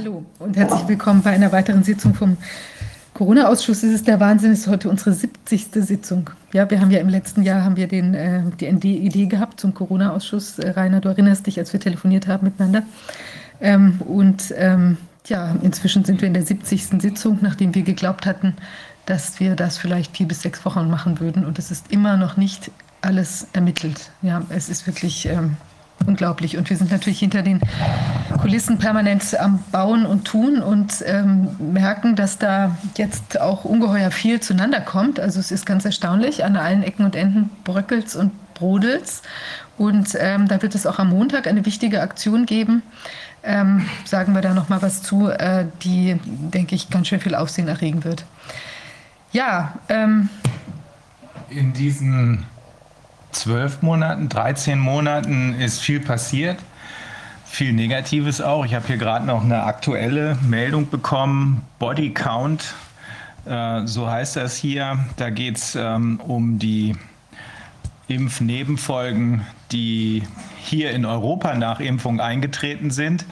Hallo und herzlich willkommen bei einer weiteren Sitzung vom Corona-Ausschuss. Es ist der Wahnsinn, es ist heute unsere 70. Sitzung. Ja, wir haben ja im letzten Jahr haben wir den, äh, die Idee gehabt zum Corona-Ausschuss. Äh, Rainer, du erinnerst dich, als wir telefoniert haben miteinander. Ähm, und ähm, ja, inzwischen sind wir in der 70. Sitzung, nachdem wir geglaubt hatten, dass wir das vielleicht vier bis sechs Wochen machen würden. Und es ist immer noch nicht alles ermittelt. Ja, es ist wirklich ähm, unglaublich. Und wir sind natürlich hinter den Kulissen permanent am Bauen und Tun und ähm, merken, dass da jetzt auch ungeheuer viel zueinander kommt. Also es ist ganz erstaunlich. An allen Ecken und Enden bröckelt und brodelt. Und ähm, da wird es auch am Montag eine wichtige Aktion geben. Ähm, sagen wir da noch mal was zu, äh, die, denke ich, ganz schön viel Aufsehen erregen wird. Ja. Ähm, In diesen zwölf Monaten, 13 Monaten ist viel passiert. Viel Negatives auch. Ich habe hier gerade noch eine aktuelle Meldung bekommen. Body Count, äh, so heißt das hier. Da geht es ähm, um die Impfnebenfolgen, die hier in Europa nach Impfung eingetreten sind.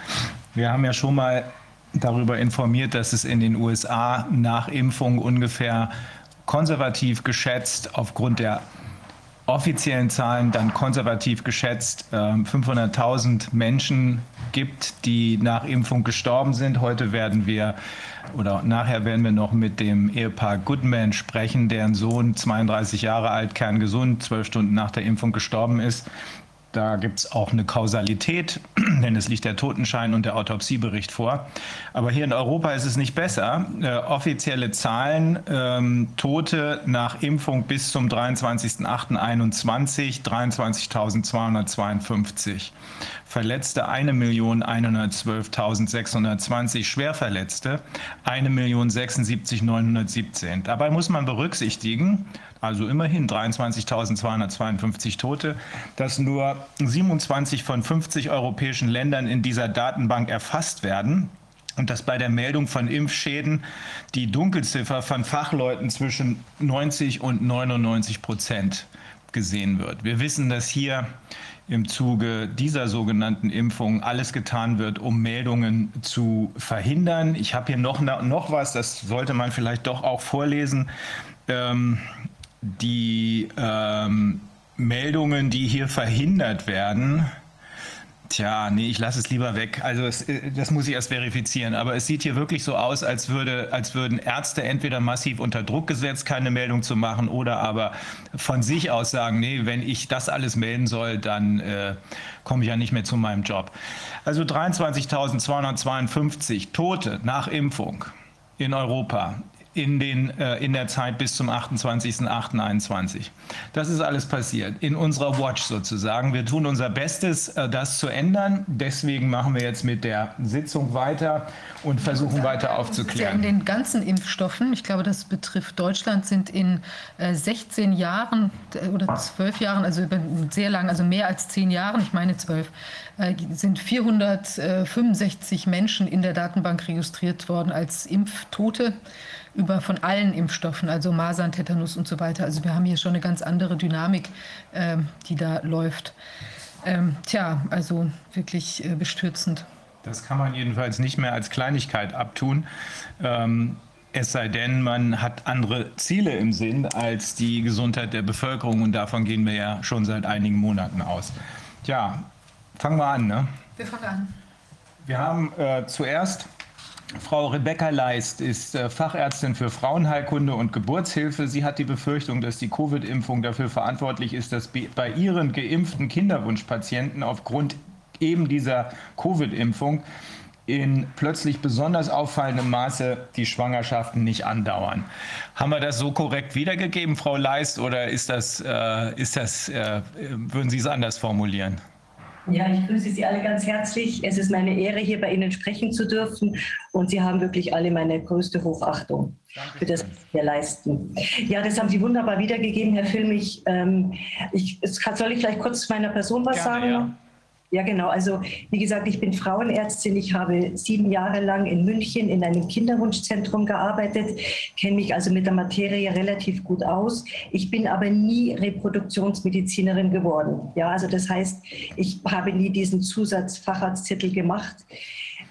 Wir haben ja schon mal darüber informiert, dass es in den USA nach Impfung ungefähr konservativ geschätzt aufgrund der offiziellen Zahlen dann konservativ geschätzt 500.000 ähm, Menschen gibt, die nach Impfung gestorben sind. Heute werden wir oder nachher werden wir noch mit dem Ehepaar Goodman sprechen, deren Sohn 32 Jahre alt, kerngesund, zwölf Stunden nach der Impfung gestorben ist. Da gibt es auch eine Kausalität, denn es liegt der Totenschein und der Autopsiebericht vor. Aber hier in Europa ist es nicht besser. Äh, offizielle Zahlen, ähm, Tote nach Impfung bis zum 23.08.21, 23.252. Verletzte 1.112.620, Schwerverletzte 1.076.917. Dabei muss man berücksichtigen, also immerhin 23.252 Tote, dass nur 27 von 50 europäischen Ländern in dieser Datenbank erfasst werden und dass bei der Meldung von Impfschäden die Dunkelziffer von Fachleuten zwischen 90 und 99 Prozent gesehen wird. Wir wissen, dass hier im Zuge dieser sogenannten Impfung alles getan wird, um Meldungen zu verhindern. Ich habe hier noch, noch was, das sollte man vielleicht doch auch vorlesen. Ähm, die ähm, Meldungen, die hier verhindert werden, Tja, nee, ich lasse es lieber weg. Also es, äh, das muss ich erst verifizieren. Aber es sieht hier wirklich so aus, als, würde, als würden Ärzte entweder massiv unter Druck gesetzt, keine Meldung zu machen, oder aber von sich aus sagen, nee, wenn ich das alles melden soll, dann äh, komme ich ja nicht mehr zu meinem Job. Also 23.252 Tote nach Impfung in Europa in, den, äh, in der Zeit bis zum 28.08.21. Das ist alles passiert, in unserer Watch sozusagen. Wir tun unser Bestes, äh, das zu ändern. Deswegen machen wir jetzt mit der Sitzung weiter und versuchen weiter aufzuklären. In den ganzen Impfstoffen, ich glaube, das betrifft Deutschland, sind in äh, 16 Jahren äh, oder 12 Jahren, also sehr lang, also mehr als 10 Jahren, ich meine 12, äh, sind 465 Menschen in der Datenbank registriert worden als Impftote über von allen Impfstoffen, also Masern, Tetanus und so weiter. Also wir haben hier schon eine ganz andere Dynamik, äh, die da läuft. Ähm, tja, also wirklich äh, bestürzend. Das kann man jedenfalls nicht mehr als Kleinigkeit abtun. Ähm, es sei denn, man hat andere Ziele im Sinn als die Gesundheit der Bevölkerung und davon gehen wir ja schon seit einigen Monaten aus. Tja, fangen wir an. Ne? Wir fangen an. Wir haben äh, zuerst Frau Rebecca Leist ist äh, Fachärztin für Frauenheilkunde und Geburtshilfe. Sie hat die Befürchtung, dass die Covid-Impfung dafür verantwortlich ist, dass bei ihren geimpften Kinderwunschpatienten aufgrund eben dieser Covid-Impfung in plötzlich besonders auffallendem Maße die Schwangerschaften nicht andauern. Haben wir das so korrekt wiedergegeben, Frau Leist, oder ist das, äh, ist das äh, würden Sie es anders formulieren? Ja, ich grüße Sie alle ganz herzlich. Es ist meine Ehre, hier bei Ihnen sprechen zu dürfen. Und Sie haben wirklich alle meine größte Hochachtung für das, was Sie leisten. Ja, das haben Sie wunderbar wiedergegeben, Herr Filmich. Ähm, ich, soll ich vielleicht kurz zu meiner Person was Gerne, sagen? Ja. Ja, genau. Also wie gesagt, ich bin Frauenärztin. Ich habe sieben Jahre lang in München in einem Kinderwunschzentrum gearbeitet, kenne mich also mit der Materie relativ gut aus. Ich bin aber nie Reproduktionsmedizinerin geworden. Ja, also das heißt, ich habe nie diesen Zusatzfacharzttitel gemacht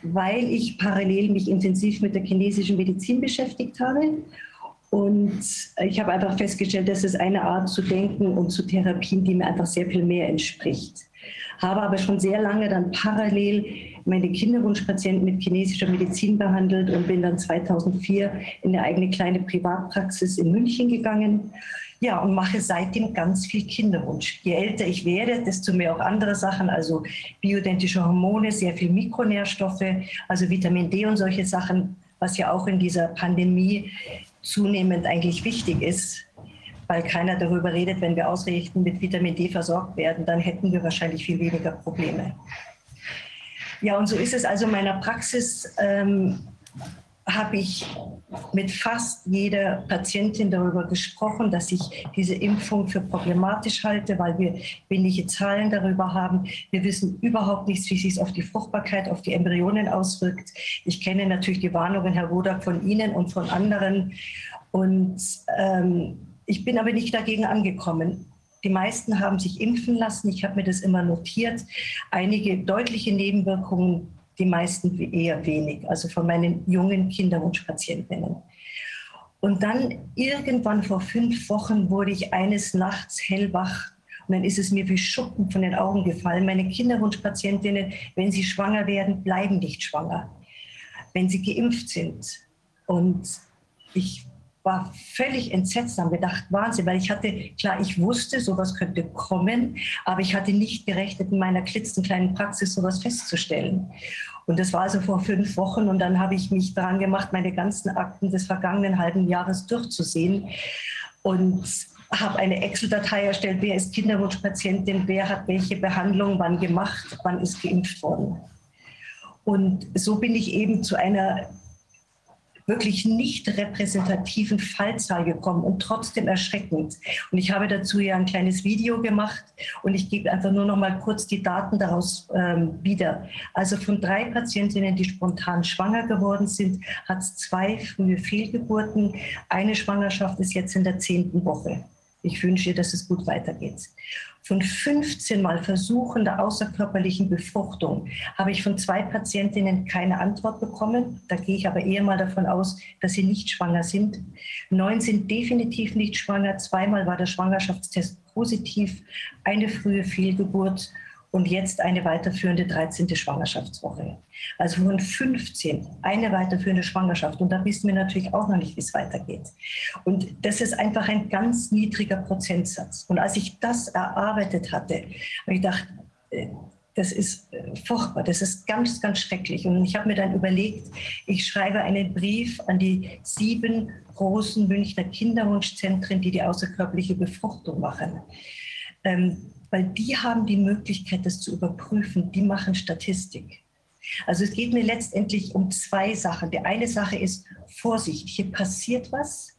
weil ich parallel mich intensiv mit der chinesischen Medizin beschäftigt habe. Und ich habe einfach festgestellt, dass es eine Art zu denken und zu Therapien, die mir einfach sehr viel mehr entspricht. Habe aber schon sehr lange dann parallel meine Kinderwunschpatienten mit chinesischer Medizin behandelt und bin dann 2004 in eine eigene kleine Privatpraxis in München gegangen. Ja, und mache seitdem ganz viel Kinderwunsch. Je älter ich werde, desto mehr auch andere Sachen, also bioidentische Hormone, sehr viel Mikronährstoffe, also Vitamin D und solche Sachen, was ja auch in dieser Pandemie zunehmend eigentlich wichtig ist, weil keiner darüber redet, wenn wir ausreichend mit Vitamin D versorgt werden, dann hätten wir wahrscheinlich viel weniger Probleme. Ja, und so ist es also in meiner Praxis. Ähm, habe ich mit fast jeder Patientin darüber gesprochen, dass ich diese Impfung für problematisch halte, weil wir wenige Zahlen darüber haben. Wir wissen überhaupt nichts, wie sich auf die Fruchtbarkeit, auf die Embryonen auswirkt. Ich kenne natürlich die Warnungen, Herr Rodak, von Ihnen und von anderen. Und ähm, ich bin aber nicht dagegen angekommen. Die meisten haben sich impfen lassen. Ich habe mir das immer notiert. Einige deutliche Nebenwirkungen die meisten eher wenig, also von meinen jungen Kinderwunschpatientinnen. Und dann irgendwann vor fünf Wochen wurde ich eines Nachts hellwach und dann ist es mir wie Schuppen von den Augen gefallen. Meine Kinderwunschpatientinnen, wenn sie schwanger werden, bleiben nicht schwanger, wenn sie geimpft sind. Und ich war völlig entsetzt, haben gedacht, Wahnsinn, weil ich hatte, klar, ich wusste, sowas könnte kommen, aber ich hatte nicht gerechnet, in meiner klitzenkleinen Praxis sowas festzustellen. Und das war also vor fünf Wochen und dann habe ich mich daran gemacht, meine ganzen Akten des vergangenen halben Jahres durchzusehen und habe eine Excel-Datei erstellt, wer ist Kinderwunschpatientin, wer hat welche Behandlung wann gemacht, wann ist geimpft worden. Und so bin ich eben zu einer wirklich nicht repräsentativen Fallzahl gekommen und trotzdem erschreckend. Und ich habe dazu ja ein kleines Video gemacht und ich gebe einfach nur noch mal kurz die Daten daraus ähm, wieder. Also von drei Patientinnen, die spontan schwanger geworden sind, hat es zwei frühe Fehlgeburten. Eine Schwangerschaft ist jetzt in der zehnten Woche. Ich wünsche dass es gut weitergeht. Von 15 Mal Versuchen der außerkörperlichen Befruchtung habe ich von zwei Patientinnen keine Antwort bekommen. Da gehe ich aber eher mal davon aus, dass sie nicht schwanger sind. Neun sind definitiv nicht schwanger. Zweimal war der Schwangerschaftstest positiv. Eine frühe Fehlgeburt und jetzt eine weiterführende 13. Schwangerschaftswoche. Also von 15 eine weiterführende Schwangerschaft. Und da wissen wir natürlich auch noch nicht, wie es weitergeht. Und das ist einfach ein ganz niedriger Prozentsatz. Und als ich das erarbeitet hatte, habe ich gedacht, äh, das ist äh, furchtbar, das ist ganz, ganz schrecklich. Und ich habe mir dann überlegt, ich schreibe einen Brief an die sieben großen Münchner Kinderwunschzentren, die die außerkörperliche Befruchtung machen. Ähm, weil die haben die Möglichkeit, das zu überprüfen. Die machen Statistik. Also es geht mir letztendlich um zwei Sachen. Die eine Sache ist Vorsicht, hier passiert was.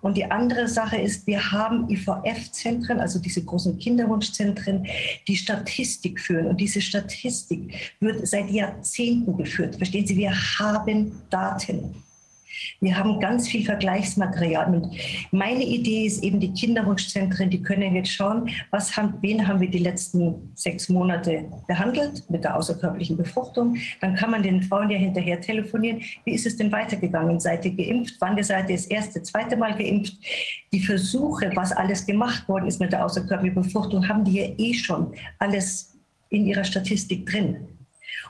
Und die andere Sache ist, wir haben IVF-Zentren, also diese großen Kinderwunschzentren, die Statistik führen. Und diese Statistik wird seit Jahrzehnten geführt. Verstehen Sie, wir haben Daten. Wir haben ganz viel Vergleichsmaterial. Und meine Idee ist eben, die Kinderwunschzentren, die können jetzt schauen, was haben, wen haben wir die letzten sechs Monate behandelt mit der außerkörperlichen Befruchtung. Dann kann man den Frauen ja hinterher telefonieren. Wie ist es denn weitergegangen? Seid ihr geimpft? Wann seid ihr das erste, zweite Mal geimpft? Die Versuche, was alles gemacht worden ist mit der außerkörperlichen Befruchtung, haben die ja eh schon alles in ihrer Statistik drin.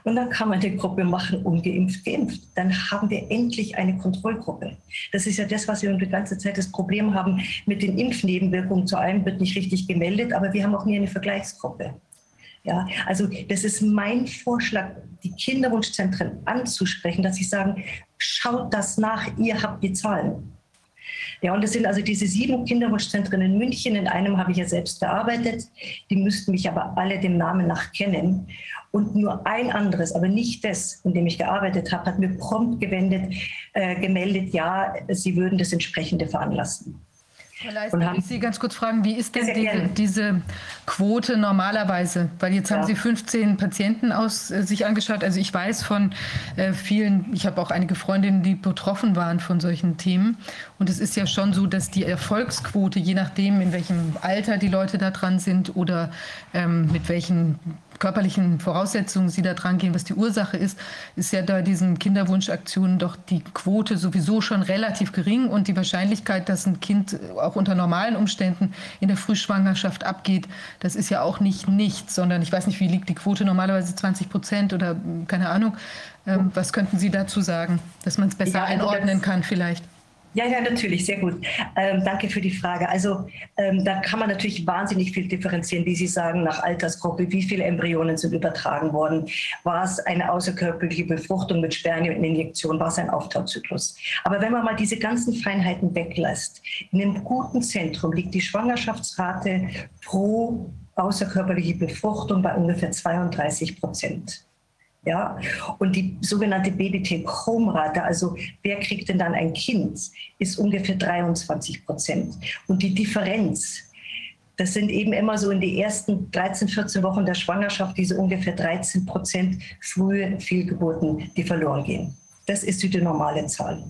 Und dann kann man die Gruppe machen, ungeimpft, geimpft. Dann haben wir endlich eine Kontrollgruppe. Das ist ja das, was wir die ganze Zeit das Problem haben mit den Impfnebenwirkungen. Zu allem wird nicht richtig gemeldet, aber wir haben auch nie eine Vergleichsgruppe. Ja, also das ist mein Vorschlag, die Kinderwunschzentren anzusprechen, dass sie sagen, schaut das nach, ihr habt die Zahlen. Ja, und das sind also diese sieben Kinderwunschzentren in München. In einem habe ich ja selbst gearbeitet. Die müssten mich aber alle dem Namen nach kennen. Und nur ein anderes, aber nicht das, in dem ich gearbeitet habe, hat mir prompt gewendet, äh, gemeldet, ja, sie würden das entsprechende veranlassen. Herr Leist, darf ich Sie ganz kurz fragen, wie ist denn diese, diese, Quote normalerweise? Weil jetzt haben ja. Sie 15 Patienten aus äh, sich angeschaut. Also ich weiß von äh, vielen, ich habe auch einige Freundinnen, die betroffen waren von solchen Themen. Und es ist ja schon so, dass die Erfolgsquote, je nachdem, in welchem Alter die Leute da dran sind oder ähm, mit welchen körperlichen Voraussetzungen Sie da dran gehen, was die Ursache ist, ist ja da diesen Kinderwunschaktionen doch die Quote sowieso schon relativ gering und die Wahrscheinlichkeit, dass ein Kind auch unter normalen Umständen in der Frühschwangerschaft abgeht, das ist ja auch nicht nichts, sondern ich weiß nicht, wie liegt die Quote normalerweise 20 Prozent oder keine Ahnung. Ähm, was könnten Sie dazu sagen, dass man es besser ja, also einordnen kann vielleicht? Ja, ja, natürlich, sehr gut. Ähm, danke für die Frage. Also ähm, da kann man natürlich wahnsinnig viel differenzieren, wie Sie sagen, nach Altersgruppe, wie viele Embryonen sind übertragen worden, war es eine außerkörperliche Befruchtung mit Spermieninjektion, war es ein Auftauzyklus. Aber wenn man mal diese ganzen Feinheiten weglässt, in einem guten Zentrum liegt die Schwangerschaftsrate pro außerkörperliche Befruchtung bei ungefähr 32 Prozent. Ja, und die sogenannte BBT-Chrome-Rate, also wer kriegt denn dann ein Kind, ist ungefähr 23 Prozent. Und die Differenz, das sind eben immer so in die ersten 13, 14 Wochen der Schwangerschaft diese ungefähr 13 Prozent frühe Fehlgeburten, die verloren gehen. Das ist die normale Zahl.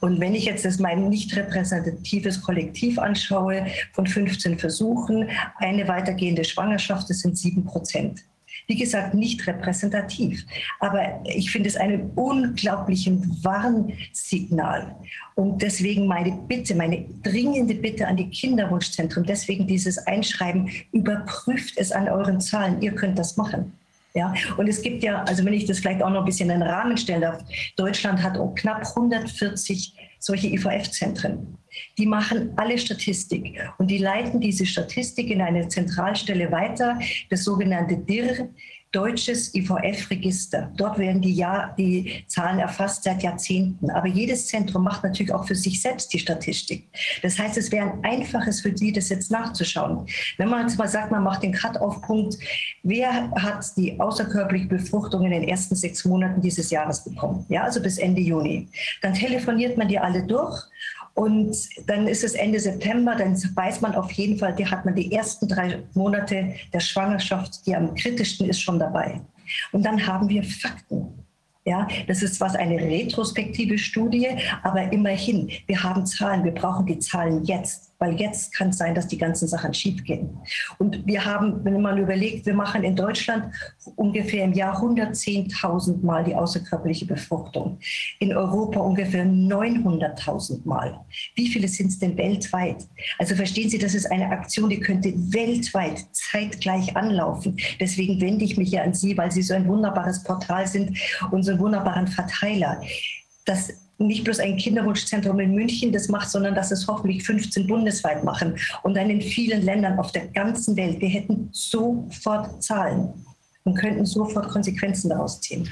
Und wenn ich jetzt das mein nicht repräsentatives Kollektiv anschaue von 15 Versuchen, eine weitergehende Schwangerschaft, das sind 7 Prozent. Wie gesagt, nicht repräsentativ. Aber ich finde es einen unglaublichen Warnsignal. Und deswegen meine Bitte, meine dringende Bitte an die Kinderwunschzentren, deswegen dieses Einschreiben, überprüft es an euren Zahlen. Ihr könnt das machen. Ja, und es gibt ja, also wenn ich das vielleicht auch noch ein bisschen in den Rahmen stellen darf, Deutschland hat knapp 140 solche IVF-Zentren. Die machen alle Statistik und die leiten diese Statistik in eine Zentralstelle weiter, das sogenannte DIR, deutsches IVF-Register. Dort werden die, Jahr, die Zahlen erfasst seit Jahrzehnten. Aber jedes Zentrum macht natürlich auch für sich selbst die Statistik. Das heißt, es wäre ein einfaches für Sie, das jetzt nachzuschauen. Wenn man jetzt mal sagt, man macht den Cut-off-Punkt, wer hat die außerkörperliche Befruchtung in den ersten sechs Monaten dieses Jahres bekommen? Ja, also bis Ende Juni. Dann telefoniert man die alle durch und dann ist es Ende September, dann weiß man auf jeden Fall, die hat man die ersten drei Monate der Schwangerschaft, die am kritischsten ist, schon dabei. Und dann haben wir Fakten. Ja, das ist was eine retrospektive Studie, aber immerhin, wir haben Zahlen, wir brauchen die Zahlen jetzt weil jetzt kann es sein, dass die ganzen Sachen schiefgehen. Und wir haben, wenn man überlegt, wir machen in Deutschland ungefähr im Jahr 110.000 Mal die außerkörperliche Befruchtung. In Europa ungefähr 900.000 Mal. Wie viele sind es denn weltweit? Also verstehen Sie, das ist eine Aktion, die könnte weltweit zeitgleich anlaufen. Deswegen wende ich mich ja an Sie, weil Sie so ein wunderbares Portal sind und so einen wunderbaren Verteiler. Das nicht bloß ein Kinderwunschzentrum in München das macht, sondern dass es hoffentlich 15 bundesweit machen und dann in vielen Ländern auf der ganzen Welt. Wir hätten sofort Zahlen und könnten sofort Konsequenzen daraus ziehen.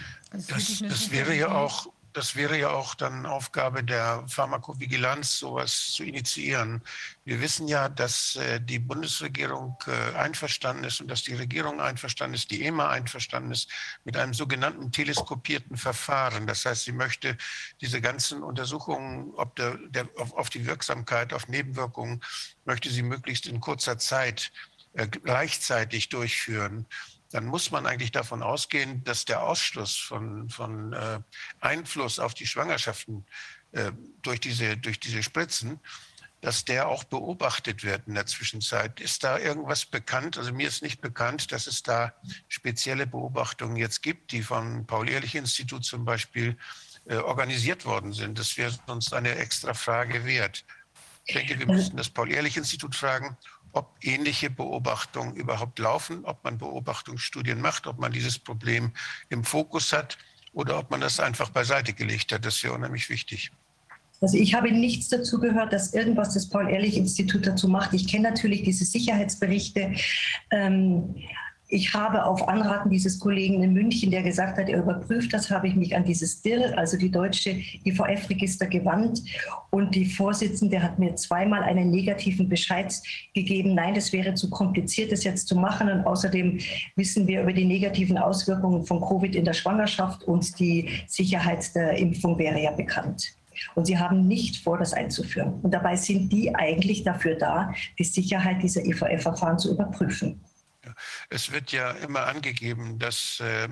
Das, das wäre ja auch das wäre ja auch dann Aufgabe der Pharmakovigilanz, sowas zu initiieren. Wir wissen ja, dass äh, die Bundesregierung äh, einverstanden ist und dass die Regierung einverstanden ist, die EMA einverstanden ist mit einem sogenannten teleskopierten Verfahren. Das heißt, sie möchte diese ganzen Untersuchungen ob der, der, auf, auf die Wirksamkeit, auf Nebenwirkungen, möchte sie möglichst in kurzer Zeit äh, gleichzeitig durchführen dann muss man eigentlich davon ausgehen, dass der Ausschluss von, von äh, Einfluss auf die Schwangerschaften äh, durch, diese, durch diese Spritzen, dass der auch beobachtet wird in der Zwischenzeit. Ist da irgendwas bekannt? Also mir ist nicht bekannt, dass es da spezielle Beobachtungen jetzt gibt, die vom Paul-Ehrlich-Institut zum Beispiel äh, organisiert worden sind. Das wäre sonst eine extra Frage wert. Ich denke, wir müssen das Paul-Ehrlich-Institut fragen ob ähnliche Beobachtungen überhaupt laufen, ob man Beobachtungsstudien macht, ob man dieses Problem im Fokus hat oder ob man das einfach beiseite gelegt hat. Das ist ja unheimlich wichtig. Also ich habe nichts dazu gehört, dass irgendwas das Paul-Ehrlich-Institut dazu macht. Ich kenne natürlich diese Sicherheitsberichte. Ähm, ich habe auf Anraten dieses Kollegen in München, der gesagt hat, er überprüft das, habe ich mich an dieses DIR, also die deutsche IVF-Register gewandt. Und die Vorsitzende hat mir zweimal einen negativen Bescheid gegeben. Nein, das wäre zu kompliziert, das jetzt zu machen. Und außerdem wissen wir über die negativen Auswirkungen von Covid in der Schwangerschaft und die Sicherheit der Impfung wäre ja bekannt. Und sie haben nicht vor, das einzuführen. Und dabei sind die eigentlich dafür da, die Sicherheit dieser IVF-Verfahren zu überprüfen. Es wird ja immer angegeben, dass äh,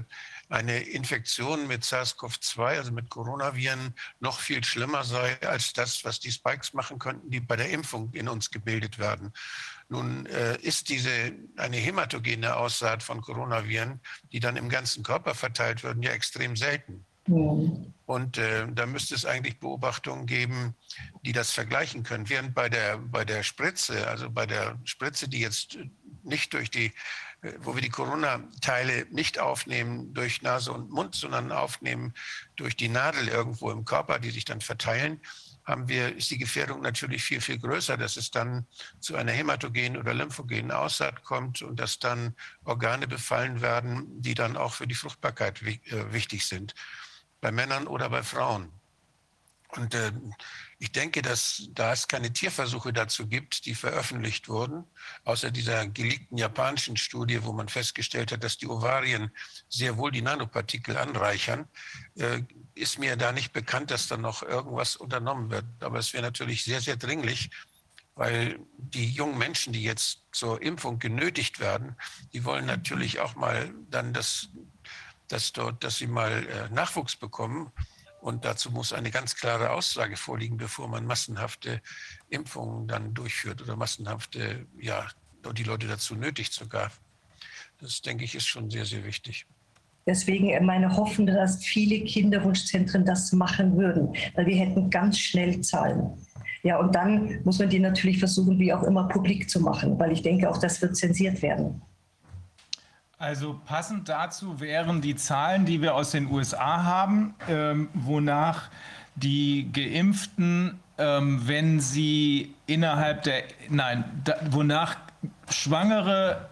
eine Infektion mit SARS-CoV-2, also mit Coronaviren, noch viel schlimmer sei als das, was die Spikes machen könnten, die bei der Impfung in uns gebildet werden. Nun äh, ist diese eine hämatogene Aussaat von Coronaviren, die dann im ganzen Körper verteilt werden, ja extrem selten. Und äh, da müsste es eigentlich Beobachtungen geben, die das vergleichen können. Während bei der, bei der Spritze, also bei der Spritze, die jetzt nicht durch die, wo wir die Corona-Teile nicht aufnehmen durch Nase und Mund, sondern aufnehmen durch die Nadel irgendwo im Körper, die sich dann verteilen, haben wir, ist die Gefährdung natürlich viel, viel größer, dass es dann zu einer hämatogenen oder lymphogenen Aussaat kommt und dass dann Organe befallen werden, die dann auch für die Fruchtbarkeit äh, wichtig sind bei Männern oder bei Frauen. Und äh, ich denke, dass da es keine Tierversuche dazu gibt, die veröffentlicht wurden, außer dieser geleakten japanischen Studie, wo man festgestellt hat, dass die Ovarien sehr wohl die Nanopartikel anreichern, äh, ist mir da nicht bekannt, dass da noch irgendwas unternommen wird. Aber es wäre natürlich sehr, sehr dringlich, weil die jungen Menschen, die jetzt zur Impfung genötigt werden, die wollen natürlich auch mal dann das dass dort, dass sie mal äh, Nachwuchs bekommen. Und dazu muss eine ganz klare Aussage vorliegen, bevor man massenhafte Impfungen dann durchführt oder massenhafte, ja, die Leute dazu nötigt sogar. Das, denke ich, ist schon sehr, sehr wichtig. Deswegen meine Hoffnung, dass viele Kinderwunschzentren das machen würden, weil wir hätten ganz schnell Zahlen. Ja, und dann muss man die natürlich versuchen, wie auch immer publik zu machen, weil ich denke, auch das wird zensiert werden. Also passend dazu wären die Zahlen, die wir aus den USA haben, ähm, wonach die Geimpften, ähm, wenn sie innerhalb der, nein, da, wonach Schwangere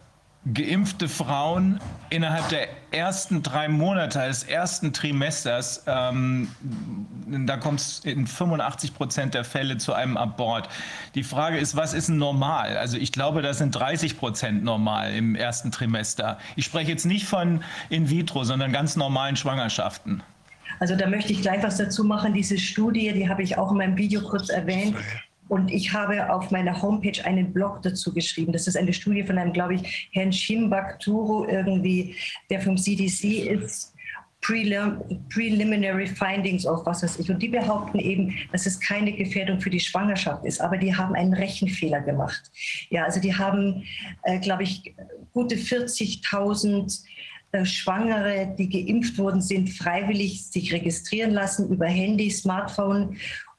geimpfte Frauen innerhalb der ersten drei Monate des ersten Trimesters, ähm, da kommt es in 85 Prozent der Fälle zu einem Abort. Die Frage ist, was ist normal? Also ich glaube, das sind 30 Prozent normal im ersten Trimester. Ich spreche jetzt nicht von in vitro, sondern ganz normalen Schwangerschaften. Also da möchte ich gleich was dazu machen. Diese Studie, die habe ich auch in meinem Video kurz erwähnt. Und ich habe auf meiner Homepage einen Blog dazu geschrieben. Das ist eine Studie von einem, glaube ich, Herrn Shimbakturo irgendwie, der vom CDC ist. Prelim Preliminary Findings of was weiß ich. Und die behaupten eben, dass es keine Gefährdung für die Schwangerschaft ist. Aber die haben einen Rechenfehler gemacht. Ja, also die haben, äh, glaube ich, gute 40.000 äh, Schwangere, die geimpft wurden, sind freiwillig sich registrieren lassen über Handy, Smartphone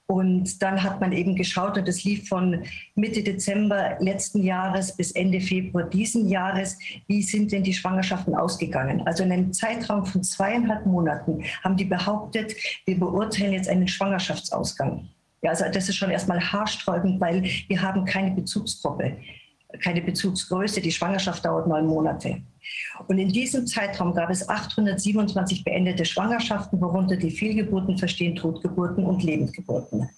und dann hat man eben geschaut, und das lief von Mitte Dezember letzten Jahres bis Ende Februar diesen Jahres, wie sind denn die Schwangerschaften ausgegangen? Also in einem Zeitraum von zweieinhalb Monaten haben die behauptet, wir beurteilen jetzt einen Schwangerschaftsausgang. Ja, also das ist schon erstmal haarsträubend, weil wir haben keine Bezugsgruppe keine Bezugsgröße. Die Schwangerschaft dauert neun Monate. Und in diesem Zeitraum gab es 827 beendete Schwangerschaften, worunter die Fehlgeburten verstehen Totgeburten und Lebendgeburten.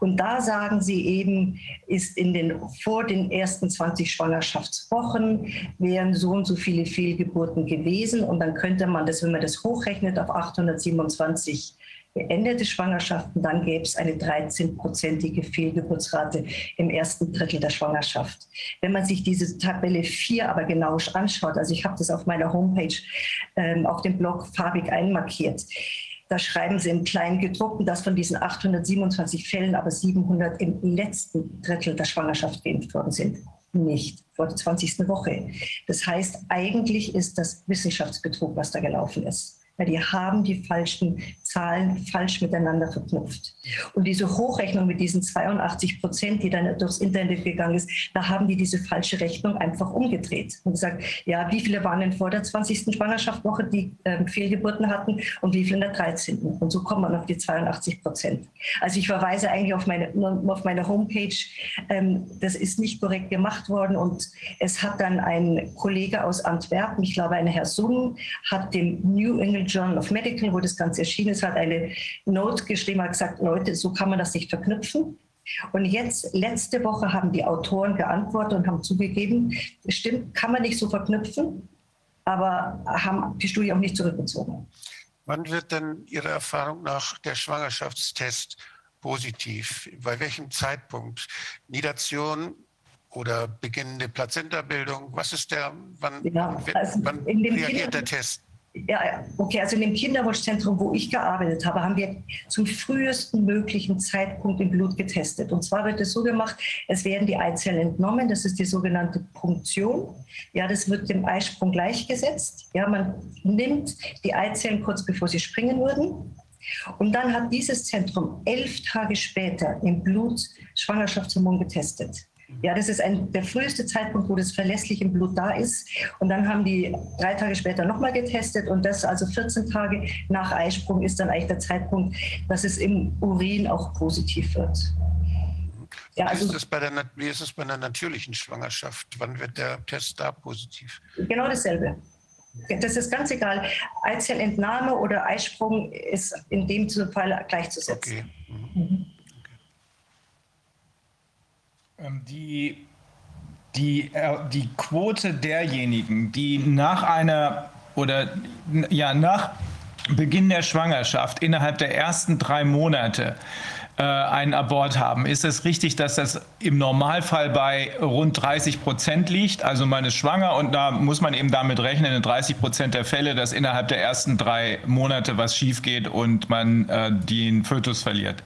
Und da sagen sie eben, ist in den, vor den ersten 20 Schwangerschaftswochen wären so und so viele Fehlgeburten gewesen. Und dann könnte man das, wenn man das hochrechnet auf 827 beendete Schwangerschaften, dann gäbe es eine 13-prozentige Fehlgeburtsrate im ersten Drittel der Schwangerschaft. Wenn man sich diese Tabelle 4 aber genau anschaut, also ich habe das auf meiner Homepage ähm, auf dem Blog farbig einmarkiert, da schreiben sie im kleinen gedruckten, dass von diesen 827 Fällen aber 700 im letzten Drittel der Schwangerschaft geimpft worden sind. Nicht vor der 20. Woche. Das heißt, eigentlich ist das Wissenschaftsbetrug, was da gelaufen ist weil die haben die falschen Zahlen falsch miteinander verknüpft. Und diese Hochrechnung mit diesen 82 Prozent, die dann durchs Internet gegangen ist, da haben die diese falsche Rechnung einfach umgedreht und gesagt, ja, wie viele waren denn vor der 20. Schwangerschaftswoche, die äh, Fehlgeburten hatten und wie viele in der 13. Und so kommt man auf die 82 Prozent. Also ich verweise eigentlich auf meine, auf meine Homepage, ähm, das ist nicht korrekt gemacht worden und es hat dann ein Kollege aus Antwerpen, ich glaube ein Herr Sung, hat dem New England Journal of Medical, wo das Ganze erschienen ist, hat eine Note geschrieben, hat gesagt, Leute, so kann man das nicht verknüpfen. Und jetzt, letzte Woche haben die Autoren geantwortet und haben zugegeben, stimmt, kann man nicht so verknüpfen, aber haben die Studie auch nicht zurückgezogen. Wann wird denn Ihrer Erfahrung nach der Schwangerschaftstest positiv? Bei welchem Zeitpunkt? Nidation oder beginnende Plazentabildung? Was ist der, wann, ja, also wann reagiert der Test? Ja, okay, also in dem Kinderwunschzentrum, wo ich gearbeitet habe, haben wir zum frühesten möglichen Zeitpunkt im Blut getestet. Und zwar wird es so gemacht, es werden die Eizellen entnommen, das ist die sogenannte Punktion. Ja, das wird dem Eisprung gleichgesetzt. Ja, man nimmt die Eizellen kurz bevor sie springen würden. Und dann hat dieses Zentrum elf Tage später im Blut Schwangerschaftshormon getestet. Ja, das ist ein, der früheste Zeitpunkt, wo das verlässlich im Blut da ist. Und dann haben die drei Tage später nochmal getestet und das also 14 Tage nach Eisprung ist dann eigentlich der Zeitpunkt, dass es im Urin auch positiv wird. Ja, also, wie, ist bei der, wie ist es bei einer natürlichen Schwangerschaft? Wann wird der Test da positiv? Genau dasselbe. Das ist ganz egal. Eizellentnahme oder Eisprung ist in dem Fall gleichzusetzen. Okay. Mhm. Mhm. Ähm, die, die, äh, die Quote derjenigen, die nach einer oder ja, nach Beginn der Schwangerschaft innerhalb der ersten drei Monate äh, einen Abort haben. Ist es richtig, dass das im Normalfall bei rund 30 Prozent liegt? Also man ist schwanger und da muss man eben damit rechnen, in 30 Prozent der Fälle, dass innerhalb der ersten drei Monate was schief geht und man äh, den Fötus verliert.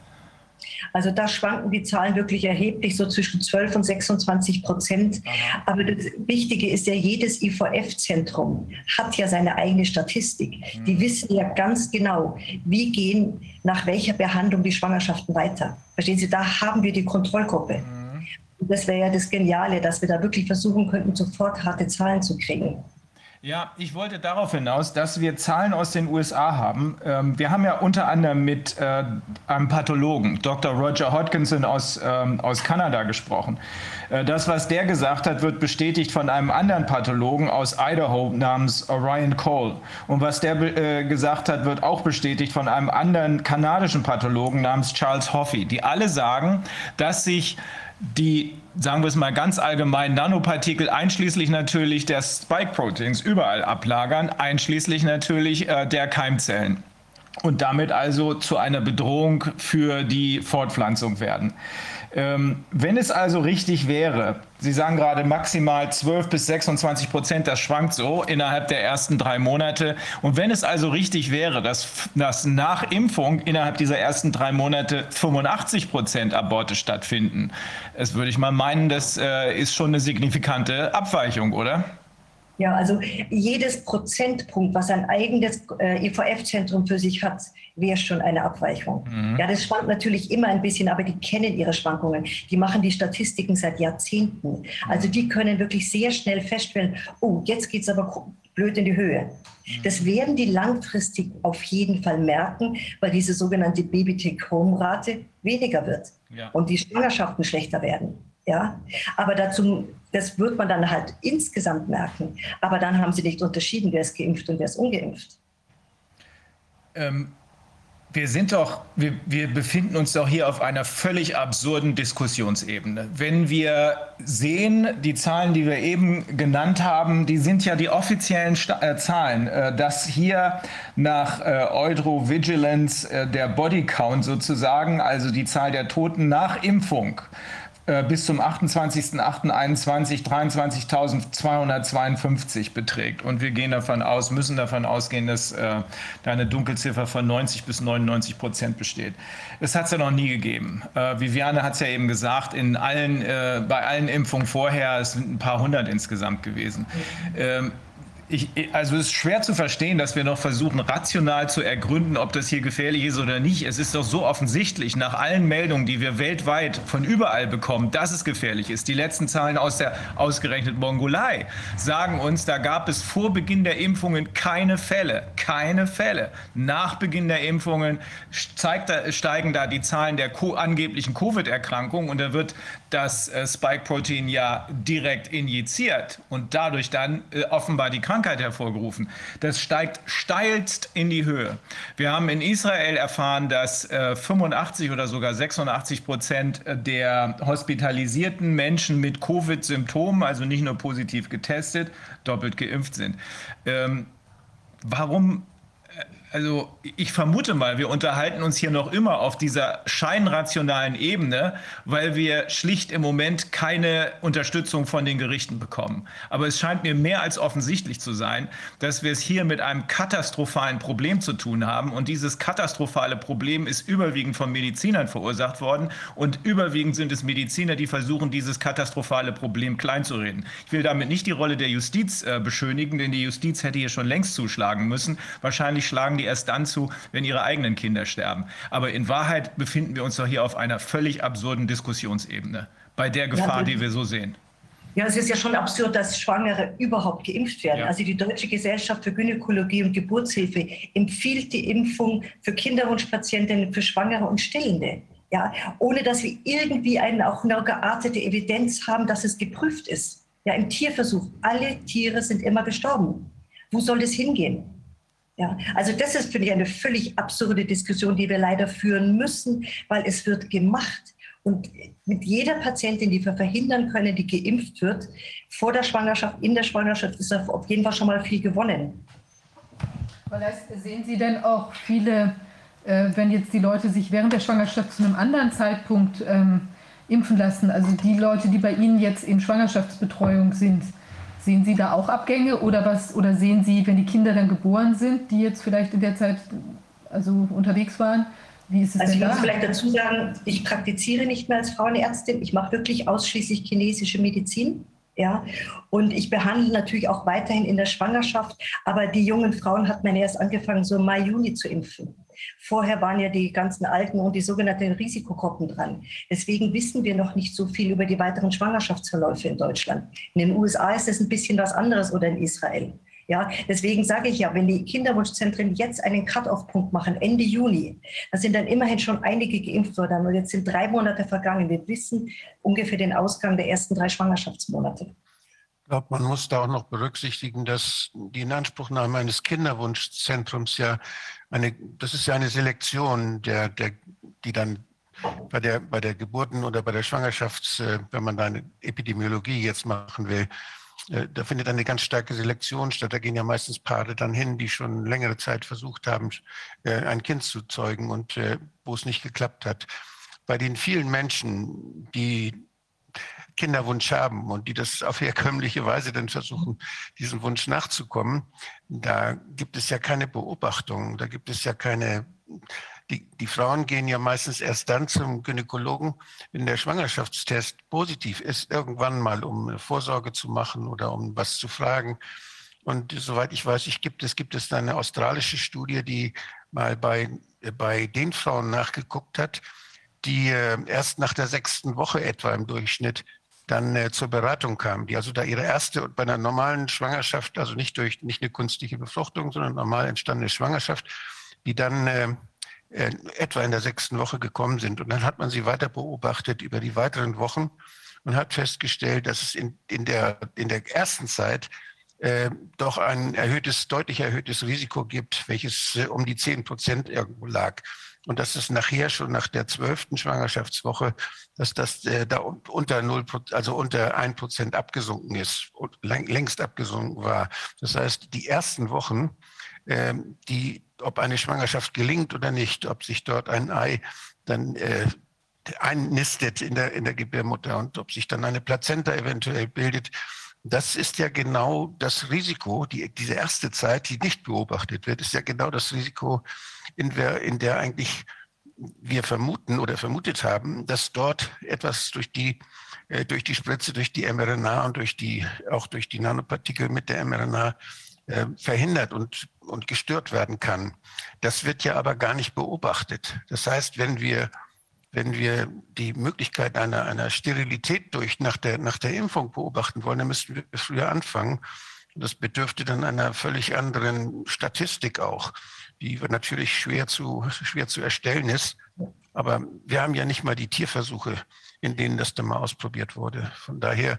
Also da schwanken die Zahlen wirklich erheblich, so zwischen 12 und 26 Prozent. Aber das Wichtige ist ja, jedes IVF-Zentrum hat ja seine eigene Statistik. Mhm. Die wissen ja ganz genau, wie gehen nach welcher Behandlung die Schwangerschaften weiter. Verstehen Sie, da haben wir die Kontrollgruppe. Mhm. Und das wäre ja das Geniale, dass wir da wirklich versuchen könnten, sofort harte Zahlen zu kriegen. Ja, ich wollte darauf hinaus, dass wir Zahlen aus den USA haben. Ähm, wir haben ja unter anderem mit äh, einem Pathologen, Dr. Roger Hodgkinson aus, ähm, aus Kanada gesprochen. Äh, das, was der gesagt hat, wird bestätigt von einem anderen Pathologen aus Idaho namens Orion Cole. Und was der äh, gesagt hat, wird auch bestätigt von einem anderen kanadischen Pathologen namens Charles Hoffey, die alle sagen, dass sich die sagen wir es mal ganz allgemein, Nanopartikel einschließlich natürlich der Spike-Proteins überall ablagern, einschließlich natürlich äh, der Keimzellen und damit also zu einer Bedrohung für die Fortpflanzung werden. Ähm, wenn es also richtig wäre, Sie sagen gerade maximal 12 bis 26 Prozent, das schwankt so innerhalb der ersten drei Monate. Und wenn es also richtig wäre, dass, dass nach Impfung innerhalb dieser ersten drei Monate 85 Prozent Aborte stattfinden, das würde ich mal meinen, das äh, ist schon eine signifikante Abweichung, oder? Ja, also jedes Prozentpunkt, was ein eigenes äh, IVF-Zentrum für sich hat, wäre schon eine Abweichung. Mhm. Ja, das schwankt natürlich immer ein bisschen, aber die kennen ihre Schwankungen. Die machen die Statistiken seit Jahrzehnten. Also die können wirklich sehr schnell feststellen, oh, jetzt geht es aber blöd in die Höhe. Mhm. Das werden die langfristig auf jeden Fall merken, weil diese sogenannte Baby-Take-Home-Rate weniger wird ja. und die Schwangerschaften schlechter werden. Ja, aber dazu, das wird man dann halt insgesamt merken. Aber dann haben sie nicht unterschieden, wer ist geimpft und wer ist ungeimpft. Ähm, wir sind doch, wir, wir befinden uns doch hier auf einer völlig absurden Diskussionsebene. Wenn wir sehen, die Zahlen, die wir eben genannt haben, die sind ja die offiziellen Sta äh, Zahlen, äh, dass hier nach äh, Eurovigilance äh, der Bodycount sozusagen, also die Zahl der Toten nach Impfung, bis zum 28.08.21 23.252 beträgt. Und wir gehen davon aus, müssen davon ausgehen, dass äh, da eine Dunkelziffer von 90 bis 99 Prozent besteht. Das hat es ja noch nie gegeben. Äh, Viviane hat es ja eben gesagt, in allen, äh, bei allen Impfungen vorher, es sind ein paar hundert insgesamt gewesen. Ähm, ich, also es ist schwer zu verstehen, dass wir noch versuchen, rational zu ergründen, ob das hier gefährlich ist oder nicht. Es ist doch so offensichtlich nach allen Meldungen, die wir weltweit von überall bekommen, dass es gefährlich ist. Die letzten Zahlen aus der ausgerechnet Mongolei sagen uns, da gab es vor Beginn der Impfungen keine Fälle. Keine Fälle. Nach Beginn der Impfungen zeigt, steigen da die Zahlen der angeblichen Covid-Erkrankungen und da wird das äh, Spike-Protein ja direkt injiziert und dadurch dann äh, offenbar die Krankheit hervorgerufen. Das steigt steilst in die Höhe. Wir haben in Israel erfahren, dass äh, 85 oder sogar 86 Prozent der hospitalisierten Menschen mit Covid-Symptomen, also nicht nur positiv getestet, doppelt geimpft sind. Ähm, warum Also ich vermute mal, wir unterhalten uns hier noch immer auf dieser scheinrationalen Ebene, weil wir schlicht im Moment keine Unterstützung von den Gerichten bekommen. Aber es scheint mir mehr als offensichtlich zu sein, dass wir es hier mit einem katastrophalen Problem zu tun haben. Und dieses katastrophale Problem ist überwiegend von Medizinern verursacht worden. Und überwiegend sind es Mediziner, die versuchen, dieses katastrophale Problem kleinzureden. Ich will damit nicht die Rolle der Justiz äh, beschönigen, denn die Justiz hätte hier schon längst zuschlagen müssen. Wahrscheinlich schlagen die erst dann zu, wenn ihre eigenen Kinder sterben. Aber in Wahrheit befinden wir uns doch hier auf einer völlig absurden Diskussionsebene bei der Gefahr, ja, die wir so sehen. Ja, es ist ja schon absurd, dass Schwangere überhaupt geimpft werden. Ja. Also die Deutsche Gesellschaft für Gynäkologie und Geburtshilfe empfiehlt die Impfung für Kinderwunschpatientinnen, für Schwangere und Stillende. Ja, ohne dass wir irgendwie eine auch noch geartete Evidenz haben, dass es geprüft ist. Ja, im Tierversuch. Alle Tiere sind immer gestorben. Wo soll das hingehen? Ja, also das ist, finde ich, eine völlig absurde Diskussion, die wir leider führen müssen, weil es wird gemacht. Und mit jeder Patientin, die wir verhindern können, die geimpft wird, vor der Schwangerschaft, in der Schwangerschaft, ist auf jeden Fall schon mal viel gewonnen. Sehen Sie denn auch viele, äh, wenn jetzt die Leute sich während der Schwangerschaft zu einem anderen Zeitpunkt ähm, impfen lassen, also die Leute, die bei Ihnen jetzt in Schwangerschaftsbetreuung sind, Sehen Sie da auch Abgänge oder was? Oder sehen Sie, wenn die Kinder dann geboren sind, die jetzt vielleicht in der Zeit also unterwegs waren, wie ist es also denn ich muss vielleicht dazu sagen, ich praktiziere nicht mehr als Frauenärztin. Ich mache wirklich ausschließlich chinesische Medizin. Ja, und ich behandle natürlich auch weiterhin in der Schwangerschaft, aber die jungen Frauen hat man erst angefangen, so Mai, Juni zu impfen. Vorher waren ja die ganzen Alten und die sogenannten Risikogruppen dran. Deswegen wissen wir noch nicht so viel über die weiteren Schwangerschaftsverläufe in Deutschland. In den USA ist es ein bisschen was anderes oder in Israel. Ja, deswegen sage ich ja, wenn die Kinderwunschzentren jetzt einen Cut-off-Punkt machen, Ende Juni, da sind dann immerhin schon einige geimpft worden und jetzt sind drei Monate vergangen. Wir wissen ungefähr den Ausgang der ersten drei Schwangerschaftsmonate. Ich glaube, man muss da auch noch berücksichtigen, dass die Inanspruchnahme eines Kinderwunschzentrums ja eine, das ist ja eine Selektion, der, der, die dann bei der, bei der Geburten oder bei der Schwangerschafts, äh, wenn man da eine Epidemiologie jetzt machen will, äh, da findet eine ganz starke Selektion statt. Da gehen ja meistens Paare dann hin, die schon längere Zeit versucht haben, äh, ein Kind zu zeugen und wo es nicht geklappt hat. Bei den vielen Menschen, die Kinderwunsch haben und die das auf herkömmliche Weise dann versuchen, diesem Wunsch nachzukommen, da gibt es ja keine Beobachtung, da gibt es ja keine, die, die Frauen gehen ja meistens erst dann zum Gynäkologen, wenn der Schwangerschaftstest positiv ist, irgendwann mal, um Vorsorge zu machen oder um was zu fragen. Und soweit ich weiß, ich gibt es, gibt es eine australische Studie, die mal bei, bei den Frauen nachgeguckt hat, die äh, erst nach der sechsten Woche etwa im Durchschnitt dann äh, zur Beratung kamen, die also da ihre erste bei einer normalen Schwangerschaft, also nicht durch nicht eine künstliche Befruchtung, sondern normal entstandene Schwangerschaft, die dann äh, äh, etwa in der sechsten Woche gekommen sind. Und dann hat man sie weiter beobachtet über die weiteren Wochen und hat festgestellt, dass es in, in, der, in der ersten Zeit äh, doch ein erhöhtes, deutlich erhöhtes Risiko gibt, welches äh, um die zehn Prozent irgendwo lag und dass es nachher schon nach der zwölften Schwangerschaftswoche, dass das äh, da unter null, also unter ein Prozent abgesunken ist und längst abgesunken war. Das heißt, die ersten Wochen, äh, die, ob eine Schwangerschaft gelingt oder nicht, ob sich dort ein Ei dann äh, einnistet in der, in der Gebärmutter und ob sich dann eine Plazenta eventuell bildet, das ist ja genau das Risiko, die, diese erste Zeit, die nicht beobachtet wird, ist ja genau das Risiko, in der, in der eigentlich wir vermuten oder vermutet haben, dass dort etwas durch die, äh, durch die Spritze, durch die mRNA und durch die, auch durch die Nanopartikel mit der mRNA äh, verhindert und, und gestört werden kann. Das wird ja aber gar nicht beobachtet. Das heißt, wenn wir wenn wir die Möglichkeit einer, einer Sterilität durch nach der, nach der Impfung beobachten wollen, dann müssten wir früher anfangen. Das bedürfte dann einer völlig anderen Statistik auch, die natürlich schwer zu, schwer zu erstellen ist. Aber wir haben ja nicht mal die Tierversuche, in denen das dann mal ausprobiert wurde. Von daher,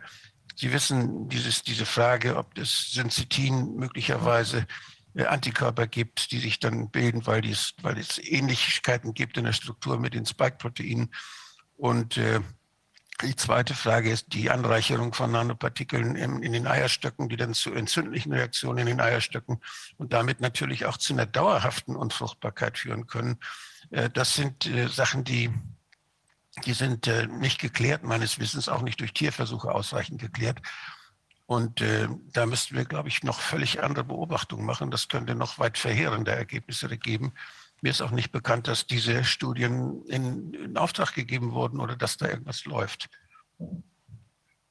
Sie wissen, dieses, diese Frage, ob das Sensitin möglicherweise äh, Antikörper gibt, die sich dann bilden, weil, dies, weil es Ähnlichkeiten gibt in der Struktur mit den Spike-Proteinen. Und äh, Die zweite Frage ist die Anreicherung von Nanopartikeln in, in, den Eierstöcken, die dann zu entzündlichen Reaktionen in den Eierstöcken und damit natürlich auch zu einer dauerhaften Unfruchtbarkeit führen können. Äh, das sind äh, Sachen, die, die sind äh, nicht geklärt, meines Wissens auch nicht durch Tierversuche ausreichend geklärt. Und da müssten wir, glaube ich, noch völlig andere Beobachtungen machen. Das könnte noch weit verheerende Ergebnisse geben. Mir ist auch nicht bekannt, dass diese Studien in, in Auftrag gegeben wurden oder dass da irgendwas läuft.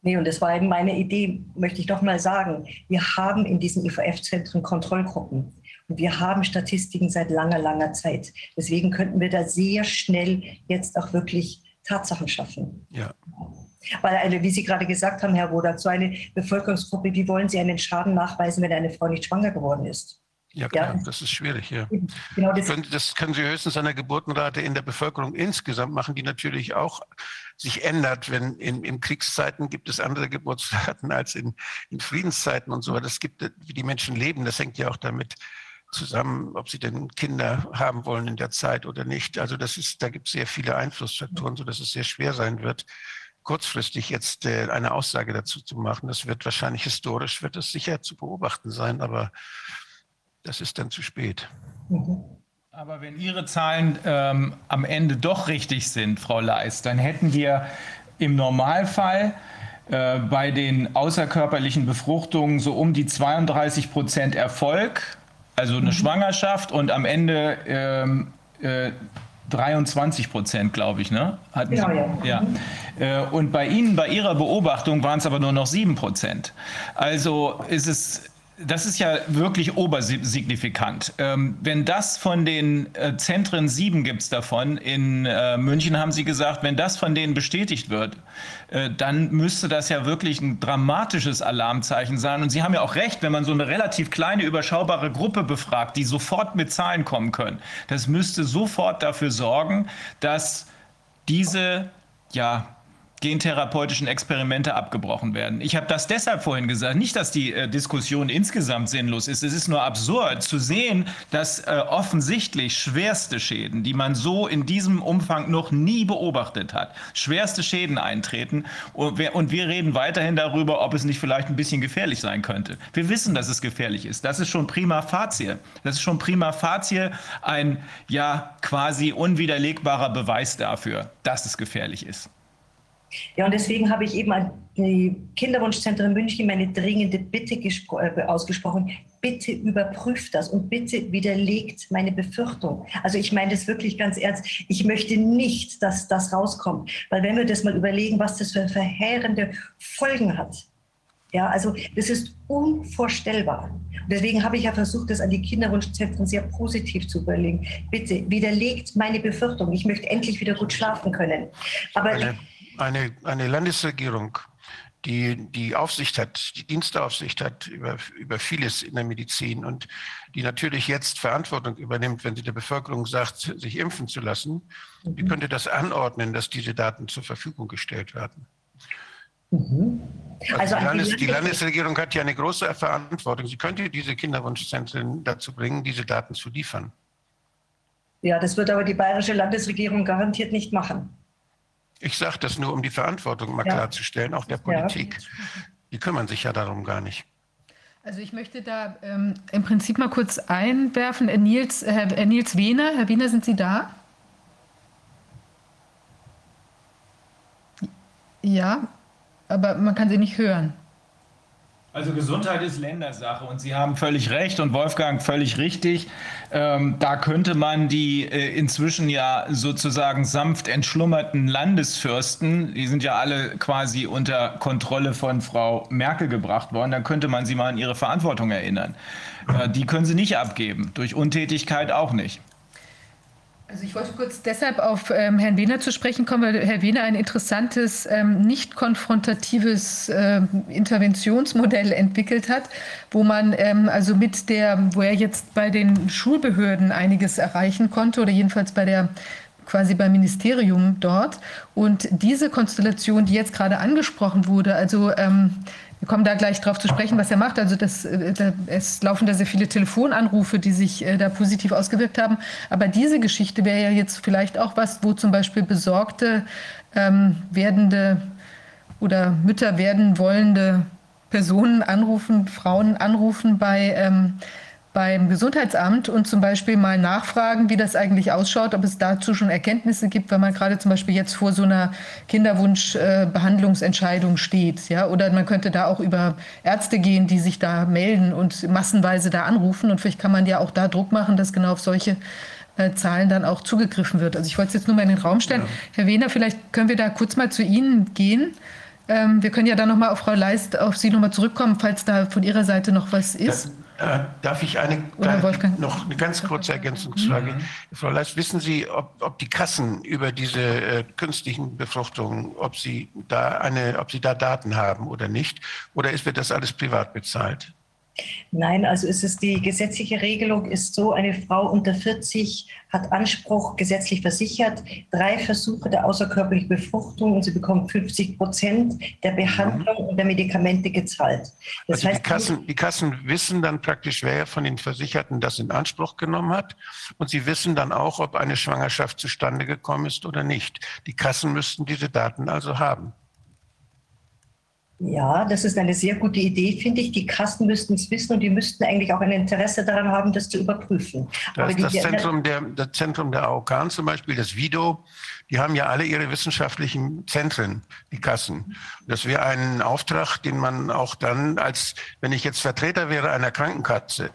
Nee, und das war eben meine Idee, möchte ich doch mal sagen. Wir haben in diesen IVF-Zentren Kontrollgruppen. Und wir haben Statistiken seit langer, langer Zeit. Deswegen könnten wir da sehr schnell jetzt auch wirklich Tatsachen schaffen. Ja. Weil eine, wie Sie gerade gesagt haben, Herr Rodak, so eine Bevölkerungsgruppe, wie wollen Sie einen Schaden nachweisen, wenn eine Frau nicht schwanger geworden ist? Ja, klar, ja. das ist schwierig, ja. Genau das, können, das können Sie höchstens an der Geburtenrate in der Bevölkerung insgesamt machen, die natürlich auch sich ändert. Wenn in, in Kriegszeiten gibt es andere Geburtsraten als in, in Friedenszeiten und so weiter. Das gibt, wie die Menschen leben, das hängt ja auch damit zusammen, ob sie denn Kinder haben wollen in der Zeit oder nicht. Also das ist, da gibt es sehr viele Einflussfaktoren, sodass es sehr schwer sein wird, kurzfristig jetzt äh, eine Aussage dazu zu machen. Das wird wahrscheinlich historisch, wird es sicher zu beobachten sein, aber das ist dann zu spät. Mhm. Aber wenn Ihre Zahlen ähm, am Ende doch richtig sind, Frau Leist, dann hätten wir im Normalfall äh, bei den außerkörperlichen Befruchtungen so um die 32 Prozent Erfolg, also eine mhm. Schwangerschaft und am Ende ähm, äh, 23 Prozent, glaube ich, ne? Hatten genau, Sie, ja. ja. Äh, und bei Ihnen, bei Ihrer Beobachtung waren es aber nur noch 7 Prozent. Also ist es das ist ja wirklich obersignifikant. Ähm, wenn das von den äh, Zentren, sieben gibt es davon, in äh, München haben Sie gesagt, wenn das von denen bestätigt wird, äh, dann müsste das ja wirklich ein dramatisches Alarmzeichen sein. Und Sie haben ja auch recht, wenn man so eine relativ kleine, überschaubare Gruppe befragt, die sofort mit Zahlen kommen können, das müsste sofort dafür sorgen, dass diese ja, gentherapeutischen Experimente abgebrochen werden. Ich habe das deshalb vorhin gesagt, nicht, dass die äh, Diskussion insgesamt sinnlos ist. Es ist nur absurd zu sehen, dass äh, offensichtlich schwerste Schäden, die man so in diesem Umfang noch nie beobachtet hat, schwerste Schäden eintreten. Und wir, und wir reden weiterhin darüber, ob es nicht vielleicht ein bisschen gefährlich sein könnte. Wir wissen, dass es gefährlich ist. Das ist schon prima facie. Das ist schon prima facie ein ja quasi unwiderlegbarer Beweis dafür, dass es gefährlich ist. Ja, und deswegen habe ich eben an die Kinderwunschzentren München meine dringende Bitte äh, ausgesprochen. Bitte überprüft das und bitte widerlegt meine Befürchtung. Also ich meine das wirklich ganz ernst. Ich möchte nicht, dass das rauskommt. Weil wenn wir das mal überlegen, was das für verheerende Folgen hat. Ja, also das ist unvorstellbar. Und deswegen habe ich ja versucht, das an die Kinderwunschzentren sehr positiv zu überlegen. Bitte widerlegt meine Befürchtung. Ich möchte endlich wieder gut schlafen können. Aber eine eine, eine Landesregierung, die die Aufsicht hat, die Dienstaufsicht hat über, über vieles in der Medizin und die natürlich jetzt Verantwortung übernimmt, wenn sie der Bevölkerung sagt, sich impfen zu lassen, mhm. die könnte das anordnen, dass diese Daten zur Verfügung gestellt werden. Mhm. Also, also die, Landes, die, Landesregierung hat ja eine große Verantwortung. Sie könnte diese Kinderwunschzentren dazu bringen, diese Daten zu liefern. Ja, das wird aber die bayerische Landesregierung garantiert nicht machen. Ich sage das nur, um die Verantwortung mal ja. klarzustellen, auch der Politik. Ja. Die kümmern sich ja darum gar nicht. Also ich möchte da ähm, im Prinzip mal kurz einwerfen. Herr Nils, Herr, Herr Nils Wehner, Herr Wehner, sind Sie da? Ja, aber man kann Sie nicht hören. Also Gesundheit ist Ländersache und Sie haben völlig recht und Wolfgang völlig richtig. Ähm, da könnte man die äh, inzwischen ja sozusagen sanft entschlummerten Landesfürsten, die sind ja alle quasi unter Kontrolle von Frau Merkel gebracht worden, dann könnte man sie mal an ihre Verantwortung erinnern. Äh, die können sie nicht abgeben, durch Untätigkeit auch nicht. Also ich wollte kurz deshalb auf ähm, Herrn Wehner zu sprechen kommen, weil Herr Wehner ein interessantes, ähm, nicht konfrontatives äh, Interventionsmodell entwickelt hat, wo man ähm, also mit der, wo er jetzt bei den Schulbehörden einiges erreichen konnte oder jedenfalls bei der quasi beim Ministerium dort. Und diese Konstellation, die jetzt gerade angesprochen wurde, also ähm, wir kommen da gleich drauf zu sprechen, was er macht. Also das, äh, da, es laufen da sehr viele Telefonanrufe, die sich äh, da positiv ausgewirkt haben. Aber diese Geschichte wäre ja jetzt vielleicht auch was, wo zum Beispiel besorgte ähm, werdende oder Mütter werden wollende Personen anrufen, Frauen anrufen bei ähm, beim Gesundheitsamt und zum Beispiel mal nachfragen, wie das eigentlich ausschaut, ob es dazu schon Erkenntnisse gibt, wenn man gerade zum Beispiel jetzt vor so einer Kinderwunschbehandlungsentscheidung steht. Ja? Oder man könnte da auch über Ärzte gehen, die sich da melden und massenweise da anrufen. Und vielleicht kann man ja auch da Druck machen, dass genau auf solche äh, Zahlen dann auch zugegriffen wird. Also ich wollte es jetzt nur mal in den Raum stellen. Ja. Herr Wehner, vielleicht können wir da kurz mal zu Ihnen gehen. Ähm, wir können ja dann nochmal auf Frau Leist, auf Sie nochmal zurückkommen, falls da von Ihrer Seite noch was ist. Das äh, darf ich eine, noch eine ganz kurze Ergänzungsfrage? Mhm. Frau Leist, wissen Sie, ob, ob die Kassen über diese äh, künstlichen Befruchtungen, ob sie, da eine, ob sie da Daten haben oder nicht? Oder ist, wird das alles privat bezahlt? Nein, also ist es die gesetzliche Regelung ist so, eine Frau unter 40 hat Anspruch gesetzlich versichert, drei Versuche der außerkörperlichen Befruchtung und sie bekommt 50 Prozent der Behandlung und der Medikamente gezahlt. Das also heißt, die, Kassen, die Kassen wissen dann praktisch, wer von den Versicherten das in Anspruch genommen hat und sie wissen dann auch, ob eine Schwangerschaft zustande gekommen ist oder nicht. Die Kassen müssten diese Daten also haben. Ja, das ist eine sehr gute Idee, finde ich. Die Kassen müssten es wissen und die müssten eigentlich auch ein Interesse daran haben, das zu überprüfen. Das, das, Zentrum, der, das Zentrum der AOK zum Beispiel, das VIDO, die haben ja alle ihre wissenschaftlichen Zentren, die Kassen. Das wäre ein Auftrag, den man auch dann als, wenn ich jetzt Vertreter wäre einer Krankenkasse,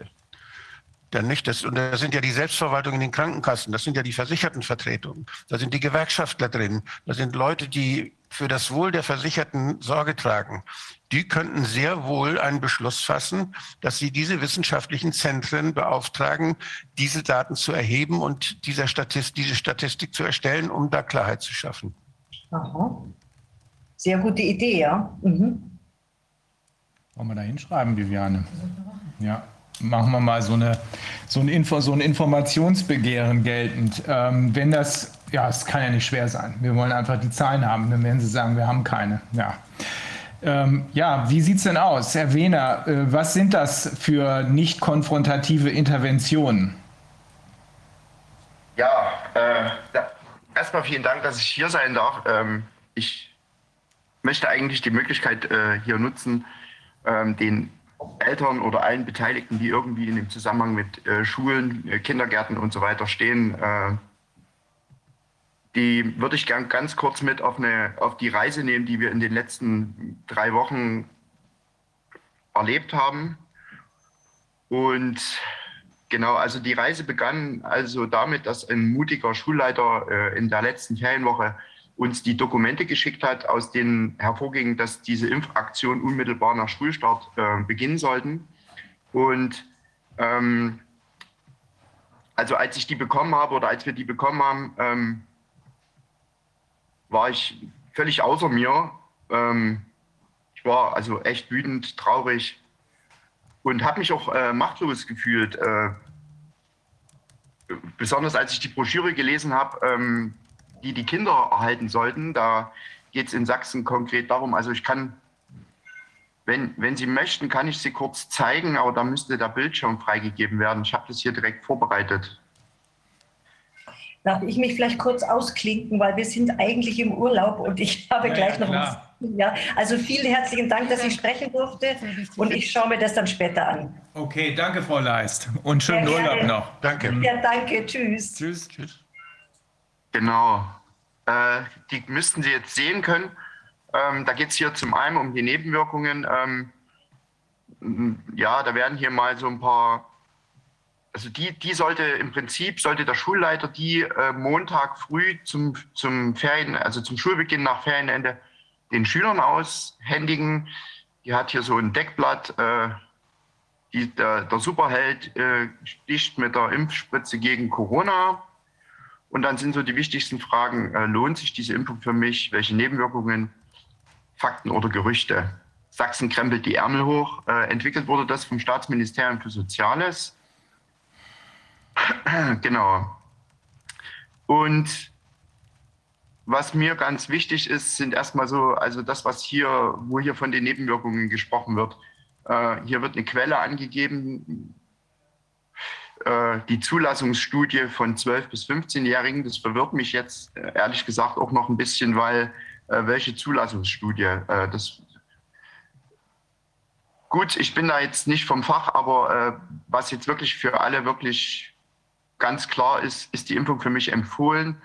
dann nicht. Das, und da sind ja die Selbstverwaltung in den Krankenkassen, das sind ja die Versichertenvertretungen, da sind die Gewerkschaftler drin, da sind Leute, die für das Wohl der Versicherten Sorge tragen, die könnten sehr wohl einen Beschluss fassen, dass sie diese wissenschaftlichen Zentren beauftragen, diese Daten zu erheben und dieser Statist, diese Statistik zu erstellen, um da Klarheit zu schaffen. Aha. Sehr gute Idee, ja. Mhm. Wollen wir da hinschreiben, Viviane? Ja machen wir mal so, eine, so, ein, Info, so ein Informationsbegehren geltend. Ähm, wenn das, ja, es kann ja nicht schwer sein. Wir wollen einfach die Zahlen haben, dann werden Sie sagen, wir haben keine. Ja. Ähm, ja, wie sieht es denn aus? Herr Wehner, äh, was sind das für nicht konfrontative Interventionen? Ja, äh, da, erstmal vielen Dank, dass ich hier sein darf. Ähm, ich möchte eigentlich die Möglichkeit äh, hier nutzen, ähm, den Eltern oder allen Beteiligten, die irgendwie in dem Zusammenhang mit äh, Schulen, äh, Kindergärten und so weiter stehen, äh, die würde ich gern ganz kurz mit auf, eine, auf die Reise nehmen, die wir in den letzten drei Wochen erlebt haben. Und genau, also die Reise begann also damit, dass ein mutiger Schulleiter äh, in der letzten Ferienwoche uns die Dokumente geschickt hat, aus denen hervorging, dass diese Impfaktion unmittelbar nach Schulstart äh, beginnen sollten. Und ähm, also als ich die bekommen habe oder als wir die bekommen haben, ähm, war ich völlig außer mir. Ähm, ich war also echt wütend, traurig und habe mich auch äh, machtlos gefühlt. Äh, besonders als ich die Broschüre gelesen habe, ähm, die die Kinder erhalten sollten. Da geht es in Sachsen konkret darum, also ich kann, wenn, wenn Sie möchten, kann ich sie kurz zeigen, aber da müsste der Bildschirm freigegeben werden. Ich habe das hier direkt vorbereitet. Darf ich mich vielleicht kurz ausklinken, weil wir sind eigentlich im Urlaub und ich habe ja, gleich ja, noch was. Ja, also vielen herzlichen Dank, dass ich sprechen durfte und ich schaue mir das dann später an. Okay, danke, Frau Leist und schönen ja, Urlaub noch. Danke. Ja, danke. Tschüss. Tschüss. Tschüss. Genau. Äh, die müssten Sie jetzt sehen können. Ähm, da geht es hier zum einen um die Nebenwirkungen. Ähm, ja, da werden hier mal so ein paar, also die, die sollte im Prinzip, sollte der Schulleiter die äh, Montag früh zum, zum Ferien, also zum Schulbeginn nach Ferienende den Schülern aushändigen. Die hat hier so ein Deckblatt. Äh, die, der, der Superheld äh, sticht mit der Impfspritze gegen Corona. Und dann sind so die wichtigsten Fragen, äh, lohnt sich diese Impfung für mich? Welche Nebenwirkungen? Fakten oder Gerüchte? Sachsen krempelt die Ärmel hoch. Äh, entwickelt wurde das vom Staatsministerium für Soziales. genau. Und was mir ganz wichtig ist, sind erstmal so, also das, was hier, wo hier von den Nebenwirkungen gesprochen wird. Äh, hier wird eine Quelle angegeben, äh, die Zulassungsstudie von 12- bis 15-Jährigen. Das verwirrt mich jetzt äh, ehrlich gesagt auch noch ein bisschen, weil äh, welche Zulassungsstudie. Äh, das Gut, ich bin da jetzt nicht vom Fach, aber äh, was jetzt wirklich für alle wirklich ganz klar ist, ist die Impfung für mich empfohlen.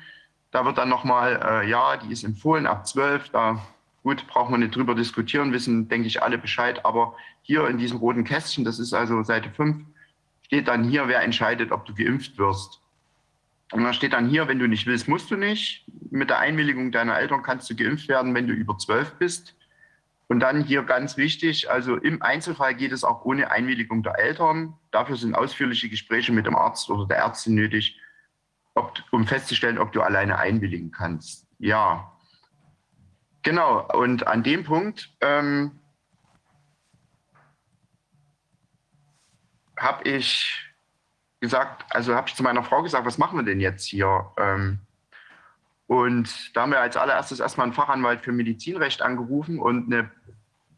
Da wird dann nochmal, äh, ja, die ist empfohlen ab 12. Da gut, brauchen wir nicht drüber diskutieren, wissen, denke ich, alle Bescheid. Aber hier in diesem roten Kästchen, das ist also Seite 5, steht dann hier, wer entscheidet, ob du geimpft wirst. Und da steht dann hier, wenn du nicht willst, musst du nicht. Mit der Einwilligung deiner Eltern kannst du geimpft werden, wenn du über 12 bist. Und dann hier ganz wichtig, also im Einzelfall geht es auch ohne Einwilligung der Eltern. Dafür sind ausführliche Gespräche mit dem Arzt oder der Ärztin nötig, ob, um festzustellen, ob du alleine einwilligen kannst. Ja, genau. Und an dem Punkt ähm, habe ich gesagt, also habe ich zu meiner Frau gesagt, was machen wir denn jetzt hier? Ähm, und da haben wir als allererstes erstmal einen Fachanwalt für Medizinrecht angerufen und eine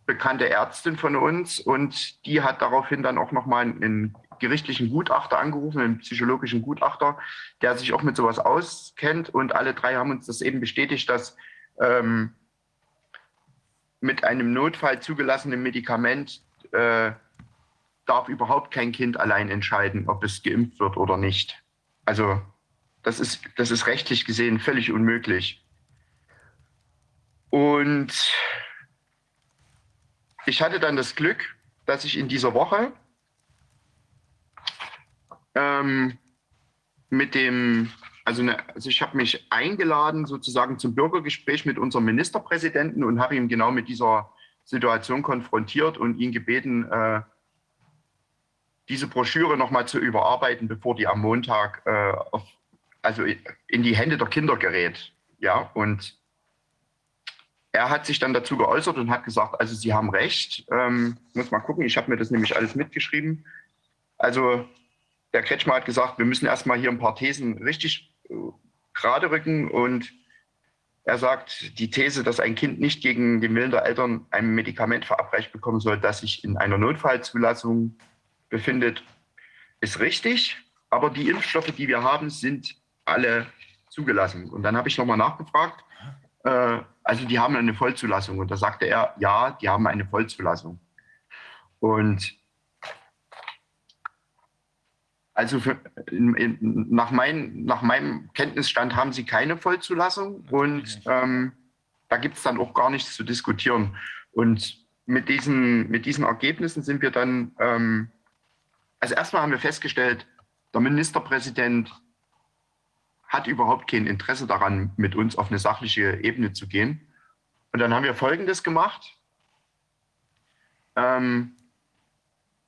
bekannte Ärztin von uns. Und die hat daraufhin dann auch nochmal einen gerichtlichen Gutachter angerufen, einen psychologischen Gutachter, der sich auch mit sowas auskennt. Und alle drei haben uns das eben bestätigt, dass ähm, mit einem Notfall zugelassenen Medikament äh, darf überhaupt kein Kind allein entscheiden, ob es geimpft wird oder nicht. Also das ist, das ist rechtlich gesehen völlig unmöglich. Und ich hatte dann das Glück, dass ich in dieser Woche ähm, mit dem, also, ne, also ich habe mich eingeladen sozusagen zum Bürgergespräch mit unserem Ministerpräsidenten und habe ihn genau mit dieser Situation konfrontiert und ihn gebeten, äh, diese Broschüre nochmal zu überarbeiten, bevor die am Montag äh, auf also in die Hände der Kinder gerät. Ja, und er hat sich dann dazu geäußert und hat gesagt, also Sie haben recht. Ähm, muss mal gucken, ich habe mir das nämlich alles mitgeschrieben. Also der Kretschmer hat gesagt, wir müssen erstmal hier ein paar Thesen richtig äh, gerade rücken. Und er sagt, die These, dass ein Kind nicht gegen den Willen der Eltern ein Medikament verabreicht bekommen soll, das sich in einer Notfallzulassung befindet, ist richtig. Aber die Impfstoffe, die wir haben, sind alle zugelassen. Und dann habe ich nochmal nachgefragt, äh, also die haben eine Vollzulassung. Und da sagte er, ja, die haben eine Vollzulassung. Und also für, in, in, nach, mein, nach meinem Kenntnisstand haben sie keine Vollzulassung und ähm, da gibt es dann auch gar nichts zu diskutieren. Und mit diesen, mit diesen Ergebnissen sind wir dann, ähm, also erstmal haben wir festgestellt, der Ministerpräsident hat überhaupt kein Interesse daran, mit uns auf eine sachliche Ebene zu gehen. Und dann haben wir Folgendes gemacht. Ähm,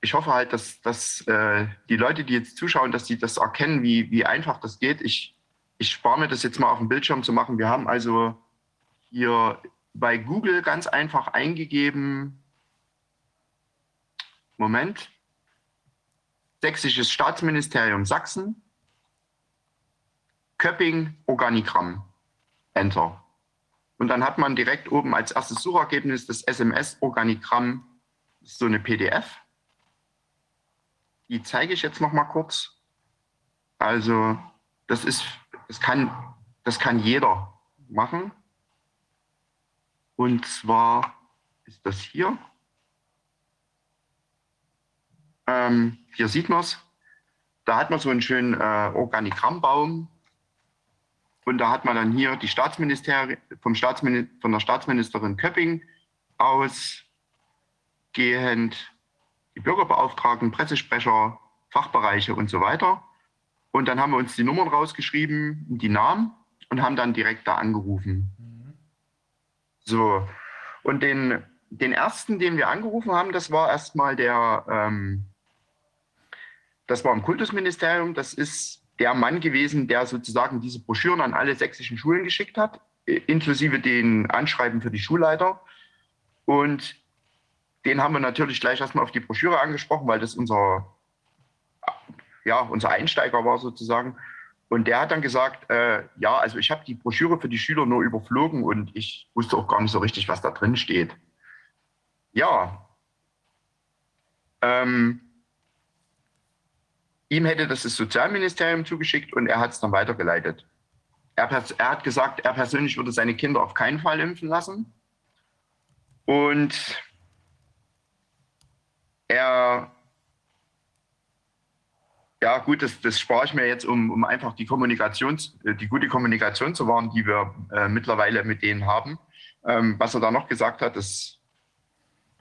ich hoffe halt, dass, dass äh, die Leute, die jetzt zuschauen, dass sie das erkennen, wie, wie einfach das geht. Ich, ich spare mir das jetzt mal auf dem Bildschirm zu machen. Wir haben also hier bei Google ganz einfach eingegeben, Moment, Sächsisches Staatsministerium Sachsen, Köpping Organigramm. Enter. Und dann hat man direkt oben als erstes Suchergebnis das SMS-Organigramm, so eine PDF. Die zeige ich jetzt noch mal kurz. Also das ist, das kann, das kann jeder machen. Und zwar ist das hier. Ähm, hier sieht man es. Da hat man so einen schönen äh, Organigrammbaum und da hat man dann hier die Staatsministerin, vom Staatsmin von der Staatsministerin Köpping ausgehend die Bürgerbeauftragten, Pressesprecher, Fachbereiche und so weiter. Und dann haben wir uns die Nummern rausgeschrieben, die Namen und haben dann direkt da angerufen. Mhm. So, und den, den ersten, den wir angerufen haben, das war erstmal der, ähm, das war im Kultusministerium, das ist der Mann gewesen, der sozusagen diese Broschüren an alle sächsischen Schulen geschickt hat, inklusive den Anschreiben für die Schulleiter. Und den haben wir natürlich gleich erstmal auf die Broschüre angesprochen, weil das unser, ja, unser Einsteiger war sozusagen. Und der hat dann gesagt, äh, ja, also ich habe die Broschüre für die Schüler nur überflogen und ich wusste auch gar nicht so richtig, was da drin steht. Ja. Ähm, Ihm hätte das das Sozialministerium zugeschickt und er hat es dann weitergeleitet. er, er hat gesagt, er persönlich würde seine Kinder auf keinen Fall impfen lassen. Und er, ja gut, das, das spare ich mir jetzt, um, um einfach die Kommunikations, die gute Kommunikation zu wahren, die wir äh, mittlerweile mit denen haben. Ähm, was er da noch gesagt hat, das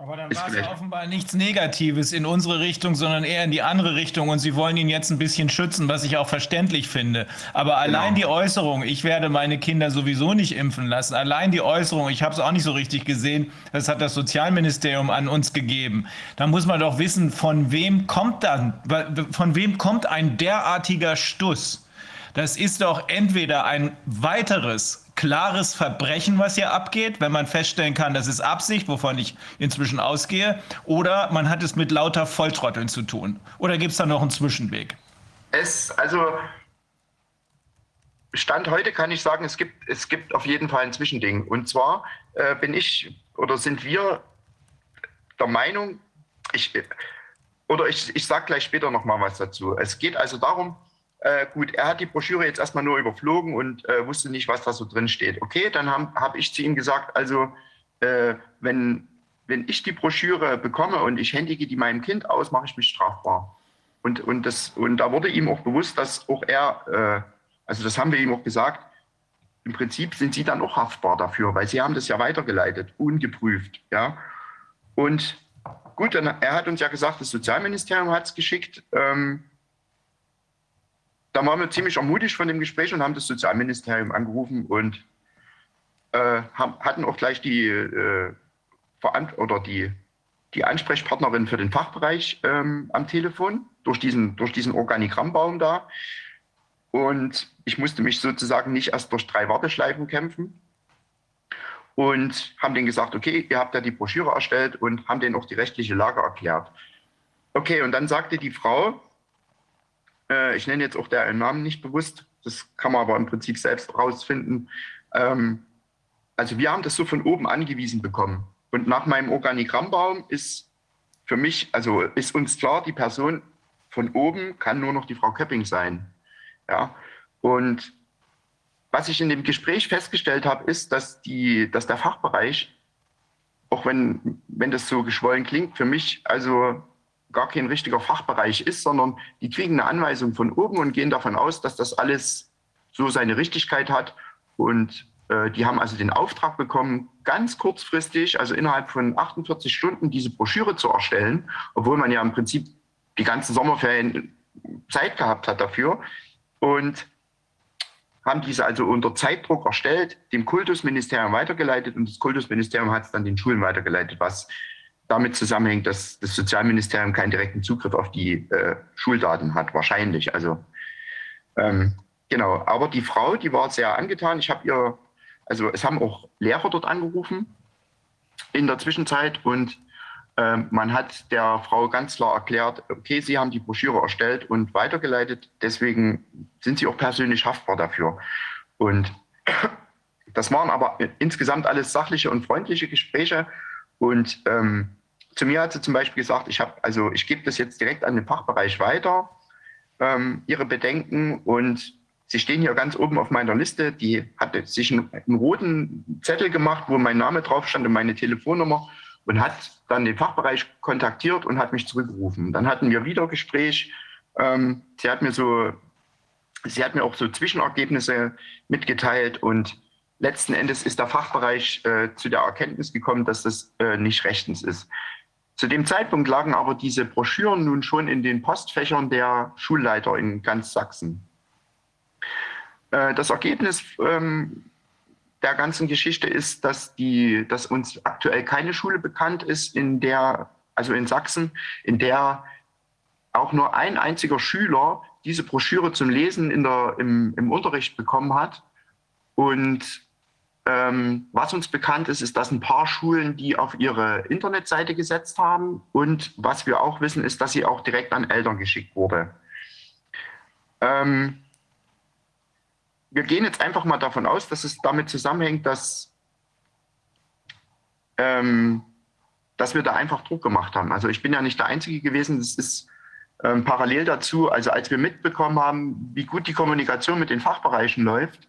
aber dann war es ja offenbar nichts Negatives in unsere Richtung, sondern eher in die andere Richtung. Und Sie wollen ihn jetzt ein bisschen schützen, was ich auch verständlich finde. Aber allein genau. die Äußerung, ich werde meine Kinder sowieso nicht impfen lassen, allein die Äußerung, ich habe es auch nicht so richtig gesehen, das hat das Sozialministerium an uns gegeben. Da muss man doch wissen, von wem kommt dann, von wem kommt ein derartiger Stuss? Das ist doch entweder ein weiteres klares Verbrechen, was hier abgeht, wenn man feststellen kann, das ist Absicht, wovon ich inzwischen ausgehe, oder man hat es mit lauter Volltrotteln zu tun. Oder gibt es da noch einen Zwischenweg? Es, also Stand heute kann ich sagen, es gibt, es gibt auf jeden Fall ein Zwischending. Und zwar äh, bin ich oder sind wir der Meinung, ich, oder ich, ich sage gleich später noch mal was dazu. Es geht also darum, äh, gut, er hat die Broschüre jetzt erstmal nur überflogen und äh, wusste nicht, was da so drin steht. Okay, dann habe hab ich zu ihm gesagt, also äh, wenn, wenn ich die Broschüre bekomme und ich händige die meinem Kind aus, mache ich mich strafbar. Und, und, das, und da wurde ihm auch bewusst, dass auch er, äh, also das haben wir ihm auch gesagt, im Prinzip sind sie dann auch haftbar dafür, weil sie haben das ja weitergeleitet, ungeprüft. Ja? Und gut, dann, er hat uns ja gesagt, das Sozialministerium hat es geschickt. Ähm, da waren wir ziemlich ermutigt von dem Gespräch und haben das Sozialministerium angerufen und äh, haben, hatten auch gleich die, äh, oder die, die Ansprechpartnerin für den Fachbereich ähm, am Telefon durch diesen, durch diesen Organigrammbaum da. Und ich musste mich sozusagen nicht erst durch drei Warteschleifen kämpfen und haben denen gesagt, okay, ihr habt ja die Broschüre erstellt und haben denen auch die rechtliche Lage erklärt. Okay, und dann sagte die Frau, äh, ich nenne jetzt auch der Namen nicht bewusst, das kann man aber im Prinzip selbst rausfinden. Ähm, also wir haben das so von oben angewiesen bekommen. Und nach meinem Organigrammbaum ist für mich, also ist uns klar, die Person von oben kann nur noch die Frau Köpping sein. Ja. Und was ich in dem Gespräch festgestellt habe, ist, dass, die, dass der Fachbereich, auch wenn, wenn das so geschwollen klingt, für mich also gar kein richtiger Fachbereich ist, sondern die kriegen eine Anweisung von oben und gehen davon aus, dass das alles so seine Richtigkeit hat. Und äh, die haben also den Auftrag bekommen, ganz kurzfristig, also innerhalb von 48 Stunden, diese Broschüre zu erstellen, obwohl man ja im Prinzip die ganzen Sommerferien Zeit gehabt hat dafür. Und haben diese also unter Zeitdruck erstellt, dem Kultusministerium weitergeleitet und das Kultusministerium hat es dann den Schulen weitergeleitet, was damit zusammenhängt, dass das Sozialministerium keinen direkten Zugriff auf die äh, Schuldaten hat, wahrscheinlich. Also ähm, genau, aber die Frau, die war sehr angetan. Ich habe ihr, also es haben auch Lehrer dort angerufen in der Zwischenzeit und äh, man hat der Frau ganz klar erklärt, okay, Sie haben die Broschüre erstellt und weitergeleitet, deswegen sind Sie auch persönlich haftbar dafür. Und das waren aber insgesamt alles sachliche und freundliche Gespräche. Und ähm, zu mir hat sie zum Beispiel gesagt, ich habe, also ich gebe das jetzt direkt an den Fachbereich weiter, ähm, ihre Bedenken und Sie stehen hier ganz oben auf meiner Liste. Die hat sich einen, einen, roten Zettel gemacht, wo mein Name drauf stand und meine Telefonnummer und hat dann den Fachbereich kontaktiert und hat mich zurückgerufen. Dann hatten wir wieder Gespräch. Ähm, sie hat mir so, sie hat mir auch so Zwischenergebnisse mitgeteilt und letzten Endes ist der Fachbereich äh, zu der Erkenntnis gekommen, dass das äh, nicht rechtens ist. Zu dem Zeitpunkt lagen aber diese Broschüren nun schon in den Postfächern der Schulleiter in ganz Sachsen. Äh, das Ergebnis ähm, der ganzen Geschichte ist, dass, die, dass uns aktuell keine Schule bekannt ist, in der, also in Sachsen, in der auch nur ein einziger Schüler diese Broschüre zum Lesen in der, im, im Unterricht bekommen hat. Und ähm, was uns bekannt ist, ist, dass ein paar Schulen die auf ihre Internetseite gesetzt haben. Und was wir auch wissen, ist, dass sie auch direkt an Eltern geschickt wurde. Ähm, wir gehen jetzt einfach mal davon aus, dass es damit zusammenhängt, dass, ähm, dass wir da einfach Druck gemacht haben. Also ich bin ja nicht der Einzige gewesen. Das ist ähm, parallel dazu, also als wir mitbekommen haben, wie gut die Kommunikation mit den Fachbereichen läuft,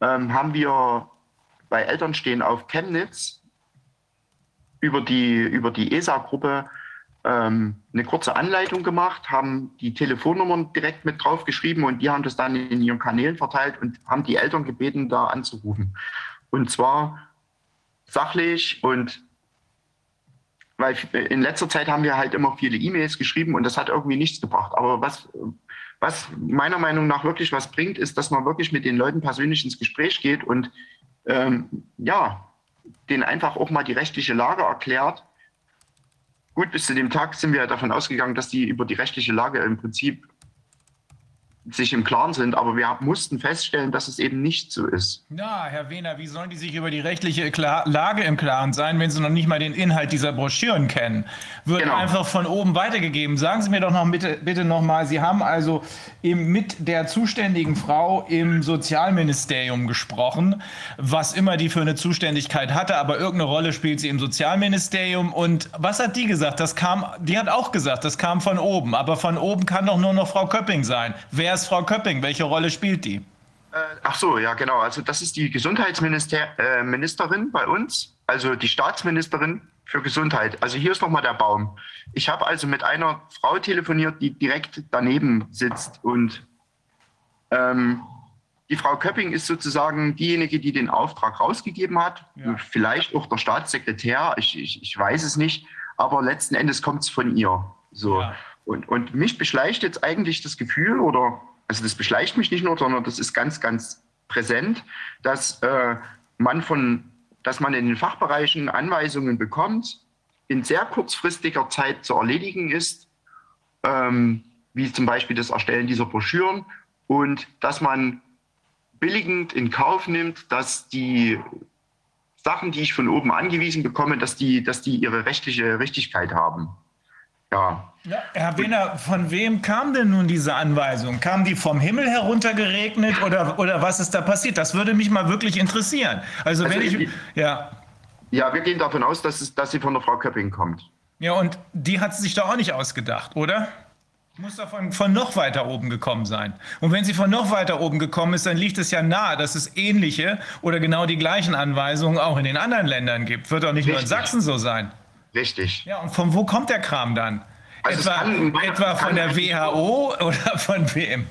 ähm, haben wir bei Elternstehen auf Chemnitz über die, über die ESA-Gruppe ähm, eine kurze Anleitung gemacht, haben die Telefonnummern direkt mit draufgeschrieben und die haben das dann in ihren Kanälen verteilt und haben die Eltern gebeten, da anzurufen. Und zwar sachlich und weil in letzter Zeit haben wir halt immer viele E-Mails geschrieben und das hat irgendwie nichts gebracht. Aber was, was meiner Meinung nach wirklich was bringt, ist, dass man wirklich mit den Leuten persönlich ins Gespräch geht und ähm, ja, denen einfach auch mal die rechtliche Lage erklärt. Gut, bis zu dem Tag sind wir davon ausgegangen, dass die über die rechtliche Lage im Prinzip sich im Klaren sind, aber wir mussten feststellen, dass es eben nicht so ist. Na, Herr Wehner, wie sollen die sich über die rechtliche Lage im Klaren sein, wenn sie noch nicht mal den Inhalt dieser Broschüren kennen? Wird genau. einfach von oben weitergegeben. Sagen Sie mir doch noch bitte, bitte noch mal, Sie haben also eben mit der zuständigen Frau im Sozialministerium gesprochen, was immer die für eine Zuständigkeit hatte, aber irgendeine Rolle spielt sie im Sozialministerium. Und was hat die gesagt? Das kam, die hat auch gesagt, das kam von oben, aber von oben kann doch nur noch Frau Köpping sein. Wer Frau Köpping? Welche Rolle spielt die? Äh, ach so, ja, genau. Also das ist die Gesundheitsministerin äh, bei uns, also die Staatsministerin für Gesundheit. Also hier ist nochmal der Baum. Ich habe also mit einer Frau telefoniert, die direkt daneben sitzt und ähm, die Frau Köpping ist sozusagen diejenige, die den Auftrag rausgegeben hat. Ja. Vielleicht auch der Staatssekretär, ich, ich, ich weiß es nicht, aber letzten Endes kommt es von ihr. So. Ja. Und, und mich beschleicht jetzt eigentlich das Gefühl, oder also das beschleicht mich nicht nur, sondern das ist ganz, ganz präsent, dass äh, man von, dass man in den Fachbereichen Anweisungen bekommt, in sehr kurzfristiger Zeit zu erledigen ist, ähm, wie zum Beispiel das Erstellen dieser Broschüren und dass man billigend in Kauf nimmt, dass die Sachen, die ich von oben angewiesen bekomme, dass die, dass die ihre rechtliche Richtigkeit haben. Ja. ja. Herr Wehner, von wem kam denn nun diese Anweisung? Kam die vom Himmel heruntergeregnet oder, oder was ist da passiert? Das würde mich mal wirklich interessieren. Also, also wenn ich. Ja. ja, wir gehen davon aus, dass, es, dass sie von der Frau Köpping kommt. Ja, und die hat sie sich doch auch nicht ausgedacht, oder? Muss doch von, von, noch weiter oben gekommen sein. Und wenn sie von noch weiter oben gekommen ist, dann liegt es ja nahe, dass es ähnliche oder genau die gleichen Anweisungen auch in den anderen Ländern gibt. Wird doch nicht Richtig. nur in Sachsen so sein. Richtig. Ja, und von wo kommt der Kram dann? Also etwa, etwa von der WHO oder von wem?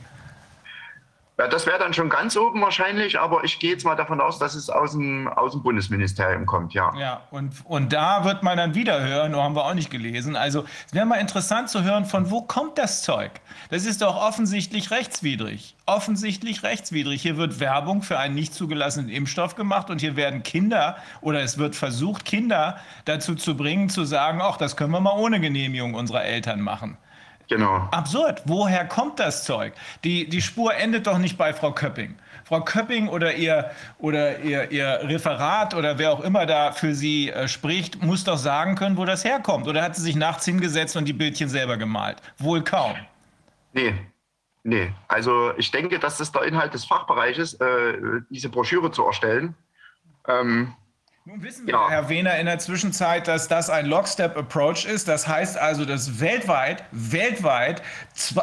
Ja, das wäre dann schon ganz oben wahrscheinlich, aber ich gehe jetzt mal davon aus, dass es aus dem, aus dem Bundesministerium kommt, ja. Ja, und, und da wird man dann wieder hören, oder haben wir auch nicht gelesen. Also es wäre mal interessant zu hören, von wo kommt das Zeug? Das ist doch offensichtlich rechtswidrig. Offensichtlich rechtswidrig. Hier wird Werbung für einen nicht zugelassenen Impfstoff gemacht und hier werden Kinder oder es wird versucht, Kinder dazu zu bringen, zu sagen, ach, das können wir mal ohne Genehmigung unserer Eltern machen. Genau. Absurd. Woher kommt das Zeug? Die, die Spur endet doch nicht bei Frau Köpping. Frau Köpping oder ihr, oder ihr, ihr Referat oder wer auch immer da für sie äh, spricht, muss doch sagen können, wo das herkommt. Oder hat sie sich nachts hingesetzt und die Bildchen selber gemalt? Wohl kaum. Nee. Nee. Also ich denke, dass das der Inhalt des Fachbereiches, äh, diese Broschüre zu erstellen. Ähm, nun wissen wir, ja. Herr Wehner, in der Zwischenzeit, dass das ein Lockstep-Approach ist. Das heißt also, dass weltweit, weltweit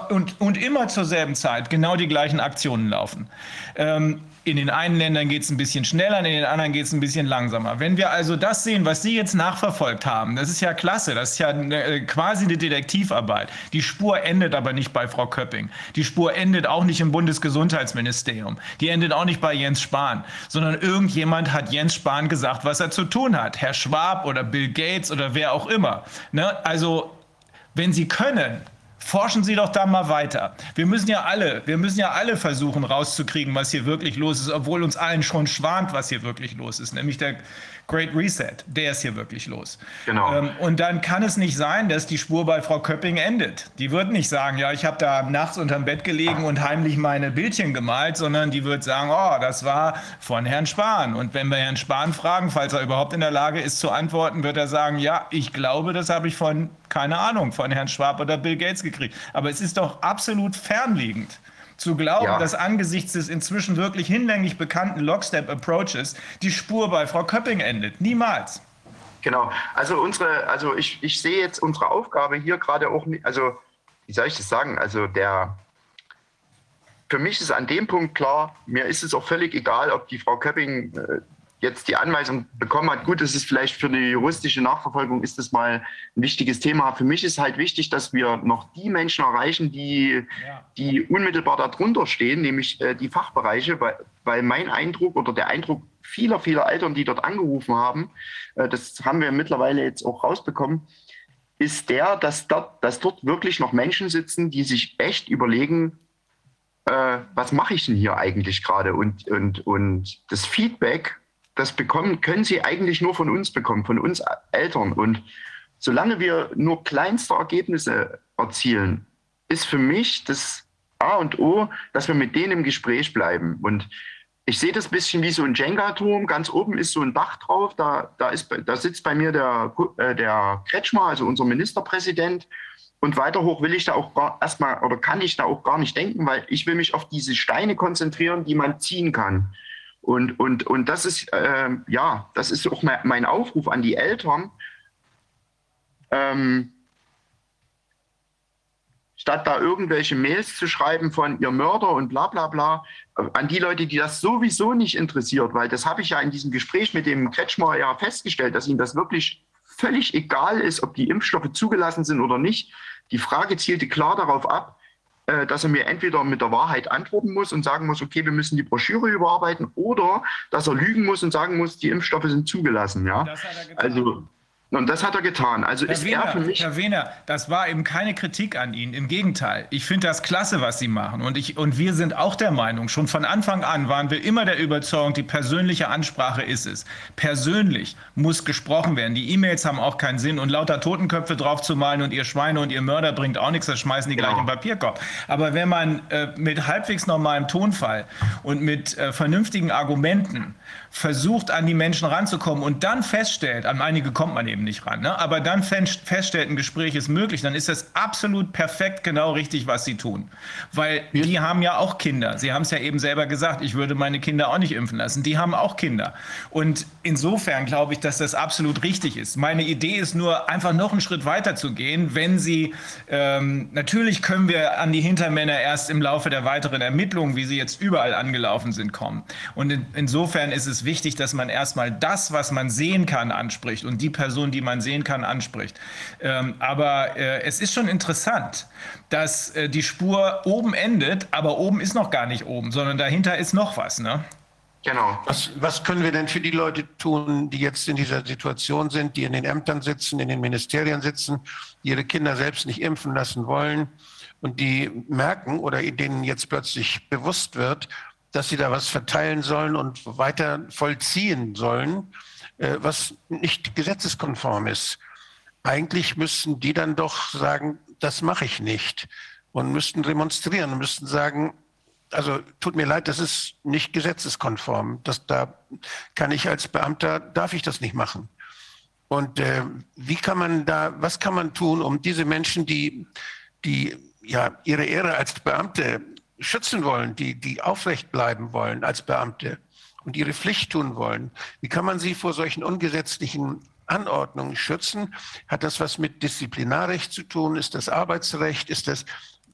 und, und immer zur selben Zeit genau die gleichen Aktionen laufen. Ähm, in den einen Ländern geht es ein bisschen schneller, in den anderen geht es ein bisschen langsamer. Wenn wir also das sehen, was Sie jetzt nachverfolgt haben, das ist ja klasse, das ist ja eine, äh, quasi eine Detektivarbeit. Die Spur endet aber nicht bei Frau Köpping. Die Spur endet auch nicht im Bundesgesundheitsministerium. Die endet auch nicht bei Jens Spahn, sondern irgendjemand hat Jens Spahn gesagt, was er zu tun hat. Herr Schwab oder Bill Gates oder wer auch immer. Ne? Also, wenn Sie können, Forschen Sie doch da mal weiter. Wir müssen ja alle, wir müssen ja alle versuchen rauszukriegen, was hier wirklich los ist, obwohl uns allen schon schwant, was hier wirklich los ist, nämlich der Great Reset, der ist hier wirklich los. Genau. Ähm, und dann kann es nicht sein, dass die Spur bei Frau Köpping endet. Die wird nicht sagen, ja, ich habe da nachts unterm Bett gelegen und heimlich meine Bildchen gemalt, sondern die wird sagen, oh, das war von Herrn Spahn. Und wenn wir Herrn Spahn fragen, falls er überhaupt in der Lage ist zu antworten, wird er sagen, ja, ich glaube, das habe ich von, keine Ahnung, von Herrn Schwab oder Bill Gates gekriegt. Aber es ist doch absolut fernliegend zu glauben, ja. dass angesichts des inzwischen wirklich hinlänglich bekannten Lockstep-Approaches die Spur bei Frau Köpping endet. Niemals. Genau. Also unsere, also ich, ich sehe jetzt unsere Aufgabe hier gerade auch nicht, also wie soll ich das sagen? Also der für mich ist an dem Punkt klar, mir ist es auch völlig egal, ob die Frau Köpping äh, jetzt die Anweisung bekommen hat. Gut, das ist vielleicht für eine juristische Nachverfolgung ist das mal ein wichtiges Thema. Für mich ist halt wichtig, dass wir noch die Menschen erreichen, die, die unmittelbar darunter stehen, nämlich äh, die Fachbereiche, weil, weil mein Eindruck oder der Eindruck vieler, vieler Eltern, die dort angerufen haben, äh, das haben wir mittlerweile jetzt auch rausbekommen, ist der, dass dort, dass dort wirklich noch Menschen sitzen, die sich echt überlegen, äh, was mache ich denn hier eigentlich gerade? Und, und, und das Feedback, das bekommen, können sie eigentlich nur von uns bekommen, von uns Eltern. Und solange wir nur kleinste Ergebnisse erzielen, ist für mich das A und O, dass wir mit denen im Gespräch bleiben. Und ich sehe das ein bisschen wie so ein Jenga-Turm. Ganz oben ist so ein Dach drauf. Da, da, ist, da sitzt bei mir der, äh, der Kretschmer, also unser Ministerpräsident. Und weiter hoch will ich da auch gar, erstmal oder kann ich da auch gar nicht denken, weil ich will mich auf diese Steine konzentrieren, die man ziehen kann. Und, und, und das ist, äh, ja, das ist auch mein Aufruf an die Eltern. Ähm, statt da irgendwelche Mails zu schreiben von ihr Mörder und bla bla bla, äh, an die Leute, die das sowieso nicht interessiert, weil das habe ich ja in diesem Gespräch mit dem Kretschmer ja festgestellt, dass ihm das wirklich völlig egal ist, ob die Impfstoffe zugelassen sind oder nicht. Die Frage zielte klar darauf ab, äh, dass er mir entweder mit der Wahrheit antworten muss und sagen muss, okay, wir müssen die Broschüre überarbeiten, oder dass er lügen muss und sagen muss, die Impfstoffe sind zugelassen. Ja? Also und das hat er getan. Also Herr ist Wehner, er für mich. Herr Wehner, das war eben keine Kritik an ihn. Im Gegenteil. Ich finde das klasse, was Sie machen. Und, ich, und wir sind auch der Meinung, schon von Anfang an waren wir immer der Überzeugung, die persönliche Ansprache ist es. Persönlich muss gesprochen werden. Die E-Mails haben auch keinen Sinn. Und lauter Totenköpfe draufzumalen und ihr Schweine und ihr Mörder bringt auch nichts. Das schmeißen die Genau. gleich im Papierkorb. Aber wenn man äh, mit halbwegs normalem Tonfall und mit äh, vernünftigen Argumenten versucht, an die Menschen ranzukommen und dann feststellt, an einige kommt man eben nicht ran, ne? aber dann fest- feststellt, ein Gespräch ist möglich, dann ist das absolut perfekt genau richtig, was sie tun. Weil die haben ja auch Kinder. Sie haben es ja eben selber gesagt, ich würde meine Kinder auch nicht impfen lassen. Die haben auch Kinder. Und insofern glaube ich, dass das absolut richtig ist. Meine Idee ist nur, einfach noch einen Schritt weiter zu gehen, wenn sie, ähm, natürlich können wir an die Hintermänner erst im Laufe der weiteren Ermittlungen, wie sie jetzt überall angelaufen sind, kommen. Und in, insofern ist es wichtig, dass man erstmal das, was man sehen kann, anspricht und die Person, die man sehen kann, anspricht. Ähm, aber äh, es ist schon interessant, dass äh, die Spur oben endet, aber oben ist noch gar nicht oben, sondern dahinter ist noch was. Ne? Genau. Was, was können wir denn für die Leute tun, die jetzt in dieser Situation sind, die in den Ämtern sitzen, in den Ministerien sitzen, die ihre Kinder selbst nicht impfen lassen wollen und die merken oder denen jetzt plötzlich bewusst wird, dass sie da was verteilen sollen und weiter vollziehen sollen, äh, was nicht gesetzeskonform ist. Eigentlich müssten die dann doch sagen, das mache ich nicht und müssten demonstrieren müssten sagen, also tut mir leid, das ist nicht gesetzeskonform. Das, da kann ich als Beamter, darf ich das nicht machen. Und äh, wie kann man da, was kann man tun, um diese Menschen, die, die ja ihre Ehre als Beamte schützen wollen, die, die aufrecht bleiben wollen als Beamte und ihre Pflicht tun wollen, wie kann man sie vor solchen ungesetzlichen Anordnungen schützen? Hat das was mit Disziplinarrecht zu tun? Ist das Arbeitsrecht? Ist das,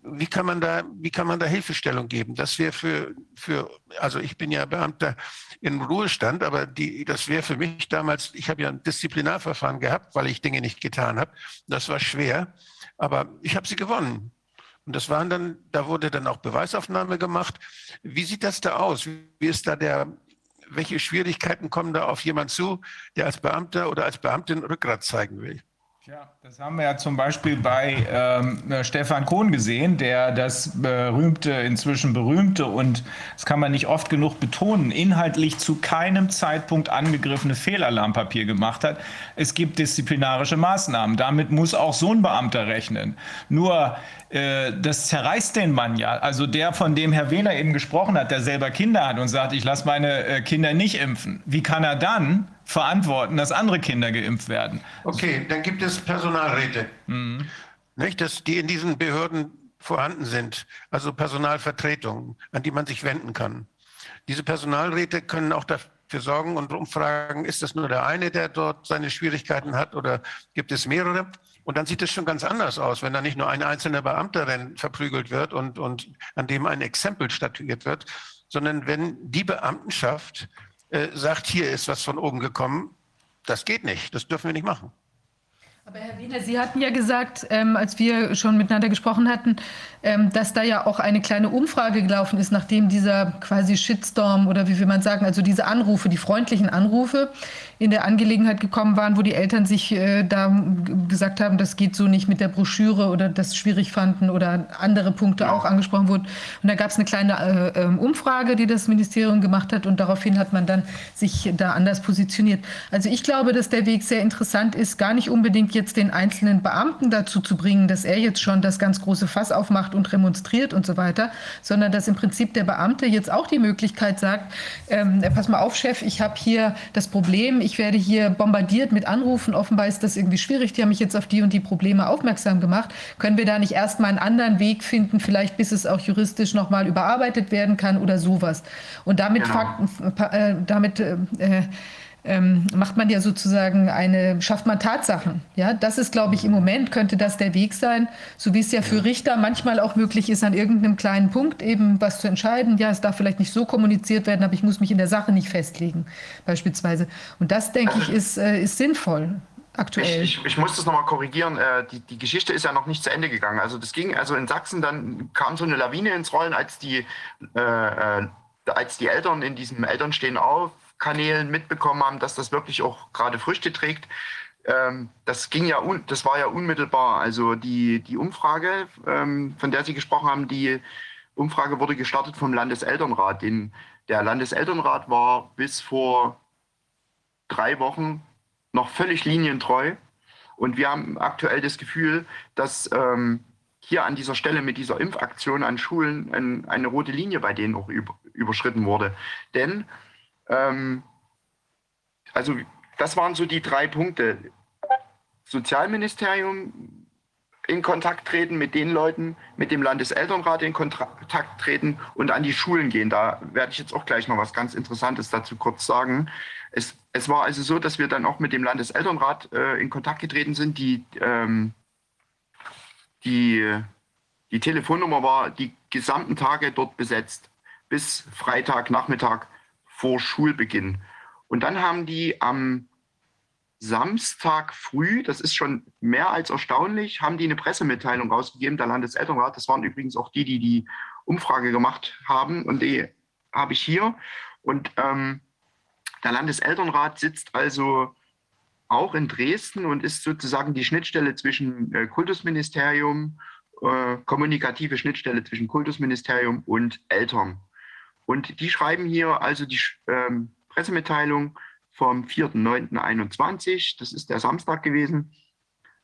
wie kann man da, wie kann man da Hilfestellung geben? Das wäre für, für, also ich bin ja Beamter im Ruhestand, aber die, das wäre für mich damals, ich habe ja ein Disziplinarverfahren gehabt, weil ich Dinge nicht getan habe. Das war schwer, aber ich habe sie gewonnen. Und das waren dann, da wurde dann auch Beweisaufnahme gemacht. Wie sieht das da aus? Wie ist da der, welche Schwierigkeiten kommen da auf jemand zu, der als Beamter oder als Beamtin Rückgrat zeigen will? Ja, das haben wir ja zum Beispiel bei ähm, Stefan Kohn gesehen, der das berühmte, inzwischen berühmte und das kann man nicht oft genug betonen, inhaltlich zu keinem Zeitpunkt angegriffene Fehlalarmpapier gemacht hat. Es gibt disziplinarische Maßnahmen. Damit muss auch so ein Beamter rechnen. Nur äh, das zerreißt den Mann ja. Also der, von dem Herr Wähler eben gesprochen hat, der selber Kinder hat und sagt, ich lasse meine äh, Kinder nicht impfen. Wie kann er dann verantworten, dass andere Kinder geimpft werden? Okay, dann gibt es Personalräte, nicht, dass die in diesen Behörden vorhanden sind, also Personalvertretungen, an die man sich wenden kann. Diese Personalräte können auch dafür sorgen und umfragen, ist das nur der eine, der dort seine Schwierigkeiten hat oder gibt es mehrere? Und dann sieht es schon ganz anders aus, wenn da nicht nur ein einzelner Beamter verprügelt wird und, und an dem ein Exempel statuiert wird, sondern wenn die Beamtenschaft äh, sagt, hier ist was von oben gekommen, das geht nicht, das dürfen wir nicht machen. Aber Herr Wiener, Sie hatten ja gesagt, ähm, als wir schon miteinander gesprochen hatten, ähm, dass da ja auch eine kleine Umfrage gelaufen ist, nachdem dieser quasi Shitstorm oder wie will man sagen, also diese Anrufe, die freundlichen Anrufe in der Angelegenheit gekommen waren, wo die Eltern sich äh, da gesagt haben, das geht so nicht mit der Broschüre oder das schwierig fanden oder andere Punkte ja. auch angesprochen wurden. Und da gab es eine kleine äh, ähm, Umfrage, die das Ministerium gemacht hat und daraufhin hat man dann sich da anders positioniert. Also ich glaube, dass der Weg sehr interessant ist, gar nicht unbedingt jetzt den einzelnen Beamten dazu zu bringen, dass er jetzt schon das ganz große Fass aufmacht und remonstriert und so weiter, sondern dass im Prinzip der Beamte jetzt auch die Möglichkeit sagt, ähm, pass mal auf, Chef, ich habe hier das Problem, ich werde hier bombardiert mit Anrufen, offenbar ist das irgendwie schwierig, die haben mich jetzt auf die und die Probleme aufmerksam gemacht. Können wir da nicht erstmal einen anderen Weg finden, vielleicht bis es auch juristisch nochmal überarbeitet werden kann oder sowas? Und damit, genau. Fakten, äh, damit äh, ähm, macht man ja sozusagen eine, schafft man Tatsachen. Ja, das ist, glaube ich, im Moment könnte das der Weg sein, so wie es ja für Richter manchmal auch möglich ist, an irgendeinem kleinen Punkt eben was zu entscheiden. Ja, es darf vielleicht nicht so kommuniziert werden, aber ich muss mich in der Sache nicht festlegen, beispielsweise. Und das, denke ich, ist, äh, ist sinnvoll. Aktuell. Ich, ich, ich muss das nochmal korrigieren. Äh, die, die Geschichte ist ja noch nicht zu Ende gegangen. Also das ging, also in Sachsen dann kam so eine Lawine ins Rollen, als die, äh, äh als die Eltern in diesem Elternstehen auf Kanälen mitbekommen haben, dass das wirklich auch gerade Früchte trägt. Ähm, das ging ja, das war ja unmittelbar. Also die, die Umfrage, ähm, von der Sie gesprochen haben, die Umfrage wurde gestartet vom Landeselternrat. Den, der Landeselternrat war bis vor drei Wochen noch völlig linientreu. Und wir haben aktuell das Gefühl, dass ähm, hier an dieser Stelle mit dieser Impfaktion an Schulen ein, eine rote Linie bei denen auch über, überschritten wurde. Denn ähm, also das waren so die drei Punkte. Sozialministerium in Kontakt treten mit den Leuten, mit dem Landeselternrat in Kontakt treten und an die Schulen gehen. Da werde ich jetzt auch gleich noch was ganz Interessantes dazu kurz sagen. Es, es war also so, dass wir dann auch mit dem Landeselternrat äh, in Kontakt getreten sind. Die, ähm, die, die Telefonnummer war die gesamten Tage dort besetzt, bis Freitagnachmittag vor Schulbeginn. Und dann haben die am Samstag früh, das ist schon mehr als erstaunlich, haben die eine Pressemitteilung rausgegeben, der Landeselternrat. Das waren übrigens auch die, die die Umfrage gemacht haben. Und die habe ich hier. Und ähm, der Landeselternrat sitzt also auch in Dresden und ist sozusagen die Schnittstelle zwischen äh, Kultusministerium, äh, kommunikative Schnittstelle zwischen Kultusministerium und Eltern. Und die schreiben hier also die ähm, Pressemitteilung vom 4.9.21, das ist der Samstag gewesen.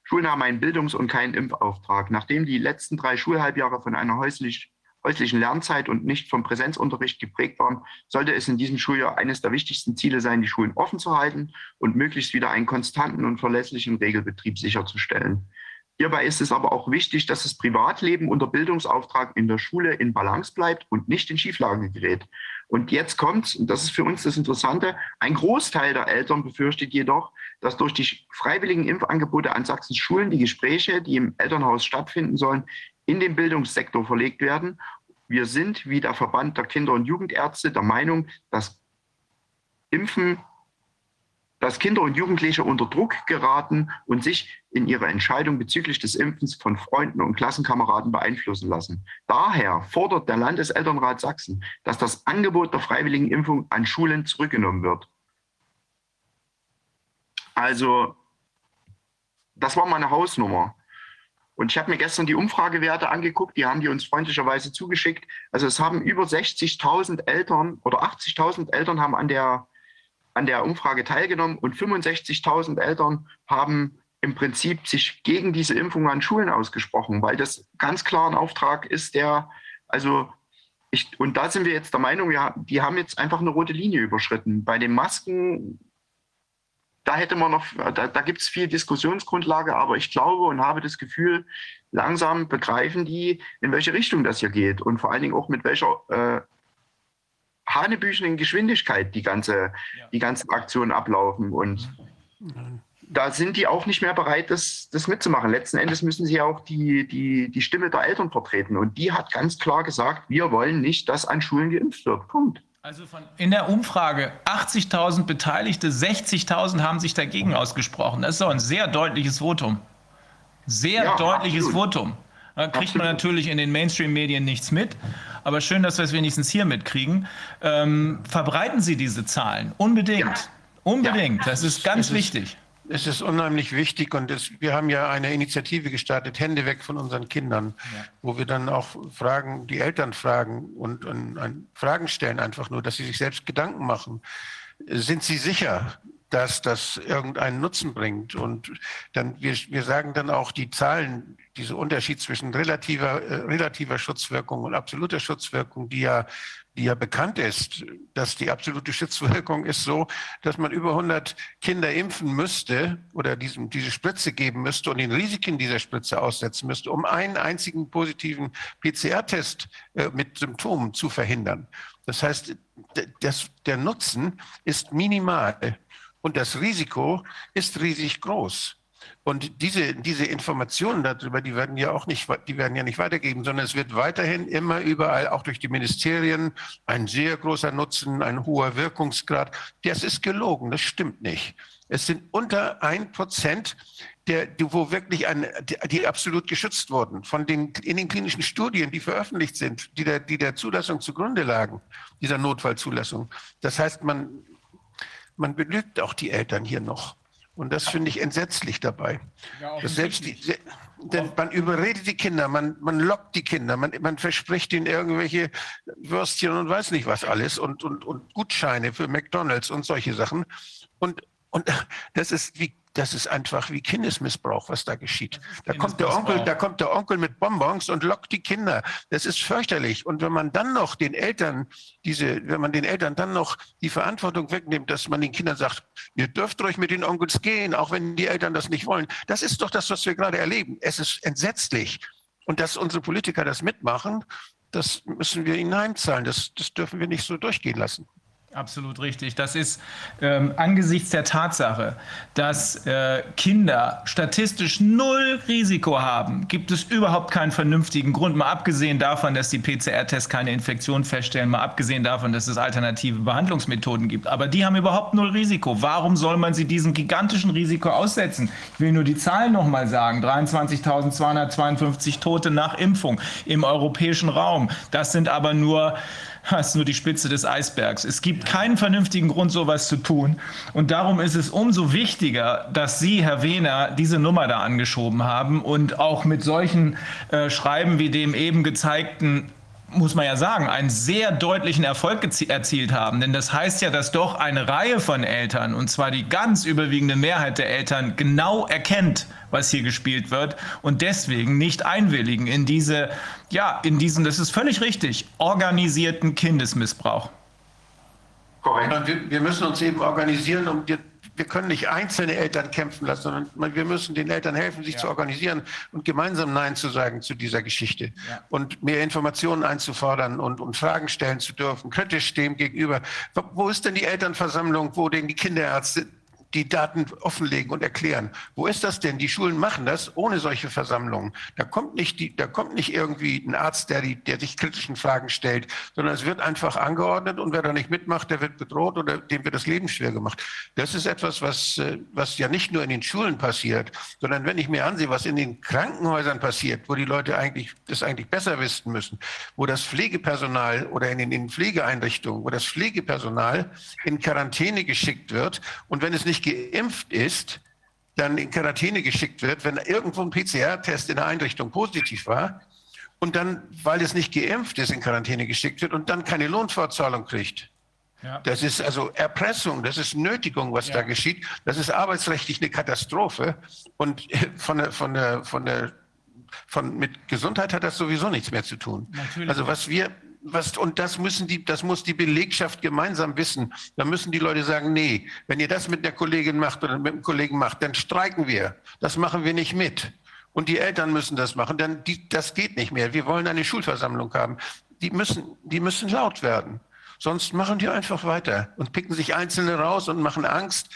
Schulen haben einen Bildungs- und keinen Impfauftrag. Nachdem die letzten drei Schulhalbjahre von einer häuslich, häuslichen Lernzeit und nicht vom Präsenzunterricht geprägt waren, sollte es in diesem Schuljahr eines der wichtigsten Ziele sein, die Schulen offen zu halten und möglichst wieder einen konstanten und verlässlichen Regelbetrieb sicherzustellen. Hierbei ist es aber auch wichtig, dass das Privatleben unter Bildungsauftrag in der Schule in Balance bleibt und nicht in Schieflage gerät. Und jetzt kommt, und das ist für uns das Interessante, ein Großteil der Eltern befürchtet jedoch, dass durch die freiwilligen Impfangebote an Sachsens Schulen die Gespräche, die im Elternhaus stattfinden sollen, in den Bildungssektor verlegt werden. Wir sind, wie der Verband der Kinder- und Jugendärzte, der Meinung, dass Impfen dass Kinder und Jugendliche unter Druck geraten und sich in ihrer Entscheidung bezüglich des Impfens von Freunden und Klassenkameraden beeinflussen lassen. Daher fordert der Landeselternrat Sachsen, dass das Angebot der freiwilligen Impfung an Schulen zurückgenommen wird. Also, das war meine Hausnummer. Und ich habe mir gestern die Umfragewerte angeguckt, die haben die uns freundlicherweise zugeschickt. Also es haben über 60.000 Eltern oder 80.000 Eltern haben an der an der Umfrage teilgenommen und 65.000 Eltern haben im Prinzip sich gegen diese Impfung an Schulen ausgesprochen, weil das ganz klar ein Auftrag ist, der, also ich, und da sind wir jetzt der Meinung, ja, die haben jetzt einfach eine rote Linie überschritten. Bei den Masken, da hätte man noch, da, da gibt es viel Diskussionsgrundlage, aber ich glaube und habe das Gefühl, langsam begreifen die, in welche Richtung das hier geht und vor allen Dingen auch mit welcher äh, hanebüchenen Geschwindigkeit die ganze, ja. die ganzen Aktionen ablaufen. Und da sind die auch nicht mehr bereit, das, das mitzumachen. Letzten Endes müssen sie auch die, die, die Stimme der Eltern vertreten. Und die hat ganz klar gesagt, wir wollen nicht, dass an Schulen geimpft wird. Punkt. Also von, in der Umfrage 80.000 Beteiligte, 60.000 haben sich dagegen ausgesprochen. Das ist doch ein sehr deutliches Votum. Sehr ja, deutliches absolut. Votum. Da kriegt absolut. man natürlich in den Mainstream-Medien nichts mit. Aber schön, dass wir es wenigstens hier mitkriegen. Ähm, verbreiten Sie diese Zahlen. Unbedingt. Ja. Unbedingt. Ja. Das ist ganz ist, wichtig. Es ist unheimlich wichtig und es, wir haben ja eine Initiative gestartet, Hände weg von unseren Kindern, ja. wo wir dann auch fragen, die Eltern fragen und, und, und Fragen stellen einfach nur, dass sie sich selbst Gedanken machen. Sind sie sicher, dass das irgendeinen Nutzen bringt. Und dann, wir, wir sagen dann auch die Zahlen, diese Unterschied zwischen relativer, äh, relativer Schutzwirkung und absoluter Schutzwirkung, die ja, die ja bekannt ist, dass die absolute Schutzwirkung ist so, dass man über 100 Kinder impfen müsste oder diesem, diese Spritze geben müsste und den Risiken dieser Spritze aussetzen müsste, um einen einzigen positiven PCR-Test äh, mit Symptomen zu verhindern. Das heißt, das, der Nutzen ist minimal. Und das Risiko ist riesig groß. Und diese, diese Informationen darüber, die werden ja auch nicht, die werden ja nicht weitergeben, sondern es wird weiterhin immer überall, auch durch die Ministerien, ein sehr großer Nutzen, ein hoher Wirkungsgrad. Das ist gelogen, das stimmt nicht. Es sind unter ein Prozent, der, wo wirklich ein, die, absolut geschützt wurden von den, in den klinischen Studien, die veröffentlicht sind, die der, die der Zulassung zugrunde lagen, dieser Notfallzulassung. Das heißt, man, man belügt auch die Eltern hier noch. Und das finde ich entsetzlich dabei. Ja, selbst die, denn man überredet die Kinder, man, man lockt die Kinder, man, man verspricht ihnen irgendwelche Würstchen und weiß nicht was alles und, und, und Gutscheine für McDonalds und solche Sachen. Und, und das ist wie das ist einfach wie Kindesmissbrauch, was da geschieht. Da kommt der Onkel, da kommt der Onkel mit Bonbons und lockt die Kinder. Das ist fürchterlich. Und wenn man dann noch den Eltern diese, wenn man den Eltern dann noch die Verantwortung wegnimmt, dass man den Kindern sagt, ihr dürft ruhig mit den Onkels gehen, auch wenn die Eltern das nicht wollen. Das ist doch das, was wir gerade erleben. Es ist entsetzlich. Und dass unsere Politiker das mitmachen, das müssen wir ihnen heimzahlen. Das, das dürfen wir nicht so durchgehen lassen. Absolut richtig. Das ist ähm, angesichts der Tatsache, dass äh, Kinder statistisch null Risiko haben, gibt es überhaupt keinen vernünftigen Grund, mal abgesehen davon, dass die PCR-Tests keine Infektion feststellen, mal abgesehen davon, dass es alternative Behandlungsmethoden gibt. Aber die haben überhaupt null Risiko. Warum soll man sie diesem gigantischen Risiko aussetzen? Ich will nur die Zahlen nochmal sagen. 23.252 Tote nach Impfung im europäischen Raum. Das sind aber nur das ist nur die Spitze des Eisbergs. Es gibt keinen vernünftigen Grund, sowas zu tun. Und darum ist es umso wichtiger, dass Sie, Herr Wehner, diese Nummer da angeschoben haben und auch mit solchen äh, Schreiben wie dem eben gezeigten muss man ja sagen, einen sehr deutlichen Erfolg erzielt haben. Denn das heißt ja, dass doch eine Reihe von Eltern, und zwar die ganz überwiegende Mehrheit der Eltern, genau erkennt, was hier gespielt wird und deswegen nicht einwilligen in diese, ja, in diesen, das ist völlig richtig, organisierten Kindesmissbrauch. Korrekt. Wir, wir müssen uns eben organisieren, um die wir können nicht einzelne Eltern kämpfen lassen, sondern wir müssen den Eltern helfen, sich ja. zu organisieren und gemeinsam Nein zu sagen zu dieser Geschichte ja. und mehr Informationen einzufordern und, und Fragen stellen zu dürfen, kritisch dem gegenüber. Wo ist denn die Elternversammlung, wo denn die Kinderärzte die Daten offenlegen und erklären. Wo ist das denn? Die Schulen machen das ohne solche Versammlungen. Da kommt nicht, die, da kommt nicht irgendwie ein Arzt, der, die, der sich kritischen Fragen stellt, sondern es wird einfach angeordnet und wer da nicht mitmacht, der wird bedroht oder dem wird das Leben schwer gemacht. Das ist etwas, was, äh, was ja nicht nur in den Schulen passiert, sondern wenn ich mir ansehe, was in den Krankenhäusern passiert, wo die Leute eigentlich das eigentlich besser wissen müssen, wo das Pflegepersonal oder in den, in Pflegeeinrichtungen, wo das Pflegepersonal in Quarantäne geschickt wird und wenn es nicht geimpft ist, dann in Quarantäne geschickt wird, wenn irgendwo ein PCR-Test in der Einrichtung positiv war und dann, weil es nicht geimpft ist, in Quarantäne geschickt wird und dann keine Lohnfortzahlung kriegt. Ja. Das ist also Erpressung, das ist Nötigung, was ja. da geschieht. Das ist arbeitsrechtlich eine Katastrophe. Und von der, von der, von der, von, mit Gesundheit hat das sowieso nichts mehr zu tun. Natürlich. Also was wir, was, und das müssen die, das muss die Belegschaft gemeinsam wissen. Da müssen die Leute sagen, nee, wenn ihr das mit der Kollegin macht oder mit dem Kollegen macht, dann streiken wir. Das machen wir nicht mit. Und die Eltern müssen das machen, denn die, das geht nicht mehr. Wir wollen eine Schulversammlung haben. Die müssen, die müssen laut werden. Sonst machen die einfach weiter und picken sich Einzelne raus und machen Angst.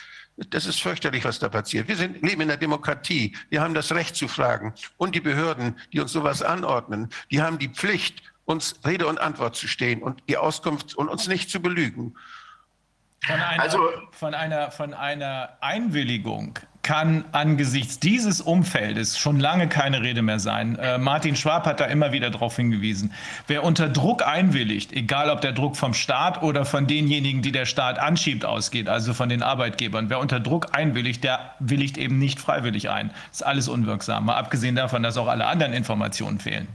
Das ist fürchterlich, was da passiert. Wir sind, leben in der Demokratie. Wir haben das Recht zu fragen. Und die Behörden, die uns sowas anordnen, die haben die Pflicht, uns Rede und Antwort zu stehen und die Auskunft und uns nicht zu belügen. Von einer, also, von einer, von einer Einwilligung kann angesichts dieses Umfeldes schon lange keine Rede mehr sein. Äh, Martin Schwab hat da immer wieder darauf hingewiesen. Wer unter Druck einwilligt, egal ob der Druck vom Staat oder von denjenigen, die der Staat anschiebt, ausgeht, also von den Arbeitgebern, wer unter Druck einwilligt, der willigt eben nicht freiwillig ein. Das ist alles unwirksam, mal abgesehen davon, dass auch alle anderen Informationen fehlen.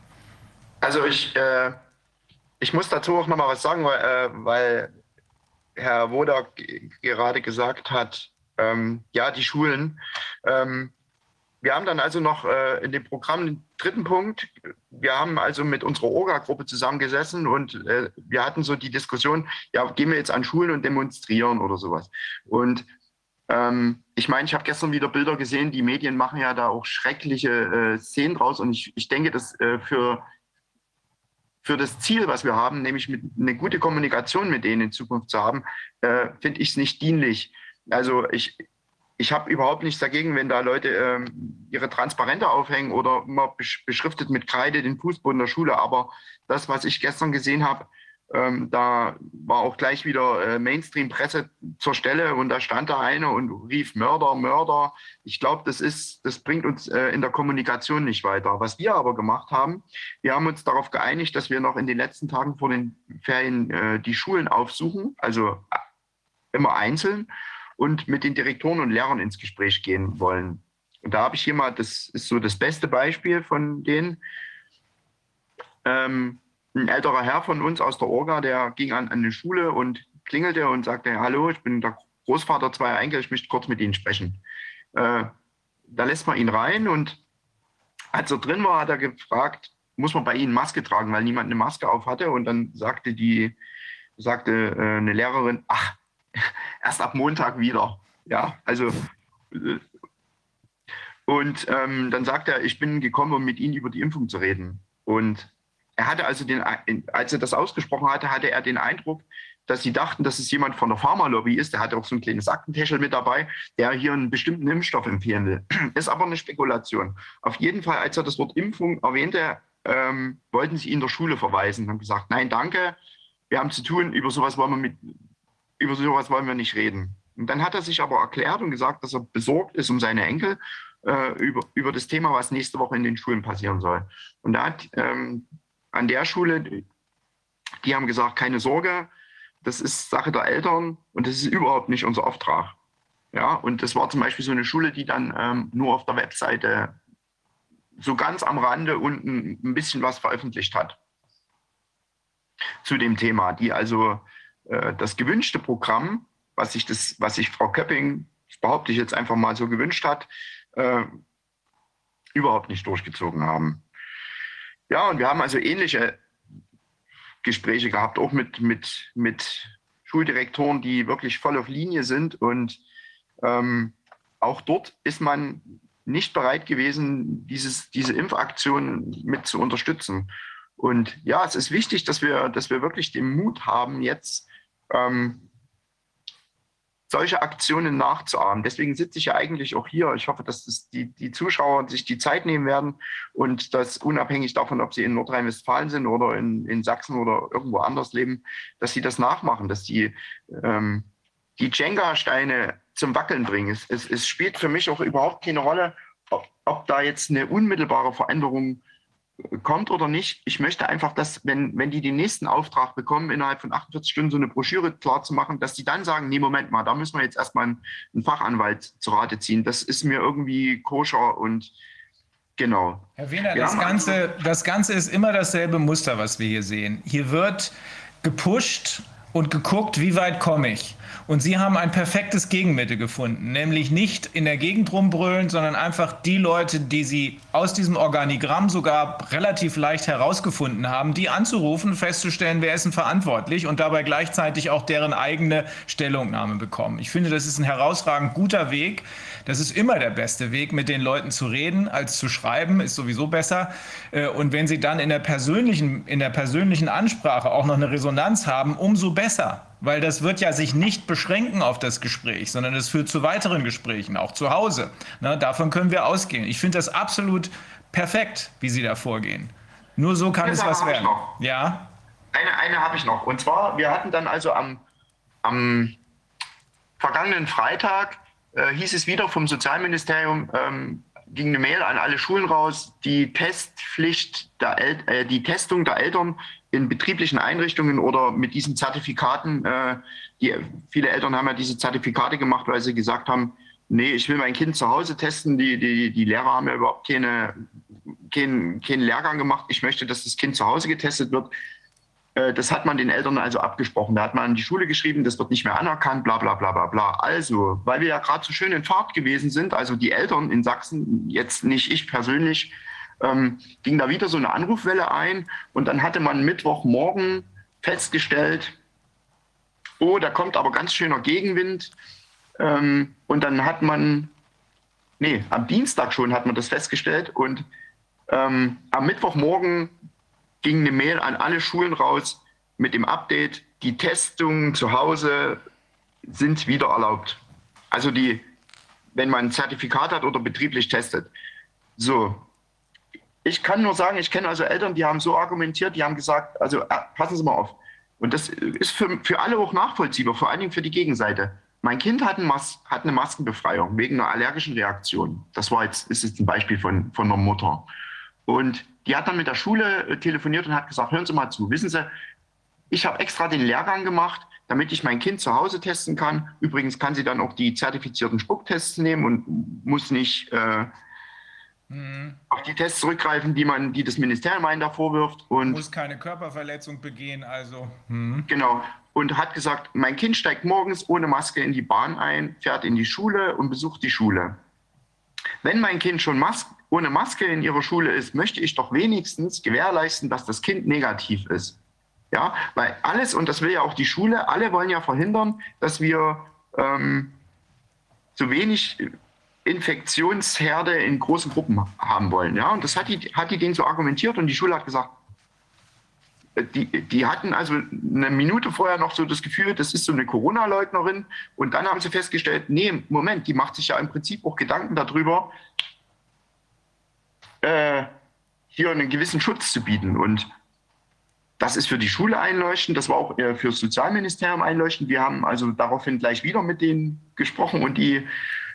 Also ich, äh, ich muss dazu auch noch mal was sagen, weil, äh, weil Herr Wodak gerade gesagt hat, ähm, ja, die Schulen. Ähm, wir haben dann also noch äh, in dem Programm den dritten Punkt. Wir haben also mit unserer Orga-Gruppe zusammengesessen und äh, wir hatten so die Diskussion, ja, gehen wir jetzt an Schulen und demonstrieren oder sowas. Und ähm, ich meine, ich habe gestern wieder Bilder gesehen, die Medien machen ja da auch schreckliche äh, Szenen draus und ich, ich denke, dass äh, für für das Ziel, was wir haben, nämlich mit, eine gute Kommunikation mit denen in Zukunft zu haben, äh, finde ich es nicht dienlich. Also ich, ich habe überhaupt nichts dagegen, wenn da Leute ähm, ihre Transparente aufhängen oder immer beschriftet mit Kreide den Fußboden der Schule. Aber das, was ich gestern gesehen habe, ähm, da war auch gleich wieder äh, Mainstream-Presse zur Stelle und da stand da einer und rief Mörder, Mörder. Ich glaube, das ist, das bringt uns äh, in der Kommunikation nicht weiter. Was wir aber gemacht haben, wir haben uns darauf geeinigt, dass wir noch in den letzten Tagen vor den Ferien äh, die Schulen aufsuchen, also äh, immer einzeln und mit den Direktoren und Lehrern ins Gespräch gehen wollen. Und da habe ich hier mal, das ist so das beste Beispiel von denen. Ähm, ein älterer Herr von uns aus der Orga, der ging an, an eine Schule und klingelte und sagte, hallo, ich bin der Großvater zweier Enkel, ich möchte kurz mit Ihnen sprechen. Äh, da lässt man ihn rein und als er drin war, hat er gefragt, muss man bei Ihnen Maske tragen, weil niemand eine Maske auf hatte. Und dann sagte die, sagte äh, eine Lehrerin, ach, erst ab Montag wieder. Ja, also äh, und ähm, dann sagt er, ich bin gekommen, um mit Ihnen über die Impfung zu reden. Und er hatte also den, als er das ausgesprochen hatte, hatte er den Eindruck, dass sie dachten, dass es jemand von der Pharmalobby ist. Der hatte auch so ein kleines Aktentäschel mit dabei, der hier einen bestimmten Impfstoff empfehlen will. Ist aber eine Spekulation. Auf jeden Fall, als er das Wort Impfung erwähnte, ähm, wollten sie ihn der Schule verweisen. Haben gesagt, nein, danke, wir haben zu tun, über sowas wollen wir mit, über sowas wollen wir nicht reden. Und dann hat er sich aber erklärt und gesagt, dass er besorgt ist um seine Enkel äh, über, über das Thema, was nächste Woche in den Schulen passieren soll. Und da hat ähm, an der Schule, die haben gesagt, keine Sorge, das ist Sache der Eltern und das ist überhaupt nicht unser Auftrag. Ja, und das war zum Beispiel so eine Schule, die dann ähm, nur auf der Webseite so ganz am Rande unten ein bisschen was veröffentlicht hat zu dem Thema, die also äh, das gewünschte Programm, was sich, das, was sich Frau Köpping, das behaupte ich jetzt einfach mal so gewünscht hat, äh, überhaupt nicht durchgezogen haben. Ja, und wir haben also ähnliche Gespräche gehabt, auch mit, mit, mit Schuldirektoren, die wirklich voll auf Linie sind. Und ähm, auch dort ist man nicht bereit gewesen, dieses, diese Impfaktion mit zu unterstützen. Und ja, es ist wichtig, dass wir, dass wir wirklich den Mut haben, jetzt ähm, solche Aktionen nachzuahmen. Deswegen sitze ich ja eigentlich auch hier. Ich hoffe, dass das die, die Zuschauer sich die Zeit nehmen werden und das unabhängig davon, ob sie in Nordrhein-Westfalen sind oder in, in Sachsen oder irgendwo anders leben, dass sie das nachmachen, dass die ähm, die Jenga-Steine zum Wackeln bringen. Es, es, es, spielt für mich auch überhaupt keine Rolle, ob, ob da jetzt eine unmittelbare Veränderung kommt oder nicht. Ich möchte einfach, dass, wenn, wenn die den nächsten Auftrag bekommen, innerhalb von 48 Stunden so eine Broschüre klar zu machen, dass die dann sagen, nee, Moment mal, da müssen wir jetzt erstmal einen, einen Fachanwalt zu Rate ziehen. Das ist mir irgendwie koscher und genau. Herr Wiener, das Ganze, das Ganze ist immer dasselbe Muster, was wir hier sehen. Hier wird gepusht und geguckt, wie weit komme ich. Und sie haben ein perfektes Gegenmittel gefunden, nämlich nicht in der Gegend rumbrüllen, sondern einfach die Leute, die sie aus diesem Organigramm sogar relativ leicht herausgefunden haben, die anzurufen, festzustellen, wer ist denn verantwortlich und dabei gleichzeitig auch deren eigene Stellungnahme bekommen. Ich finde, das ist ein herausragend guter Weg. Das ist immer der beste Weg, mit den Leuten zu reden, als zu schreiben, ist sowieso besser. Äh, und wenn sie dann in der persönlichen, in der persönlichen Ansprache auch noch eine Resonanz haben, umso besser weil das wird ja sich nicht beschränken auf das Gespräch, sondern es führt zu weiteren Gesprächen, auch zu Hause. Ne, davon können wir ausgehen. Ich finde das absolut perfekt, wie Sie da vorgehen. Nur so kann Eine es Sache was werden. noch. Ja, Eine, eine habe ich noch. Und zwar, wir hatten dann also am, am vergangenen Freitag, äh, hieß es wieder vom Sozialministerium, ähm, ging eine Mail an alle Schulen raus, die Testpflicht, der El äh, die Testung der Eltern in betrieblichen Einrichtungen oder mit diesen Zertifikaten, äh, die, viele Eltern haben ja diese Zertifikate gemacht, weil sie gesagt haben, nee, ich will mein Kind zu Hause testen, die, die, die Lehrer haben ja überhaupt keine, keinen, keinen Lehrgang gemacht, ich möchte, dass das Kind zu Hause getestet wird. Äh, Das hat man den Eltern also abgesprochen. Da hat man an die Schule geschrieben, das wird nicht mehr anerkannt, bla bla bla bla bla. Also, weil wir ja gerade so schön in Fahrt gewesen sind, also die Eltern in Sachsen, jetzt nicht ich persönlich, ähm, ging da wieder so eine Anrufwelle ein und dann hatte man Mittwochmorgen festgestellt, oh, da kommt aber ganz schöner Gegenwind. Ähm, und dann hat man, nee, am Dienstag schon hat man das festgestellt und ähm, am Mittwochmorgen ging eine Mail an alle Schulen raus mit dem Update, die Testungen zu Hause sind wieder erlaubt. Also die, wenn man ein Zertifikat hat oder betrieblich testet. So. Ich kann nur sagen, ich kenne also Eltern, die haben so argumentiert, die haben gesagt, also äh, passen Sie mal auf. Und das ist für, für alle auch nachvollziehbar, vor allen Dingen für die Gegenseite. Mein Kind hat, ein Mas hat eine Maskenbefreiung wegen einer allergischen Reaktion. Das war jetzt, ist jetzt ein Beispiel von, von einer Mutter. Und die hat dann mit der Schule äh, telefoniert und hat gesagt, hören Sie mal zu, wissen Sie, ich habe extra den Lehrgang gemacht, damit ich mein Kind zu Hause testen kann. Übrigens kann sie dann auch die zertifizierten Spucktests nehmen und muss nicht äh, auf die Tests zurückgreifen, die man, die das Ministerium einen da vorwirft. Und muss keine Körperverletzung begehen, also. Hm. Genau. Und hat gesagt, mein Kind steigt morgens ohne Maske in die Bahn ein, fährt in die Schule und besucht die Schule. Wenn mein Kind schon Mas ohne Maske in ihrer Schule ist, möchte ich doch wenigstens gewährleisten, dass das Kind negativ ist. Ja, weil alles, und das will ja auch die Schule, alle wollen ja verhindern, dass wir ähm, so wenig Infektionsherde in großen Gruppen haben wollen. Ja, und das hat die, hat die denen so argumentiert und die Schule hat gesagt, die, die hatten also eine Minute vorher noch so das Gefühl, das ist so eine Corona-Leugnerin. Und dann haben sie festgestellt, nee, Moment, die macht sich ja im Prinzip auch Gedanken darüber, äh, hier einen gewissen Schutz zu bieten. Und das ist für die Schule einleuchtend, das war auch äh, für das Sozialministerium einleuchtend. Wir haben also daraufhin gleich wieder mit denen gesprochen und die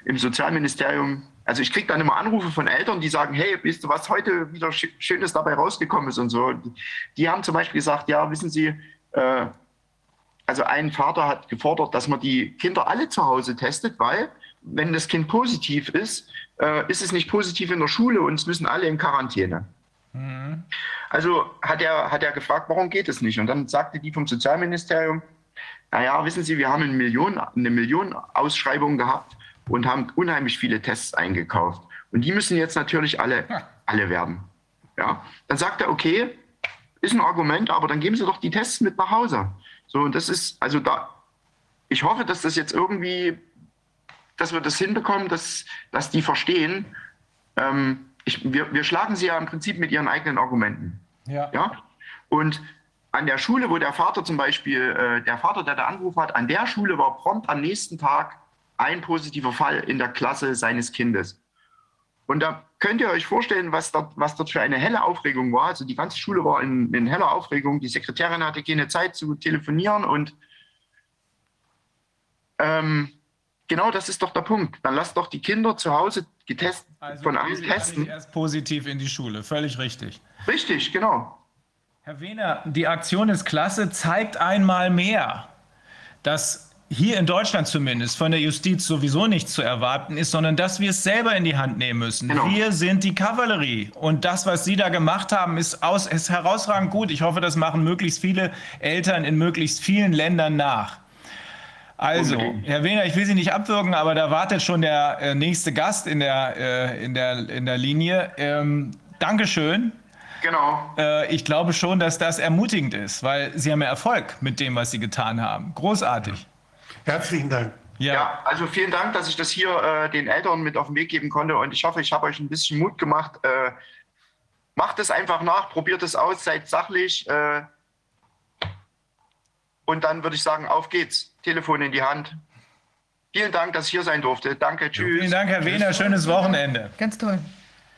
im Sozialministerium, also ich kriege dann immer Anrufe von Eltern, die sagen, hey, wisst du, was heute wieder Schönes dabei rausgekommen ist und so. Die, die haben zum Beispiel gesagt, ja, wissen Sie, äh, also ein Vater hat gefordert, dass man die Kinder alle zu Hause testet, weil wenn das Kind positiv ist, äh, ist es nicht positiv in der Schule und es müssen alle in Quarantäne. Mhm. Also hat er, hat er gefragt, warum geht es nicht? Und dann sagte die vom Sozialministerium, naja, wissen Sie, wir haben eine Million, eine Million Ausschreibungen gehabt und haben unheimlich viele Tests eingekauft. Und die müssen jetzt natürlich alle, alle werden. Ja? Dann sagt er, okay, ist ein Argument, aber dann geben Sie doch die Tests mit nach Hause. So, und das ist, also da, ich hoffe, dass das jetzt irgendwie, dass wir das hinbekommen, dass, dass die verstehen, ähm, ich, wir, wir schlagen sie ja im Prinzip mit ihren eigenen Argumenten. Ja. ja? Und an der Schule, wo der Vater zum Beispiel, äh, der Vater, der da angerufen hat, an der Schule war prompt am nächsten Tag ein positiver Fall in der Klasse seines Kindes. Und da könnt ihr euch vorstellen, was dort, was dort für eine helle Aufregung war. Also die ganze Schule war in, in heller Aufregung. Die Sekretärin hatte keine Zeit zu telefonieren und ähm, genau das ist doch der Punkt. Dann lasst doch die Kinder zu Hause getestet Also von gar testen. erst positiv in die Schule, völlig richtig. Richtig, genau. Herr Wehner, die Aktion ist klasse, zeigt einmal mehr, dass hier in Deutschland zumindest von der Justiz sowieso nichts zu erwarten ist, sondern dass wir es selber in die Hand nehmen müssen. Genau. Wir sind die Kavallerie und das, was Sie da gemacht haben, ist, aus, ist herausragend gut. Ich hoffe, das machen möglichst viele Eltern in möglichst vielen Ländern nach. Also, Unbedingt. Herr Wehner, ich will Sie nicht abwürgen, aber da wartet schon der äh, nächste Gast in der, äh, in der, in der Linie. Ähm, Dankeschön. Genau. Äh, ich glaube schon, dass das ermutigend ist, weil Sie haben ja Erfolg mit dem, was Sie getan haben. Großartig. Herzlichen Dank. Ja. Ja, also vielen Dank, dass ich das hier äh, den Eltern mit auf den Weg geben konnte und ich hoffe, ich habe euch ein bisschen Mut gemacht. Äh, macht es einfach nach, probiert es aus, seid sachlich. Äh, Und dann würde ich sagen, auf geht's. Telefon in die Hand. Vielen Dank, dass ich hier sein durfte. Danke, tschüss. Vielen Dank, Herr Wehner. Schönes Wochenende. Ganz toll.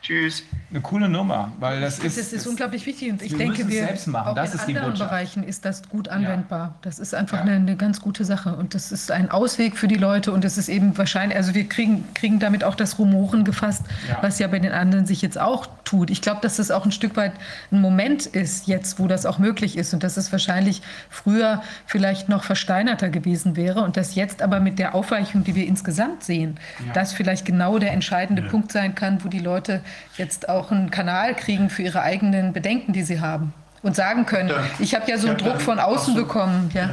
Tschüss. Eine coole Nummer, weil das ist. Das ist unglaublich wichtig und ich wir denke, wir selbst machen. auch Das in anderen Botschaft. Bereichen ist das gut anwendbar. Das ist einfach Ja. eine, eine ganz gute Sache und das ist ein Ausweg für die Leute und es ist eben wahrscheinlich, also wir kriegen, kriegen damit auch das Rumoren gefasst, Ja. was ja bei den anderen sich jetzt auch tut. Ich glaube, dass das auch ein Stück weit ein Moment ist jetzt, wo das auch möglich ist und dass es wahrscheinlich früher vielleicht noch versteinerter gewesen wäre und dass jetzt aber mit der Aufweichung, die wir insgesamt sehen, das vielleicht genau der entscheidende Punkt sein kann, wo die Leute jetzt auch einen Kanal kriegen für ihre eigenen Bedenken, die sie haben und sagen können, Ja. ich habe ja so einen Druck von außen auch so- bekommen. Ja.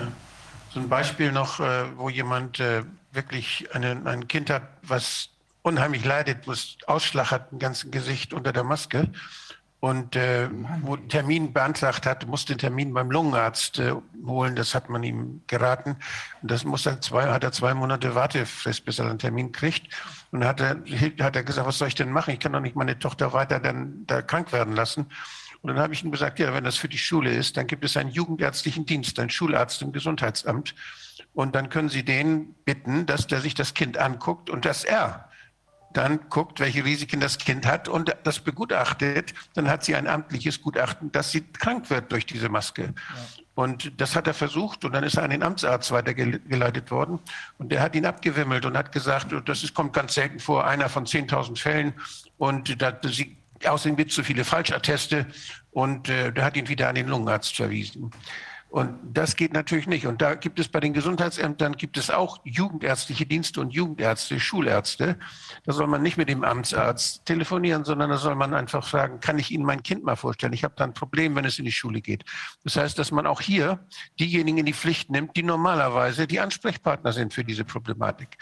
So ein Beispiel noch, äh, wo jemand äh, wirklich eine, ein Kind hat, was unheimlich leidet, wo es Ausschlag hat im ganzen Gesicht unter der Maske und äh, wo einen Termin beantragt hat, musste den Termin beim Lungenarzt äh, holen, das hat man ihm geraten. Und das muss er zwei, hat er zwei Monate Wartefrist, bis er einen Termin kriegt. Und dann hat er, hat er gesagt, was soll ich denn machen? Ich kann doch nicht meine Tochter weiter dann da krank werden lassen. Und dann habe ich ihm gesagt, ja, wenn das für die Schule ist, dann gibt es einen jugendärztlichen Dienst, einen Schularzt im Gesundheitsamt. Und dann können Sie den bitten, dass der sich das Kind anguckt und dass er dann guckt, welche Risiken das Kind hat und das begutachtet. Dann hat sie ein amtliches Gutachten, dass sie krank wird durch diese Maske. Und das hat er versucht und dann ist er an den Amtsarzt weitergeleitet worden und der hat ihn abgewimmelt und hat gesagt, das ist, kommt ganz selten vor, einer von 10.000 Fällen und da, sie, außerdem gibt es so viele Falschatteste und äh, der hat ihn wieder an den Lungenarzt verwiesen. Und das geht natürlich nicht. Und da gibt es bei den Gesundheitsämtern gibt es auch jugendärztliche Dienste und Jugendärzte, Schulärzte. Da soll man nicht mit dem Amtsarzt telefonieren, sondern da soll man einfach fragen, kann ich Ihnen mein Kind mal vorstellen? Ich habe da ein Problem, wenn es in die Schule geht. Das heißt, dass man auch hier diejenigen in die Pflicht nimmt, die normalerweise die Ansprechpartner sind für diese Problematik.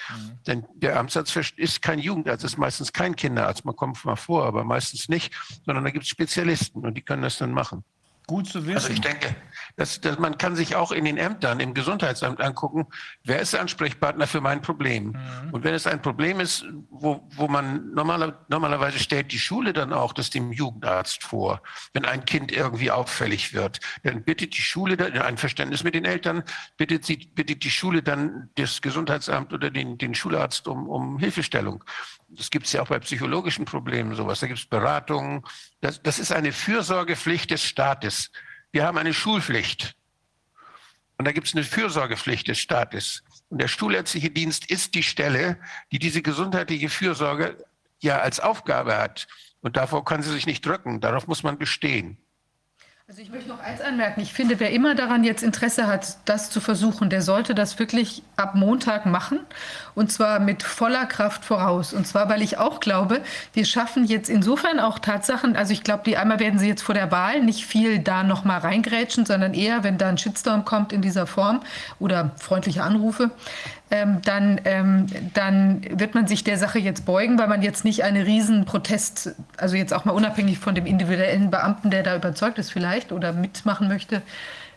Denn der Amtsarzt ist kein Jugendarzt, ist meistens kein Kinderarzt. Man kommt mal vor, aber meistens nicht, sondern da gibt es Spezialisten und die können das dann machen. Gut zu Also wissen. ich denke, dass, dass man kann sich auch in den Ämtern, im Gesundheitsamt angucken, wer ist der Ansprechpartner für mein Problem. Und wenn es ein Problem ist, wo, wo man normaler, normalerweise stellt die Schule dann auch das dem Jugendarzt vor, wenn ein Kind irgendwie auffällig wird, dann bittet die Schule, dann, in Einverständnis mit den Eltern, bittet, sie, bittet die Schule dann das Gesundheitsamt oder den, den Schularzt um, um Hilfestellung. Das gibt es ja auch bei psychologischen Problemen sowas. Da gibt es Beratungen. Das, das ist eine Fürsorgepflicht des Staates. Wir haben eine Schulpflicht. Und da gibt es eine Fürsorgepflicht des Staates. Und der schulärztliche Dienst ist die Stelle, die diese gesundheitliche Fürsorge ja als Aufgabe hat. Und davor kann sie sich nicht drücken. Darauf muss man bestehen. Also ich möchte noch eins anmerken. Ich finde, wer immer daran jetzt Interesse hat, das zu versuchen, der sollte das wirklich ab Montag machen. Und zwar mit voller Kraft voraus. Und zwar, weil ich auch glaube, wir schaffen jetzt insofern auch Tatsachen. Also ich glaube, die einmal werden sie jetzt vor der Wahl nicht viel da noch mal reingrätschen, sondern eher, wenn da ein Shitstorm kommt in dieser Form oder freundliche Anrufe, ähm, dann, ähm, dann wird man sich der Sache jetzt beugen, weil man jetzt nicht eine riesen Protest, also jetzt auch mal unabhängig von dem individuellen Beamten, der da überzeugt ist vielleicht oder mitmachen möchte,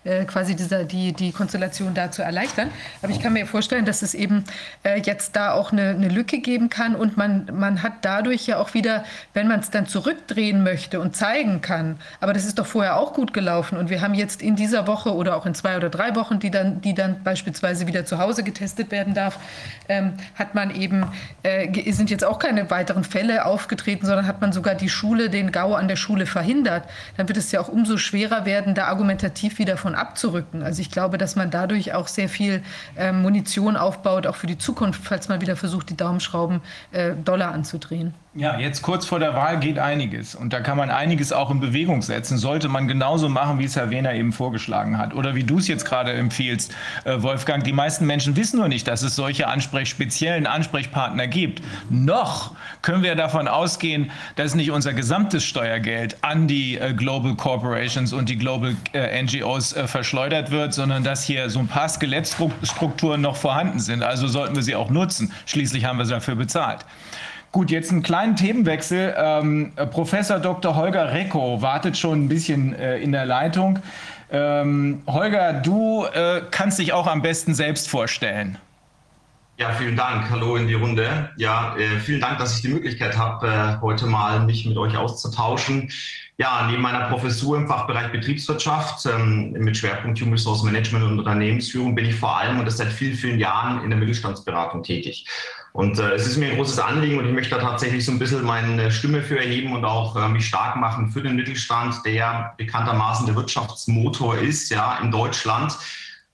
äh, quasi dieser, die, die Konstellation da zu erleichtern. Aber ich kann mir vorstellen, dass es eben äh, jetzt da auch eine, eine Lücke geben kann und man, man hat dadurch ja auch wieder, wenn man es dann zurückdrehen möchte und zeigen kann, aber das ist doch vorher auch gut gelaufen und wir haben jetzt in dieser Woche oder auch in zwei oder drei Wochen, die dann, die dann beispielsweise wieder zu Hause getestet werden darf, ähm, hat man eben, äh, sind jetzt auch keine weiteren Fälle aufgetreten, sondern hat man sogar die Schule, den GAU an der Schule verhindert. Dann wird es ja auch umso schwerer werden, da argumentativ wieder von abzurücken. Also ich glaube, dass man dadurch auch sehr viel äh, Munition aufbaut, auch für die Zukunft, falls man wieder versucht, die Daumenschrauben äh, doller anzudrehen. Ja, jetzt kurz vor der Wahl geht einiges und da kann man einiges auch in Bewegung setzen. Sollte man genauso machen, wie es Herr Wehner eben vorgeschlagen hat oder wie du es jetzt gerade empfiehlst, äh, Wolfgang. Die meisten Menschen wissen nur nicht, dass es solche Ansprech speziellen Ansprechpartner gibt. Noch können wir davon ausgehen, dass nicht unser gesamtes Steuergeld an die äh, Global Corporations und die Global äh, NGOs verschleudert wird, sondern dass hier so ein paar Skelettstrukturen noch vorhanden sind. Also sollten wir sie auch nutzen. Schließlich haben wir sie dafür bezahlt. Gut, jetzt einen kleinen Themenwechsel. Ähm, Professor Dr. Holger Recko wartet schon ein bisschen äh, in der Leitung. Ähm, Holger, du äh, kannst dich auch am besten selbst vorstellen. Ja, vielen Dank. Hallo in die Runde. Ja, äh, vielen Dank, dass ich die Möglichkeit habe, äh, heute mal mich mit euch auszutauschen. Ja, neben meiner Professur im Fachbereich Betriebswirtschaft ähm, mit Schwerpunkt Human Resource Management und Unternehmensführung bin ich vor allem und das seit vielen, vielen Jahren in der Mittelstandsberatung tätig. Und äh, es ist mir ein großes Anliegen und ich möchte da tatsächlich so ein bisschen meine Stimme für erheben und auch äh, mich stark machen für den Mittelstand, der bekanntermaßen der Wirtschaftsmotor ist, ja, in Deutschland.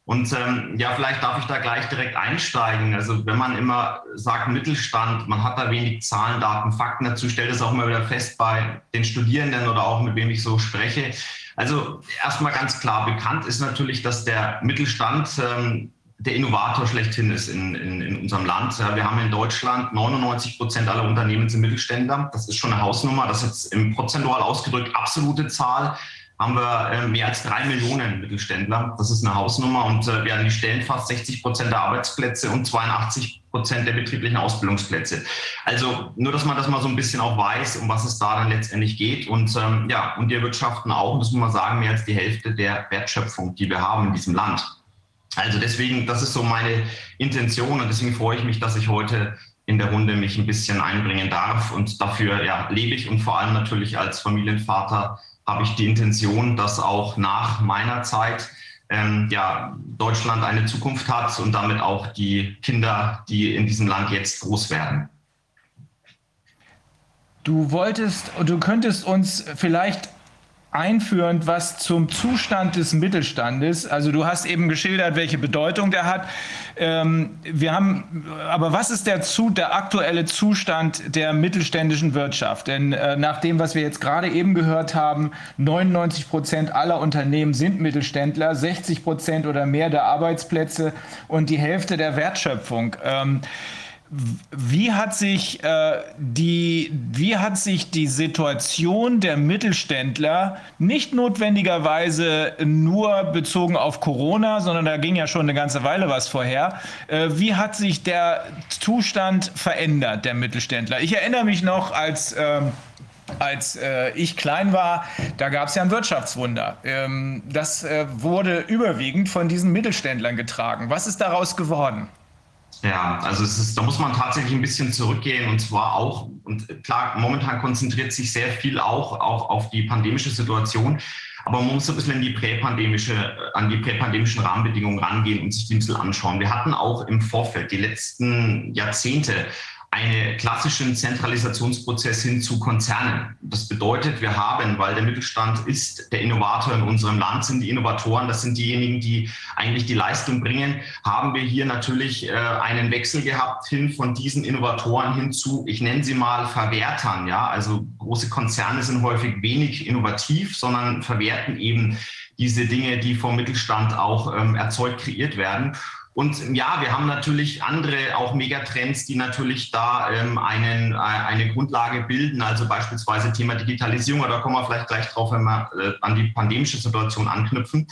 Und ähm, ja, vielleicht darf ich da gleich direkt einsteigen. Also wenn man immer sagt Mittelstand, man hat da wenig Zahlen, Daten, Fakten dazu, stellt es auch immer wieder fest bei den Studierenden oder auch mit wem ich so spreche. Also erstmal ganz klar, bekannt ist natürlich, dass der Mittelstand ähm, der Innovator schlechthin ist in, in, in unserem Land. Wir haben in Deutschland 99 Prozent aller Unternehmen sind Mittelständler. Das ist schon eine Hausnummer. Das ist jetzt im prozentual ausgedrückt absolute Zahl haben wir äh, mehr als drei Millionen Mittelständler. Das ist eine Hausnummer und äh, wir die stellen fast 60 Prozent der Arbeitsplätze und 82 Prozent der betrieblichen Ausbildungsplätze. Also nur, dass man das mal so ein bisschen auch weiß, um was es da dann letztendlich geht. Und ähm, ja, und wir wirtschaften auch, das muss man sagen, mehr als die Hälfte der Wertschöpfung, die wir haben in diesem Land. Also deswegen, das ist so meine Intention und deswegen freue ich mich, dass ich heute in der Runde mich ein bisschen einbringen darf und dafür ja, lebe ich und vor allem natürlich als Familienvater habe ich die Intention, dass auch nach meiner Zeit ähm, ja, Deutschland eine Zukunft hat und damit auch die Kinder, die in diesem Land jetzt groß werden. Du wolltest, du könntest uns vielleicht einführend was zum Zustand des Mittelstandes. Also du hast eben geschildert, welche Bedeutung der hat. Ähm, wir haben, aber was ist der, zu, der aktuelle Zustand der mittelständischen Wirtschaft? Denn äh, nach dem, was wir jetzt gerade eben gehört haben, 99 Prozent aller Unternehmen sind Mittelständler, 60 Prozent oder mehr der Arbeitsplätze und die Hälfte der Wertschöpfung. Ähm, wie hat sich äh, die, wie hat sich die Situation der Mittelständler nicht notwendigerweise nur bezogen auf Corona, sondern da ging ja schon eine ganze Weile was vorher. Äh, wie hat sich der Zustand verändert der Mittelständler? Ich erinnere mich noch, als äh, als äh, ich klein war, da gab es ja ein Wirtschaftswunder. Ähm, das äh, wurde überwiegend von diesen Mittelständlern getragen. Was ist daraus geworden? Ja, also es ist, da muss man tatsächlich ein bisschen zurückgehen und zwar auch, und klar, momentan konzentriert sich sehr viel auch, auch auf die pandemische Situation, aber man muss ein bisschen in die präpandemische, an die präpandemischen Rahmenbedingungen rangehen und sich die ein bisschen anschauen. Wir hatten auch im Vorfeld die letzten Jahrzehnte einen klassischen Zentralisationsprozess hin zu Konzernen. Das bedeutet, wir haben, weil der Mittelstand ist der Innovator in unserem Land, sind die Innovatoren, das sind diejenigen, die eigentlich die Leistung bringen, haben wir hier natürlich äh, einen Wechsel gehabt hin von diesen Innovatoren hin zu, ich nenne sie mal Verwertern. Ja, also große Konzerne sind häufig wenig innovativ, sondern verwerten eben diese Dinge, die vom Mittelstand auch ähm, erzeugt, kreiert werden. Und ja, wir haben natürlich andere auch Megatrends, die natürlich da ähm, einen, äh, eine Grundlage bilden, also beispielsweise Thema Digitalisierung, da kommen wir vielleicht gleich drauf, wenn wir äh, an die pandemische Situation anknüpfen.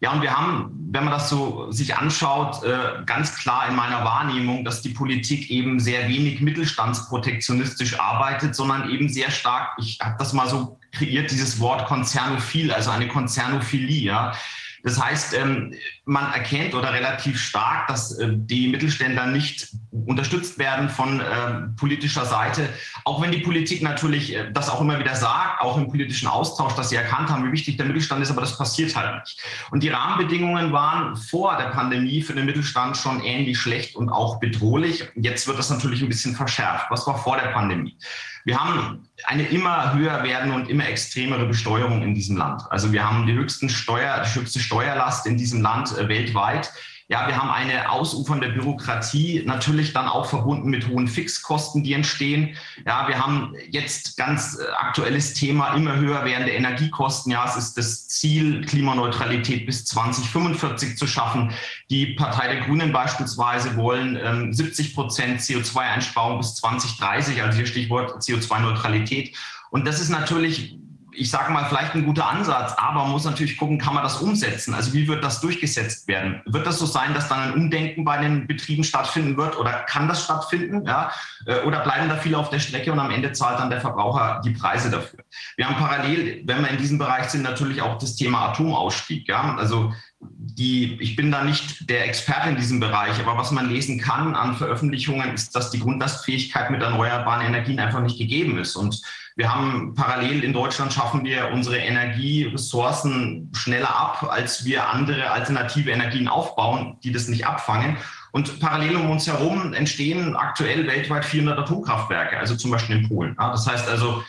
Ja, und wir haben, wenn man das so sich anschaut, äh, ganz klar in meiner Wahrnehmung, dass die Politik eben sehr wenig mittelstandsprotektionistisch arbeitet, sondern eben sehr stark, ich habe das mal so kreiert, dieses Wort Konzernophil, also eine Konzernophilie, ja das heißt, ähm, man erkennt oder relativ stark, dass äh, die Mittelständler nicht unterstützt werden von ähm, politischer Seite, auch wenn die Politik natürlich äh, das auch immer wieder sagt, auch im politischen Austausch, dass sie erkannt haben, wie wichtig der Mittelstand ist, aber das passiert halt nicht. Und die Rahmenbedingungen waren vor der Pandemie für den Mittelstand schon ähnlich schlecht und auch bedrohlich. Jetzt wird das natürlich ein bisschen verschärft. Was war vor der Pandemie? Wir haben eine immer höher werdende und immer extremere Besteuerung in diesem Land. Also wir haben die höchsten Steuer, die höchste Steuerlast in diesem Land äh, weltweit. Ja, wir haben eine ausufernde Bürokratie, natürlich dann auch verbunden mit hohen Fixkosten, die entstehen. Ja, wir haben jetzt ganz äh, aktuelles Thema, immer höher werdende Energiekosten. Ja, es ist das Ziel, Klimaneutralität bis 2045 zu schaffen. Die Partei der Grünen beispielsweise wollen ähm, 70 Prozent CO2-Einsparung bis 2030, also hier Stichwort CO2-Neutralität. Und das ist natürlich ich sage mal, vielleicht ein guter Ansatz, aber man muss natürlich gucken, kann man das umsetzen? Also wie wird das durchgesetzt werden? Wird das so sein, dass dann ein Umdenken bei den Betrieben stattfinden wird oder kann das stattfinden? Ja? Äh, oder bleiben da viele auf der Strecke und am Ende zahlt dann der Verbraucher die Preise dafür? Wir haben parallel, wenn wir in diesem Bereich sind, natürlich auch das Thema Atomausstieg. Ja? Also die, ich bin da nicht der Experte in diesem Bereich, aber was man lesen kann an Veröffentlichungen, ist, dass die Grundlastfähigkeit mit erneuerbaren Energien einfach nicht gegeben ist. Und wir haben parallel in Deutschland schaffen wir unsere Energieressourcen schneller ab, als wir andere alternative Energien aufbauen, die das nicht abfangen. Und parallel um uns herum entstehen aktuell weltweit 400 Atomkraftwerke, also zum Beispiel in Polen. Das heißt also,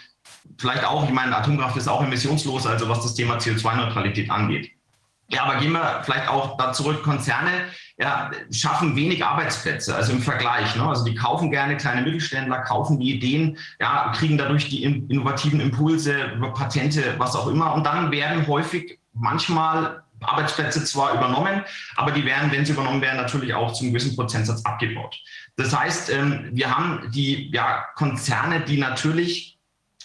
vielleicht auch, ich meine, Atomkraft ist auch emissionslos, also was das Thema CO2-Neutralität angeht. Ja, aber gehen wir vielleicht auch da zurück. Konzerne ja, schaffen wenig Arbeitsplätze, also im Vergleich. Ne? Also die kaufen gerne kleine Mittelständler, kaufen die Ideen, ja, kriegen dadurch die innovativen Impulse über Patente, was auch immer. Und dann werden häufig manchmal Arbeitsplätze zwar übernommen, aber die werden, wenn sie übernommen werden, natürlich auch zum gewissen Prozentsatz abgebaut. Das heißt, ähm, wir haben die ja, Konzerne, die natürlich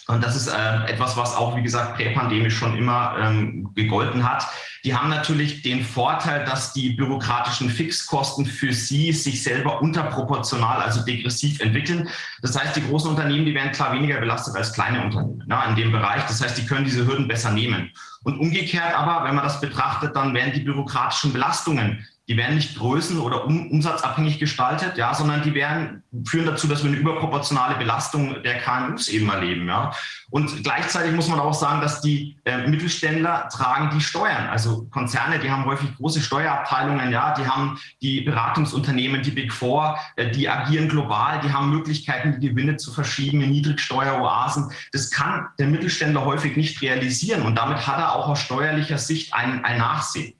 und das ist äh, etwas, was auch, wie gesagt, präpandemisch schon immer ähm, gegolten hat. Die haben natürlich den Vorteil, dass die bürokratischen Fixkosten für sie sich selber unterproportional, also degressiv entwickeln. Das heißt, die großen Unternehmen, die werden klar weniger belastet als kleine Unternehmen ne, in dem Bereich. Das heißt, die können diese Hürden besser nehmen. Und umgekehrt aber, wenn man das betrachtet, dann werden die bürokratischen Belastungen die werden nicht größen- oder um, umsatzabhängig gestaltet, ja, sondern die werden, führen dazu, dass wir eine überproportionale Belastung der KMUs eben erleben. Ja. Und gleichzeitig muss man auch sagen, dass die äh, Mittelständler tragen die Steuern. Also Konzerne, die haben häufig große Steuerabteilungen, ja, die haben die Beratungsunternehmen, die Big Four, äh, die agieren global, die haben Möglichkeiten, die Gewinne zu verschieben in Niedrigsteueroasen. Das kann der Mittelständler häufig nicht realisieren und damit hat er auch aus steuerlicher Sicht ein, ein Nachsehen.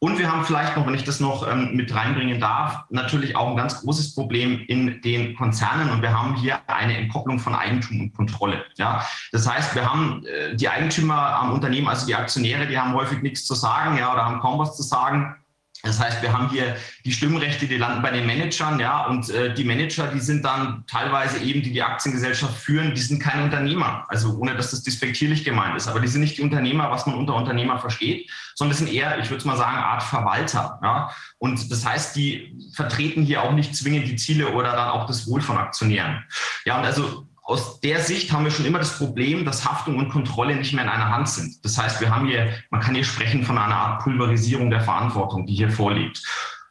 Und wir haben vielleicht noch, wenn ich das noch ähm, mit reinbringen darf, natürlich auch ein ganz großes Problem in den Konzernen. Und wir haben hier eine Entkopplung von Eigentum und Kontrolle. Ja, das heißt, wir haben äh, die Eigentümer am Unternehmen, also die Aktionäre, die haben häufig nichts zu sagen, ja, oder haben kaum was zu sagen. Das heißt, wir haben hier die Stimmrechte, die landen bei den Managern, ja, und äh, die Manager, die sind dann teilweise eben, die die Aktiengesellschaft führen, die sind keine Unternehmer. Also ohne, dass das despektierlich gemeint ist, aber die sind nicht die Unternehmer, was man unter Unternehmer versteht, sondern das sind eher, ich würde mal sagen, Art Verwalter. Ja. Und das heißt, die vertreten hier auch nicht zwingend die Ziele oder dann auch das Wohl von Aktionären. Ja, und also aus der Sicht haben wir schon immer das Problem, dass Haftung und Kontrolle nicht mehr in einer Hand sind. Das heißt, wir haben hier, man kann hier sprechen von einer Art Pulverisierung der Verantwortung, die hier vorliegt.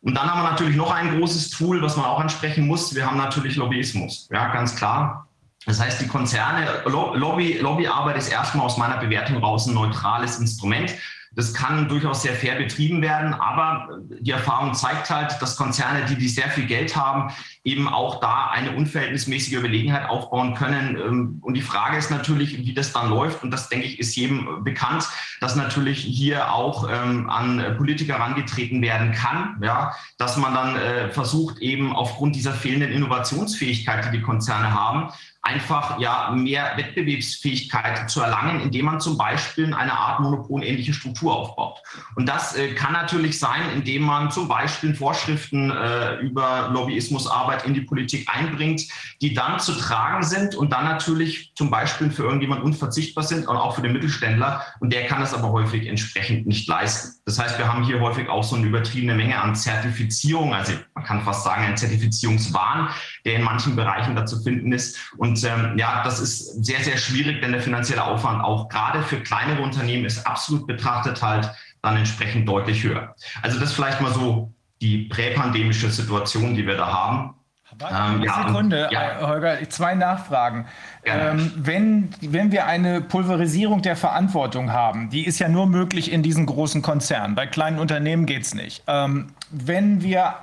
Und dann haben wir natürlich noch ein großes Tool, was man auch ansprechen muss. Wir haben natürlich Lobbyismus. Ja, ganz klar. Das heißt, die Konzerne, Lobby, Lobbyarbeit ist erstmal aus meiner Bewertung raus ein neutrales Instrument. Das kann durchaus sehr fair betrieben werden, aber die Erfahrung zeigt halt, dass Konzerne, die, die sehr viel Geld haben, eben auch da eine unverhältnismäßige Überlegenheit aufbauen können. Ähm, und die Frage ist natürlich, wie das dann läuft. Und das, denke ich, ist jedem bekannt, dass natürlich hier auch ähm, an Politiker herangetreten werden kann, ja, dass man dann äh, versucht, eben aufgrund dieser fehlenden Innovationsfähigkeit, die die Konzerne haben, einfach ja mehr Wettbewerbsfähigkeit zu erlangen, indem man zum Beispiel eine Art monopolähnliche Struktur aufbaut. Und das äh, kann natürlich sein, indem man zum Beispiel Vorschriften äh, über Lobbyismusarbeit in die Politik einbringt, die dann zu tragen sind und dann natürlich zum Beispiel für irgendjemand unverzichtbar sind und auch für den Mittelständler. Und der kann es aber häufig entsprechend nicht leisten. Das heißt, wir haben hier häufig auch so eine übertriebene Menge an Zertifizierung, also man kann fast sagen ein Zertifizierungswahn, der in manchen Bereichen dazu finden ist. Und ähm, ja, das ist sehr, sehr schwierig, denn der finanzielle Aufwand auch gerade für kleinere Unternehmen ist absolut betrachtet halt dann entsprechend deutlich höher. Also das vielleicht mal so die präpandemische Situation, die wir da haben. Ähm, eine ja, Sekunde, ja. Äh, Holger, zwei Nachfragen. Ähm, wenn, wenn wir eine Pulverisierung der Verantwortung haben, die ist ja nur möglich in diesen großen Konzernen. Bei kleinen Unternehmen geht es nicht. Ähm, wenn wir,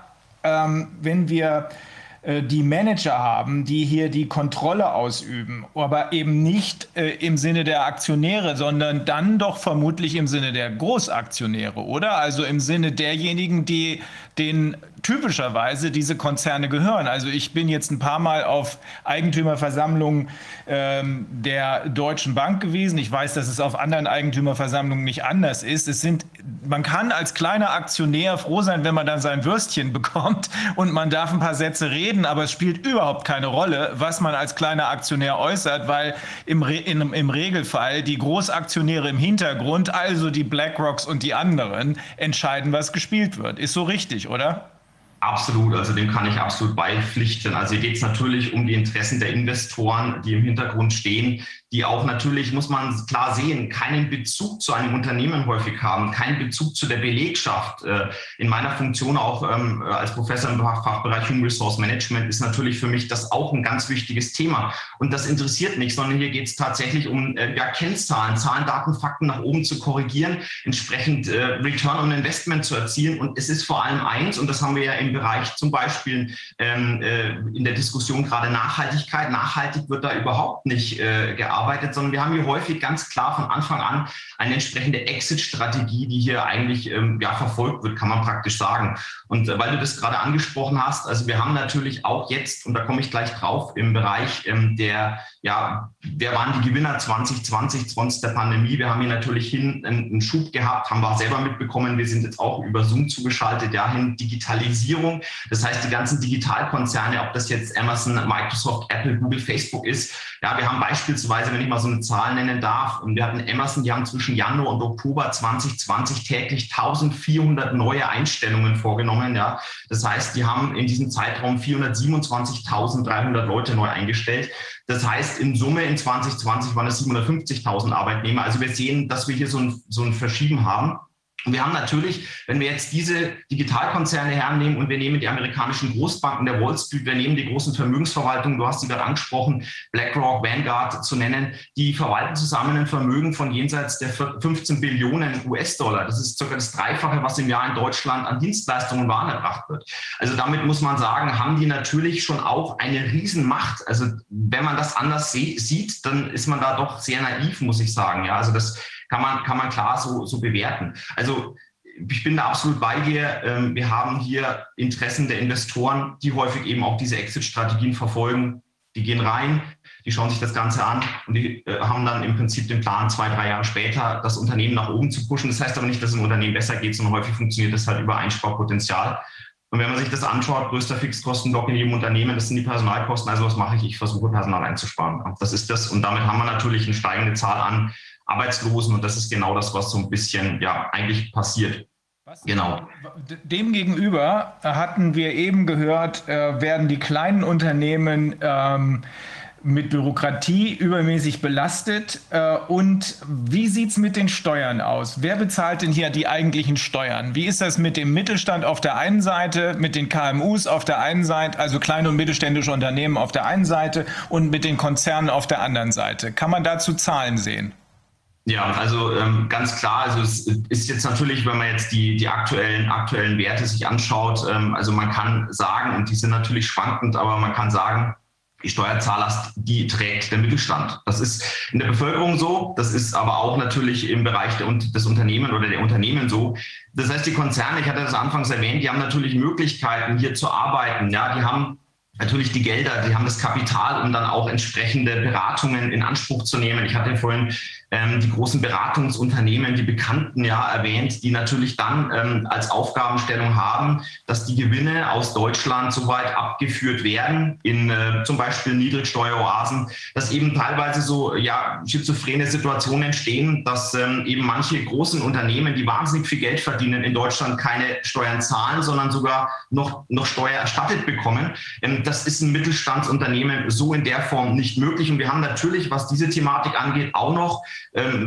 ähm, wenn wir die Manager haben, die hier die Kontrolle ausüben, aber eben nicht äh, im Sinne der Aktionäre, sondern dann doch vermutlich im Sinne der Großaktionäre, oder? Also im Sinne derjenigen, die den typischerweise diese Konzerne gehören. Also ich bin jetzt ein paar Mal auf Eigentümerversammlungen ähm, der Deutschen Bank gewesen. Ich weiß, dass es auf anderen Eigentümerversammlungen nicht anders ist. Es sind, man kann als kleiner Aktionär froh sein, wenn man dann sein Würstchen bekommt und man darf ein paar Sätze reden, aber es spielt überhaupt keine Rolle, was man als kleiner Aktionär äußert, weil im, Re in, im Regelfall die Großaktionäre im Hintergrund, also die BlackRocks und die anderen, entscheiden, was gespielt wird. Ist so richtig, oder? Absolut, also dem kann ich absolut beipflichten. Also hier geht es natürlich um die Interessen der Investoren, die im Hintergrund stehen, die auch natürlich, muss man klar sehen, keinen Bezug zu einem Unternehmen häufig haben, keinen Bezug zu der Belegschaft. Äh, in meiner Funktion auch ähm, als Professor im Fachbereich Human Resource Management ist natürlich für mich das auch ein ganz wichtiges Thema. Und das interessiert mich, sondern hier geht es tatsächlich um äh, ja, Kennzahlen, Zahlen, Daten, Fakten nach oben zu korrigieren, entsprechend äh, Return on Investment zu erzielen. Und es ist vor allem eins, und das haben wir ja im Bereich zum Beispiel ähm, in der Diskussion gerade Nachhaltigkeit. Nachhaltig wird da überhaupt nicht gearbeitet arbeitet, sondern wir haben hier häufig ganz klar von Anfang an eine entsprechende Exit-Strategie, die hier eigentlich ähm, ja, verfolgt wird, kann man praktisch sagen. Und äh, weil du das gerade angesprochen hast, also wir haben natürlich auch jetzt, und da komme ich gleich drauf, im Bereich ähm, der, ja, wer waren die Gewinner 2020, trotz der Pandemie? Wir haben hier natürlich hin einen, einen Schub gehabt, haben wir auch selber mitbekommen. Wir sind jetzt auch über Zoom zugeschaltet, dahin Digitalisierung. Das heißt, die ganzen Digitalkonzerne, ob das jetzt Amazon, Microsoft, Apple, Google, Facebook ist, ja, wir haben beispielsweise, wenn ich mal so eine Zahl nennen darf, und wir hatten Amazon, die haben zwischen Januar und Oktober 2020 täglich 1400 neue Einstellungen vorgenommen. Ja, das heißt, die haben in diesem Zeitraum 427.300 Leute neu eingestellt. Das heißt, in Summe in 2020 waren es 750.000 Arbeitnehmer. Also wir sehen, dass wir hier so ein, so ein Verschieben haben. Und wir haben natürlich, wenn wir jetzt diese Digitalkonzerne hernehmen und wir nehmen die amerikanischen Großbanken der Wall Street, wir nehmen die großen Vermögensverwaltungen, du hast sie gerade angesprochen, BlackRock, Vanguard zu nennen, die verwalten zusammen ein Vermögen von jenseits der 15 Billionen US-Dollar. Das ist circa das Dreifache, was im Jahr in Deutschland an Dienstleistungen und Waren erbracht wird. Also damit muss man sagen, haben die natürlich schon auch eine Riesenmacht. Also wenn man das anders sieht, dann ist man da doch sehr naiv, muss ich sagen. Ja, also das kann man, kann man klar so, so bewerten. Also ich bin da absolut bei dir. Ähm, wir haben hier Interessen der Investoren, die häufig eben auch diese Exit-Strategien verfolgen. Die gehen rein, die schauen sich das Ganze an und die äh, haben dann im Prinzip den Plan, zwei, drei Jahre später das Unternehmen nach oben zu pushen. Das heißt aber nicht, dass es im Unternehmen besser geht, sondern häufig funktioniert das halt über Einsparpotenzial. Und wenn man sich das anschaut, größter Fixkostenblock in jedem Unternehmen, das sind die Personalkosten. Also was mache ich? Ich versuche Personal einzusparen. Das ist das. Und damit haben wir natürlich eine steigende Zahl an Arbeitslosen und das ist genau das, was so ein bisschen ja eigentlich passiert. Was, genau. Demgegenüber hatten wir eben gehört, äh, werden die kleinen Unternehmen ähm, mit Bürokratie übermäßig belastet. Äh, und wie sieht es mit den Steuern aus? Wer bezahlt denn hier die eigentlichen Steuern? Wie ist das mit dem Mittelstand auf der einen Seite, mit den KMUs auf der einen Seite, also kleine und mittelständische Unternehmen auf der einen Seite und mit den Konzernen auf der anderen Seite? Kann man dazu Zahlen sehen? Ja, also ähm, ganz klar, also es ist jetzt natürlich, wenn man jetzt die, die aktuellen, aktuellen Werte sich anschaut, ähm, also man kann sagen, und die sind natürlich schwankend, aber man kann sagen, die Steuerzahler, die trägt der Mittelstand. Das ist in der Bevölkerung so, das ist aber auch natürlich im Bereich der, des Unternehmen oder der Unternehmen so. Das heißt, die Konzerne, ich hatte das anfangs erwähnt, die haben natürlich Möglichkeiten, hier zu arbeiten. Ja, die haben natürlich die Gelder, die haben das Kapital, um dann auch entsprechende Beratungen in Anspruch zu nehmen. Ich hatte vorhin ähm, die großen Beratungsunternehmen, die Bekannten ja erwähnt, die natürlich dann ähm, als Aufgabenstellung haben, dass die Gewinne aus Deutschland so weit abgeführt werden in äh, zum Beispiel Niedrigsteueroasen, dass eben teilweise so ja schizophrene Situationen entstehen, dass ähm, eben manche großen Unternehmen, die wahnsinnig viel Geld verdienen, in Deutschland keine Steuern zahlen, sondern sogar noch, noch Steuer erstattet bekommen. Ähm, das ist ein Mittelstandsunternehmen so in der Form nicht möglich. Und wir haben natürlich, was diese Thematik angeht, auch noch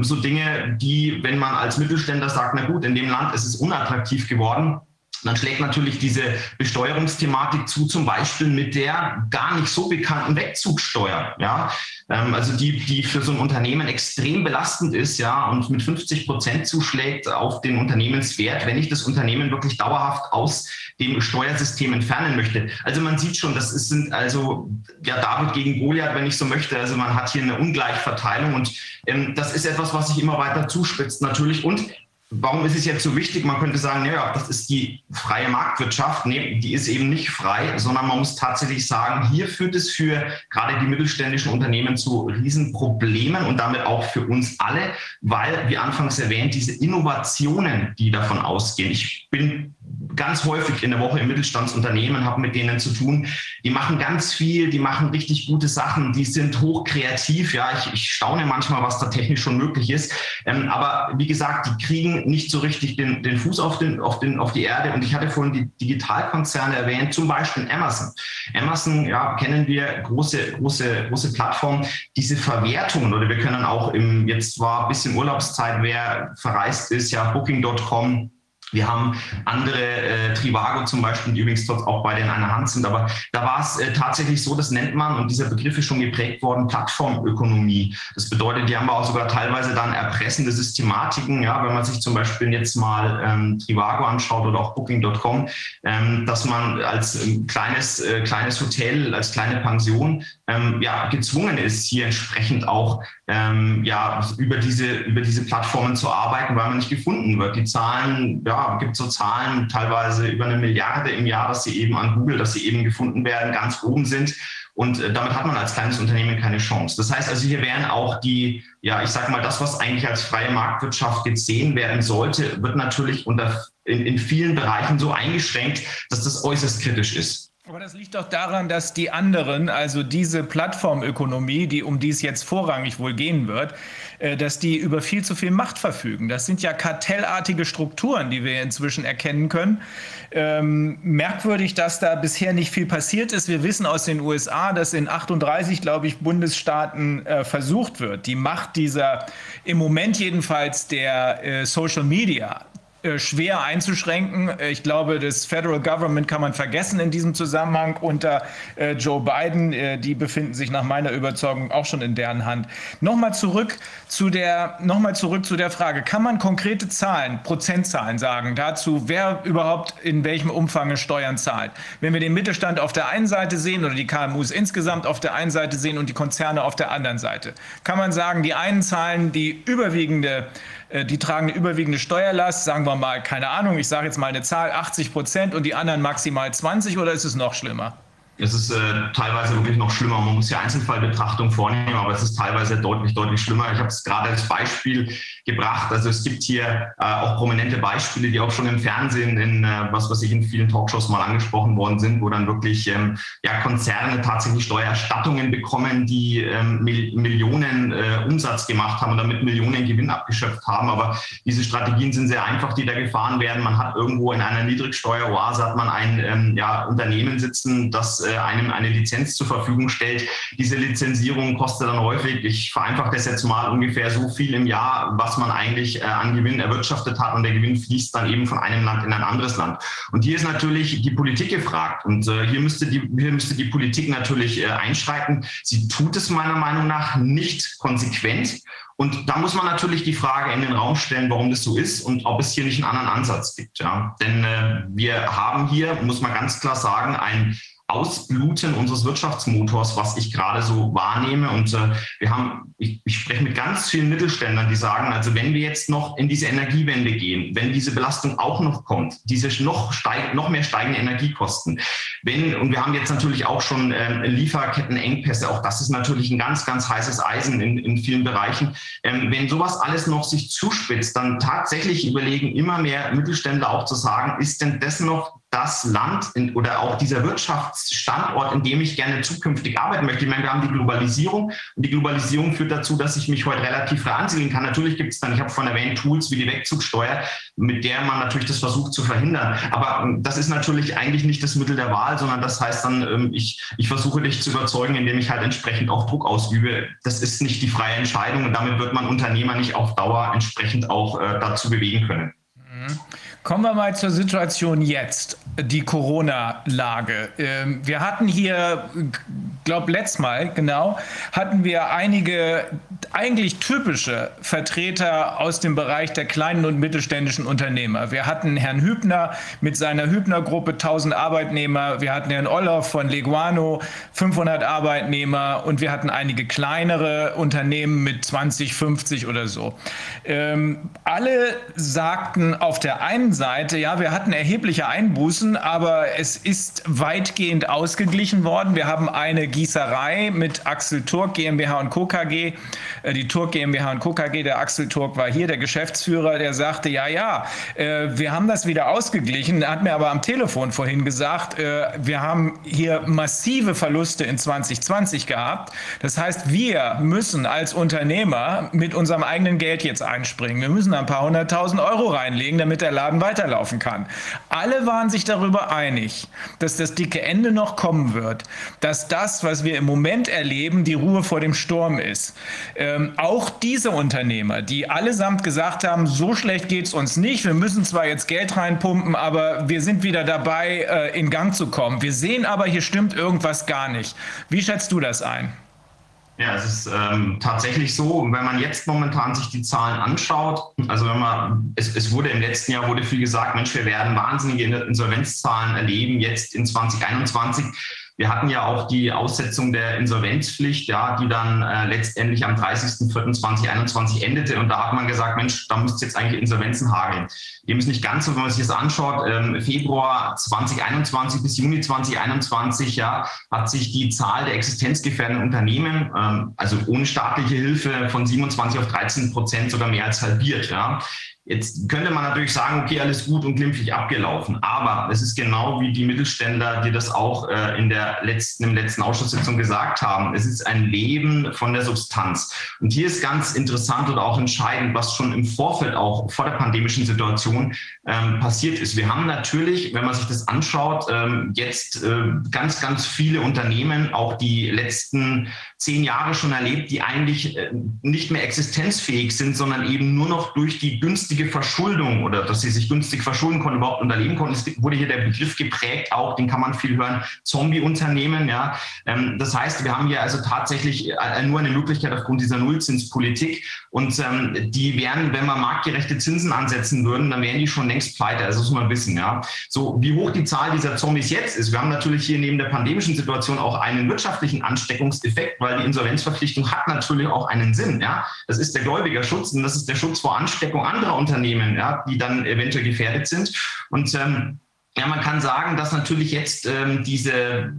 so Dinge, die, wenn man als Mittelständler sagt, na gut, in dem Land ist es unattraktiv geworden, dann schlägt natürlich diese Besteuerungsthematik zu, zum Beispiel mit der gar nicht so bekannten Wegzugsteuer. Ja, ähm, also die, die für so ein Unternehmen extrem belastend ist, ja, und mit 50 Prozent zuschlägt auf den Unternehmenswert, wenn ich das Unternehmen wirklich dauerhaft aus dem Steuersystem entfernen möchte. Also man sieht schon, das ist, sind also ja David gegen Goliath, wenn ich so möchte. Also man hat hier eine Ungleichverteilung und ähm, das ist etwas, was sich immer weiter zuspitzt natürlich. Und Warum ist es jetzt so wichtig? Man könnte sagen, naja, das ist die freie Marktwirtschaft. Nee, die ist eben nicht frei, sondern man muss tatsächlich sagen, hier führt es für gerade die mittelständischen Unternehmen zu Riesenproblemen und damit auch für uns alle, weil, wie anfangs erwähnt, diese Innovationen, die davon ausgehen. Ich bin ganz häufig in der Woche im Mittelstandsunternehmen, habe mit denen zu tun. Die machen ganz viel, die machen richtig gute Sachen, die sind hochkreativ. Ja, ich, ich staune manchmal, was da technisch schon möglich ist. Ähm, aber wie gesagt, die kriegen nicht so richtig den, den Fuß auf, den, auf, den, auf die Erde. Und ich hatte vorhin die Digitalkonzerne erwähnt, zum Beispiel Amazon. Amazon, ja, kennen wir, große, große, große Plattform. Diese Verwertungen, oder wir können auch im, jetzt war ein bisschen Urlaubszeit, wer verreist ist, ja, Booking.com, wir haben andere, äh, Trivago zum Beispiel, die übrigens dort auch beide in einer Hand sind, aber da war es äh, tatsächlich so, das nennt man, und dieser Begriff ist schon geprägt worden, Plattformökonomie. Das bedeutet, die haben wir auch sogar teilweise dann erpressende Systematiken, ja, wenn man sich zum Beispiel jetzt mal ähm, Trivago anschaut oder auch Booking.com, ähm, dass man als ähm, kleines, äh, kleines Hotel, als kleine Pension ähm, ja, gezwungen ist, hier entsprechend auch ähm, ja, über, diese, über diese Plattformen zu arbeiten, weil man nicht gefunden wird. Die Zahlen, ja, gibt so Zahlen teilweise über eine Milliarde im Jahr, dass sie eben an Google, dass sie eben gefunden werden, ganz oben sind. Und äh, damit hat man als kleines Unternehmen keine Chance. Das heißt also, hier wären auch die, ja, ich sage mal, das, was eigentlich als freie Marktwirtschaft gesehen werden sollte, wird natürlich unter, in, in vielen Bereichen so eingeschränkt, dass das äußerst kritisch ist. Aber das liegt doch daran, dass die anderen, also diese Plattformökonomie, die um die es jetzt vorrangig wohl gehen wird, dass die über viel zu viel Macht verfügen. Das sind ja kartellartige Strukturen, die wir inzwischen erkennen können. Ähm, merkwürdig, dass da bisher nicht viel passiert ist. Wir wissen aus den USA, dass in 38, glaube ich, Bundesstaaten äh, versucht wird, die Macht dieser im Moment jedenfalls der äh, Social Media äh, schwer einzuschränken. Äh, ich glaube, das Federal Government kann man vergessen in diesem Zusammenhang unter äh, Joe Biden. die befinden sich nach meiner Überzeugung auch schon in deren Hand. Nochmal zurück zu der, nochmal zurück zu der Frage. Kann man konkrete Zahlen, Prozentzahlen sagen dazu, wer überhaupt in welchem Umfang Steuern zahlt? Wenn wir den Mittelstand auf der einen Seite sehen oder die KMUs insgesamt auf der einen Seite sehen und die Konzerne auf der anderen Seite, kann man sagen, die einen zahlen die überwiegende äh, die tragen eine überwiegende Steuerlast, sagen wir mal, keine Ahnung, ich sage jetzt mal eine Zahl, 80 Prozent und die anderen maximal 20 oder ist es noch schlimmer? Es ist äh, teilweise wirklich noch schlimmer. Man muss ja Einzelfallbetrachtung vornehmen, aber es ist teilweise deutlich, deutlich schlimmer. Ich habe es gerade als Beispiel gebracht. Also es gibt hier äh, auch prominente Beispiele, die auch schon im Fernsehen, in äh, was was ich in vielen Talkshows mal angesprochen worden sind, wo dann wirklich ähm, ja, Konzerne tatsächlich Steuererstattungen bekommen, die ähm, Mil Millionen äh, Umsatz gemacht haben und damit Millionen Gewinn abgeschöpft haben. Aber diese Strategien sind sehr einfach, die da gefahren werden. Man hat irgendwo in einer Niedrigsteueroase hat man ein ähm, ja, Unternehmen sitzen, das äh, einem eine Lizenz zur Verfügung stellt. Diese Lizenzierung kostet dann häufig, ich vereinfache das jetzt mal, ungefähr so viel im Jahr, was man eigentlich äh, an Gewinn erwirtschaftet hat und der Gewinn fließt dann eben von einem Land in ein anderes Land. Und hier ist natürlich die Politik gefragt und äh, hier, müsste die, hier müsste die Politik natürlich einschreiten. Sie tut es meiner Meinung nach nicht konsequent. Und da muss man natürlich die Frage in den Raum stellen, warum das so ist und ob es hier nicht einen anderen Ansatz gibt. Ja. Denn äh, wir haben hier, muss man ganz klar sagen, ein Ausbluten unseres Wirtschaftsmotors, was ich gerade so wahrnehme. Und äh, wir haben, ich, ich spreche mit ganz vielen Mittelständlern, die sagen, also wenn wir jetzt noch in diese Energiewende gehen, wenn diese Belastung auch noch kommt, diese noch, steig, noch mehr steigende Energiekosten, wenn, und wir haben jetzt natürlich auch schon äh, Lieferkettenengpässe, auch das ist natürlich ein ganz, ganz heißes Eisen in, in vielen Bereichen. Ähm, wenn sowas alles noch sich zuspitzt, dann tatsächlich überlegen immer mehr Mittelständler auch zu sagen, ist denn das noch das Land in, oder auch dieser Wirtschaftsstandort, in dem ich gerne zukünftig arbeiten möchte. Ich meine, wir haben die Globalisierung und die Globalisierung führt dazu, dass ich mich heute relativ frei ansiedeln kann. Natürlich gibt es dann, ich habe von erwähnt, Tools wie die Wegzugsteuer, mit der man natürlich das versucht zu verhindern. Aber ähm, das ist natürlich eigentlich nicht das Mittel der Wahl, sondern das heißt dann, ähm, ich, ich versuche dich zu überzeugen, indem ich halt entsprechend auch Druck ausübe. Das ist nicht die freie Entscheidung und damit wird man Unternehmer nicht auf Dauer entsprechend auch äh, dazu bewegen können. Mhm. Kommen wir mal zur Situation jetzt, die Corona-Lage. Ähm, wir hatten hier, glaube letztes Mal, genau, hatten wir einige eigentlich typische Vertreter aus dem Bereich der kleinen und mittelständischen Unternehmer. Wir hatten Herrn Hübner mit seiner Hübner-Gruppe 1000 Arbeitnehmer, wir hatten Herrn Olloff von Leguano 500 Arbeitnehmer und wir hatten einige kleinere Unternehmen mit 20, 50 oder so. Ähm, alle sagten auf der einen Seite, ja, wir hatten erhebliche Einbußen, aber es ist weitgehend ausgeglichen worden. Wir haben eine Gießerei mit Axel Turk GmbH Co. KG, äh, die Turk GmbH Co. KG, der Axel Turk war hier, der Geschäftsführer, der sagte, ja, ja, äh, wir haben das wieder ausgeglichen, er hat mir aber am Telefon vorhin gesagt, äh, wir haben hier massive Verluste in 2020 gehabt. Das heißt, wir müssen als Unternehmer mit unserem eigenen Geld jetzt einspringen. Wir müssen ein paar hunderttausend Euro reinlegen, damit der Laden weiterlaufen kann. Alle waren sich darüber einig, dass das dicke Ende noch kommen wird, dass das, was wir im Moment erleben, die Ruhe vor dem Sturm ist. Ähm, auch diese Unternehmer, die allesamt gesagt haben, so schlecht geht es uns nicht, wir müssen zwar jetzt Geld reinpumpen, aber wir sind wieder dabei, äh, in Gang zu kommen. Wir sehen aber, hier stimmt irgendwas gar nicht. Wie schätzt du das ein? Ja, es ist ähm, tatsächlich so, wenn man jetzt momentan sich die Zahlen anschaut, also wenn man, es, es wurde im letzten Jahr wurde viel gesagt, Mensch, wir werden wahnsinnige Insolvenzzahlen erleben, jetzt in 2021. Wir hatten ja auch die Aussetzung der Insolvenzpflicht, ja, die dann äh, letztendlich am 30.04.2021 endete. Und da hat man gesagt, Mensch, da müsste jetzt eigentlich Insolvenzen hageln. Dem ist nicht ganz so, wenn man sich das anschaut. Ähm, Februar 2021 bis Juni 2021 ja, hat sich die Zahl der existenzgefährdenden Unternehmen, ähm, also ohne staatliche Hilfe, von 27 auf 13 Prozent sogar mehr als halbiert. Ja. Jetzt könnte man natürlich sagen, okay, alles gut und glimpflich abgelaufen. Aber es ist genau wie die Mittelständler, die das auch äh, in der letzten, im letzten Ausschusssitzung gesagt haben. Es ist ein Leben von der Substanz. Und hier ist ganz interessant und auch entscheidend, was schon im Vorfeld auch vor der pandemischen Situation ähm, passiert ist. Wir haben natürlich, wenn man sich das anschaut, ähm, jetzt äh, ganz, ganz viele Unternehmen, auch die letzten zehn Jahre schon erlebt, die eigentlich äh, nicht mehr existenzfähig sind, sondern eben nur noch durch die günstige Verschuldung oder dass sie sich günstig verschulden konnten, überhaupt unterleben konnten. Es wurde hier der Begriff geprägt, auch den kann man viel hören, Zombie-Unternehmen. Ja. Ähm, das heißt, wir haben hier also tatsächlich äh, nur eine Möglichkeit aufgrund dieser Nullzinspolitik und ähm, die wären, wenn wir marktgerechte Zinsen ansetzen würden, dann wären die schon längst pleite. Also das muss man wissen. Ja. So, wie hoch die Zahl dieser Zombies jetzt ist, wir haben natürlich hier neben der pandemischen Situation auch einen wirtschaftlichen Ansteckungseffekt, weil weil die Insolvenzverpflichtung hat natürlich auch einen Sinn. Ja? Das ist der Gläubigerschutz und das ist der Schutz vor Ansteckung anderer Unternehmen, ja, die dann eventuell gefährdet sind. Und ähm, ja, man kann sagen, dass natürlich jetzt ähm, diese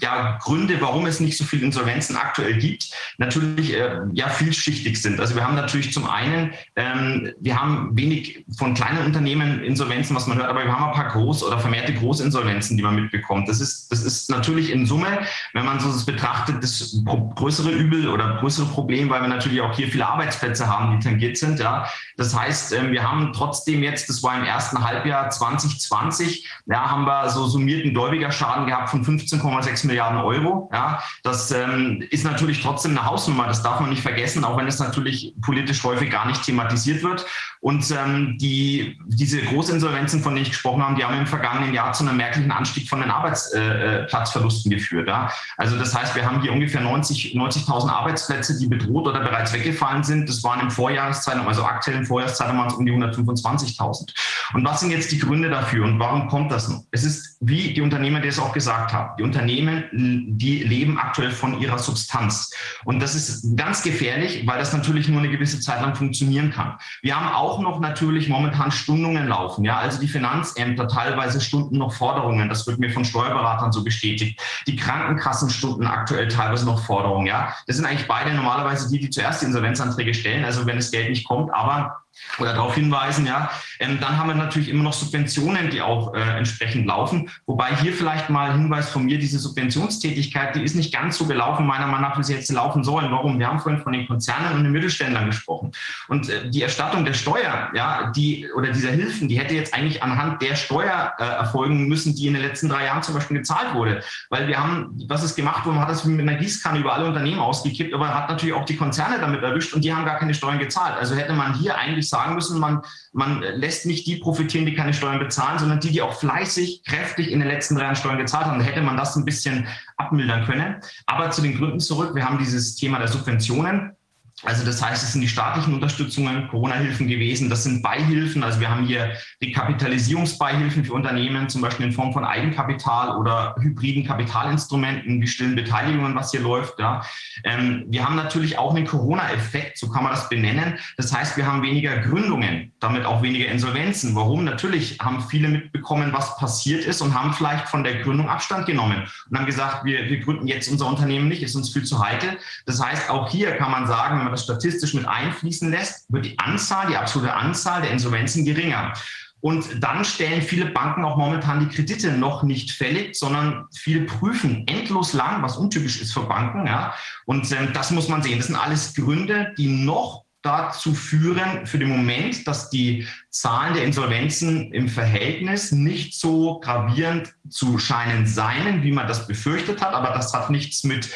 ja, Gründe, warum es nicht so viele Insolvenzen aktuell gibt, natürlich äh, ja vielschichtig sind. Also wir haben natürlich zum einen, ähm, wir haben wenig von kleinen Unternehmen Insolvenzen, was man hört, aber wir haben ein paar Groß- oder vermehrte Großinsolvenzen, die man mitbekommt. Das ist, das ist natürlich in Summe, wenn man so das betrachtet, das größere Übel oder größere Problem, weil wir natürlich auch hier viele Arbeitsplätze haben, die tangiert sind. Ja. Das heißt, äh, wir haben trotzdem jetzt, das war im ersten Halbjahr 2020, ja, haben wir so summierten Gläubigerschaden gehabt von 15,6 Milliarden Euro. Ja, das ähm, ist natürlich trotzdem eine Hausnummer, das darf man nicht vergessen, auch wenn es natürlich politisch häufig gar nicht thematisiert wird. Und ähm, die, diese Großinsolvenzen, von denen ich gesprochen habe, die haben im vergangenen Jahr zu einem merklichen Anstieg von den Arbeitsplatzverlusten äh, geführt. Ja? Also das heißt, wir haben hier ungefähr 90 90.000 Arbeitsplätze, die bedroht oder bereits weggefallen sind. Das waren im Vorjahreszeitraum, also aktuellen Vorjahreszeitraum waren es um die 125.000. Und was sind jetzt die Gründe dafür und warum kommt das noch? Es ist, wie die Unternehmer, die es auch gesagt haben, die Unternehmen, die leben aktuell von ihrer Substanz. Und das ist ganz gefährlich, weil das natürlich nur eine gewisse Zeit lang funktionieren kann. Wir haben auch noch natürlich momentan Stundungen laufen. Ja, also die Finanzämter teilweise stunden noch Forderungen. Das wird mir von Steuerberatern so bestätigt. Die Krankenkassen stunden aktuell teilweise noch Forderungen. Ja, das sind eigentlich beide normalerweise die, die zuerst die Insolvenzanträge stellen. Also wenn das Geld nicht kommt, aber oder darauf hinweisen, ja. Ähm, dann haben wir natürlich immer noch Subventionen, die auch äh, entsprechend laufen. Wobei hier vielleicht mal Hinweis von mir, diese Subventionstätigkeit, die ist nicht ganz so gelaufen, meiner Meinung nach, wie sie jetzt laufen sollen. Warum? Wir haben vorhin von den Konzernen und den Mittelständlern gesprochen. Und äh, die Erstattung der Steuer, ja, die oder dieser Hilfen, die hätte jetzt eigentlich anhand der Steuer äh, erfolgen müssen, die in den letzten drei Jahren zum Beispiel gezahlt wurde. Weil wir haben, was ist gemacht worden, hat das mit einer Gießkanne über alle Unternehmen ausgekippt, aber hat natürlich auch die Konzerne damit erwischt und die haben gar keine Steuern gezahlt. Also hätte man hier eigentlich sagen müssen, man, man lässt nicht die profitieren, die keine Steuern bezahlen, sondern die, die auch fleißig, kräftig in den letzten drei Jahren Steuern gezahlt haben. Da hätte man das ein bisschen abmildern können. Aber zu den Gründen zurück. Wir haben dieses Thema der Subventionen. Also das heißt, es sind die staatlichen Unterstützungen, Corona-Hilfen gewesen. Das sind Beihilfen. Also wir haben hier Rekapitalisierungsbeihilfen für Unternehmen, zum Beispiel in Form von Eigenkapital oder hybriden Kapitalinstrumenten wie stillen Beteiligungen, was hier läuft. Ja. Ähm, wir haben natürlich auch einen Corona-Effekt, so kann man das benennen. Das heißt, wir haben weniger Gründungen, damit auch weniger Insolvenzen. Warum? Natürlich haben viele mitbekommen, was passiert ist und haben vielleicht von der Gründung Abstand genommen und haben gesagt, wir, wir gründen jetzt unser Unternehmen nicht, ist uns viel zu heikel. Das heißt, auch hier kann man sagen, man das statistisch mit einfließen lässt, wird die Anzahl, die absolute Anzahl der Insolvenzen geringer. Und dann stellen viele Banken auch momentan die Kredite noch nicht fällig, sondern viele prüfen endlos lang, was untypisch ist für Banken. Ja. Und ähm, das muss man sehen. Das sind alles Gründe, die noch dazu führen, für den Moment, dass die Zahlen der Insolvenzen im Verhältnis nicht so gravierend zu scheinen seien, wie man das befürchtet hat. Aber das hat nichts mit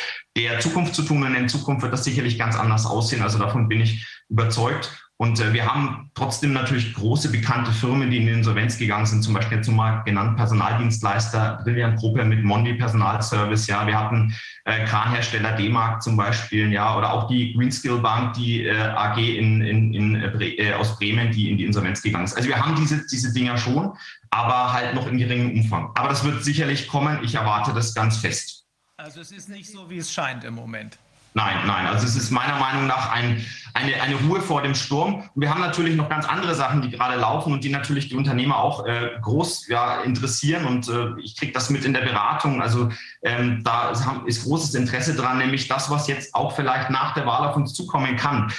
der Zukunft zu tun. Und in Zukunft wird das sicherlich ganz anders aussehen. Also davon bin ich überzeugt. Und äh, wir haben trotzdem natürlich große bekannte Firmen, die in Insolvenz gegangen sind, zum Beispiel jetzt nochmal genannt Personaldienstleister, Brilliant Gruppe mit Mondi Personalservice, ja, wir hatten äh, Kranhersteller D-Mark zum Beispiel, ja, oder auch die Greenskill Bank, die äh, AG in, in, in, äh, aus Bremen, die in die Insolvenz gegangen ist. Also wir haben diese, diese Dinger schon, aber halt noch in geringem Umfang. Aber das wird sicherlich kommen. Ich erwarte das ganz fest. Also es ist nicht so, wie es scheint im Moment. Nein, nein. Also es ist meiner Meinung nach ein, eine, eine Ruhe vor dem Sturm. Und wir haben natürlich noch ganz andere Sachen, die gerade laufen und die natürlich die Unternehmer auch äh, groß ja, interessieren. Und äh, ich kriege das mit in der Beratung. Also ähm, da ist großes Interesse dran, nämlich das, was jetzt auch vielleicht nach der Wahl auf uns zukommen kann.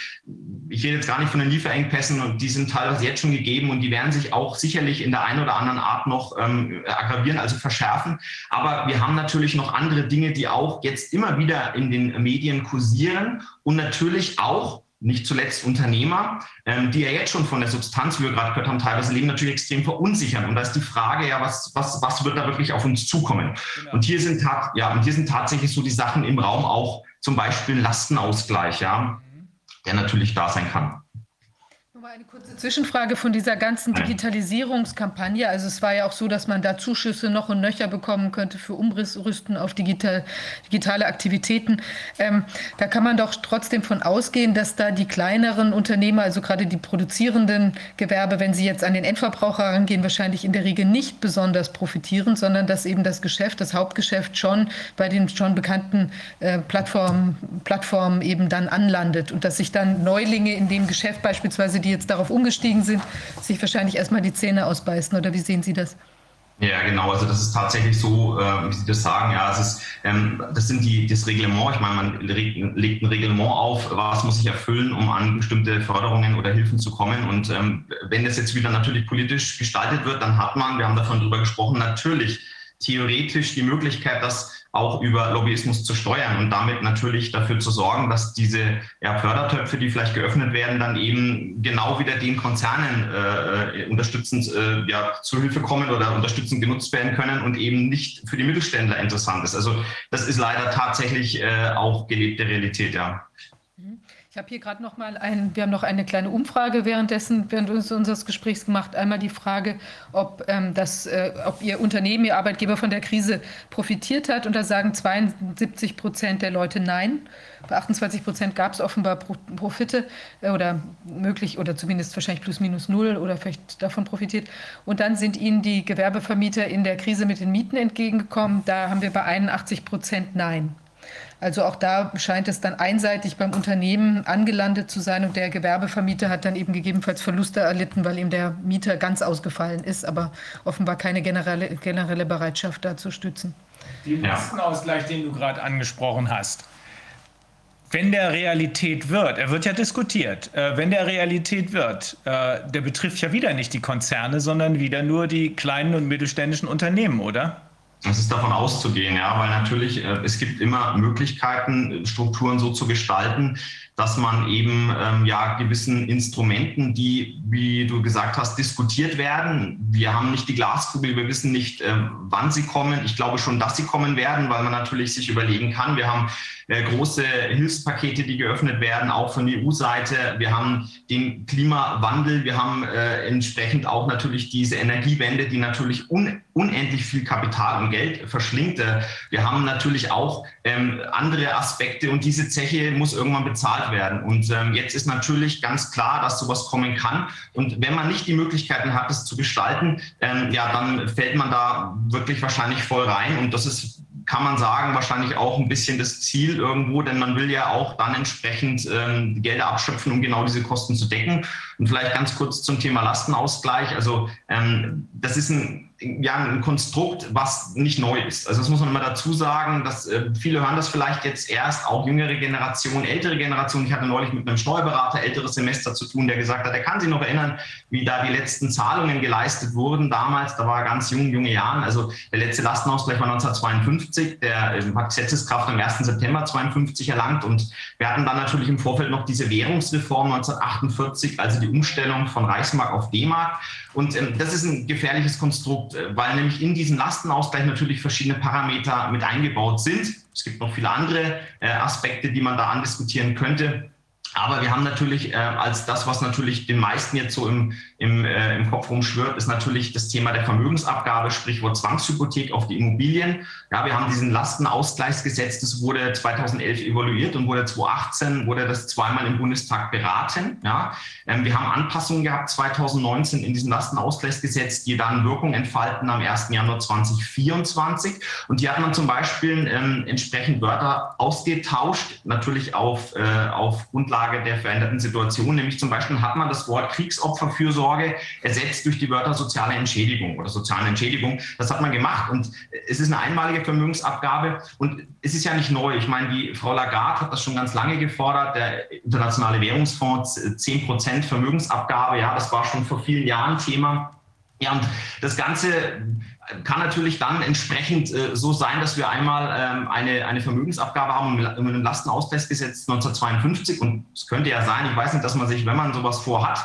Ich rede jetzt gar nicht von den Lieferengpässen und die sind teilweise jetzt schon gegeben und die werden sich auch sicherlich in der einen oder anderen Art noch ähm, aggravieren, also verschärfen. Aber wir haben natürlich noch andere Dinge, die auch jetzt immer wieder in den Medien kursieren und natürlich auch nicht zuletzt Unternehmer, ähm, die ja jetzt schon von der Substanz, wie wir gerade gehört haben, teilweise leben, natürlich extrem verunsichern. Und da ist die Frage, ja, was, was, was wird da wirklich auf uns zukommen? Genau. Und hier sind ja, und hier sind tatsächlich so die Sachen im Raum auch zum Beispiel Lastenausgleich, ja, der natürlich da sein kann. Nochmal eine kurze Zwischenfrage von dieser ganzen Digitalisierungskampagne. Also es war ja auch so, dass man da Zuschüsse noch und nöcher bekommen könnte für Umrüsten auf digital, digitale Aktivitäten. Ähm, da kann man doch trotzdem von ausgehen, dass da die kleineren Unternehmer, also gerade die produzierenden Gewerbe, wenn sie jetzt an den Endverbraucher rangehen, wahrscheinlich in der Regel nicht besonders profitieren, sondern dass eben das Geschäft, das Hauptgeschäft schon bei den schon bekannten äh, Plattformen, Plattformen eben dann anlandet und dass sich dann Neulinge in dem Geschäft beispielsweise die jetzt darauf umgestiegen sind, sich wahrscheinlich erstmal die Zähne ausbeißen. Oder wie sehen Sie das? Ja, genau. Also das ist tatsächlich so, äh, wie Sie das sagen. Ja, es ist, ähm, das sind die das Reglement. Ich meine, man legt ein Reglement auf, was muss sich erfüllen, um an bestimmte Förderungen oder Hilfen zu kommen. Und ähm, wenn das jetzt wieder natürlich politisch gestaltet wird, dann hat man, wir haben davon drüber gesprochen, natürlich theoretisch die Möglichkeit, dass auch über Lobbyismus zu steuern und damit natürlich dafür zu sorgen, dass diese ja, Fördertöpfe, die vielleicht geöffnet werden, dann eben genau wieder den Konzernen äh, unterstützend äh, ja, zu Hilfe kommen oder unterstützend genutzt werden können und eben nicht für die Mittelständler interessant ist. Also das ist leider tatsächlich äh, auch gelebte Realität, ja. Ich habe hier gerade noch mal ein, wir haben noch eine kleine Umfrage währenddessen, während unseres Gesprächs gemacht. Einmal die Frage, ob, ähm, das, äh, ob Ihr Unternehmen, Ihr Arbeitgeber von der Krise profitiert hat. Und da sagen 72 Prozent der Leute nein. Bei 28 Prozent gab es offenbar Profite äh, oder möglich oder zumindest wahrscheinlich plus minus null oder vielleicht davon profitiert. Und dann sind Ihnen die Gewerbevermieter in der Krise mit den Mieten entgegengekommen. Da haben wir bei 81 Prozent nein. Also auch da scheint es dann einseitig beim Unternehmen angelandet zu sein und der Gewerbevermieter hat dann eben gegebenenfalls Verluste erlitten, weil ihm der Mieter ganz ausgefallen ist, aber offenbar keine generelle, generelle Bereitschaft da zu stützen. Den Lastenausgleich, den du gerade angesprochen hast, wenn der Realität wird, er wird ja diskutiert, äh, wenn der Realität wird, äh, der betrifft ja wieder nicht die Konzerne, sondern wieder nur die kleinen und mittelständischen Unternehmen, oder? Es ist davon auszugehen, ja, weil natürlich äh, es gibt immer Möglichkeiten, Strukturen so zu gestalten, dass man eben ähm, ja gewissen Instrumenten, die, wie du gesagt hast, diskutiert werden. Wir haben nicht die Glaskugel, wir wissen nicht, äh, wann sie kommen. Ich glaube schon, dass sie kommen werden, weil man natürlich sich überlegen kann. Wir haben große Hilfspakete, die geöffnet werden, auch von EU-Seite. Wir haben den Klimawandel, wir haben äh, entsprechend auch natürlich diese Energiewende, die natürlich un unendlich viel Kapital und Geld verschlingt. Äh, wir haben natürlich auch ähm, andere Aspekte und diese Zeche muss irgendwann bezahlt werden. Und ähm, jetzt ist natürlich ganz klar, dass sowas kommen kann. Und wenn man nicht die Möglichkeiten hat, es zu gestalten, ähm, ja, dann fällt man da wirklich wahrscheinlich voll rein. Und das ist kann man sagen, wahrscheinlich auch ein bisschen das Ziel irgendwo, denn man will ja auch dann entsprechend ähm, Gelder abschöpfen, um genau diese Kosten zu decken. Und vielleicht ganz kurz zum Thema Lastenausgleich. Also ähm, das ist ein ja, ein Konstrukt, was nicht neu ist. Also das muss man immer dazu sagen, dass äh, viele hören das vielleicht jetzt erst, auch jüngere Generationen, ältere Generationen. Ich hatte neulich mit einem Steuerberater älteres Semester zu tun, der gesagt hat, er kann sich noch erinnern, wie da die letzten Zahlungen geleistet wurden damals. Da war er ganz jung, junge Jahren. Also der letzte Lastenausgleich war 1952. Der äh, hat Gesetzeskraft am 1. September 52 erlangt. Und wir hatten dann natürlich im Vorfeld noch diese Währungsreform 1948, also die Umstellung von Reichsmark auf D-Mark. Und ähm, das ist ein gefährliches Konstrukt, äh, weil nämlich in diesen Lastenausgleich natürlich verschiedene Parameter mit eingebaut sind. Es gibt noch viele andere äh, Aspekte, die man da andiskutieren könnte. Aber wir haben natürlich äh, als das, was natürlich den meisten jetzt so im, im, äh, im Kopf rumschwirrt, ist natürlich das Thema der Vermögensabgabe, Sprichwort Zwangshypothek auf die Immobilien. Ja, wir haben diesen Lastenausgleichsgesetz, das wurde 2011 evaluiert und wurde 2018 wurde das zweimal im Bundestag beraten. Ja, ähm, wir haben Anpassungen gehabt 2019 in diesem Lastenausgleichsgesetz, die dann Wirkung entfalten am 1. Januar 2024. Und hier hat man zum Beispiel ähm, entsprechend Wörter ausgetauscht, natürlich auf, äh, auf Grundlage Grundlage der veränderten Situation. Nämlich zum Beispiel hat man das Wort Kriegsopferfürsorge ersetzt durch die Wörter soziale Entschädigung oder soziale Entschädigung. Das hat man gemacht und es ist eine einmalige Vermögensabgabe und es ist ja nicht neu. Ich meine, die Frau Lagarde hat das schon ganz lange gefordert. Der Internationale Währungsfonds 10 Prozent Vermögensabgabe, ja, das war schon vor vielen Jahren Thema. Ja, und das Ganze kann natürlich dann entsprechend äh, so sein, dass wir einmal ähm, eine, eine Vermögensabgabe haben mit einem Lastenausgleichsgesetz 1952. Und es könnte ja sein, ich weiß nicht, dass man sich, wenn man sowas vorhat,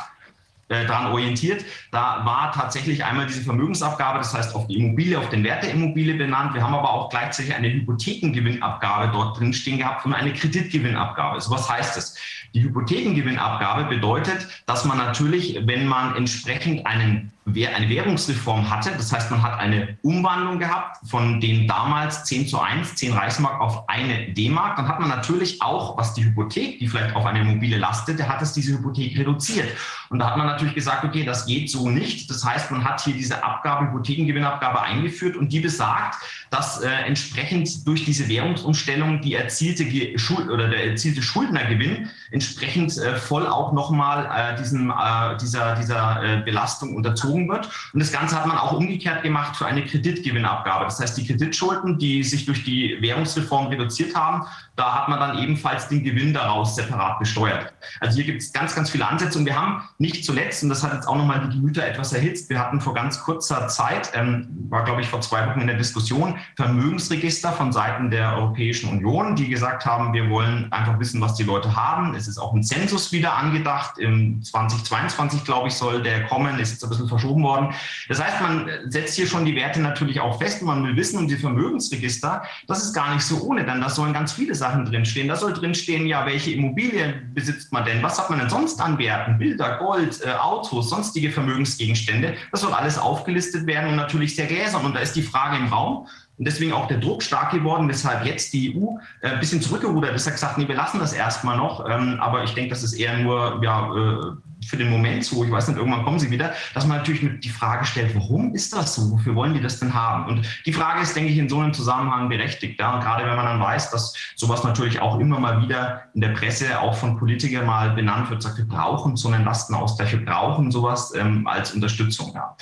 äh, daran orientiert. Da war tatsächlich einmal diese Vermögensabgabe, das heißt auf die Immobilie, auf den Wert der Immobilie benannt. Wir haben aber auch gleichzeitig eine Hypothekengewinnabgabe dort drin stehen gehabt und eine Kreditgewinnabgabe. So was heißt das? Die Hypothekengewinnabgabe bedeutet, dass man natürlich, wenn man entsprechend einen eine Währungsreform hatte. Das heißt, man hat eine Umwandlung gehabt von den damals 10 zu 1, 10 Reichsmark auf eine D-Mark. Dann hat man natürlich auch, was die Hypothek, die vielleicht auf eine Immobilie lastete, hat es diese Hypothek reduziert. Und da hat man natürlich gesagt, okay, das geht so nicht. Das heißt, man hat hier diese Abgabe, Hypothekengewinnabgabe eingeführt und die besagt, dass äh, entsprechend durch diese Währungsumstellung die erzielte Schuld oder der erzielte Schuldnergewinn entsprechend äh, voll auch nochmal äh, diesem, äh, dieser, dieser äh, Belastung unterzogen wird. Und das Ganze hat man auch umgekehrt gemacht für eine Kreditgewinnabgabe. Das heißt, die Kreditschulden, die sich durch die Währungsreform reduziert haben, da hat man dann ebenfalls den Gewinn daraus separat besteuert. Also hier gibt es ganz, ganz viele Ansätze und wir haben nicht zuletzt, und das hat jetzt auch nochmal die Gemüter etwas erhitzt, wir hatten vor ganz kurzer Zeit, ähm, war glaube ich vor zwei Wochen in der Diskussion, Vermögensregister von Seiten der Europäischen Union, die gesagt haben, wir wollen einfach wissen, was die Leute haben. Es ist auch ein Zensus wieder angedacht. Im 2022, glaube ich, soll der kommen, ist jetzt ein bisschen verschoben worden. Das heißt, man setzt hier schon die Werte natürlich auch fest und man will wissen, um die Vermögensregister, das ist gar nicht so ohne, denn da sollen ganz viele Sachen drinstehen. Da soll drinstehen, ja, welche Immobilien besitzt man denn? Was hat man denn sonst an Werten? Bilder, Gold, äh, Autos, sonstige Vermögensgegenstände. Das soll alles aufgelistet werden und natürlich sehr gläsern. Und da ist die Frage im Raum, und deswegen auch der Druck stark geworden, weshalb jetzt die EU äh, ein bisschen zurückgerudert ist, hat gesagt, nee, wir lassen das erstmal noch. Ähm, aber ich denke, das ist eher nur ja, äh, für den Moment so, ich weiß nicht, irgendwann kommen sie wieder, dass man natürlich die Frage stellt, warum ist das so? Wofür wollen die das denn haben? Und die Frage ist, denke ich, in so einem Zusammenhang berechtigt. Ja? Und gerade wenn man dann weiß, dass sowas natürlich auch immer mal wieder in der Presse auch von Politikern mal benannt wird, sagt, wir brauchen so einen Lastenausgleich, wir brauchen sowas ähm, als Unterstützung. Ja.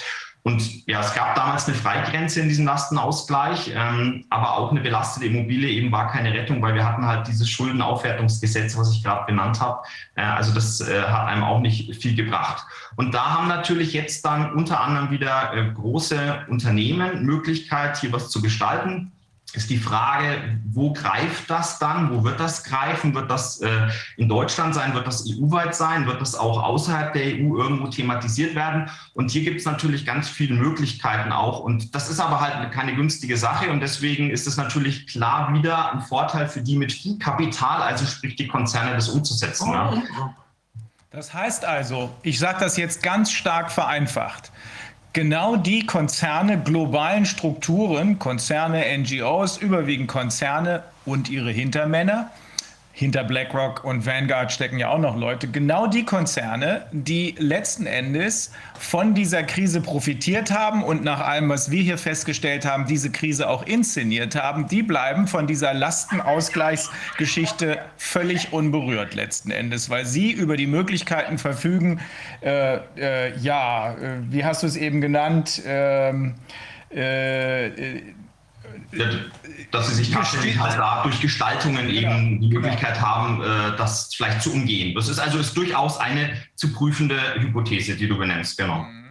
Und ja, es gab damals eine Freigrenze in diesem Lastenausgleich, ähm, aber auch eine belastete Immobilie eben war keine Rettung, weil wir hatten halt dieses Schuldenaufwertungsgesetz, was ich gerade benannt habe. Äh, also das äh, hat einem auch nicht viel gebracht. Und da haben natürlich jetzt dann unter anderem wieder äh, große Unternehmen Möglichkeit, hier was zu gestalten. Ist die Frage, wo greift das dann? Wo wird das greifen? Wird das äh, in Deutschland sein? Wird das EU-weit sein? Wird das auch außerhalb der EU irgendwo thematisiert werden? Und hier gibt es natürlich ganz viele Möglichkeiten auch. Und das ist aber halt keine günstige Sache. Und deswegen ist es natürlich klar wieder ein Vorteil für die mit viel Kapital, also sprich die Konzerne, das umzusetzen. Ja. Das heißt also, ich sage das jetzt ganz stark vereinfacht genau die Konzerne, globalen Strukturen, Konzerne, NGOs, überwiegend Konzerne und ihre Hintermänner, hinter BlackRock und Vanguard stecken ja auch noch Leute, genau die Konzerne, die letzten Endes von dieser Krise profitiert haben und nach allem, was wir hier festgestellt haben, diese Krise auch inszeniert haben, die bleiben von dieser Lastenausgleichsgeschichte völlig unberührt letzten Endes, weil sie über die Möglichkeiten verfügen, äh, äh, ja, äh, wie hast du es eben genannt, ähm, äh, äh, dass sie sich tatsächlich halt da durch Gestaltungen genau. eben die Möglichkeit genau. haben, äh, das vielleicht zu umgehen. Das ist also ist durchaus eine zu prüfende Hypothese, die du benennst, genau. Mhm.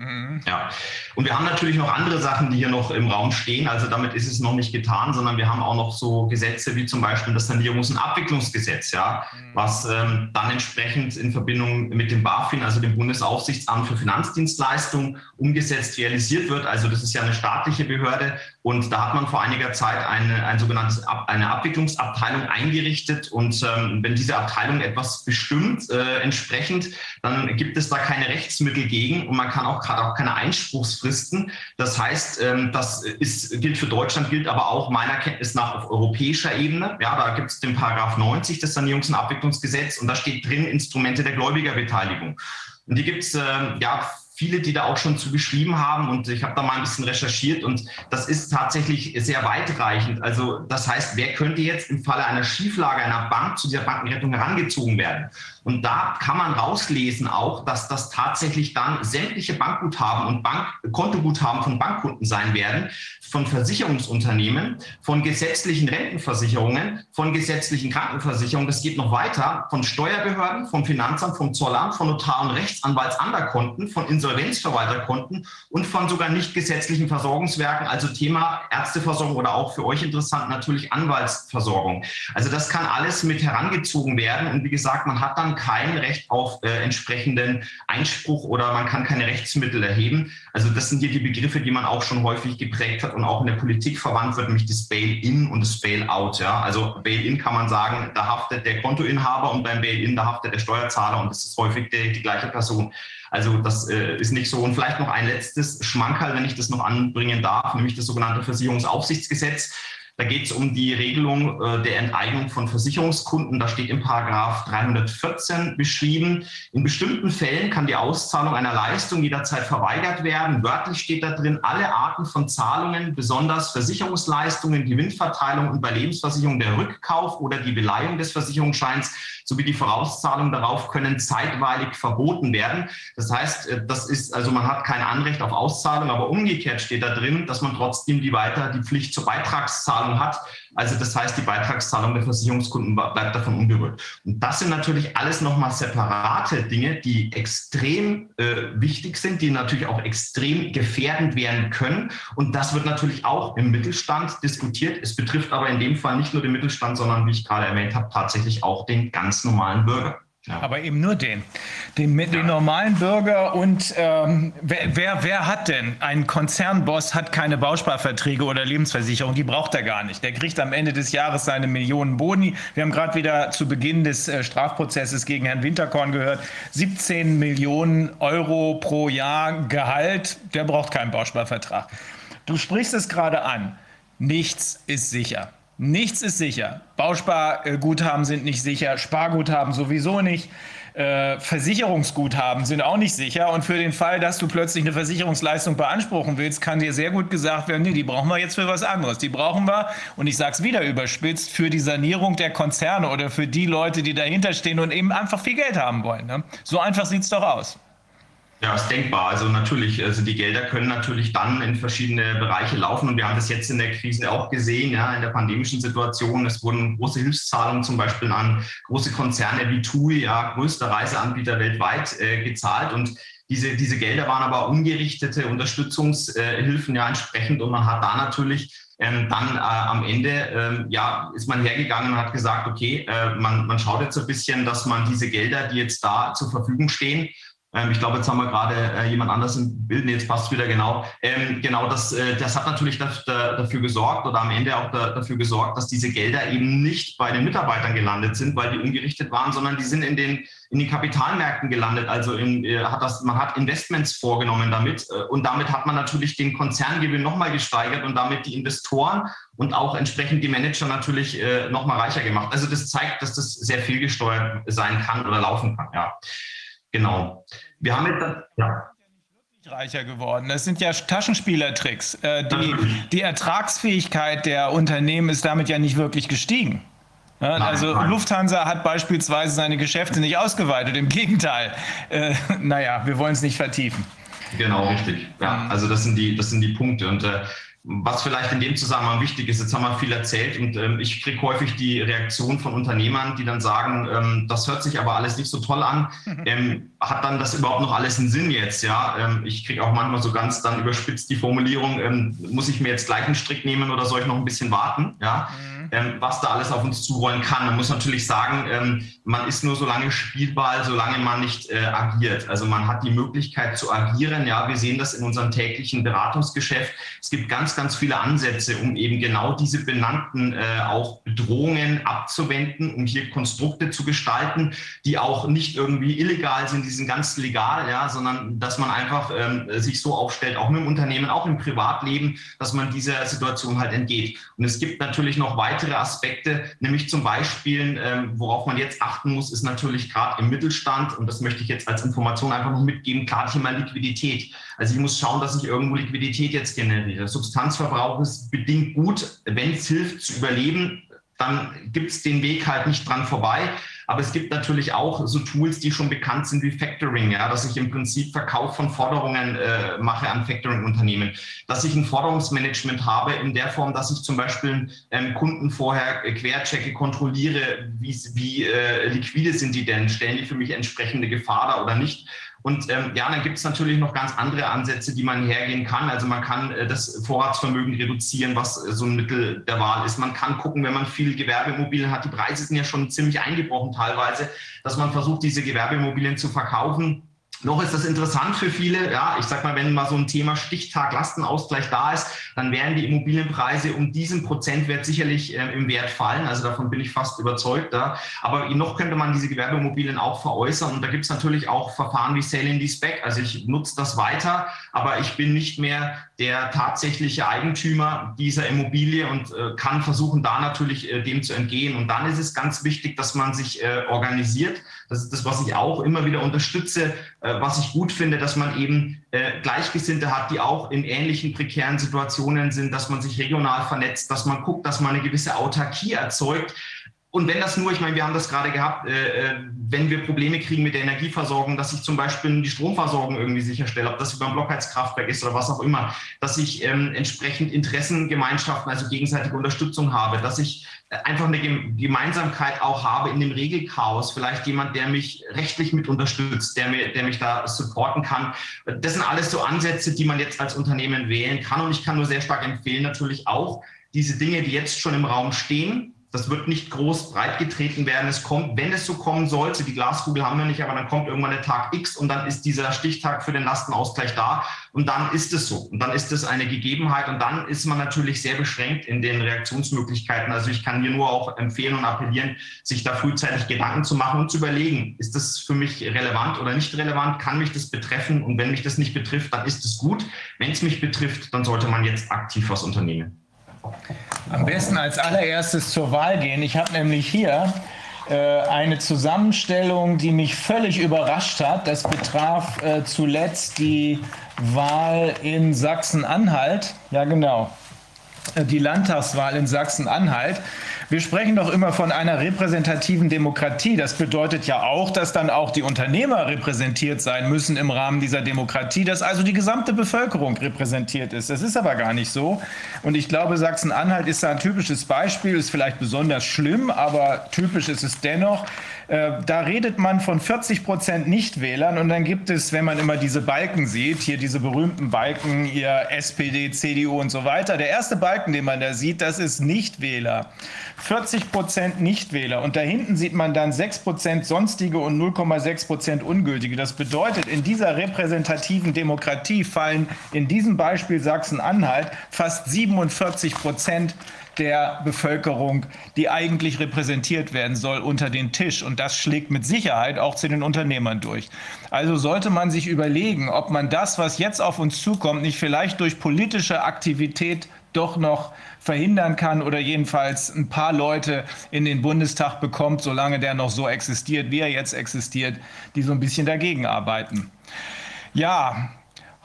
Mhm. Ja, und wir haben natürlich noch andere Sachen, die hier noch im Raum stehen. Also damit ist es noch nicht getan, sondern wir haben auch noch so Gesetze wie zum Beispiel das Sanierungs- und Abwicklungsgesetz, ja, mhm. was ähm, dann entsprechend in Verbindung mit dem BaFin, also dem Bundesaufsichtsamt für Finanzdienstleistungen, umgesetzt, realisiert wird. Also das ist ja eine staatliche Behörde und da hat man vor einiger Zeit eine, ein sogenanntes eine Abwicklungsabteilung eingerichtet und ähm, wenn diese Abteilung etwas bestimmt äh, entsprechend, dann gibt es da keine Rechtsmittel gegen und man kann auch auch keine Einspruchsfristen. Das heißt, ähm, das ist, gilt für Deutschland, gilt aber auch meiner Kenntnis nach auf europäischer Ebene. Ja, da gibt es den Paragraph 90 des Sanierungs- und Abwicklungsgesetzes und da steht drin Instrumente der Gläubigerbeteiligung. Und die gibt es äh, ja viele, die da auch schon zu geschrieben haben und ich habe da mal ein bisschen recherchiert und das ist tatsächlich sehr weitreichend. Also das heißt, wer könnte jetzt im Falle einer Schieflage einer Bank zu dieser Bankenrettung herangezogen werden? Und da kann man rauslesen auch, dass das tatsächlich dann sämtliche Bankguthaben und Bankkontoguthaben von Bankkunden sein werden, von Versicherungsunternehmen, von gesetzlichen Rentenversicherungen, von gesetzlichen Krankenversicherungen. Das geht noch weiter, von Steuerbehörden, vom Finanzamt, vom Zollamt, von Notar- und Rechtsanwaltsanderkonten, von Insolvenzverwalterkonten und von sogar nicht gesetzlichen Versorgungswerken, also Thema Ärzteversorgung oder auch für euch interessant natürlich Anwaltsversorgung. Also das kann alles mit herangezogen werden. Und wie gesagt, man hat dann kein Recht auf äh, entsprechenden Einspruch oder man kann keine Rechtsmittel erheben. Also das sind hier die Begriffe, die man auch schon häufig geprägt hat und auch in der Politik verwandt wird, nämlich das Bail-in und das Bail-out. Ja? Also Bail-in kann man sagen, da haftet der Kontoinhaber und beim Bail-in, da haftet der Steuerzahler und das ist häufig die, die gleiche Person. Also das äh, ist nicht so. Und vielleicht noch ein letztes Schmankerl, wenn ich das noch anbringen darf, nämlich das sogenannte Versicherungsaufsichtsgesetz. Da geht es um die Regelung äh, der Enteignung von Versicherungskunden. Da steht im Paragraph 314 beschrieben, in bestimmten Fällen kann die Auszahlung einer Leistung jederzeit verweigert werden. Wörtlich steht da drin, alle Arten von Zahlungen, besonders Versicherungsleistungen, Gewinnverteilung und bei Lebensversicherung der Rückkauf oder die Beleihung des Versicherungsscheins sowie die Vorauszahlung darauf können zeitweilig verboten werden. Das heißt, äh, das ist, also man hat kein Anrecht auf Auszahlung, aber umgekehrt steht da drin, dass man trotzdem die weiter die Pflicht zur Beitragszahlung hat. Also das heißt, die Beitragszahlung der Versicherungskunden bleibt davon unberührt. Und das sind natürlich alles nochmal separate Dinge, die extrem äh, wichtig sind, die natürlich auch extrem gefährdend werden können. Und das wird natürlich auch im Mittelstand diskutiert. Es betrifft aber in dem Fall nicht nur den Mittelstand, sondern wie ich gerade erwähnt habe, tatsächlich auch den ganz normalen Bürger. Ja. Aber eben nur den. Den, den ja. normalen Bürger und ähm, wer, wer, wer, hat denn? Ein Konzernboss hat keine Bausparverträge oder Lebensversicherung, die braucht er gar nicht. Der kriegt am Ende des Jahres seine Millionen Boni. Wir haben gerade wieder zu Beginn des äh, Strafprozesses gegen Herrn Winterkorn gehört, 17 Millionen Euro pro Jahr Gehalt, der braucht keinen Bausparvertrag. Du sprichst es gerade an. Nichts ist sicher. Nichts ist sicher. Bausparguthaben sind nicht sicher, Sparguthaben sowieso nicht. Äh, Versicherungsguthaben sind auch nicht sicher. Und für den Fall, dass du plötzlich eine Versicherungsleistung beanspruchen willst, kann dir sehr gut gesagt werden, nee, die brauchen wir jetzt für was anderes. Die brauchen wir, und ich sage es wieder überspitzt, für die Sanierung der Konzerne oder für die Leute, die dahinter stehen und eben einfach viel Geld haben wollen. Ne? So einfach sieht es doch aus. Ja, ist denkbar. Also natürlich, also die Gelder können natürlich dann in verschiedene Bereiche laufen und wir haben das jetzt in der Krise auch gesehen, ja, in der pandemischen Situation. Es wurden große Hilfszahlungen zum Beispiel an große Konzerne wie TUI, ja, größter Reiseanbieter weltweit, äh, gezahlt und diese, diese Gelder waren aber ungerichtete Unterstützungshilfen ja entsprechend und man hat da natürlich ähm, dann äh, am Ende ähm, ja, ist man hergegangen und hat gesagt, okay, äh, man, man schaut jetzt so ein bisschen, dass man diese Gelder, die jetzt da zur Verfügung stehen, ich glaube, jetzt haben wir gerade äh, jemand anders im Bild, nee, jetzt passt wieder genau. Ähm, genau, das, äh, das hat natürlich dafür, gesorgt oder am Ende auch da, dafür gesorgt, dass diese Gelder eben nicht bei den Mitarbeitern gelandet sind, weil die ungerichtet waren, sondern die sind in den, in den Kapitalmärkten gelandet. Also in, äh, hat das, man hat Investments vorgenommen damit und damit hat man natürlich den Konzerngewinn nochmal gesteigert und damit die Investoren und auch entsprechend die Manager natürlich nochmal reicher gemacht. Also das zeigt, dass das sehr viel gesteuert sein kann oder laufen kann. Ja. Genau. Wir haben jetzt, ja reicher geworden. Das sind ja Taschenspielertricks. Äh, die, die, Ertragsfähigkeit der Unternehmen ist damit ja nicht wirklich gestiegen. Ja, nein, also nein. Lufthansa hat beispielsweise seine Geschäfte nicht ausgeweitet. Im Gegenteil. Äh, naja, wir wollen es nicht vertiefen. Genau, richtig. Ja, mhm. also das sind die, das sind die Punkte. Und äh, was vielleicht in dem Zusammenhang wichtig ist, jetzt haben wir viel erzählt und ähm, ich kriege häufig die Reaktion von Unternehmern, die dann sagen, ähm, das hört sich aber alles nicht so toll an. Ähm, hat dann das überhaupt noch alles einen Sinn jetzt? Ja, ähm, ich kriege auch manchmal so ganz dann überspitzt die Formulierung, ähm, muss ich mir jetzt gleich einen Strick nehmen oder soll ich noch ein bisschen warten? Ja. Mhm ähm, was da alles auf uns zurollen kann. Man muss natürlich sagen, man ist nur so lange spielbar, solange man nicht äh, agiert. Also man hat die Möglichkeit zu agieren. Ja, wir sehen das in unserem täglichen Beratungsgeschäft. Es gibt ganz, ganz viele Ansätze, um eben genau diese benannten äh, auch Bedrohungen abzuwenden, um hier Konstrukte zu gestalten, die auch nicht irgendwie illegal sind, die sind ganz legal, ja, sondern dass man einfach ähm, sich so aufstellt, auch mit dem Unternehmen, auch im Privatleben, dass man dieser Situation halt entgeht. Und es gibt natürlich noch weitere Aspekte, nämlich zum Beispiel, ähm, worauf man jetzt achten muss, ist natürlich gerade im Mittelstand, und das möchte ich jetzt als Information einfach noch mitgeben, klar Thema Liquidität. Also ich muss schauen, dass ich irgendwo Liquidität jetzt generiere. Substanzverbrauch ist bedingt gut, wenn es hilft zu überleben, dann gibt es den Weg halt nicht dran vorbei. Aber es gibt natürlich auch so Tools, die schon bekannt sind wie Factoring, ja, dass ich im Prinzip Verkauf von Forderungen äh, mache an Factoring-Unternehmen, dass ich ein Forderungsmanagement habe in der Form, dass ich zum Beispiel ähm, Kunden vorher querchecke, kontrolliere, wie, wie äh, liquide sind die denn, stellen die für mich entsprechende Gefahr da oder nicht. Und ähm, ja, dann gibt es natürlich noch ganz andere Ansätze, die man hergehen kann. Also man kann äh, das Vorratsvermögen reduzieren, was äh, so ein Mittel der Wahl ist. Man kann gucken, wenn man viel Gewerbeimmobilien hat, die Preise sind ja schon ziemlich eingebrochen teilweise, dass man versucht, diese Gewerbeimmobilien zu verkaufen noch ist das interessant für viele. Ja, ich sag mal, wenn mal so ein Thema Stichtag Lastenausgleich da ist, dann werden die Immobilienpreise um diesen Prozentwert sicherlich äh, im Wert fallen. Also davon bin ich fast überzeugt. Ja. Aber noch könnte man diese Gewerbeimmobilien auch veräußern. Und da gibt es natürlich auch Verfahren wie Sale in Spec. Also ich nutze das weiter, aber ich bin nicht mehr der tatsächliche Eigentümer dieser Immobilie und äh, kann versuchen, da natürlich äh, dem zu entgehen. Und dann ist es ganz wichtig, dass man sich äh, organisiert. Das ist das, was ich auch immer wieder unterstütze, äh, was ich gut finde, dass man eben äh, Gleichgesinnte hat, die auch in ähnlichen prekären Situationen sind, dass man sich regional vernetzt, dass man guckt, dass man eine gewisse Autarkie erzeugt. Und wenn das nur, ich meine, wir haben das gerade gehabt, äh, äh, wenn wir Probleme kriegen mit der Energieversorgung, dass ich zum Beispiel die Stromversorgung irgendwie sicherstelle, ob das über ein Blockheizkraftwerk ist oder was auch immer, dass ich ähm, entsprechend Interessengemeinschaften, also gegenseitige Unterstützung habe, dass ich äh, einfach eine Gemeinsamkeit auch habe in dem Regelchaos, vielleicht jemand, der mich rechtlich mit unterstützt, der, mir, der mich da supporten kann. Das sind alles so Ansätze, die man jetzt als Unternehmen wählen kann. Und ich kann nur sehr stark empfehlen, natürlich auch diese Dinge, die jetzt schon im Raum stehen, das wird nicht groß breit getreten werden. Es kommt, wenn es so kommen sollte, die Glaskugel haben wir nicht, aber dann kommt irgendwann der Tag X und dann ist dieser Stichtag für den Lastenausgleich da und dann ist es so. Und dann ist es eine Gegebenheit und dann ist man natürlich sehr beschränkt in den Reaktionsmöglichkeiten. Also ich kann hier nur auch empfehlen und appellieren, sich da frühzeitig Gedanken zu machen und zu überlegen, ist das für mich relevant oder nicht relevant? Kann mich das betreffen? Und wenn mich das nicht betrifft, dann ist es gut. Wenn es mich betrifft, dann sollte man jetzt aktiv was unternehmen. Am besten als allererstes zur Wahl gehen. Ich habe nämlich hier äh, eine Zusammenstellung, die mich völlig überrascht hat. Das betraf äh, zuletzt die Wahl in Sachsen-Anhalt. Ja, genau. Äh, die Landtagswahl in Sachsen-Anhalt. Wir sprechen doch immer von einer repräsentativen Demokratie. Das bedeutet ja auch, dass dann auch die Unternehmer repräsentiert sein müssen im Rahmen dieser Demokratie, dass also die gesamte Bevölkerung repräsentiert ist. Das ist aber gar nicht so. Und ich glaube, Sachsen-Anhalt ist da ein typisches Beispiel, ist vielleicht besonders schlimm, aber typisch ist es dennoch. Äh, da redet man von 40 Prozent Nichtwählern und dann gibt es, wenn man immer diese Balken sieht, hier diese berühmten Balken, hier SPD, CDU und so weiter. Der erste Balken, den man da sieht, das ist Nichtwähler. 40 Prozent Nichtwähler und da hinten sieht man dann 6 Prozent sonstige und 0,6 Prozent ungültige. Das bedeutet, in dieser repräsentativen Demokratie fallen in diesem Beispiel Sachsen-Anhalt fast 47 Prozent der Bevölkerung, die eigentlich repräsentiert werden soll, unter den Tisch. Und das schlägt mit Sicherheit auch zu den Unternehmern durch. Also sollte man sich überlegen, ob man das, was jetzt auf uns zukommt, nicht vielleicht durch politische Aktivität doch noch verhindern kann oder jedenfalls ein paar Leute in den Bundestag bekommt, solange der noch so existiert, wie er jetzt existiert, die so ein bisschen dagegen arbeiten. Ja,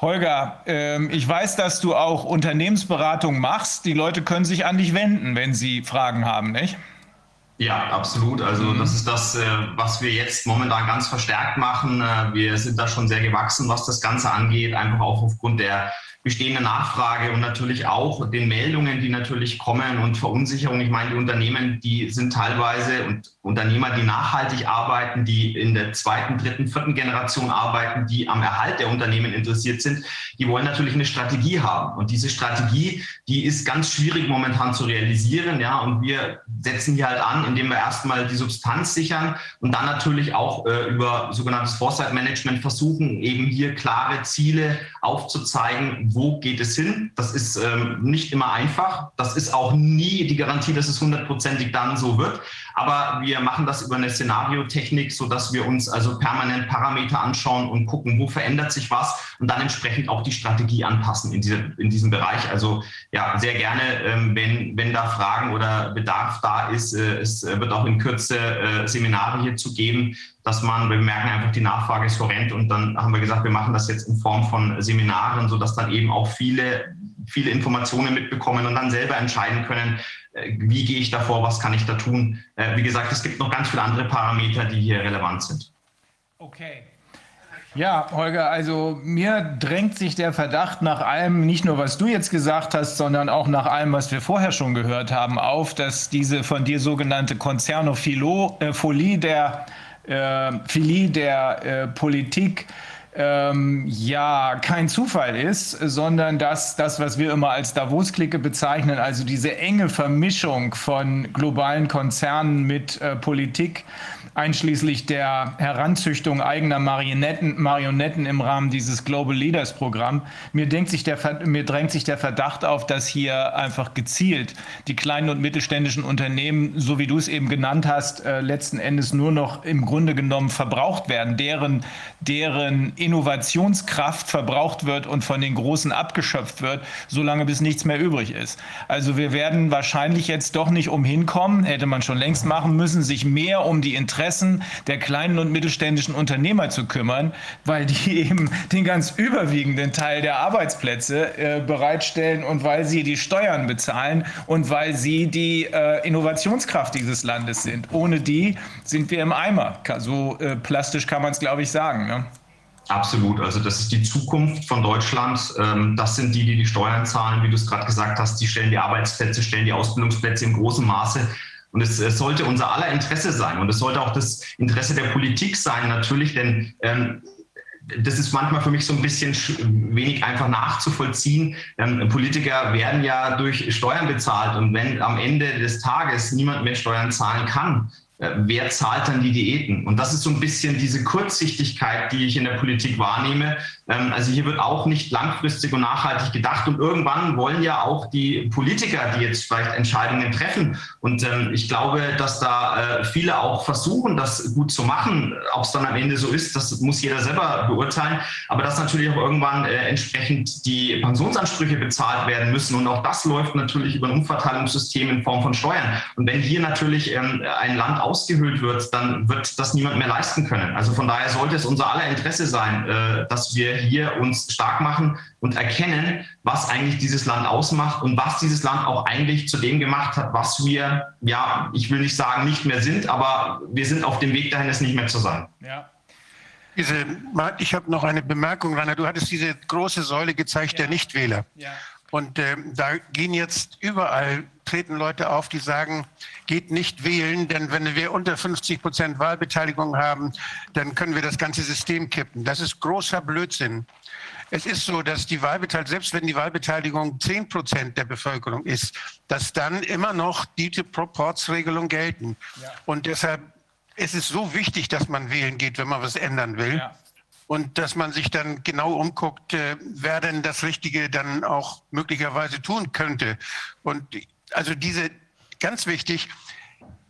Holger, ähm, ich weiß, dass du auch Unternehmensberatung machst. Die Leute können sich an dich wenden, wenn sie Fragen haben, nicht? Ja, absolut. Also das ist das, äh, was wir jetzt momentan ganz verstärkt machen. Äh, wir sind da schon sehr gewachsen, was das Ganze angeht, einfach auch aufgrund der bestehende Nachfrage und natürlich auch den Meldungen, die natürlich kommen und Verunsicherung. Ich meine, die Unternehmen, die sind teilweise und Unternehmer, die nachhaltig arbeiten, die in der zweiten, dritten, vierten Generation arbeiten, die am Erhalt der Unternehmen interessiert sind, die wollen natürlich eine Strategie haben. Und diese Strategie, die ist ganz schwierig momentan zu realisieren. Ja, und wir setzen hier halt an, indem wir erstmal die Substanz sichern und dann natürlich auch äh, über sogenanntes Foresight Management versuchen, eben hier klare Ziele aufzuzeigen, wo geht es hin. Das ist ähm, nicht immer einfach. Das ist auch nie die Garantie, dass es hundertprozentig dann so wird. Aber wir machen das über eine Szenariotechnik, so dass wir uns also permanent Parameter anschauen und gucken, wo verändert sich was und dann entsprechend auch die Strategie anpassen in, diese, in diesem Bereich. Also ja, sehr gerne, ähm, wenn, wenn da Fragen oder Bedarf da ist. Äh, es wird auch in Kürze äh, Seminare hierzu geben, dass man, wir merken einfach, die Nachfrage ist horrend und dann haben wir gesagt, wir machen das jetzt in Form von Seminaren, sodass dann eben auch viele, viele Informationen mitbekommen und dann selber entscheiden können, äh, wie gehe ich davor, was kann ich da tun. Äh, wie gesagt, es gibt noch ganz viele andere Parameter, die hier relevant sind. Okay. Ja, Holger, also mir drängt sich der Verdacht nach allem, nicht nur was du jetzt gesagt hast, sondern auch nach allem, was wir vorher schon gehört haben, auf, dass diese von dir sogenannte Konzernophilie der äh, Philie der äh, Politik ähm, ja kein Zufall ist, sondern dass das, was wir immer als Davos-Clique bezeichnen, also diese enge Vermischung von globalen Konzernen mit äh, Politik, einschließlich der Heranzüchtung eigener Marionetten, Marionetten im Rahmen dieses Global Leaders Programm. Mir, denkt sich der, mir drängt sich der Verdacht auf, dass hier einfach gezielt die kleinen und mittelständischen Unternehmen, so wie du es eben genannt hast, äh, letzten Endes nur noch im Grunde genommen verbraucht werden, deren, deren Innovationskraft verbraucht wird und von den Großen abgeschöpft wird, solange bis nichts mehr übrig ist. Also wir werden wahrscheinlich jetzt doch nicht umhin kommen, hätte man schon längst machen müssen, sich mehr um die Interessen Interessen der kleinen und mittelständischen Unternehmer zu kümmern, weil die eben den ganz überwiegenden Teil der Arbeitsplätze äh, bereitstellen und weil sie die Steuern bezahlen und weil sie die äh, Innovationskraft dieses Landes sind. Ohne die sind wir im Eimer. So äh, plastisch kann man es, glaube ich, sagen. Ne? Absolut. Also das ist die Zukunft von Deutschland. Ähm, das sind die, die die Steuern zahlen, wie du es gerade gesagt hast. Die stellen die Arbeitsplätze, stellen die Ausbildungsplätze im großen Maße. Und es, es, sollte unser aller Interesse sein und es sollte auch das Interesse der Politik sein, natürlich, denn ähm, das ist manchmal für mich so ein bisschen wenig einfach nachzuvollziehen. Ähm, Politiker werden ja durch Steuern bezahlt und wenn am Ende des Tages niemand mehr Steuern zahlen kann, wer zahlt dann die Diäten? Und das ist so ein bisschen diese Kurzsichtigkeit, die ich in der Politik wahrnehme. Ähm, also hier wird auch nicht langfristig und nachhaltig gedacht. Und irgendwann wollen ja auch die Politiker, die jetzt vielleicht Entscheidungen treffen. Und ähm, ich glaube, dass da äh, viele auch versuchen, das gut zu machen. Ob es dann am Ende so ist, das muss jeder selber beurteilen. Aber dass natürlich auch irgendwann äh, entsprechend die Pensionsansprüche bezahlt werden müssen. Und auch das läuft natürlich über ein Umverteilungssystem in Form von Steuern. Und wenn hier natürlich ähm, ein Land ausgehöhlt wird, dann wird das niemand mehr leisten können. Also von daher sollte es unser aller Interesse sein, äh, dass wir hier uns stark machen und erkennen, was eigentlich dieses Land ausmacht und was dieses Land auch eigentlich zu dem gemacht hat, was wir, ja, ich will nicht sagen, nicht mehr sind, aber wir sind auf dem Weg dahin, es nicht mehr zu sein. Ja. Diese, ich habe noch eine Bemerkung, Rainer. Du hattest diese große Säule gezeigt ja. der Nichtwähler. Ja. Und äh, da gehen jetzt überall, treten Leute auf, die sagen, geht nicht wählen, denn wenn wir unter 50 Prozent Wahlbeteiligung haben, dann können wir das ganze System kippen. Das ist großer Blödsinn. Es ist so, dass die Wahlbeteiligung, selbst wenn die Wahlbeteiligung 10 Prozent der Bevölkerung ist, dass dann immer noch die Proportsregelung gelten. Ja. Und deshalb ist es so wichtig, dass man wählen geht, wenn man was ändern will. Ja und dass man sich dann genau umguckt, äh, wer denn das Richtige dann auch möglicherweise tun könnte. Und also diese, ganz wichtig,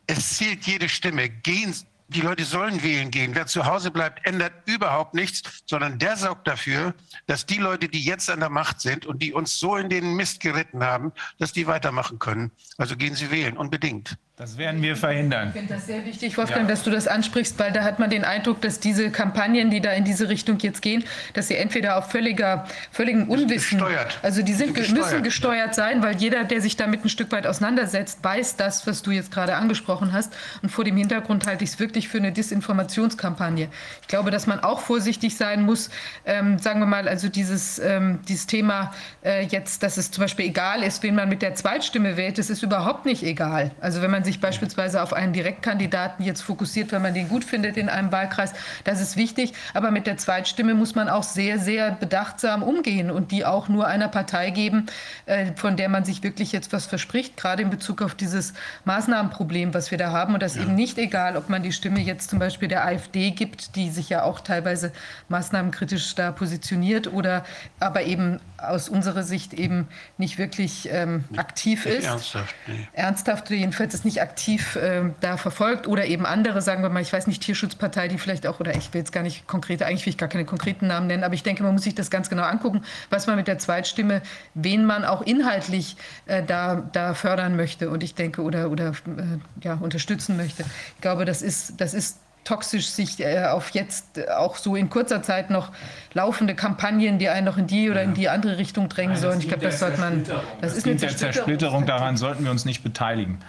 es zählt jede Stimme. Gehen, die Leute sollen wählen gehen. Wer zu Hause bleibt, ändert überhaupt nichts, sondern der sorgt dafür, dass die Leute, die jetzt an der Macht sind und die uns so in den Mist geritten haben, dass die weitermachen können. Also gehen Sie wählen, unbedingt. Das werden wir verhindern. Ich finde das sehr wichtig, Wolfgang, ja. dass du das ansprichst, weil da hat man den Eindruck, dass diese Kampagnen, die da in diese Richtung jetzt gehen, dass sie entweder auf völliger, völligem Unwissen, gesteuert. also die sind, gesteuert. müssen gesteuert sein, weil jeder, der sich damit ein Stück weit auseinandersetzt, weiß das, was du jetzt gerade angesprochen hast. Und vor dem Hintergrund halte ich es wirklich für eine Disinformationskampagne. Ich glaube, dass man auch vorsichtig sein muss, ähm, sagen wir mal, also dieses, ähm, dieses Thema äh, jetzt, dass es zum Beispiel egal ist, wen man mit der Zweitstimme wählt, das ist überhaupt nicht egal. Also wenn man sich beispielsweise auf einen Direktkandidaten jetzt fokussiert, wenn man den gut findet in einem Wahlkreis, das ist wichtig. Aber mit der Zweitstimme muss man auch sehr, sehr bedachtsam umgehen und die auch nur einer Partei geben, äh, von der man sich wirklich jetzt was verspricht, gerade in Bezug auf dieses Maßnahmenproblem, was wir da haben. Und das ja. eben nicht egal, ob man die Stimme jetzt zum Beispiel der AfD gibt, die sich ja auch teilweise maßnahmenkritisch da positioniert, oder aber eben aus unserer Sicht eben nicht wirklich ähm, aktiv ist. Ernsthaft, nee. Ernsthaft jedenfalls ist nicht aktiv äh, da verfolgt oder eben andere, sagen wir mal, ich weiß nicht, Tierschutzpartei, die vielleicht auch, oder ich will jetzt gar nicht konkrete, eigentlich will ich gar keine konkreten Namen nennen, aber ich denke, man muss sich das ganz genau angucken, was man mit der Zweitstimme, wen man auch inhaltlich äh, da, da fördern möchte und ich denke, oder, oder äh, ja, unterstützen möchte. Ich glaube, das ist, das ist toxisch sich äh, auf jetzt äh, auch so in kurzer Zeit noch laufende Kampagnen, die einen noch in die oder in die andere Richtung drängen sollen. Ich glaube, das sollte man. Das, das ist eine der Zersplitterung. Daran sollten wir uns nicht beteiligen.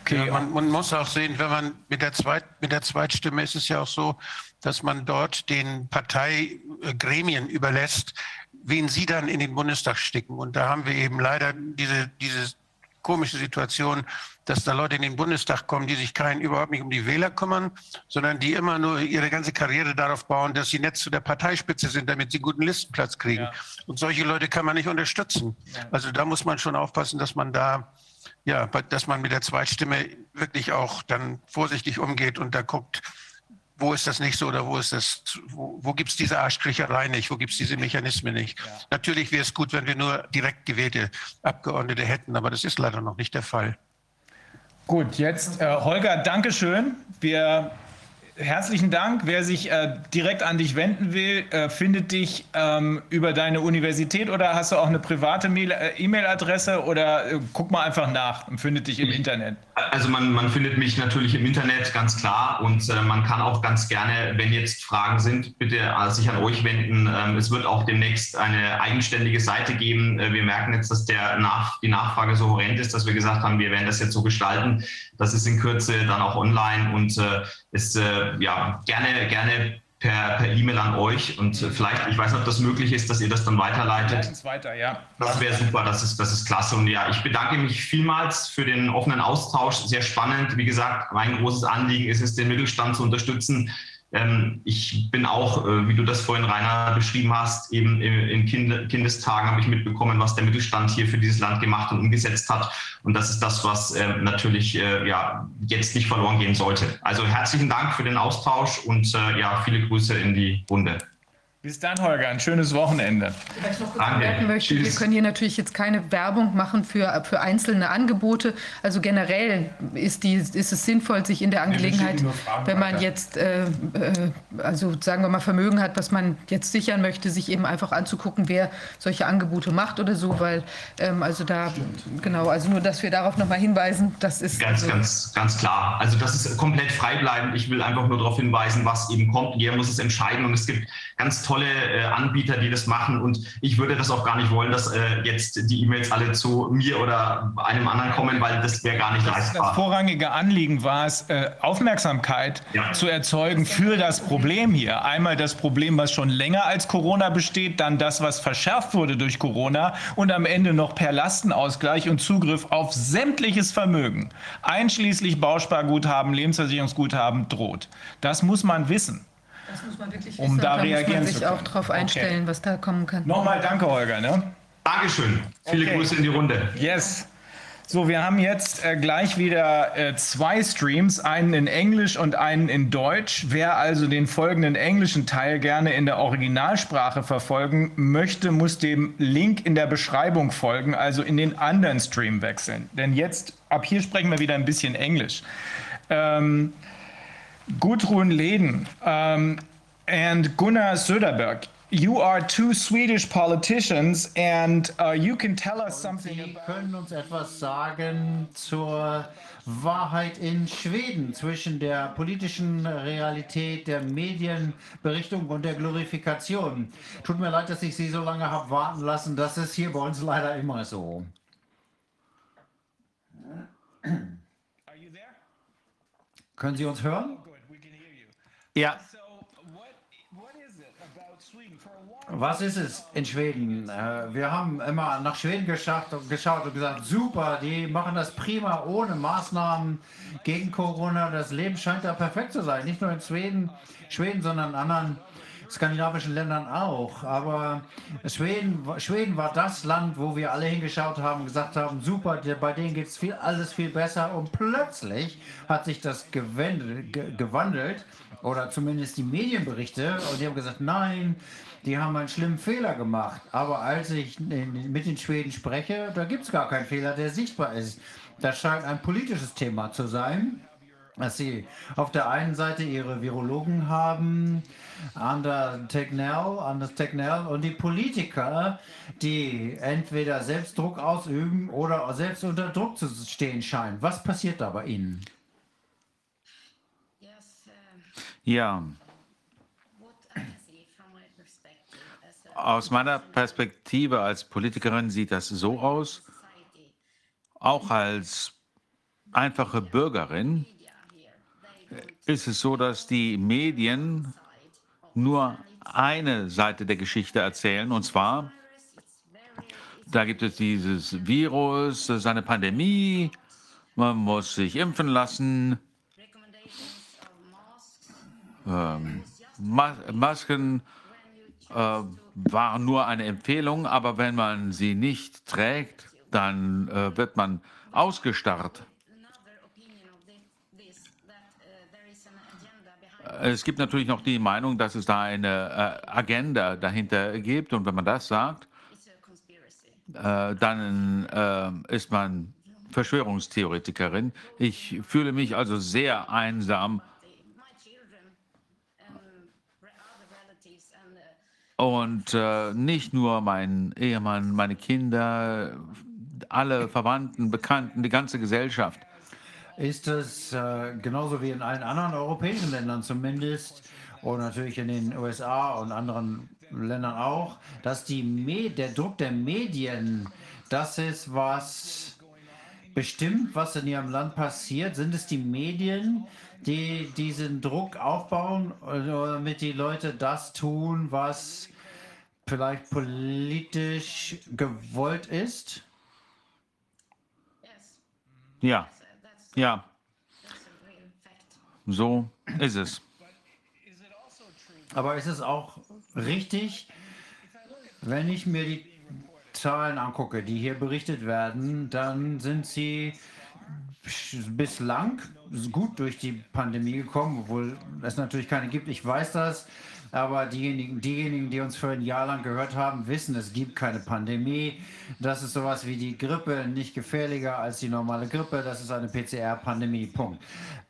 Okay. Ja, man, man, muss auch sehen, wenn man mit der, Zweit, mit der Zweitstimme ist es ja auch so, dass man dort den Parteigremien überlässt, wen sie dann in den Bundestag sticken. Und da haben wir eben leider diese, diese komische Situation, dass da Leute in den Bundestag kommen, die sich keinen überhaupt nicht um die Wähler kümmern, sondern die immer nur ihre ganze Karriere darauf bauen, dass sie nett zu der Parteispitze sind, damit sie guten Listenplatz kriegen. Ja. Und solche Leute kann man nicht unterstützen. Also da muss man schon aufpassen, dass man da ja, dass man mit der Zweitstimme wirklich auch dann vorsichtig umgeht und da guckt, wo ist das nicht so oder wo ist das, wo, wo gibt es diese Arschkriecherei nicht, wo gibt es diese Mechanismen nicht. Ja. Natürlich wäre es gut, wenn wir nur direkt gewählte Abgeordnete hätten, aber das ist leider noch nicht der Fall. Gut, jetzt äh, Holger, Dankeschön. Wir herzlichen Dank. Wer sich äh, direkt an dich wenden will, äh, findet dich ähm, über deine Universität oder hast du auch eine private äh, E-Mail-Adresse oder äh, guck mal einfach nach und findet dich im Internet? Also man, man findet mich natürlich im Internet, ganz klar. Und äh, man kann auch ganz gerne, wenn jetzt Fragen sind, bitte äh, sich an euch wenden. Ähm, es wird auch demnächst eine eigenständige Seite geben. wir merken jetzt, dass der Nach die Nachfrage so horrend ist, dass wir gesagt haben, wir werden das jetzt so gestalten. Das ist in Kürze dann auch online und ist ja gerne, gerne per, per E-Mail an euch und äh, vielleicht, ich weiß nicht, ob das möglich ist, dass ihr das dann weiterleitet. Das weiter, ja. Das wäre super, das ist, das ist klasse. Und ja, ich bedanke mich vielmals für den offenen Austausch. Sehr spannend. Wie gesagt, mein großes Anliegen ist es, den Mittelstand zu unterstützen. Ähm, ich bin auch, äh, wie du das vorhin, Rainer, beschrieben hast, eben in kind Kindestagen habe ich mitbekommen, was der Mittelstand hier für dieses Land gemacht und umgesetzt hat. Und das ist das, was äh, natürlich äh, ja, jetzt nicht verloren gehen sollte. Also herzlichen Dank für den Austausch und ja, viele Grüße in die Runde. Bis dann, Holger. Ein schönes Wochenende. Was ich noch kurz anmerken möchte, wir können hier natürlich jetzt keine Werbung machen für, für einzelne Angebote. Also generell ist, die, ist es sinnvoll, sich in der Angelegenheit, wenn man jetzt, äh, äh, also sagen wir mal, Vermögen hat, was man jetzt sichern möchte, sich eben einfach anzugucken, wer solche Angebote macht oder so, weil ähm, also da, Stimmt. genau, also nur, dass wir darauf nochmal hinweisen, das ist... Ganz, also, ganz, ganz klar. Also das ist komplett frei bleiben. Ich will einfach nur darauf hinweisen, was eben kommt. Jeder muss es entscheiden und es gibt ganz tolle tolle äh, Anbieter, die das machen. Und ich würde das auch gar nicht wollen, dass äh, jetzt die E-Mails alle zu mir oder einem anderen kommen, weil das wäre gar nicht leistbar. Das vorrangige Anliegen war es, äh, Aufmerksamkeit ja. zu erzeugen für das Problem hier. Einmal das Problem, was schon länger als Corona besteht, dann das, was verschärft wurde durch Corona und am Ende noch per Lastenausgleich und Zugriff auf sämtliches Vermögen, einschließlich Bausparguthaben, Lebensversicherungsguthaben, droht. Das muss man wissen. Das muss man wirklich um wissen. da, da reagieren muss man sich auch darauf einstellen, okay. was da kommen kann. Nochmal danke, Holger. Ne? Dankeschön. Viele okay. Grüße in die Runde. Yes. So, wir haben jetzt äh, gleich wieder äh, zwei Streams, einen in Englisch und einen in Deutsch. Wer also den folgenden englischen Teil gerne in der Originalsprache verfolgen möchte, muss dem Link in der Beschreibung folgen, also in den anderen Stream wechseln. Denn jetzt, ab hier sprechen wir wieder ein bisschen Englisch. Ähm, Gudrun Leden um, and Gunnar Söderberg. You are two Swedish politicians and uh, you can tell us something Sie können uns etwas sagen zur Wahrheit in Schweden zwischen der politischen Realität, der Medienberichtung und der Glorifikation. Tut mir leid, dass ich Sie so lange habe warten lassen. Das ist hier bei uns leider immer so. Können Sie uns hören? Ja. Was ist es in Schweden? Äh, wir haben immer nach Schweden geschaut und, geschaut und gesagt, super, die machen das prima ohne Maßnahmen gegen Corona. Das Leben scheint da perfekt zu sein. Nicht nur in Schweden, Schweden sondern in anderen skandinavischen Ländern auch. Aber Schweden, Schweden war das Land, wo wir alle hingeschaut haben und gesagt haben, super, bei denen geht es viel, alles viel besser. Und plötzlich hat sich das gewandelt, gewandelt oder zumindest die Medienberichte. Und die haben gesagt, nein, die haben einen schlimmen Fehler gemacht. Aber als ich mit den Schweden spreche, da gibt es gar keinen Fehler, der sichtbar ist. Das scheint ein politisches Thema zu sein, dass sie auf der einen Seite ihre Virologen haben, Anders Tegnell und die Politiker, die entweder selbst Druck ausüben oder selbst unter Druck zu stehen scheinen. Was passiert da bei Ihnen? Ja. Aus meiner Perspektive als Politikerin sieht das so aus, auch als einfache Bürgerin ist es so, dass die Medien nur eine Seite der Geschichte erzählen, und zwar, da gibt es dieses Virus, seine Pandemie, man muss sich impfen lassen, ähm, Mas Masken äh, waren nur eine Empfehlung, aber wenn man sie nicht trägt, dann äh, wird man ausgestarrt. Es gibt natürlich noch die Meinung, dass es da eine äh, Agenda dahinter gibt und wenn man das sagt, äh, dann äh, ist man Verschwörungstheoretikerin. Ich fühle mich also sehr einsam Und äh, nicht nur mein Ehemann, meine Kinder, alle Verwandten, Bekannten, die ganze Gesellschaft. Ist es äh, genauso wie in allen anderen europäischen Ländern zumindest und natürlich in den USA und anderen Ländern auch, dass die der Druck der Medien das ist, was bestimmt, was in ihrem Land passiert? Sind es die Medien, die diesen Druck aufbauen, damit die Leute das tun, was vielleicht politisch gewollt ist? Ja, ja. So ist es. Aber ist es auch richtig, wenn ich mir die Zahlen angucke, die hier berichtet werden, dann sind sie bislang gut durch die Pandemie gekommen, obwohl es natürlich keine gibt. Ich weiß das. Aber diejenigen, diejenigen, die uns für ein Jahr lang gehört haben, wissen, es gibt keine Pandemie. Das ist sowas wie die Grippe, nicht gefährlicher als die normale Grippe. Das ist eine PCR-Pandemie. Punkt.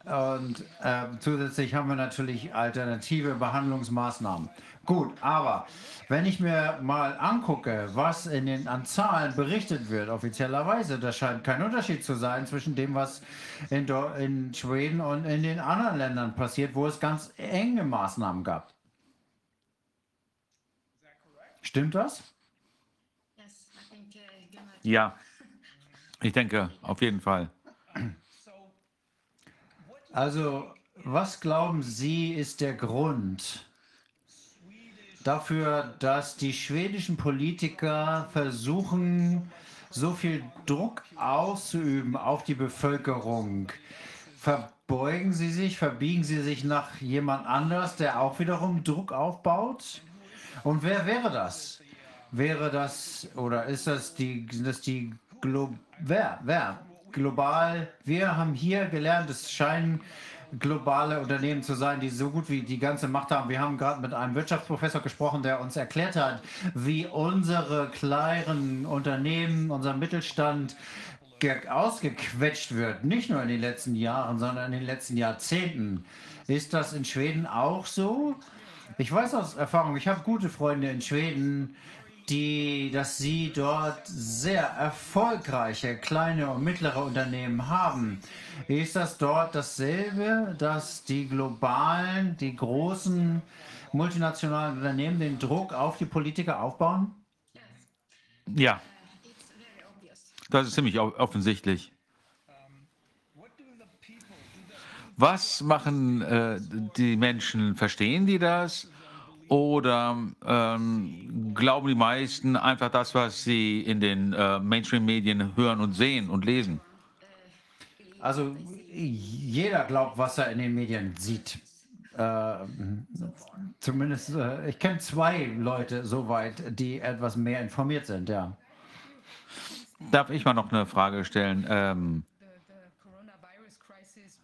Und äh, zusätzlich haben wir natürlich alternative Behandlungsmaßnahmen. Gut, aber wenn ich mir mal angucke, was in den, an Zahlen berichtet wird, offiziellerweise, da scheint kein Unterschied zu sein zwischen dem, was in, in Schweden und in den anderen Ländern passiert, wo es ganz enge Maßnahmen gab. Stimmt das? Ja, ich denke auf jeden Fall. Also, was glauben Sie ist der Grund dafür, dass die schwedischen Politiker versuchen, so viel Druck auszuüben auf die Bevölkerung? Verbeugen sie sich, verbiegen sie sich nach jemand anders, der auch wiederum Druck aufbaut? Und wer wäre das? Wäre das oder ist das die, das die Glo wer, wer? Global, wir haben hier gelernt, es scheinen globale Unternehmen zu sein, die so gut wie die ganze Macht haben. Wir haben gerade mit einem Wirtschaftsprofessor gesprochen, der uns erklärt hat, wie unsere kleinen Unternehmen, unser Mittelstand ausgequetscht wird. Nicht nur in den letzten Jahren, sondern in den letzten Jahrzehnten. Ist das in Schweden auch so? Ich weiß aus Erfahrung, ich habe gute Freunde in Schweden, die, dass sie dort sehr erfolgreiche kleine und mittlere Unternehmen haben. Ist das dort dasselbe, dass die globalen, die großen multinationalen Unternehmen den Druck auf die Politiker aufbauen? Ja, das ist ziemlich offensichtlich. Was machen äh, die Menschen? Verstehen die das? Oder ähm, glauben die meisten einfach das, was sie in den äh, Mainstream-Medien hören und sehen und lesen? Also jeder glaubt, was er in den Medien sieht. Äh, zumindest, äh, ich kenne zwei Leute soweit, die etwas mehr informiert sind, ja. Darf ich mal noch eine Frage stellen? Ähm,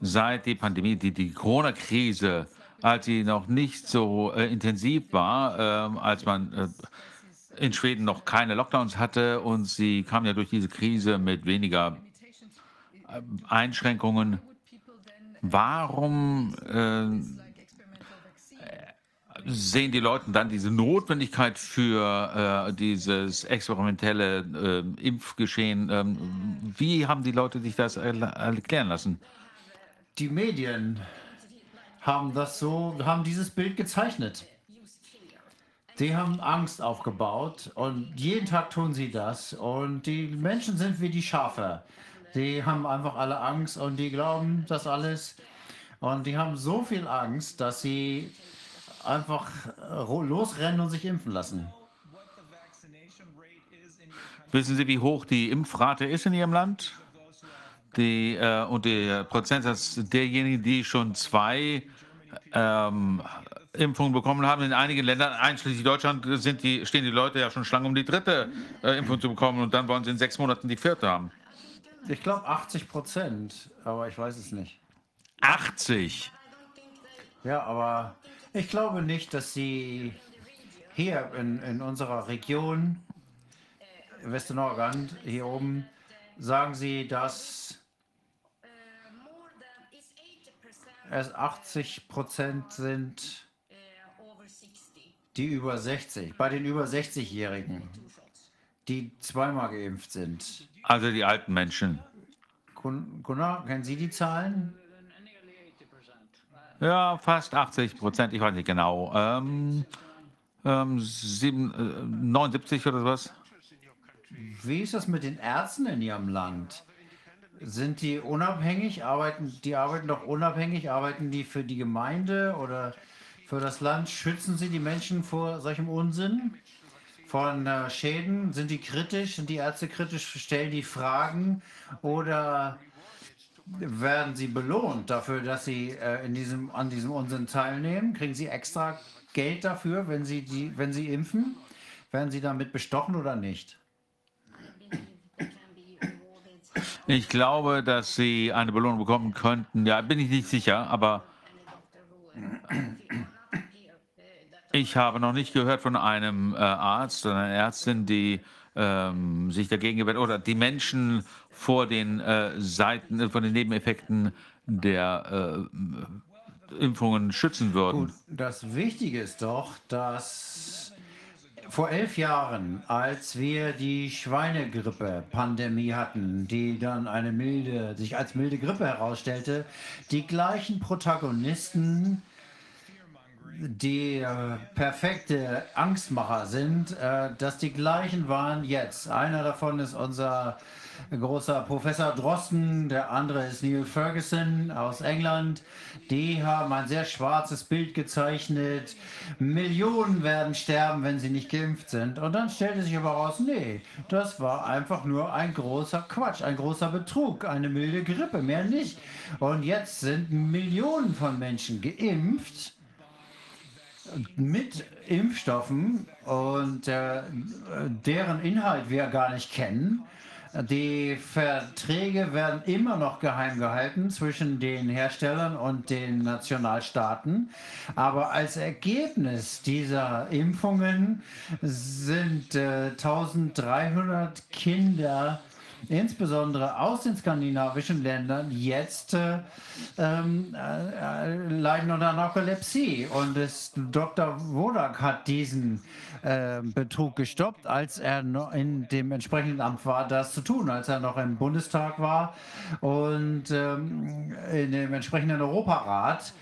seit die Pandemie, die, die Corona-Krise, als sie noch nicht so äh, intensiv war, äh, als man äh, in Schweden noch keine Lockdowns hatte und sie kam ja durch diese Krise mit weniger äh, Einschränkungen. Warum äh, sehen die Leute dann diese Notwendigkeit für äh, dieses experimentelle Impfgeschehen? Ähm, wie haben die Leute sich das erklären lassen? die Medien haben das so, haben dieses Bild gezeichnet. Die haben Angst aufgebaut und jeden Tag tun sie das. Und die Menschen sind wie die Schafe. Die haben einfach alle Angst und die glauben das alles. Und die haben so viel Angst, dass sie einfach losrennen und sich impfen lassen. Wissen Sie, wie hoch die Impfrate ist in Ihrem Land? Die, äh, und der Prozentsatz derjenigen, die schon zwei ähm, Impfungen bekommen haben. In einigen Ländern, einschließlich Deutschland, sind die, stehen die Leute ja schon Schlange, um die dritte äh, Impfung zu bekommen und dann wollen sie in sechs Monaten die vierte haben. Ich glaube 80 Prozent, aber ich weiß es nicht. 80? Ja, aber ich glaube nicht, dass sie hier in, in unserer Region, Westernordland, hier oben, sagen sie, dass es 80 Prozent sind, die über 60, bei den über 60-Jährigen, die zweimal geimpft sind. Also die alten Menschen. Gunnar, kennen Sie die Zahlen? Ja, fast 80 Prozent, ich weiß nicht genau. Ähm, ähm, sieben, äh, 79 oder sowas. Wie ist das mit den Ärzten in Ihrem Land? Sind die unabhängig? Arbeiten, die arbeiten doch unabhängig? Arbeiten die für die Gemeinde oder für das Land? Schützen sie die Menschen vor solchem Unsinn? Von äh, Schäden? Sind die kritisch? Sind die Ärzte kritisch? Stellen die Fragen? Oder werden sie belohnt dafür, dass sie äh, in diesem, an diesem Unsinn teilnehmen? Kriegen sie extra Geld dafür, wenn sie, die, wenn sie impfen? Werden sie damit bestochen oder nicht? Ich glaube, dass sie eine Belohnung bekommen könnten. Ja, bin ich nicht sicher, aber ich habe noch nicht gehört von einem äh, Arzt oder einer Ärztin, die ähm, sich dagegen gewehrt oder die Menschen vor den äh, Seiten, äh, von den Nebeneffekten der äh, Impfungen schützen würden. Gut, das Wichtige ist doch, dass vor elf Jahren, als wir die Schweinegrippe-Pandemie hatten, die dann eine milde, sich als milde Grippe herausstellte, die gleichen Protagonisten, die äh, perfekte Angstmacher sind, äh, dass die gleichen waren jetzt. Einer davon ist unser großer Professor Drosten, der andere ist Neil Ferguson aus England. Die haben ein sehr schwarzes Bild gezeichnet. Millionen werden sterben, wenn sie nicht geimpft sind. Und dann stellte sich aber raus, nee, das war einfach nur ein großer Quatsch, ein großer Betrug, eine milde Grippe, mehr nicht. Und jetzt sind Millionen von Menschen geimpft mit Impfstoffen und äh, deren Inhalt wir gar nicht kennen. Die Verträge werden immer noch geheim gehalten zwischen den Herstellern und den Nationalstaaten. Aber als Ergebnis dieser Impfungen sind äh, 1300 Kinder insbesondere aus den skandinavischen Ländern, jetzt äh, ähm, äh, leiden unter Narkolepsie. Und es, Dr. Wodak hat diesen äh, Betrug gestoppt, als er noch in dem entsprechenden Amt war, das zu tun, als er noch im Bundestag war und ähm, in dem entsprechenden Europarat.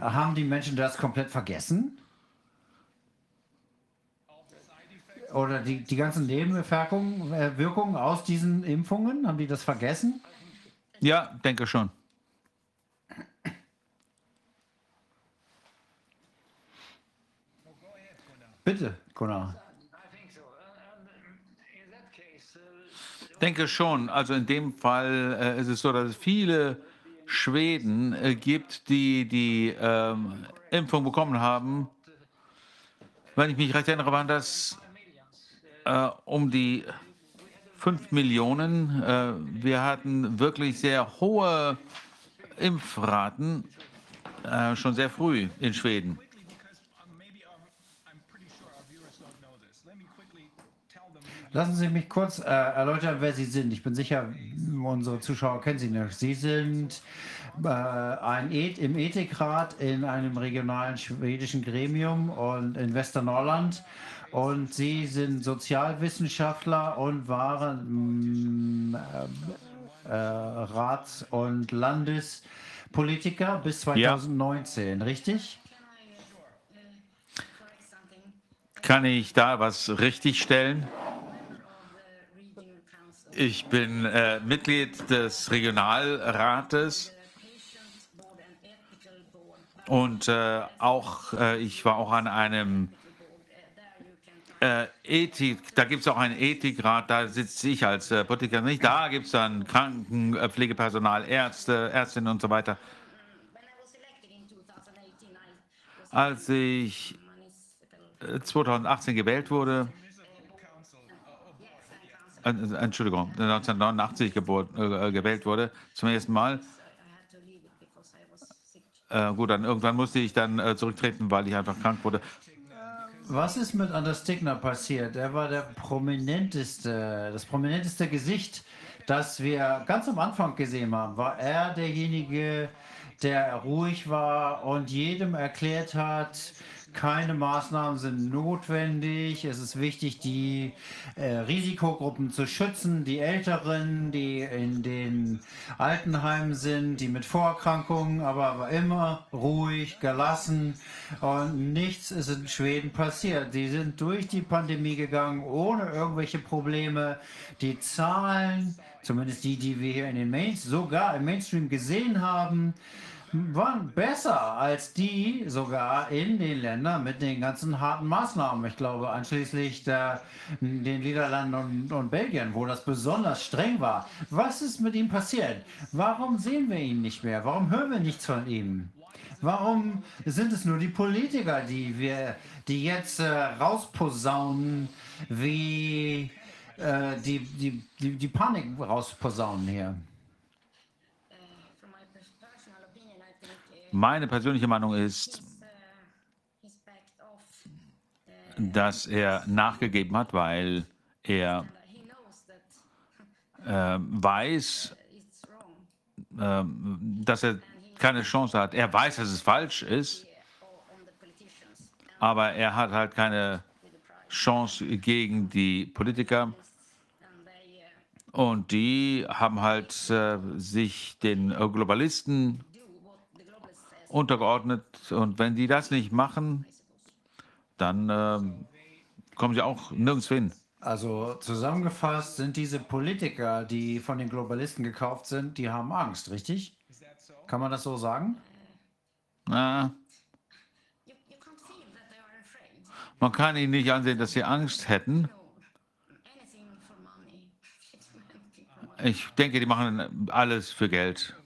Haben die Menschen das komplett vergessen? oder die, die ganzen Nebenwirkungen äh, Wirkungen aus diesen Impfungen? Haben die das vergessen? Ja, denke schon. Bitte, Gunnar. Denke schon. Also in dem Fall äh, ist es so, dass es viele Schweden äh, gibt, die die ähm, Impfung bekommen haben. Wenn ich mich recht erinnere, waren das äh, um die 5 Millionen. Äh, wir hatten wirklich sehr hohe Impfraten äh, schon sehr früh in Schweden. Lassen Sie mich kurz äh, erläutern, wer Sie sind. Ich bin sicher, unsere Zuschauer kennen Sie nicht. Sie sind äh, ein e im Ethikrat in einem regionalen schwedischen Gremium und in Westernorrland und Sie sind Sozialwissenschaftler und waren äh, äh, Rats- und Landespolitiker bis 2019, ja. richtig? Kann ich da was richtigstellen? Ich bin äh, Mitglied des Regionalrates und äh, auch äh, ich war auch an einem äh, Ethik, da gibt es auch einen Ethikrat, da sitze ich als äh, Politiker nicht. Da gibt es dann Krankenpflegepersonal, Ärzte, Ärztinnen und so weiter. Als ich 2018 äh, gewählt wurde, äh, Entschuldigung, 1989 geburt, äh, gewählt wurde, zum ersten Mal. Äh, gut, dann irgendwann musste ich dann äh, zurücktreten, weil ich einfach krank wurde. Was ist mit Anders Stigner passiert? Er war der prominenteste, das prominenteste Gesicht, das wir ganz am Anfang gesehen haben. War er derjenige, der ruhig war und jedem erklärt hat, keine Maßnahmen sind notwendig. Es ist wichtig, die äh, Risikogruppen zu schützen, die Älteren, die in den Altenheimen sind, die mit Vorerkrankungen, aber, aber immer ruhig, gelassen. Und nichts ist in Schweden passiert. Die sind durch die Pandemie gegangen, ohne irgendwelche Probleme. Die Zahlen, zumindest die, die wir hier in den Main sogar im Mainstream gesehen haben, waren besser als die sogar in den Ländern mit den ganzen harten Maßnahmen. Ich glaube, einschließlich der, den Niederlanden und, und Belgien, wo das besonders streng war. Was ist mit ihm passiert? Warum sehen wir ihn nicht mehr? Warum hören wir nichts von ihm? Warum sind es nur die Politiker, die wir, die jetzt äh, rausposaunen, wie äh, die, die, die, die Panik rausposaunen hier? Meine persönliche Meinung ist, dass er nachgegeben hat, weil er äh, weiß, äh, dass er keine Chance hat. Er weiß, dass es falsch ist, aber er hat halt keine Chance gegen die Politiker. Und die haben halt äh, sich den Globalisten untergeordnet. Und wenn die das nicht machen, dann äh, kommen sie auch nirgends hin. Also zusammengefasst sind diese Politiker, die von den Globalisten gekauft sind, die haben Angst, richtig? Kann man das so sagen? Na, man kann ihnen nicht ansehen, dass sie Angst hätten. Ich denke, die machen alles für Geld.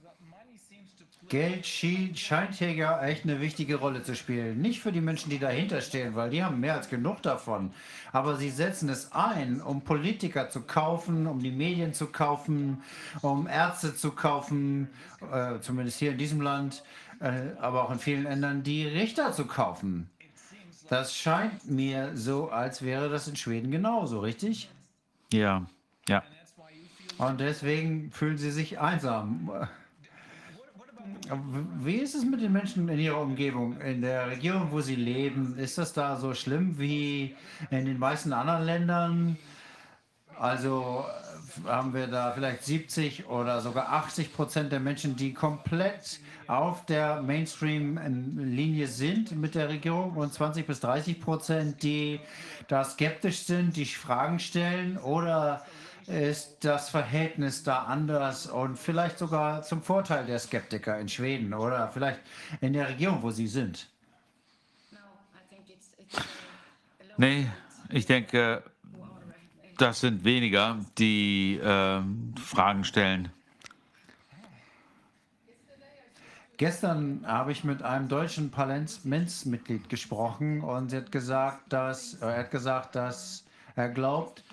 Geld schien, scheint hier ja echt eine wichtige Rolle zu spielen. Nicht für die Menschen, die dahinter stehen, weil die haben mehr als genug davon. Aber sie setzen es ein, um Politiker zu kaufen, um die Medien zu kaufen, um Ärzte zu kaufen, äh, zumindest hier in diesem Land, äh, aber auch in vielen Ländern, die Richter zu kaufen. Das scheint mir so, als wäre das in Schweden genauso, richtig? Ja, ja. Und deswegen fühlen sie sich einsam. Wie ist es mit den Menschen in ihrer Umgebung, in der Region, wo sie leben? Ist das da so schlimm wie in den meisten anderen Ländern? Also äh, haben wir da vielleicht 70 oder sogar 80 Prozent der Menschen, die komplett auf der Mainstream-Linie sind mit der Regierung und 20 bis 30 Prozent, die da skeptisch sind, die Fragen stellen oder ist das Verhältnis da anders und vielleicht sogar zum Vorteil der Skeptiker in Schweden oder vielleicht in der Region, wo sie sind? Nee, ich denke, das sind weniger, die äh, Fragen stellen. Gestern habe ich mit einem deutschen Parlamentsmitglied gesprochen und sie hat gesagt, dass, er hat gesagt, dass er glaubt,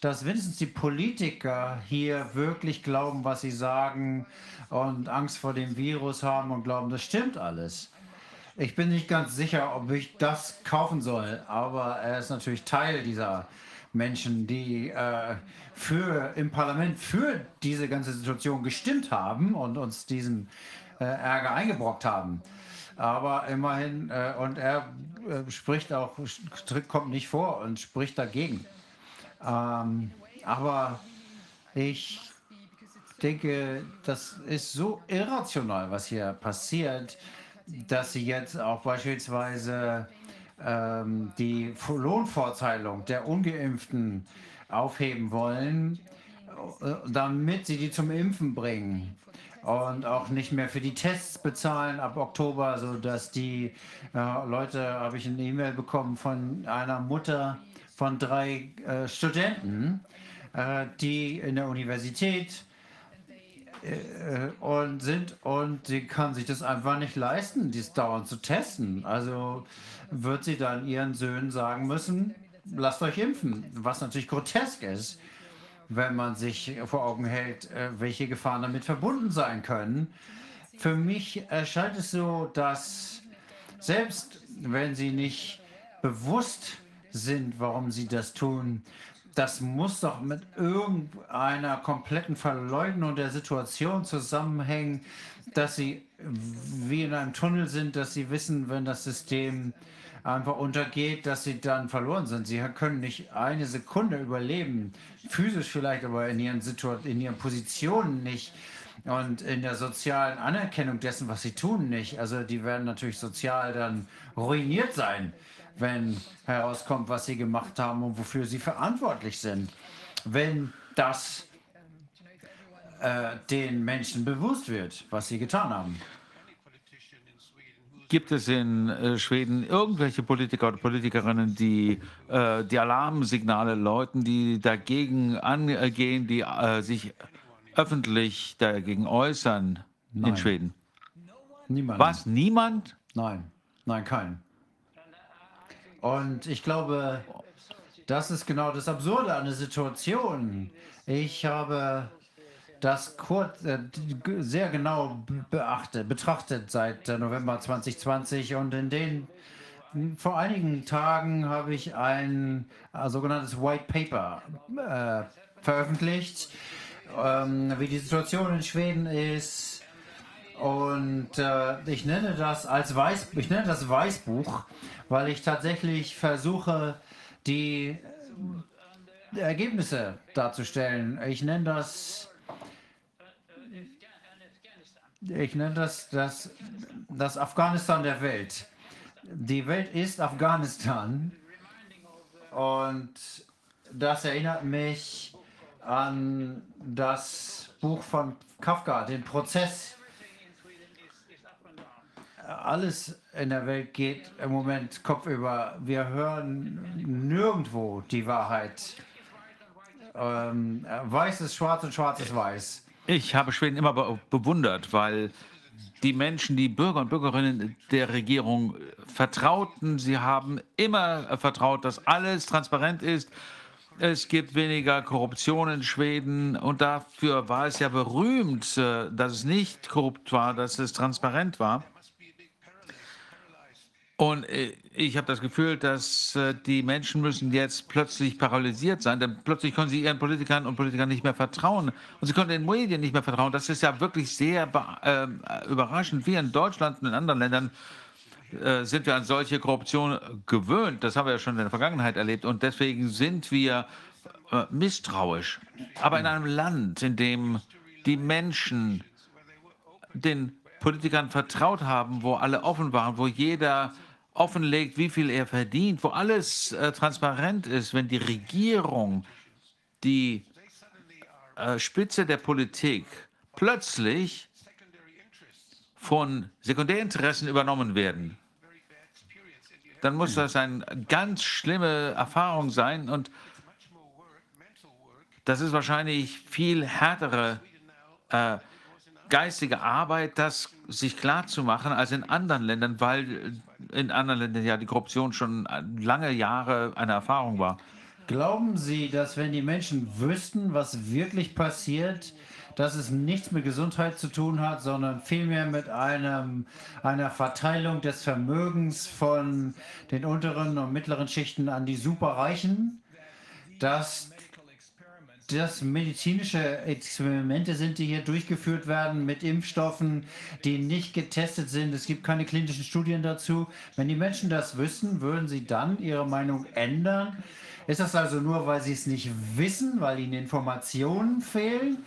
dass wenigstens die Politiker hier wirklich glauben, was sie sagen und Angst vor dem Virus haben und glauben, das stimmt alles. Ich bin nicht ganz sicher, ob ich das kaufen soll, aber er ist natürlich Teil dieser Menschen, die äh, für, im Parlament für diese ganze Situation gestimmt haben und uns diesen äh, Ärger eingebrockt haben. Aber immerhin, äh, und er äh, spricht auch, kommt nicht vor und spricht dagegen. Ähm, aber ich denke, das ist so irrational, was hier passiert, dass sie jetzt auch beispielsweise ähm, die Lohnfortzahlung der Ungeimpften aufheben wollen, äh, damit sie die zum Impfen bringen und auch nicht mehr für die Tests bezahlen ab Oktober, sodass die äh, Leute, habe ich eine E-Mail bekommen von einer Mutter von drei äh, Studenten, äh, die in der Universität äh, und sind und sie kann sich das einfach nicht leisten, dies dauernd zu testen. Also wird sie dann ihren Söhnen sagen müssen, lasst euch impfen, was natürlich grotesk ist wenn man sich vor Augen hält, äh, welche Gefahren damit verbunden sein können. Für mich erscheint es so, dass selbst wenn sie nicht bewusst sind, warum sie das tun, das muss doch mit irgendeiner kompletten Verleugnung der Situation zusammenhängen, dass sie wie in einem Tunnel sind, dass sie wissen, wenn das System einfach untergeht, dass sie dann verloren sind. Sie können nicht eine Sekunde überleben, physisch vielleicht, aber in ihren, in ihren Positionen nicht und in der sozialen Anerkennung dessen, was sie tun, nicht. Also die werden natürlich sozial dann ruiniert sein, wenn herauskommt, was sie gemacht haben und wofür sie verantwortlich sind. Wenn das äh, den Menschen bewusst wird, was sie getan haben. Gibt es in äh, Schweden irgendwelche Politiker oder Politikerinnen, die äh, die Alarmsignale läuten, die dagegen angehen, die äh, sich öffentlich dagegen äußern Nein. in Schweden? Niemand. Was? Niemand? Nein, nein, kein. Und ich glaube, das ist genau das Absurde an der Situation. Ich habe das kurz, äh, sehr genau beachtet, betrachtet seit äh, November 2020 und in den vor einigen Tagen habe ich ein äh, sogenanntes White Paper äh, veröffentlicht, ähm, wie die Situation in Schweden ist. Und äh, ich nenne das als Weiß, ich nenne das Weißbuch, weil ich tatsächlich versuche, die Ergebnisse darzustellen. Ich nenne das ich nenne das das, das Afghanistan der Welt. Die Welt ist Afghanistan und das erinnert mich an das Buch von Kafka, den Prozess. Alles in der Welt geht im Moment kopfüber. Wir hören nirgendwo die Wahrheit. Ähm, weiß ist schwarz und schwarz ist weiß. Ich habe Schweden immer be bewundert, weil die Menschen, die Bürger und Bürgerinnen der Regierung vertrauten. Sie haben immer vertraut, dass alles transparent ist. Es gibt weniger Korruption in Schweden und dafür war es ja berühmt, äh, dass es nicht korrupt war, dass es transparent war. Und äh, ich habe das Gefühl, dass äh, die Menschen müssen jetzt plötzlich paralysiert sein, denn plötzlich können sie ihren Politikern und Politikern nicht mehr vertrauen. Und sie können den Medien nicht mehr vertrauen. Das ist ja wirklich sehr äh, überraschend. Wir in Deutschland und in anderen Ländern äh, sind wir an solche Korruption gewöhnt. Das haben wir ja schon in der Vergangenheit erlebt. Und deswegen sind wir äh, misstrauisch. Aber in einem Land, in dem die Menschen den Politikern vertraut haben, wo alle offen waren, wo jeder offenlegt, wie viel er verdient, wo alles äh, transparent ist, wenn die Regierung, die äh, Spitze der Politik plötzlich von Sekundärinteressen übernommen werden, dann muss das eine ganz schlimme Erfahrung sein und das ist wahrscheinlich viel härtere äh, geistige Arbeit, das sich klar zu machen als in anderen Ländern, weil in anderen Ländern ja die Korruption schon lange Jahre eine Erfahrung war. Glauben Sie, dass wenn die Menschen wüssten, was wirklich passiert, dass es nichts mit Gesundheit zu tun hat, sondern vielmehr mit einem, einer Verteilung des Vermögens von den unteren und mittleren Schichten an die Superreichen, dass das medizinische Experimente sind, die hier durchgeführt werden mit Impfstoffen, die nicht getestet sind. Es gibt keine klinischen Studien dazu. Wenn die Menschen das wüssten, würden sie dann ihre Meinung ändern? Ist das also nur, weil sie es nicht wissen, weil ihnen Informationen fehlen,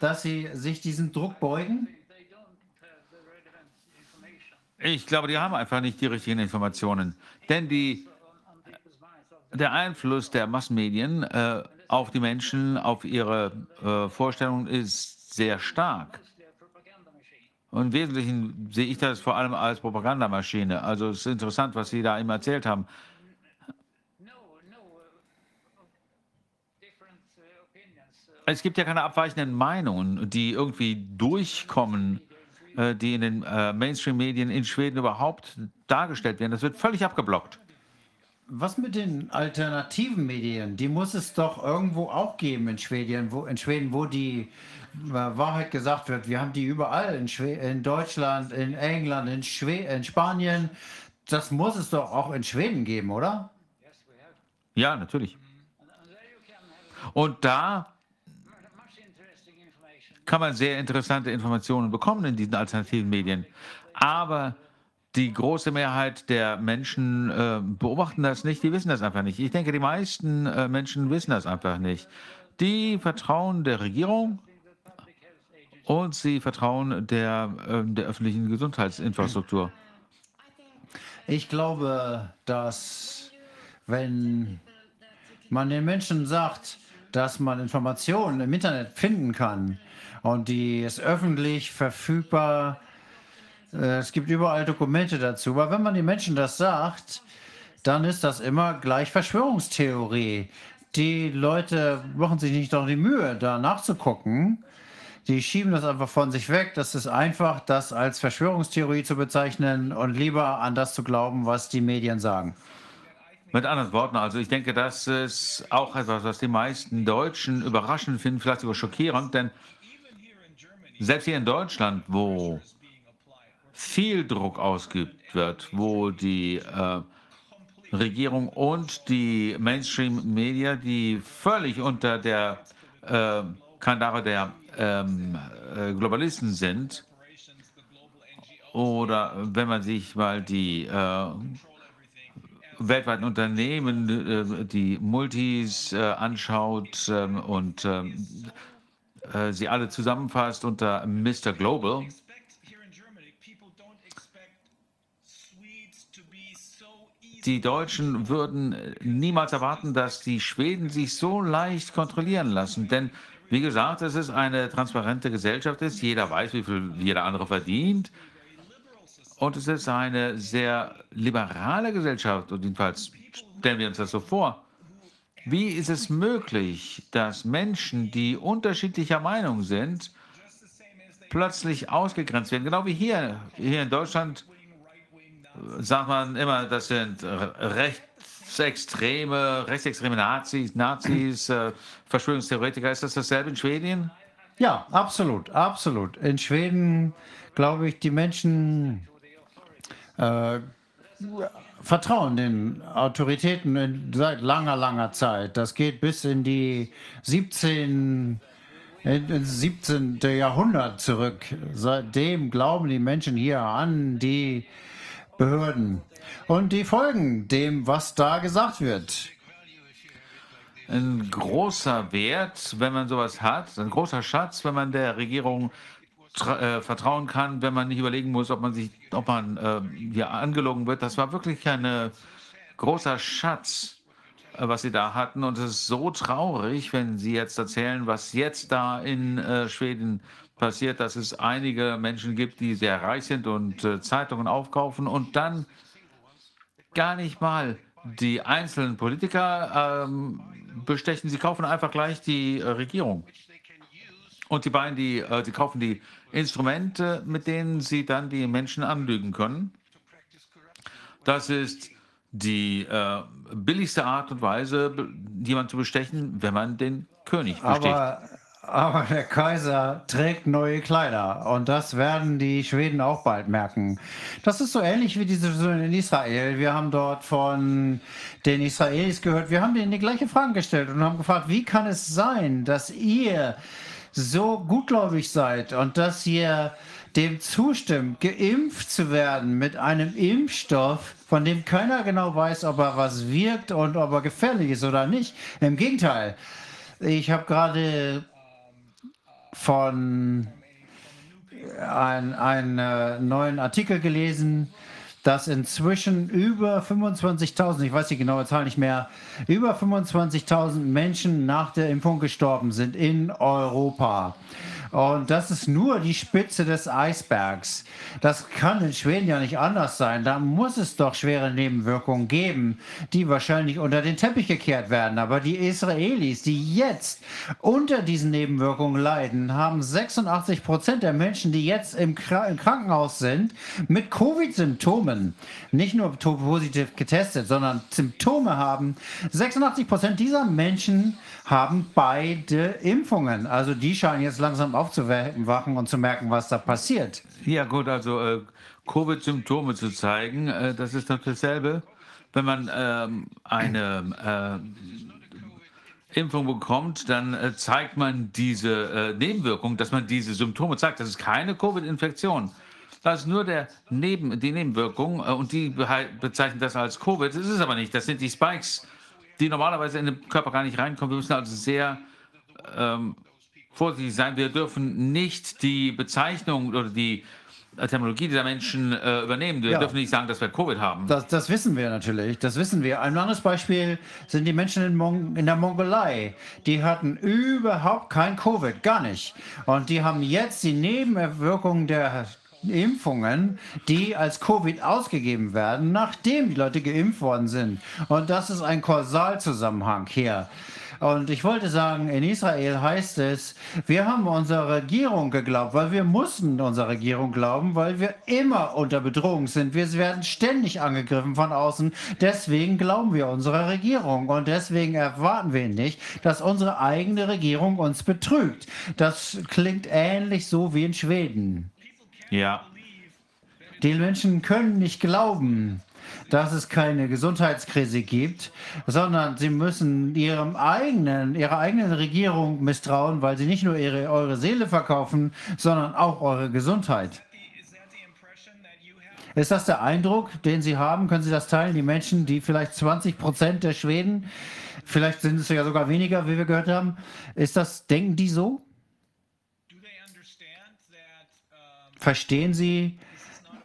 dass sie sich diesem Druck beugen? Ich glaube, die haben einfach nicht die richtigen Informationen. Denn die, der Einfluss der Massenmedien äh, auf die Menschen, auf ihre äh, Vorstellungen ist sehr stark. Und im Wesentlichen sehe ich das vor allem als Propagandamaschine. Also es ist interessant, was Sie da eben erzählt haben. Es gibt ja keine abweichenden Meinungen, die irgendwie durchkommen, äh, die in den äh, Mainstream-Medien in Schweden überhaupt dargestellt werden. Das wird völlig abgeblockt. Was mit den alternativen Medien? Die muss es doch irgendwo auch geben in Schweden, wo, in Schweden, wo die äh, Wahrheit gesagt wird. Wir haben die überall, in, in Deutschland, in England, in, in Spanien. Das muss es doch auch in Schweden geben, oder? Ja, natürlich. Und da kann man sehr interessante Informationen bekommen in diesen alternativen Medien. Aber die große Mehrheit der Menschen äh, beobachten das nicht, die wissen das einfach nicht. Ich denke, die meisten äh, Menschen wissen das einfach nicht. Die vertrauen der Regierung und sie vertrauen der, äh, der öffentlichen Gesundheitsinfrastruktur. Ich glaube, dass wenn man den Menschen sagt, dass man Informationen im Internet finden kann und die ist öffentlich verfügbar es gibt überall Dokumente dazu. Aber wenn man den Menschen das sagt, dann ist das immer gleich Verschwörungstheorie. Die Leute machen sich nicht doch die Mühe, da nachzugucken. Die schieben das einfach von sich weg. Das ist einfach, das als Verschwörungstheorie zu bezeichnen und lieber an das zu glauben, was die Medien sagen. Mit anderen Worten, also ich denke, das ist auch etwas, was die meisten Deutschen überraschend finden, vielleicht sogar schockierend, denn selbst hier in Deutschland, wo viel Druck ausgeübt wird, wo die äh, Regierung und die Mainstream-Media, die völlig unter der äh, Kandare der ähm, äh, Globalisten sind, oder wenn man sich mal die äh, weltweiten Unternehmen, äh, die Multis äh, anschaut ähm, und ähm, äh, sie alle zusammenfasst unter Mr. Global, die Deutschen würden niemals erwarten, dass die Schweden sich so leicht kontrollieren lassen. Denn, wie gesagt, es ist eine transparente Gesellschaft ist. Jeder weiß, wie viel jeder andere verdient. Und es ist eine sehr liberale Gesellschaft. Und jedenfalls stellen wir uns das so vor. Wie ist es möglich, dass Menschen, die unterschiedlicher Meinung sind, plötzlich ausgegrenzt werden? Genau wie hier, hier in Deutschland sagt man immer, das sind rechtsextreme, rechtsextreme Nazis, Nazis, äh, Verschwörungstheoretiker. Ist das dasselbe in Schweden? Ja, absolut, absolut. In Schweden, glaube ich, die Menschen äh, vertrauen den Autoritäten in, seit langer, langer Zeit. Das geht bis in die 17 ins 17. Jahrhundert zurück. Seitdem glauben die Menschen hier an die Behörden. Und die folgen dem, was da gesagt wird. Ein großer Wert, wenn man sowas hat, ein großer Schatz, wenn man der Regierung äh, vertrauen kann, wenn man nicht überlegen muss, ob man sich, ob man äh, hier angelogen wird. Das war wirklich ein großer Schatz, äh, was sie da hatten. Und es ist so traurig, wenn Sie jetzt erzählen, was jetzt da in äh, Schweden passiert, dass es einige Menschen gibt, die sehr reich sind und äh, Zeitungen aufkaufen und dann gar nicht mal die einzelnen Politiker ähm, bestechen. Sie kaufen einfach gleich die äh, Regierung. Und die beiden, die, äh, die kaufen die Instrumente, mit denen sie dann die Menschen anlügen können. Das ist die äh, billigste Art und Weise, jemanden zu bestechen, wenn man den König bestecht. Aber aber der Kaiser trägt neue Kleider und das werden die Schweden auch bald merken. Das ist so ähnlich wie diese Situation in Israel. Wir haben dort von den Israelis gehört, wir haben denen die gleiche Frage gestellt und haben gefragt, wie kann es sein, dass ihr so gutgläubig seid und dass ihr dem zustimmt, geimpft zu werden mit einem Impfstoff, von dem keiner genau weiß, ob er was wirkt und ob er gefährlich ist oder nicht. Im Gegenteil. Ich habe gerade von einem äh, neuen Artikel gelesen, dass inzwischen über 25.000, ich weiß die genaue Zahl nicht mehr, über 25.000 Menschen nach der Impfung gestorben sind in Europa. Und das ist nur die Spitze des Eisbergs. Das kann in Schweden ja nicht anders sein. Da muss es doch schwere Nebenwirkungen geben, die wahrscheinlich unter den Teppich gekehrt werden. Aber die Israelis, die jetzt unter diesen Nebenwirkungen leiden, haben 86 Prozent der Menschen, die jetzt im, Krankenhaus sind, mit Covid-Symptomen, nicht nur positiv getestet, sondern Symptome haben. 86 Prozent dieser Menschen haben beide Impfungen. Also die scheinen jetzt langsam aufzuwachen und zu merken, was da passiert. Ja gut, also äh, Covid-Symptome zu zeigen, äh, das ist doch dasselbe, wenn man ähm, eine äh, Impfung bekommt, dann äh, zeigt man diese äh, Nebenwirkung, dass man diese Symptome zeigt. Das ist keine Covid-Infektion. Das ist nur der Neben, die Nebenwirkung äh, und die bezeichnen das als Covid. Das ist es aber nicht. Das sind die Spikes die normalerweise in den Körper gar nicht reinkommen. Wir müssen also sehr ähm, vorsichtig sein. Wir dürfen nicht die Bezeichnung oder die Terminologie dieser Menschen äh, übernehmen. Wir ja. dürfen nicht sagen, dass wir Covid haben. Das, das, wissen wir natürlich. Das wissen wir. Ein anderes Beispiel sind die Menschen in, Mon in der Mongolei. Die hatten überhaupt kein Covid, gar nicht. Und die haben jetzt die Nebenwirkungen der Impfungen, die als Covid ausgegeben werden, nachdem die Leute geimpft worden sind. Und das ist ein Kausalzusammenhang hier. Und ich wollte sagen, in Israel heißt es, wir haben unserer Regierung geglaubt, weil wir mussten unserer Regierung glauben, weil wir immer unter Bedrohung sind. Wir werden ständig angegriffen von außen. Deswegen glauben wir unserer Regierung und deswegen erwarten wir nicht, dass unsere eigene Regierung uns betrügt. Das klingt ähnlich so wie in Schweden. Ja, Die Menschen können nicht glauben, dass es keine Gesundheitskrise gibt, sondern sie müssen ihrem eigenen, ihrer eigenen Regierung misstrauen, weil sie nicht nur ihre, eure Seele verkaufen, sondern auch eure Gesundheit. Ist das der Eindruck, den Sie haben? Können Sie das teilen? Die Menschen, die vielleicht 20 Prozent der Schweden, vielleicht sind es ja sogar weniger, wie wir gehört haben, ist das, denken die so? Verstehen Sie,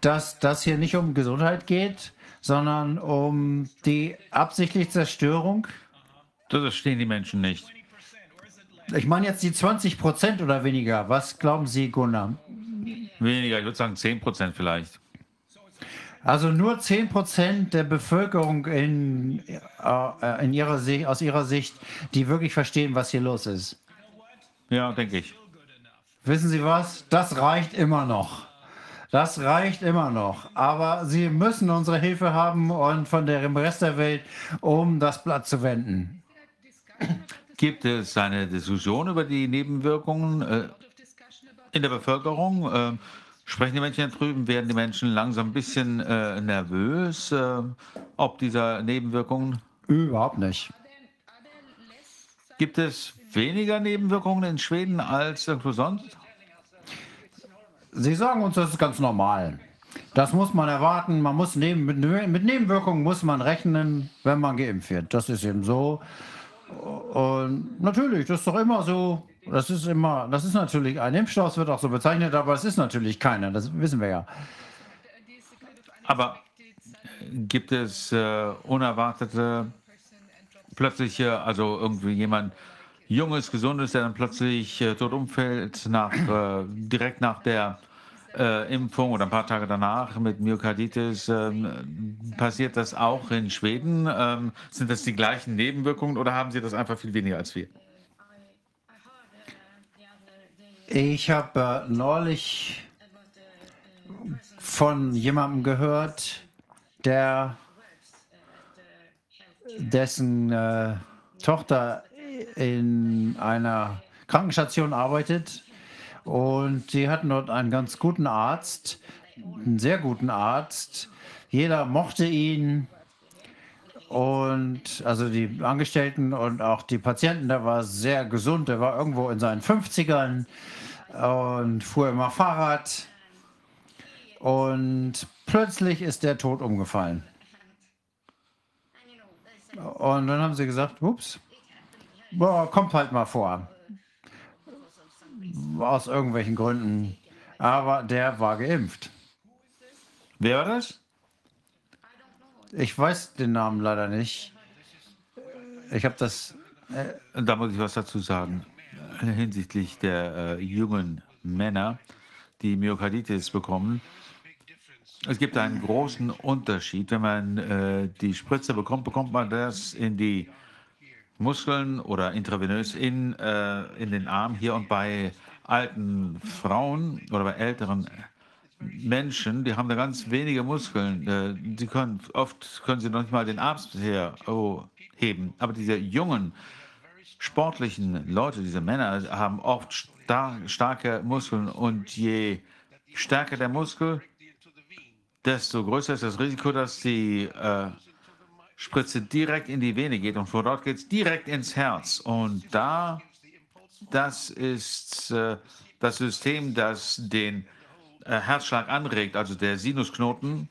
dass das hier nicht um Gesundheit geht, sondern um die absichtliche Zerstörung? das verstehen die Menschen nicht. Ich meine jetzt die 20 Prozent oder weniger. Was glauben Sie, Gunnar? Weniger, ich würde sagen 10 Prozent vielleicht. Also nur 10 Prozent der Bevölkerung in, äh, in ihrer Sicht, aus ihrer Sicht, die wirklich verstehen, was hier los ist. Ja, denke ich. Wissen Sie was? Das reicht immer noch. Das reicht immer noch. Aber Sie müssen unsere Hilfe haben und von dem Rest der Welt, um das Blatt zu wenden. Gibt es eine Diskussion über die Nebenwirkungen äh, in der Bevölkerung? Äh, sprechen die Menschen da drüben? Werden die Menschen langsam ein bisschen äh, nervös, äh, ob dieser Nebenwirkungen? Überhaupt nicht. Gibt es weniger Nebenwirkungen in Schweden als irgendwo sonst? Sie sagen uns, das ist ganz normal. Das muss man erwarten. Man muss neben, mit, mit Nebenwirkungen muss man rechnen, wenn man geimpft wird. Das ist eben so. Und natürlich, das ist doch immer so. Das ist immer, das ist natürlich ein Impfstoff, es wird auch so bezeichnet, aber es ist natürlich keiner. Das wissen wir ja. Aber gibt es äh, unerwartete, plötzliche, also irgendwie jemand Junges, Gesundes, der dann plötzlich äh, tot umfällt, nach, äh, direkt nach der äh, Impfung oder ein paar Tage danach mit Myokarditis. Ähm, passiert das auch in Schweden? Ähm, sind das die gleichen Nebenwirkungen oder haben Sie das einfach viel weniger als wir? Ich habe äh, neulich von jemandem gehört, der dessen äh, Tochter in einer Krankenstation arbeitet und sie hatten dort einen ganz guten Arzt, einen sehr guten Arzt. Jeder mochte ihn und also die Angestellten und auch die Patienten, der war sehr gesund, der war irgendwo in seinen 50ern und fuhr immer Fahrrad und plötzlich ist der tot umgefallen. Und dann haben sie gesagt, ups, boah, kommt halt mal vor. Aus irgendwelchen Gründen. Aber der war geimpft. Wer war das? Ich weiß den Namen leider nicht. Ich habe das. Da muss ich was dazu sagen. Hinsichtlich der äh, jungen Männer, die Myokarditis bekommen. Es gibt einen großen Unterschied. Wenn man äh, die Spritze bekommt, bekommt man das in die Muskeln oder intravenös in, äh, in den Arm hier und bei alten Frauen oder bei älteren Menschen, die haben da ganz wenige Muskeln. Äh, die können, oft können sie noch nicht mal den Arm her oh, heben. Aber diese jungen, sportlichen Leute, diese Männer, haben oft star starke Muskeln. Und je stärker der Muskel, desto größer ist das Risiko, dass die äh, Spritze direkt in die Vene geht. Und von dort geht es direkt ins Herz. Und da, das ist äh, das System, das den äh, Herzschlag anregt, also der Sinusknoten,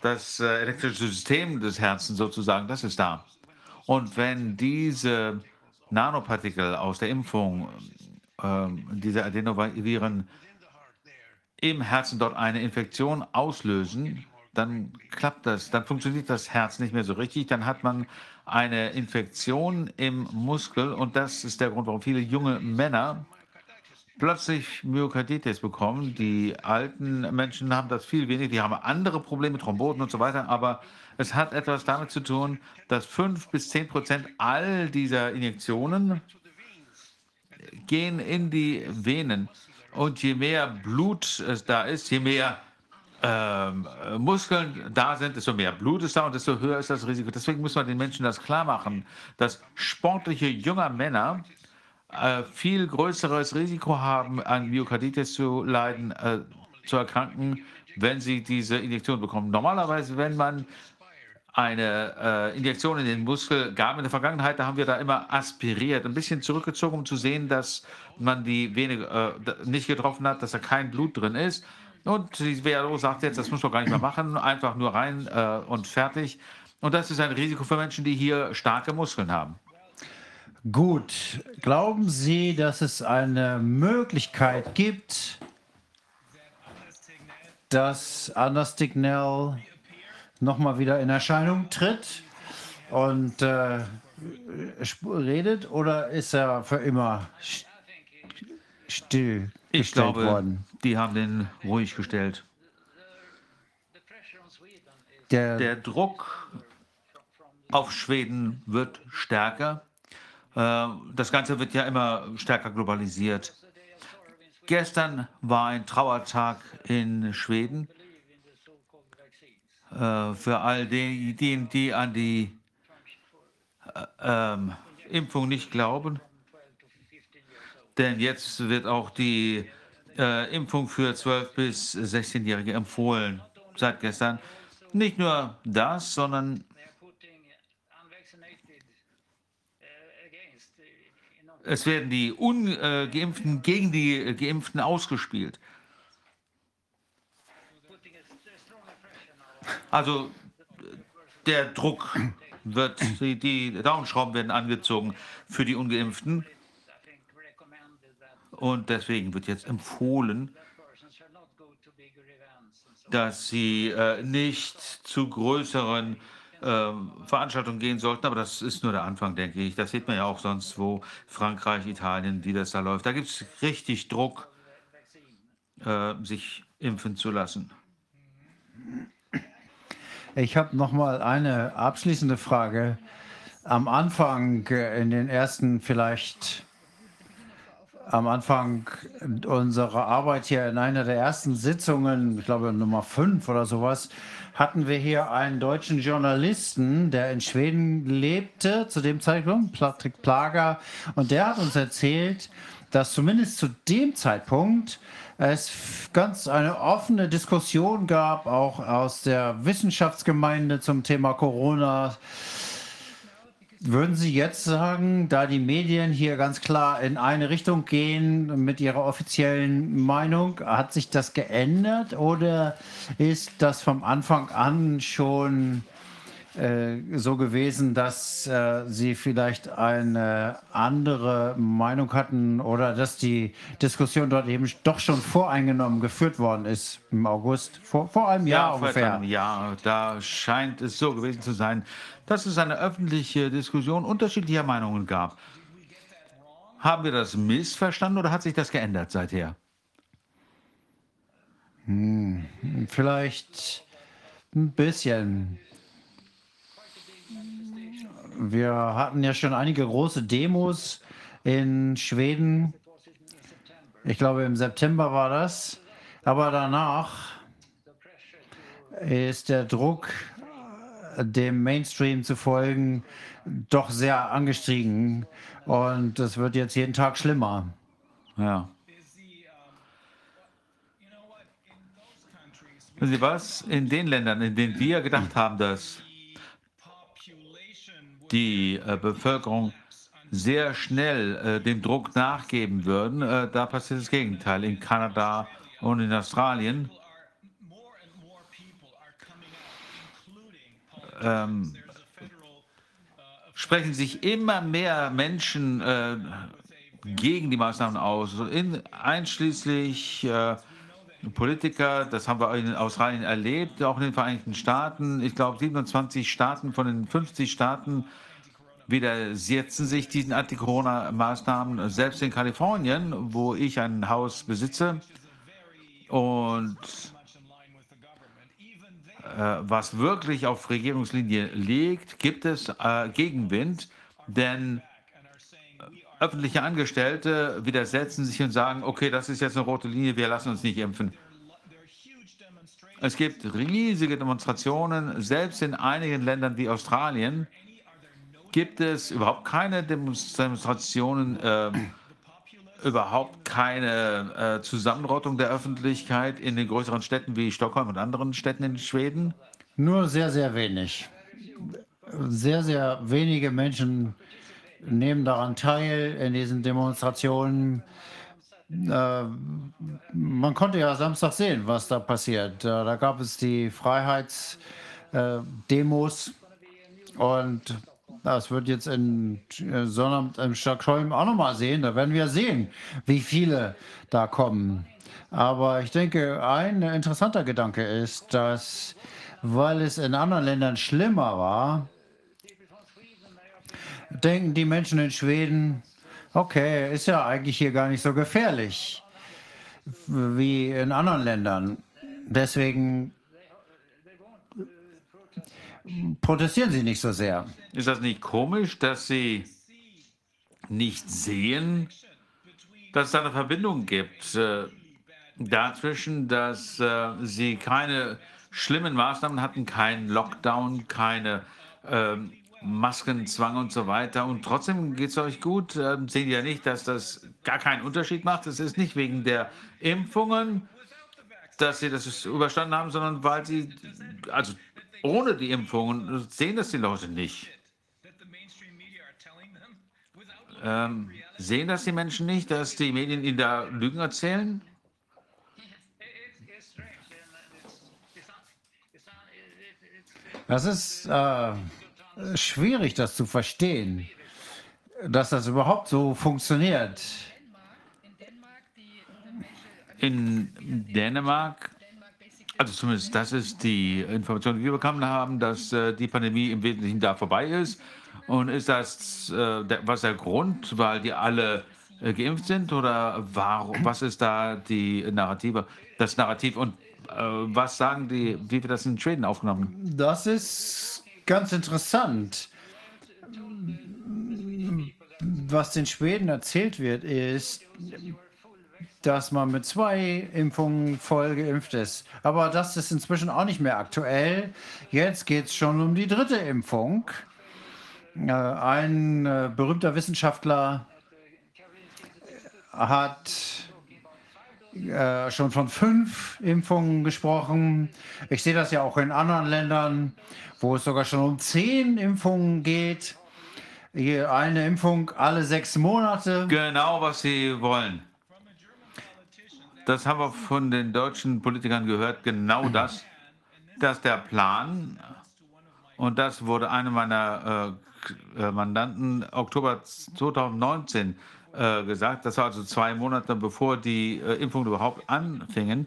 das äh, elektrische System des Herzens sozusagen, das ist da. Und wenn diese Nanopartikel aus der Impfung, äh, diese Adenoviren im Herzen dort eine Infektion auslösen, dann klappt das, dann funktioniert das Herz nicht mehr so richtig, dann hat man eine Infektion im Muskel und das ist der Grund, warum viele junge Männer plötzlich Myokarditis bekommen. Die alten Menschen haben das viel weniger, die haben andere Probleme, Thrombosen und so weiter, aber es hat etwas damit zu tun, dass fünf bis zehn Prozent all dieser Injektionen gehen in die Venen. Und je mehr Blut es da ist, je mehr ähm, Muskeln da sind, desto mehr Blut ist da und desto höher ist das Risiko. Deswegen muss man den Menschen das klar machen, dass sportliche junge Männer äh, viel größeres Risiko haben, an Myokarditis zu leiden, äh, zu erkranken, wenn sie diese Injektion bekommen. Normalerweise, wenn man eine äh, Injektion in den Muskel gab in der Vergangenheit, da haben wir da immer aspiriert, ein bisschen zurückgezogen, um zu sehen, dass man die Vene äh, nicht getroffen hat, dass da kein Blut drin ist. Und die WHO sagt jetzt, das muss man gar nicht mehr machen, einfach nur rein äh, und fertig. Und das ist ein Risiko für Menschen, die hier starke Muskeln haben. Gut, glauben Sie, dass es eine Möglichkeit gibt, dass Anders nochmal wieder in Erscheinung tritt und äh, redet oder ist er für immer still ich glaube, worden? Die haben den ruhig gestellt. Der, Der Druck auf Schweden wird stärker. Äh, das Ganze wird ja immer stärker globalisiert. Gestern war ein Trauertag in Schweden äh, für all diejenigen, die an die äh, ähm, Impfung nicht glauben. Denn jetzt wird auch die äh, Impfung für 12- bis 16-Jährige empfohlen, seit gestern. Nicht nur das, sondern es werden die Ungeimpften gegen die Geimpften ausgespielt. Also der Druck wird, die, die Daumenschrauben werden angezogen für die Ungeimpften. Und deswegen wird jetzt empfohlen, dass sie äh, nicht zu größeren äh, Veranstaltungen gehen sollten. Aber das ist nur der Anfang, denke ich. Das sieht man ja auch sonst wo, Frankreich, Italien, wie das da läuft. Da gibt es richtig Druck, äh, sich impfen zu lassen. Ich habe noch mal eine abschließende Frage. Am Anfang, äh, in den ersten vielleicht am Anfang unserer Arbeit hier in einer der ersten Sitzungen, ich glaube Nummer fünf oder sowas, hatten wir hier einen deutschen Journalisten, der in Schweden lebte zu dem Zeitpunkt, Patrick Plager, und der hat uns erzählt, dass zumindest zu dem Zeitpunkt es ganz eine offene Diskussion gab, auch aus der Wissenschaftsgemeinde zum Thema Corona. Würden Sie jetzt sagen, da die Medien hier ganz klar in eine Richtung gehen mit ihrer offiziellen Meinung, hat sich das geändert oder ist das vom Anfang an schon so gewesen, dass äh, Sie vielleicht eine andere Meinung hatten oder dass die Diskussion dort eben doch schon voreingenommen geführt worden ist im August, vor, vor einem Jahr ja, ungefähr? Einem Jahr, da scheint es so gewesen zu sein, dass es eine öffentliche Diskussion unterschiedlicher Meinungen gab. Haben wir das missverstanden oder hat sich das geändert seither? Hm, vielleicht ein bisschen wir hatten ja schon einige große Demos in Schweden. Ich glaube, im September war das. Aber danach ist der Druck, dem Mainstream zu folgen, doch sehr angestiegen. Und es wird jetzt jeden Tag schlimmer. Ja. Wissen Sie was? In den Ländern, in denen wir gedacht haben, dass die äh, Bevölkerung sehr schnell äh, dem Druck nachgeben würden, äh, da passiert das Gegenteil. In Kanada und in Australien ähm, sprechen sich immer mehr Menschen äh, gegen die Maßnahmen aus, in, einschließlich äh, Politiker, das haben wir in Australien erlebt, auch in den Vereinigten Staaten. Ich glaube, 27 Staaten von den 50 Staaten widersetzen sich diesen Anti-Corona-Maßnahmen. Selbst in Kalifornien, wo ich ein Haus besitze und äh, was wirklich auf Regierungslinie liegt, gibt es äh, Gegenwind, denn öffentliche Angestellte widersetzen sich und sagen, okay, das ist jetzt eine rote Linie, wir lassen uns nicht impfen. Es gibt riesige Demonstrationen, selbst in einigen Ländern wie Australien gibt es überhaupt keine Demonstrationen, äh, überhaupt keine äh, Zusammenrottung der Öffentlichkeit in den größeren Städten wie Stockholm und anderen Städten in Schweden? Nur sehr, sehr wenig. Sehr, sehr wenige Menschen nehmen daran teil in diesen Demonstrationen. Äh, man konnte ja Samstag sehen, was da passiert. Äh, da gab es die Freiheitsdemos äh, und das wird jetzt in Sonnabend im Stockholm auch nochmal sehen. Da werden wir sehen, wie viele da kommen. Aber ich denke, ein interessanter Gedanke ist, dass, weil es in anderen Ländern schlimmer war, denken die Menschen in Schweden, okay, ist ja eigentlich hier gar nicht so gefährlich wie in anderen Ländern. Deswegen protestieren sie nicht so sehr. Ist das nicht komisch, dass sie nicht sehen, dass es eine Verbindung gibt äh, dazwischen, dass äh, sie keine schlimmen Maßnahmen hatten, keinen Lockdown, keine äh, Maskenzwang und so weiter. Und trotzdem geht es euch gut. Ähm, sehen ja nicht, dass das gar keinen Unterschied macht. Es ist nicht wegen der Impfungen, dass sie das überstanden haben, sondern weil sie, also ohne die Impfungen, sehen das die Leute nicht. Ähm, sehen das die Menschen nicht, dass die Medien ihnen da Lügen erzählen? Das ist äh, schwierig, das zu verstehen, dass das überhaupt so funktioniert. In Dänemark, also zumindest das ist die Information, die wir bekommen haben, dass äh, die Pandemie im Wesentlichen da vorbei ist. Und ist das äh, der, was der Grund, weil die alle äh, geimpft sind oder warum, was ist da die Narrative, das Narrativ und was sagen die, wie wird das in Schweden aufgenommen? Das ist ganz interessant. Was den Schweden erzählt wird, ist, dass man mit zwei Impfungen voll geimpft ist. Aber das ist inzwischen auch nicht mehr aktuell. Jetzt geht es schon um die dritte Impfung. Äh, ein äh, berühmter Wissenschaftler hat äh, schon von fünf Impfungen gesprochen. Ich sehe das ja auch in anderen Ländern, wo es sogar schon um zehn Impfungen geht. Hier eine Impfung alle sechs Monate. Genau, was sie wollen. Das haben wir von den deutschen Politikern gehört, genau das, dass der Plan, und das wurde eine meiner äh, Mandanten Oktober 2019 äh, gesagt. Das war also zwei Monate bevor die äh, Impfungen überhaupt anfingen.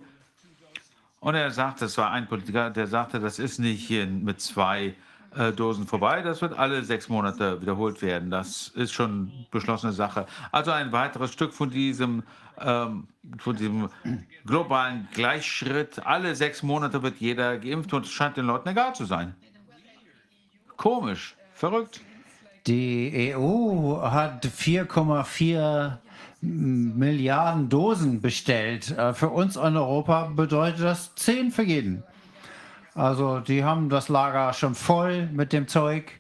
Und er sagte, es war ein Politiker, der sagte, das ist nicht mit zwei äh, Dosen vorbei, das wird alle sechs Monate wiederholt werden. Das ist schon beschlossene Sache. Also ein weiteres Stück von diesem, ähm, von diesem globalen Gleichschritt. Alle sechs Monate wird jeder geimpft und es scheint den Leuten egal zu sein. Komisch, verrückt. Die EU hat 4,4 Milliarden Dosen bestellt. Äh, für uns in Europa bedeutet das 10 für jeden. Also die haben das Lager schon voll mit dem Zeug,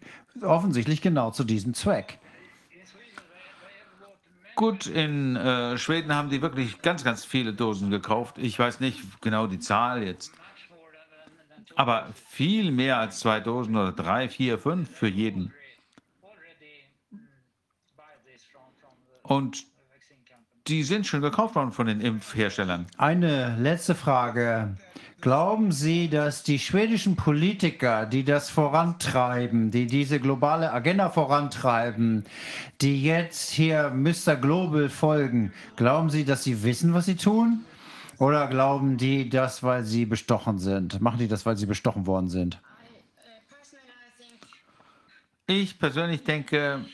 offensichtlich genau zu diesem Zweck. Gut, in äh, Schweden haben die wirklich ganz, ganz viele Dosen gekauft. Ich weiß nicht genau die Zahl jetzt. Aber viel mehr als zwei Dosen oder drei, vier, fünf für jeden. Und die sind schon gekauft worden von den Impfherstellern. Eine letzte Frage. Glauben Sie, dass die schwedischen Politiker, die das vorantreiben, die diese globale Agenda vorantreiben, die jetzt hier Mr. Global folgen, glauben Sie, dass sie wissen, was sie tun? Oder glauben die das, weil sie bestochen sind? Machen die das, weil sie bestochen worden sind? Ich persönlich denke,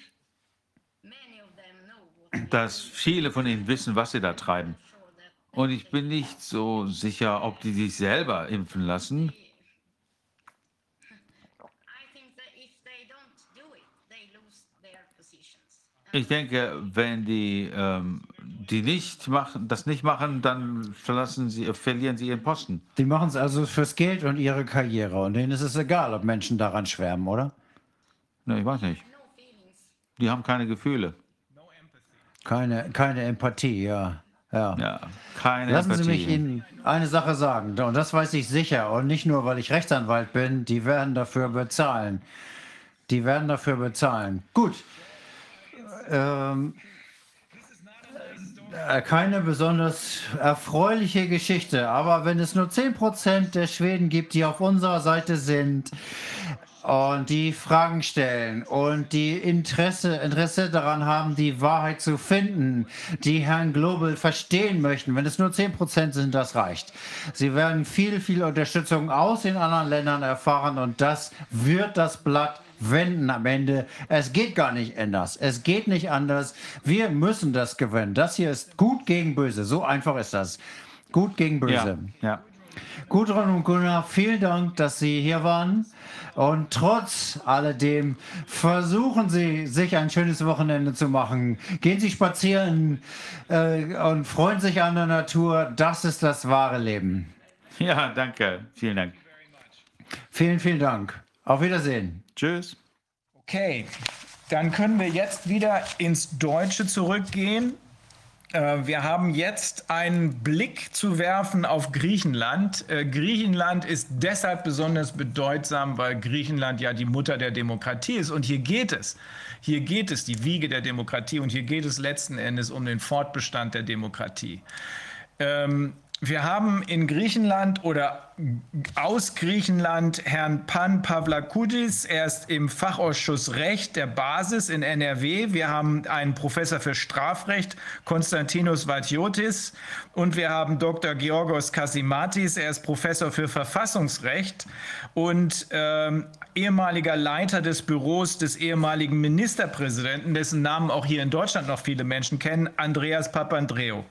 dass viele von ihnen wissen, was sie da treiben. Und ich bin nicht so sicher, ob die sich selber impfen lassen. Ich denke, wenn die, ähm, die nicht machen, das nicht machen, dann verlassen sie, verlieren sie ihren Posten. Die machen es also fürs Geld und ihre Karriere. Und denen ist es egal, ob Menschen daran schwärmen, oder? Ne, ich weiß nicht. Die haben keine Gefühle. Keine, keine Empathie, ja. Ja. Ja, keine Lassen Sie Empathie. mich Ihnen eine Sache sagen, und das weiß ich sicher, und nicht nur, weil ich Rechtsanwalt bin, die werden dafür bezahlen. Die werden dafür bezahlen. Gut. Ähm, äh, keine besonders erfreuliche Geschichte, aber wenn es nur 10% der Schweden gibt, die auf unserer Seite sind und die Fragen stellen und die Interesse, Interesse daran haben, die Wahrheit zu finden, die Herrn Global verstehen möchten, wenn es nur 10% sind, das reicht. Sie werden viel, viel Unterstützung aus den anderen Ländern erfahren und das wird das Blatt wenden am Ende. Es geht gar nicht anders. Es geht nicht anders. Wir müssen das gewinnen. Das hier ist gut gegen böse. So einfach ist das. Gut gegen böse. Ja, ja. Gudrun und Gunnar, vielen Dank, dass Sie hier waren. Und trotz alledem versuchen Sie, sich ein schönes Wochenende zu machen. Gehen Sie spazieren äh, und freuen sich an der Natur. Das ist das wahre Leben. ja, danke. Vielen Dank. Vielen, vielen Dank. Auf Wiedersehen. Tschüss. Okay, dann können wir jetzt wieder ins Deutsche zurückgehen. Äh, Wir haben jetzt einen Blick zu werfen auf Griechenland. Äh, Griechenland ist deshalb besonders bedeutsam, weil Griechenland ja die Mutter der Demokratie ist. Und hier geht es. Hier geht es, die Wiege der Demokratie. Und hier geht es letzten Endes um den Fortbestand der Demokratie. Ähm, wir haben in Griechenland oder aus Griechenland Herrn Pan Pavlakudis. Er ist im Fachausschuss Recht der Basis in NRW. Wir haben einen Professor für Strafrecht, Konstantinos Vatiotis. Und wir haben Dr. Georgos Kasimatis. Er ist Professor für Verfassungsrecht und ähm, ehemaliger Leiter des Büros des ehemaligen Ministerpräsidenten, dessen Namen auch hier in Deutschland noch viele Menschen kennen, Andreas Papandreou.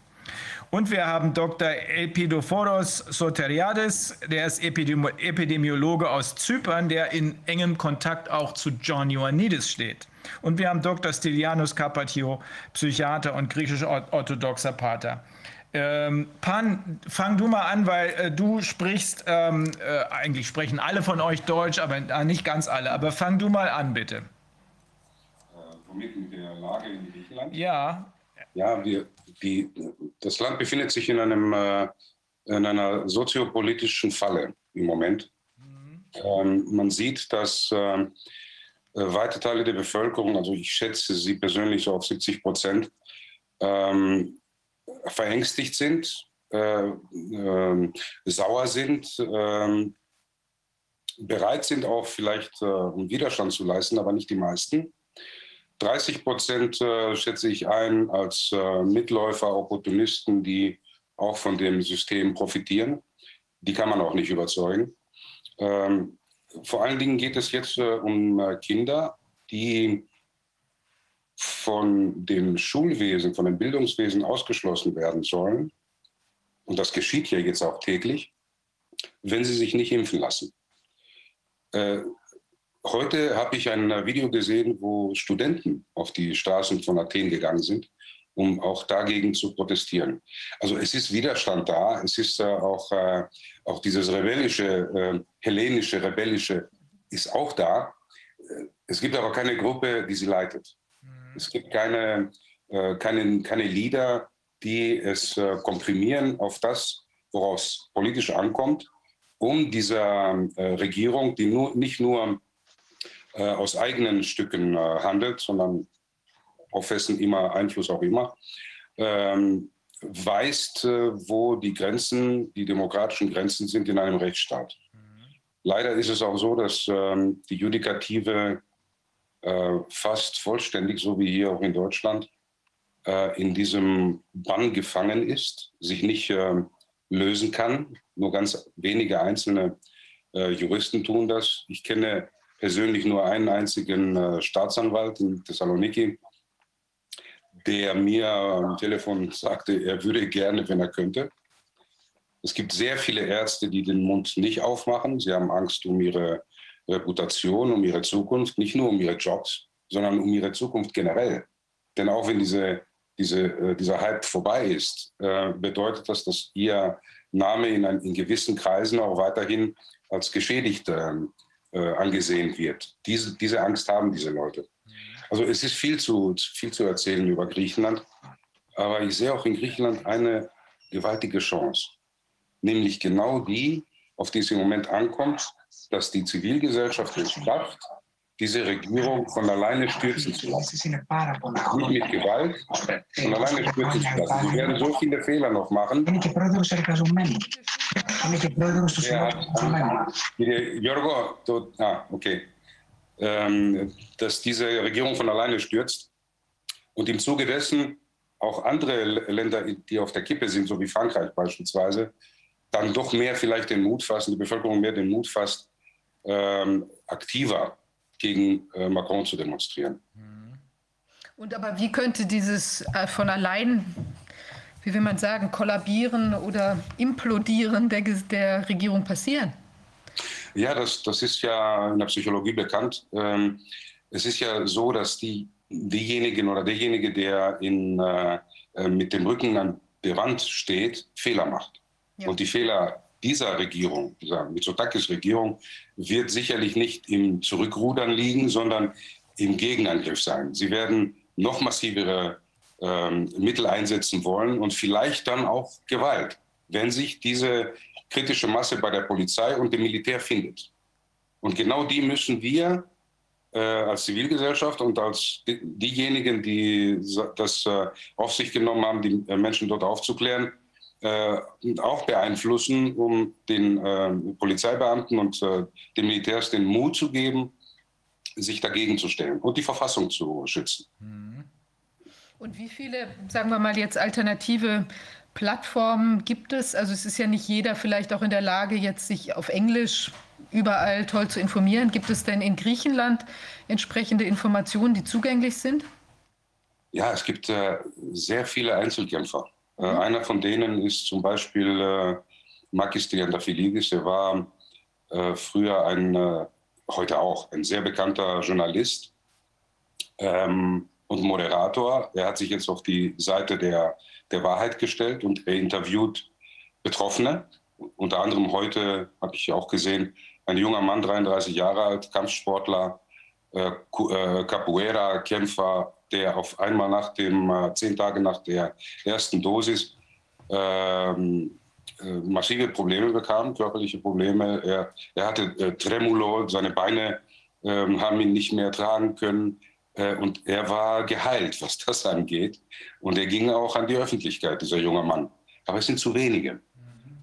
Und wir haben Dr. Epidophoros Soteriades, der ist Epidemi Epidemiologe aus Zypern, der in engem Kontakt auch zu John Ioannidis steht. Und wir haben Dr. Stylianos Karpatio, Psychiater und griechisch-orthodoxer Pater. Ähm, Pan, fang du mal an, weil äh, du sprichst, ähm, äh, eigentlich sprechen alle von euch Deutsch, aber äh, nicht ganz alle. Aber fang du mal an, bitte. womit mit der Lage in Griechenland? Ja, Ja, wir, die, das Land befindet sich in, einem, äh, in einer soziopolitischen Falle im Moment. Ähm, man sieht, dass äh, äh, weite Teile der Bevölkerung, also ich schätze sie persönlich so auf 70 Prozent, ähm, verängstigt sind, äh, ähm, sauer sind, ähm, bereit sind auch vielleicht äh, Widerstand zu leisten, aber nicht die meisten. 30 Prozent äh, schätze ich ein als äh, Mitläufer, Opportunisten, die auch von dem System profitieren. Die kann man auch nicht überzeugen. Ähm, vor allen Dingen geht es jetzt äh, um Kinder, die von dem Schulwesen, von dem Bildungswesen ausgeschlossen werden sollen. Und das geschieht ja jetzt auch täglich, wenn sie sich nicht impfen lassen. Heute habe ich ein Video gesehen, wo Studenten auf die Straßen von Athen gegangen sind, um auch dagegen zu protestieren. Also es ist Widerstand da, es ist äh, auch, äh, auch dieses rebellische, äh, hellenische, rebellische ist auch da. Es gibt aber keine Gruppe, die sie leitet. Es gibt keine, keine, keine Lieder, die es komprimieren auf das, woraus politisch ankommt, um dieser Regierung, die nur, nicht nur äh, aus eigenen Stücken äh, handelt, sondern auf wessen immer Einfluss auch immer, ähm, weist, äh, wo die Grenzen, die demokratischen Grenzen sind in einem Rechtsstaat. Leider ist es auch so, dass ähm, die Judikative äh, fast vollständig, so wie hier auch in Deutschland, äh, in diesem Bann gefangen ist, sich nicht äh, lösen kann. Nur ganz wenige einzelne Juristen tun das. Ich kenne persönlich nur einen einzigen äh, Staatsanwalt in Thessaloniki, der mir am Telefon sagte, er würde gerne, wenn er könnte. Es gibt sehr viele Ärzte, die den Mund nicht aufmachen. Sie haben Angst um ihre Reputation, um ihre Zukunft, nicht nur um ihre Jobs, sondern um ihre Zukunft generell. Denn auch wenn diese, diese, äh, dieser Hype vorbei ist, äh, bedeutet das, dass ihr Name in, ein, in gewissen Kreisen auch weiterhin als geschädigt ähm, äh, angesehen wird. Diese, diese Angst haben diese Leute. Also es ist viel zu, viel zu erzählen über Griechenland, aber ich sehe auch in Griechenland eine gewaltige Chance, nämlich genau die, auf die es im Moment ankommt, dass die Zivilgesellschaft es schafft, diese Regierung von alleine stürzen zu lassen. Nicht mit Gewalt, von alleine stürzen zu lassen. Sie werden so viele Fehler noch machen. Jorgo, du, ah, okay. Ähm, dass diese Regierung von alleine stürzt und im Zuge dessen auch andere Länder, die auf der Kippe sind, so wie Frankreich beispielsweise, dann doch mehr vielleicht den Mut fassen, die Bevölkerung mehr den Mut fasst, ähm, aktiver gegen äh, Macron zu demonstrieren. Und aber wie könnte dieses äh, von allein, wie will man sagen, kollabieren oder implodieren der, der Regierung passieren? Ja, das, das ist ja in der Psychologie bekannt. Ähm, es ist ja so, dass die, diejenigen oder derjenige, der in, äh, äh mit dem Rücken an der Wand steht, Fehler macht. Ja. Und die Fehler dieser Regierung, dieser Mitsotakis-Regierung, wird sicherlich nicht im Zurückrudern liegen, sondern im Gegenangriff sein. Sie werden noch massivere ähm, Mittel einsetzen wollen und vielleicht dann auch Gewalt, wenn sich diese kritische Masse bei der Polizei und dem Militär findet. Und genau die müssen wir äh, als Zivilgesellschaft und als die, diejenigen, die das äh, auf sich genommen haben, die äh, Menschen dort aufzuklären, äh, auch beeinflussen, um den äh, Polizeibeamten und äh, den Militärs den Mut zu geben, sich dagegen zu stellen und die Verfassung zu schützen. Mhm. Und wie viele, sagen wir mal jetzt, alternative Plattformen gibt es? Also es ist ja nicht jeder vielleicht auch in der Lage, jetzt sich auf Englisch überall toll zu informieren. Gibt es denn in Griechenland entsprechende Informationen, die zugänglich sind? Ja, es gibt äh, sehr viele Einzelkämpfer. Äh, einer von denen ist zum Beispiel äh, Makis Triantafilidis. Er war äh, früher ein, äh, heute auch, ein sehr bekannter Journalist ähm, und Moderator. Er hat sich jetzt auf die Seite der, der Wahrheit gestellt und er interviewt Betroffene. Unter anderem heute habe ich auch gesehen, ein junger Mann, 33 Jahre alt, Kampfsportler, äh, äh Capoeira-Kämpfer, der auf einmal nach dem, äh, zehn Tage nach der ersten Dosis ähm, äh, massive Probleme bekam, körperliche Probleme. Er, er hatte äh, Tremulo, seine Beine äh, haben ihn nicht mehr tragen können. Äh, und er war geheilt, was das angeht. Und er ging auch an die Öffentlichkeit, dieser junge Mann. Aber es sind zu wenige.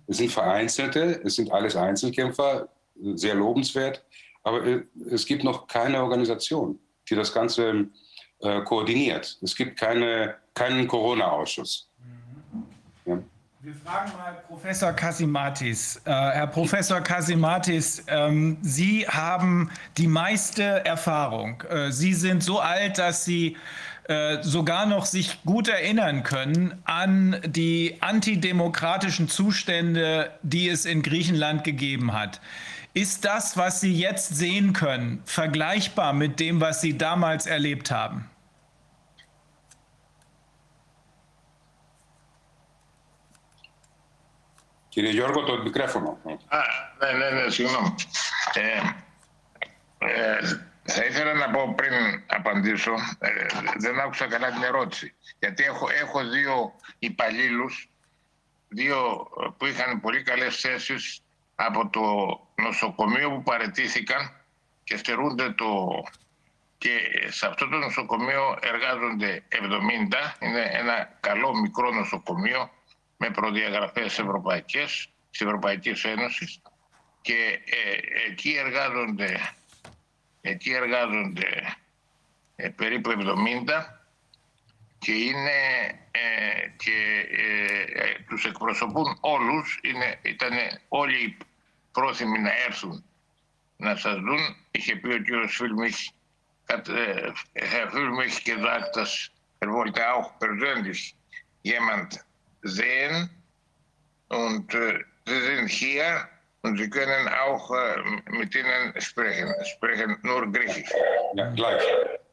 Es sind Vereinzelte, es sind alles Einzelkämpfer, sehr lobenswert. Aber äh, es gibt noch keine Organisation, die das Ganze äh, koordiniert. Es gibt keine, keinen Corona-Ausschuss. Wir fragen mal Professor Kasimatis. Äh, Herr Professor Kasimatis, ähm, Sie haben die meiste Erfahrung. Äh, Sie sind so alt, dass Sie äh, sogar noch sich gut erinnern können an die antidemokratischen Zustände, die es in Griechenland gegeben hat. Ist das, was Sie jetzt sehen können, vergleichbar mit dem, was Sie damals erlebt haben? Κύριε Γιώργο, το μικρόφωνο. Α, ναι, ναι, ναι, συγγνώμη. Ε, ε, θα ήθελα να πω πριν απαντήσω, ε, δεν άκουσα καλά την ερώτηση. Γιατί έχω, έχω δύο υπαλλήλους, δύο που είχαν πολύ καλές θέσεις από το νοσοκομείο που παρετήθηκαν και στερούνται το... Και σε αυτό το νοσοκομείο εργάζονται 70, είναι ένα καλό μικρό νοσοκομείο με προδιαγραφές ευρωπαϊκές, της Ευρωπαϊκής Ένωσης και ε, εκεί εργάζονται, εκεί εργάζονται ε, περίπου 70 και είναι ε, και ε, τους εκπροσωπούν όλους, είναι, ήταν όλοι πρόθυμοι να έρθουν να σας δουν. Είχε πει ο κύριος Φίλμich, hat äh, Herr Füllmich gesagt, dass er wollte auch persönlich jemand sehen und äh, sie sind hier und sie können auch äh, mit ihnen sprechen, sprechen nur Griechisch. Ja, gleich.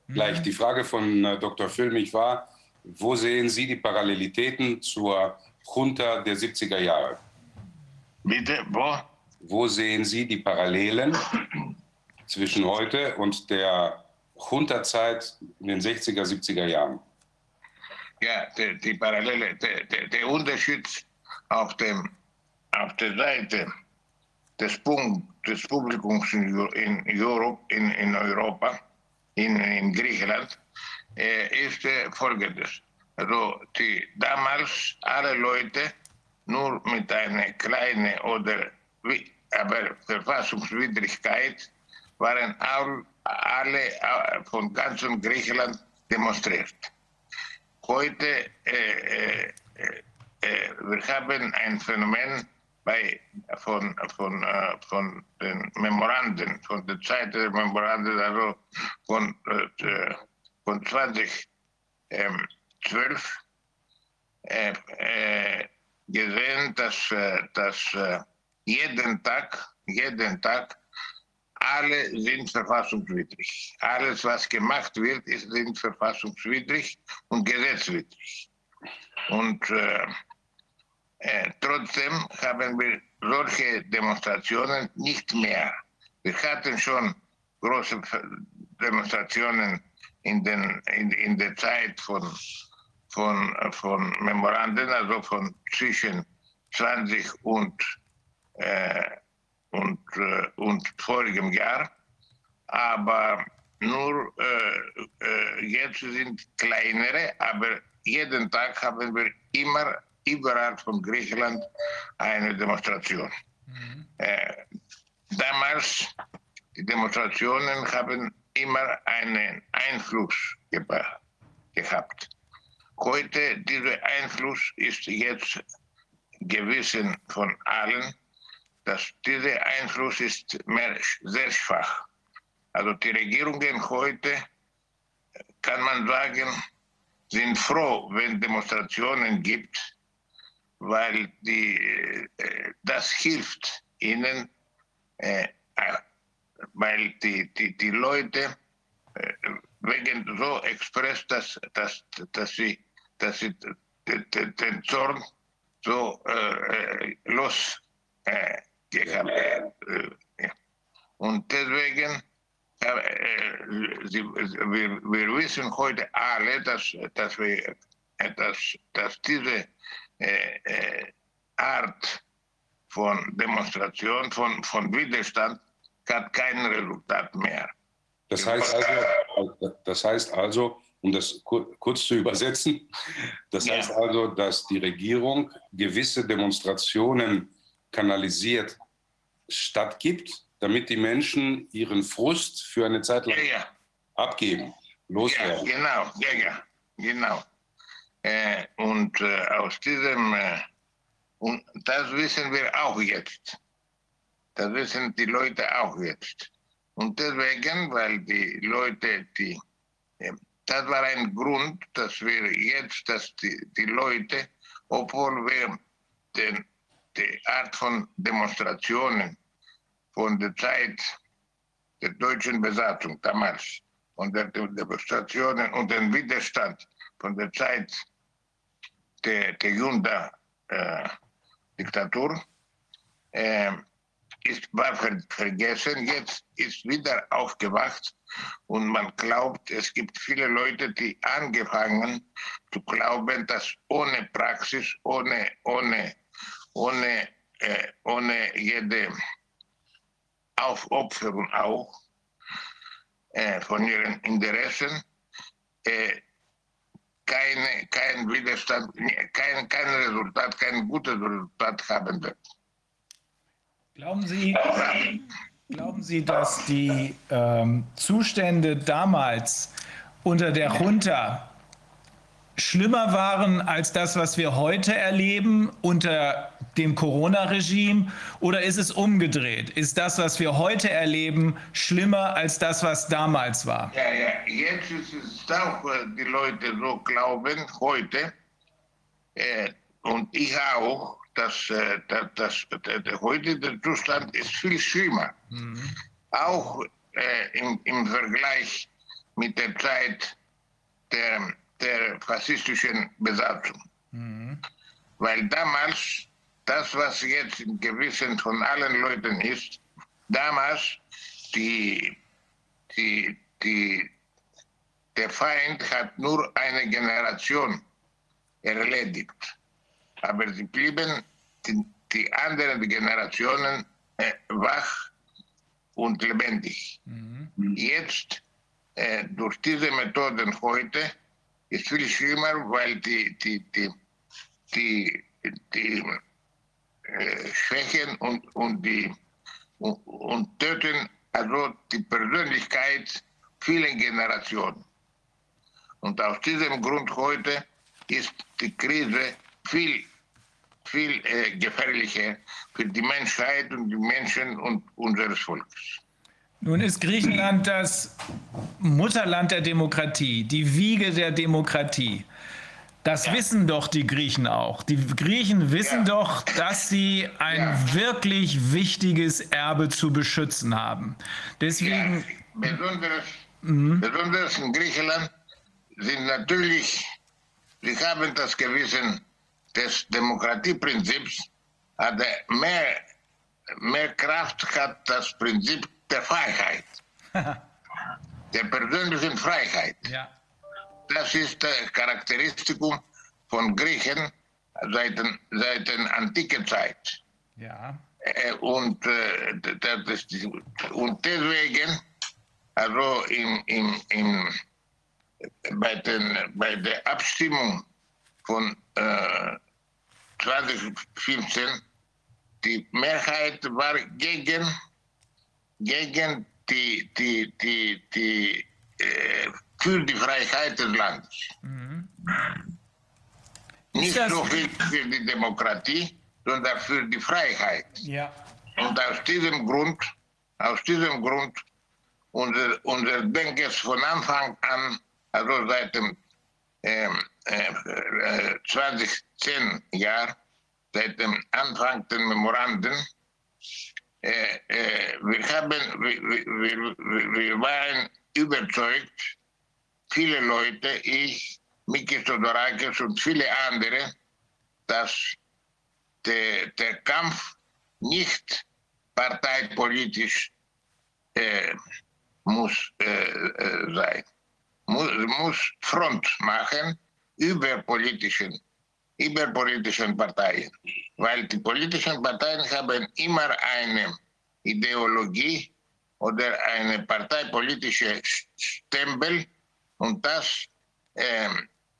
gleich. Die Frage von äh, Dr. Füllmich war, wo sehen Sie die Parallelitäten zur Junta der 70er Jahre? Bitte, wo? Wo sehen Sie die Parallelen zwischen heute und der Junta-Zeit in den 60er, 70er Jahren? Ja, die, die Parallele, der, Unterschied auf, dem, auf der Seite des, Punkt, des Publikums in, in, Europe, in, in Europa, in, in Griechenland, äh, ist äh, folgendes. Also die damals alle Leute nur mit einer kleinen oder aber Verfassungswidrigkeit waren all, alle äh, von ganzem Griechenland demonstriert. Heute äh, äh, äh, wir haben ein Phänomen bei, von, von, äh, von den Memoranden, von der Zeit der Memoranden, also von, äh, von 2012, äh, äh, gesehen, dass, äh, dass äh, jeden Tag, jeden Tag alle sind verfassungswidrig. Alles, was gemacht wird, ist sind verfassungswidrig und gesetzwidrig. Und äh, äh, trotzdem haben wir solche Demonstrationen nicht mehr. Wir hatten schon große Demonstrationen in, den, in, in der Zeit von, von, von Memoranden, also von zwischen 20 und, äh, und, äh, und vorigem Jahr. Aber nur äh, äh, jetzt sind kleinere, aber jeden Tag haben wir immer überall von Griechenland eine Demonstration. Äh, damals, die Demonstrationen haben immer einen Einfluss gehabt. Heute, dieser Einfluss ist jetzt gewissen von allen, dass dieser Einfluss ist mehr, sehr schwach. Also die Regierungen heute, kann man sagen, sind froh, wenn Demonstrationen gibt, weil die, äh, das hilft ihnen, äh, weil die, die, die Leute äh, wegen so express, dass, dass, dass sie, dass sie den, Zorn so äh, los äh, ja. Und deswegen, äh, äh, wir, wir wissen heute alle, dass, dass, wir, äh, dass, dass diese äh, äh, Art von Demonstration, von, von Widerstand hat kein Resultat mehr. Das heißt also, das heißt also um das kur- kurz zu übersetzen, das Ja. heißt also, dass die Regierung gewisse Demonstrationen kanalisiert stattgibt, damit die Menschen ihren Frust für eine Zeit lang Ja, ja. abgeben, Ja, loswerden. genau, ja, ja, genau. Äh, und äh, aus diesem, äh, und das wissen wir auch jetzt. Das wissen die Leute auch jetzt. Und deswegen, weil die Leute, die, äh, das war ein Grund, dass wir jetzt, dass die, die Leute, obwohl wir den, die Art von Demonstrationen von der Zeit der deutschen Besatzung damals und der Demonstrationen und den Widerstand von der Zeit der, der Junta-Diktatur äh, ist war ver vergessen. Jetzt ist wieder aufgewacht und man glaubt, es gibt viele Leute, die angefangen zu glauben, dass ohne Praxis, ohne, ohne, ohne, äh, ohne jede Aufopferung auch äh, von ihren Interessen äh, keine, kein Widerstand, kein, kein Resultat, kein gutes Resultat haben wird. Glauben Sie, glauben Sie, dass die ähm, Zustände damals unter der Junta schlimmer waren als das, was wir heute erleben unter dem Corona-Regime oder ist es umgedreht? Ist das, was wir heute erleben, schlimmer als das, was damals war? Ja, ja, jetzt ist es auch, äh, die Leute so glauben, heute, äh, und ich auch, dass, äh, dass, dass, dass heute der Zustand ist viel schlimmer. Mhm. Auch äh, im, im Vergleich mit der Zeit der, der faschistischen Besatzung. Mhm. Weil damals, das, was jetzt im Gewissen von allen Leuten ist, damals die, die, die, der Feind hat nur eine Generation erledigt. Aber sie blieben die, die anderen Generationen äh, wach und lebendig. Mhm. Jetzt, äh, durch diese Methoden heute, ist viel schlimmer, weil die, die, die, die, die schwächen und, und, die, und, und töten also die Persönlichkeit vieler Generationen. Und aus diesem Grund heute ist die Krise viel, viel äh, gefährlicher für die Menschheit und die Menschen und unseres Volkes. Nun ist Griechenland das Mutterland der Demokratie, die Wiege der Demokratie. Das ja. wissen doch die Griechen auch. Die Griechen wissen ja. doch, dass sie ein ja. wirklich wichtiges Erbe zu beschützen haben. Deswegen. Besonders, mhm. besonders in Griechenland sind natürlich, sie haben das Gewissen des Demokratieprinzips, aber mehr, mehr Kraft hat das Prinzip der Freiheit, der persönlichen Freiheit. Ja. Das ist das Charakteristikum von Griechen seit, seit der antiken Zeit. Ja. Äh, und, äh, und deswegen, also im, im, im, bei, den, bei der Abstimmung von äh, 2015, die Mehrheit war gegen gegen die, die, die, die äh, für die Freiheit des Landes. Mhm. Nicht so viel für die Demokratie, sondern für die Freiheit. Ja. Und aus diesem Grund, aus diesem Grund, unser, unser Denken von Anfang an, also seit dem ähm, äh, 2010 Jahr, seit dem Anfang der Memoranden, äh, äh, wir, haben, wir, wir, wir waren überzeugt, viele Leute, ich, Mikis Todorakis und viele andere, dass der, der Kampf nicht parteipolitisch äh, muss äh, sein. Muss, muss Front machen über politischen, über politischen Parteien weil die politischen Parteien haben immer eine Ideologie oder eine parteipolitische Stempel und das, äh,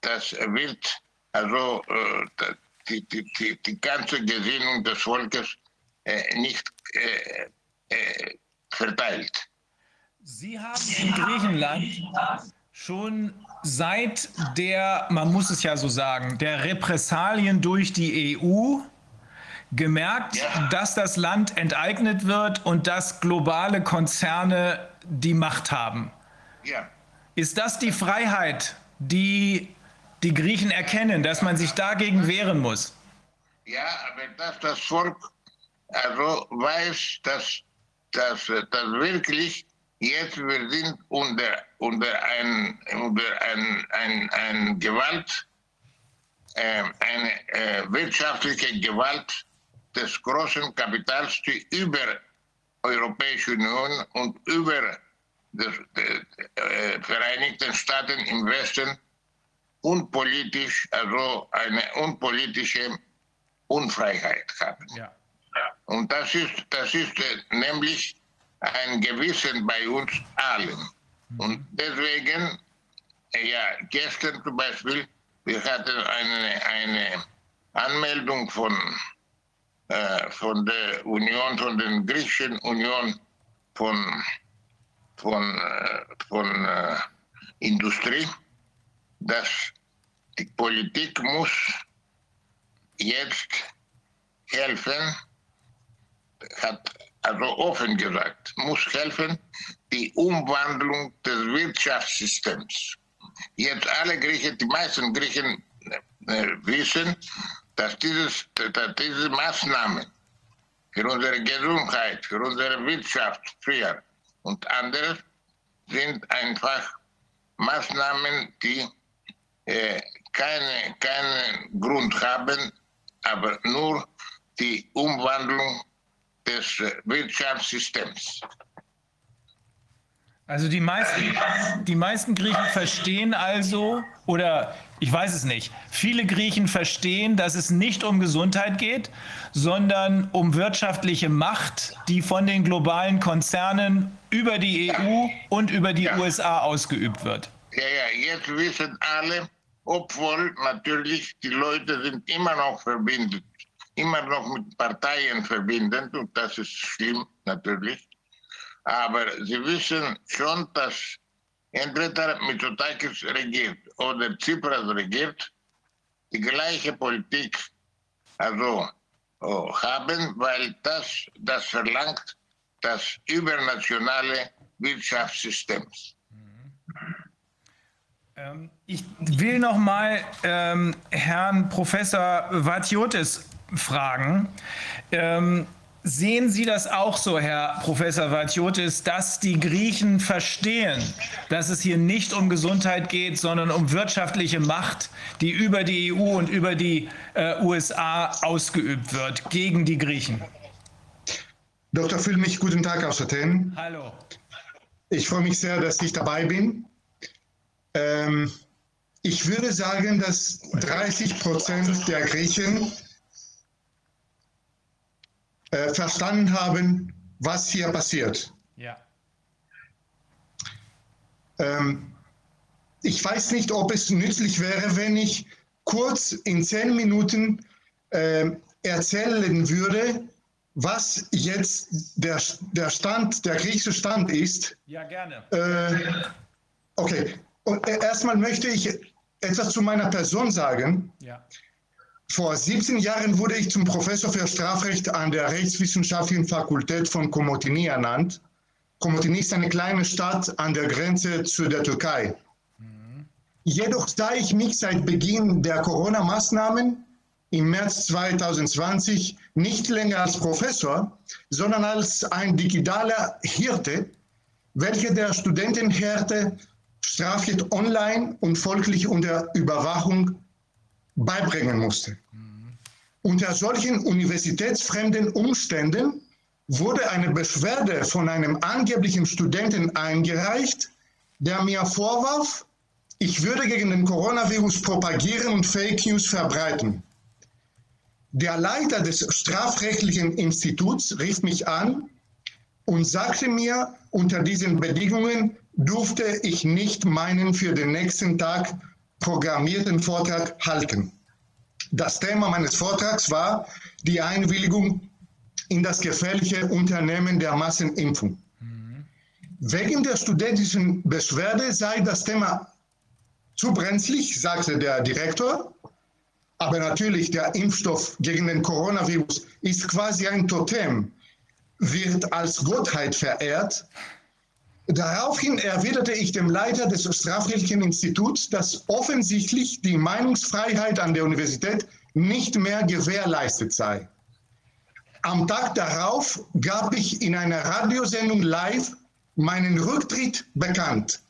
das wird also äh, die, die, die, die, ganze Gesinnung des Volkes äh, nicht äh, äh, verteilt. Sie haben in Griechenland schon seit der, man muss es ja so sagen, der Repressalien durch die EU gemerkt, ja. dass das Land enteignet wird und dass globale Konzerne die Macht haben. Ja. Ist das die Freiheit, die die Griechen erkennen, dass man sich dagegen wehren muss? Ja, aber dass das Volk also weiß, dass, dass wirklich jetzt wir sind unter, unter ein, unter ein, ein, ein Gewalt, äh, eine äh, wirtschaftliche Gewalt des großen Kapitals, die über Europäische Union und über die äh, Vereinigten Staaten im Westen unpolitisch, also eine unpolitische Unfreiheit haben. Ja. Und das ist, das ist äh, nämlich ein Gewissen bei uns allen. Mhm. Und deswegen, äh, ja, gestern zum Beispiel, wir hatten eine, eine Anmeldung von äh, von der Union, von der griechischen Union von, von, äh, von äh, Industrie, dass die Politik muss jetzt helfen, hat also offen gesagt, muss helfen, die Umwandlung des Wirtschaftssystems. Jetzt alle Griechen, die meisten Griechen äh, wissen, dass, dieses, dass diese Maßnahmen für unsere Gesundheit, für unsere Wirtschaft früher und anderes sind einfach Maßnahmen, die äh, keine, keinen Grund haben, aber nur die Umwandlung des äh, Wirtschaftssystems. Also die meisten, die meisten Griechen verstehen also, oder ich weiß es nicht, viele Griechen verstehen, dass es nicht um Gesundheit geht, sondern um wirtschaftliche Macht, die von den globalen Konzernen über die EU und über die ja. USA ausgeübt wird. Ja, ja, jetzt wissen alle, obwohl natürlich die Leute sind immer noch verbindet, immer noch mit Parteien verbindend und das ist schlimm natürlich. Aber sie wissen schon, dass entweder Mitsotakis regiert oder Tsipras regiert, die gleiche Politik also oh, haben, weil das, das verlangt das übernationale Wirtschaftssystem. Ähm, ich will noch mal ähm, Herrn Professor Vatiotis fragen. Ähm, Sehen Sie das auch so, Herr Professor Vatiotis, dass die Griechen verstehen, dass es hier nicht um Gesundheit geht, sondern um wirtschaftliche Macht, die über die EU und über die äh, USA ausgeübt wird gegen die Griechen? Dr. Füllmich, guten Tag aus Athen. Hallo. Ich freue mich sehr, dass ich dabei bin. Ähm, ich würde sagen, dass 30 Prozent der Griechen äh, verstanden haben, was hier passiert. Ja. Ähm, ich weiß nicht, ob es nützlich wäre, wenn ich kurz in zehn Minuten äh, erzählen würde, was jetzt der, der Stand, der griechische Stand ist. Ja, gerne. Äh, okay. Und äh, erstmal möchte ich etwas zu meiner Person sagen. Ja. Vor 17 Jahren wurde ich zum Professor für Strafrecht an der Rechtswissenschaftlichen Fakultät von Komotini ernannt. Komotini ist eine kleine Stadt an der Grenze zu der Türkei. Mhm. Jedoch sah ich mich seit Beginn der Corona-Maßnahmen im März 2020 nicht länger als Professor, sondern als ein digitaler Hirte, welcher der Studentenhärte Strafrecht online und folglich unter Überwachung beibringen musste. Unter solchen universitätsfremden Umständen wurde eine Beschwerde von einem angeblichen Studenten eingereicht, der mir vorwarf, ich würde gegen den Coronavirus propagieren und Fake News verbreiten. Der Leiter des strafrechtlichen Instituts rief mich an und sagte mir, unter diesen Bedingungen durfte ich nicht meinen für den nächsten Tag programmierten Vortrag halten. Das Thema meines Vortrags war die Einwilligung in das gefährliche Unternehmen der Massenimpfung. Mhm. Wegen der studentischen Beschwerde sei das Thema zu brenzlig, sagte der Direktor. Aber natürlich, der Impfstoff gegen den Coronavirus ist quasi ein Totem, wird als Gottheit verehrt Daraufhin erwiderte ich dem Leiter des Strafrechtlichen Instituts, dass offensichtlich die Meinungsfreiheit an der Universität nicht mehr gewährleistet sei. Am Tag darauf gab ich in einer Radiosendung live meinen Rücktritt bekannt.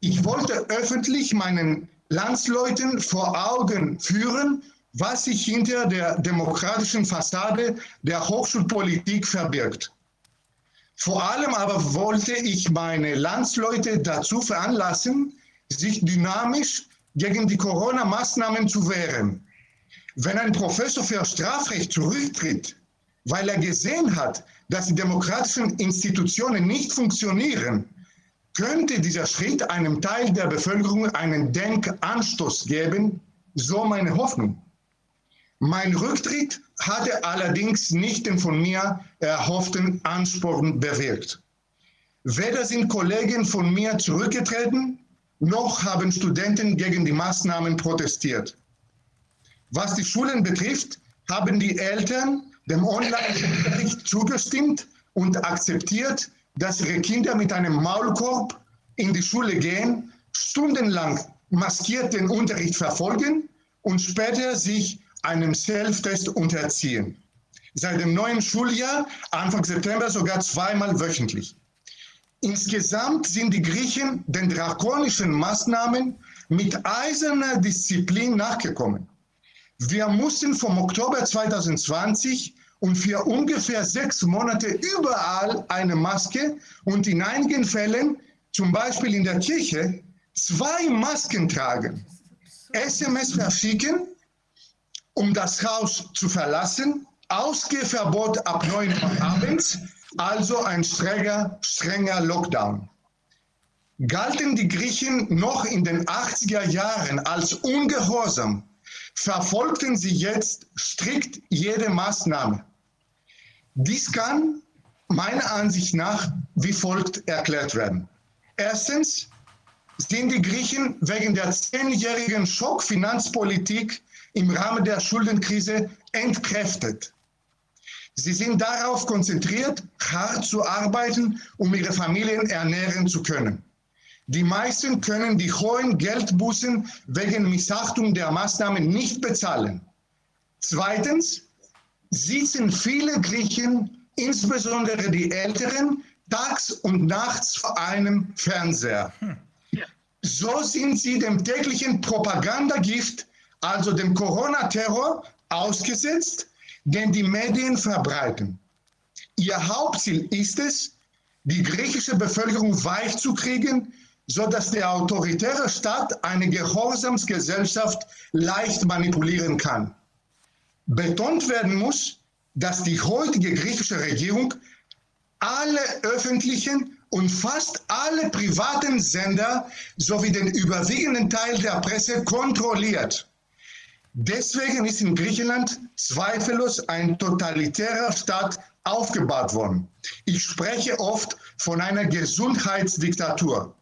Ich wollte öffentlich meinen Landsleuten vor Augen führen, was sich hinter der demokratischen Fassade der Hochschulpolitik verbirgt. Vor allem aber wollte ich meine Landsleute dazu veranlassen, sich dynamisch gegen die Corona-Maßnahmen zu wehren. Wenn ein Professor für Strafrecht zurücktritt, weil er gesehen hat, dass die demokratischen Institutionen nicht funktionieren, könnte dieser Schritt einem Teil der Bevölkerung einen Denkanstoß geben, so meine Hoffnung. Mein Rücktritt hatte allerdings nicht den von mir erhofften Ansporn bewirkt. Weder sind Kollegen von mir zurückgetreten, noch haben Studenten gegen die Maßnahmen protestiert. Was die Schulen betrifft, haben die Eltern dem Online-Unterricht zugestimmt und akzeptiert, dass ihre Kinder mit einem Maulkorb in die Schule gehen, stundenlang maskiert den Unterricht verfolgen und später sich einem Self-Test unterziehen. Seit dem neuen Schuljahr, Anfang September, sogar zweimal wöchentlich. Insgesamt sind die Griechen den drakonischen Maßnahmen mit eiserner Disziplin nachgekommen. Wir mussten vom Oktober 2020 und für ungefähr sechs Monate überall eine Maske und in einigen Fällen, zum Beispiel in der Kirche, zwei Masken tragen, SMS verschicken, um das Haus zu verlassen, Ausgehverbot ab 9 Uhr abends, also ein strenger, strenger Lockdown. Galten die Griechen noch in den 80er Jahren als ungehorsam, verfolgten sie jetzt strikt jede Maßnahme. Dies kann meiner Ansicht nach wie folgt erklärt werden. Erstens sind die Griechen wegen der zehnjährigen Schockfinanzpolitik im Rahmen der Schuldenkrise entkräftet. Sie sind darauf konzentriert, hart zu arbeiten, um ihre Familien ernähren zu können. Die meisten können die hohen Geldbußen wegen Missachtung der Maßnahmen nicht bezahlen. Zweitens sitzen viele Griechen, insbesondere die Älteren, tags und nachts vor einem Fernseher. So sind sie dem täglichen Propagandagift, also dem Corona-Terror, ausgesetzt, den die Medien verbreiten. Ihr Hauptziel ist es, die griechische Bevölkerung weich zu kriegen, sodass der autoritäre Staat eine Gehorsamsgesellschaft leicht manipulieren kann. Betont werden muss, dass die heutige griechische Regierung alle öffentlichen und fast alle privaten Sender sowie den überwiegenden Teil der Presse kontrolliert. Deswegen ist in Griechenland zweifellos ein totalitärer Staat aufgebaut worden. Ich spreche oft von einer Gesundheitsdiktatur.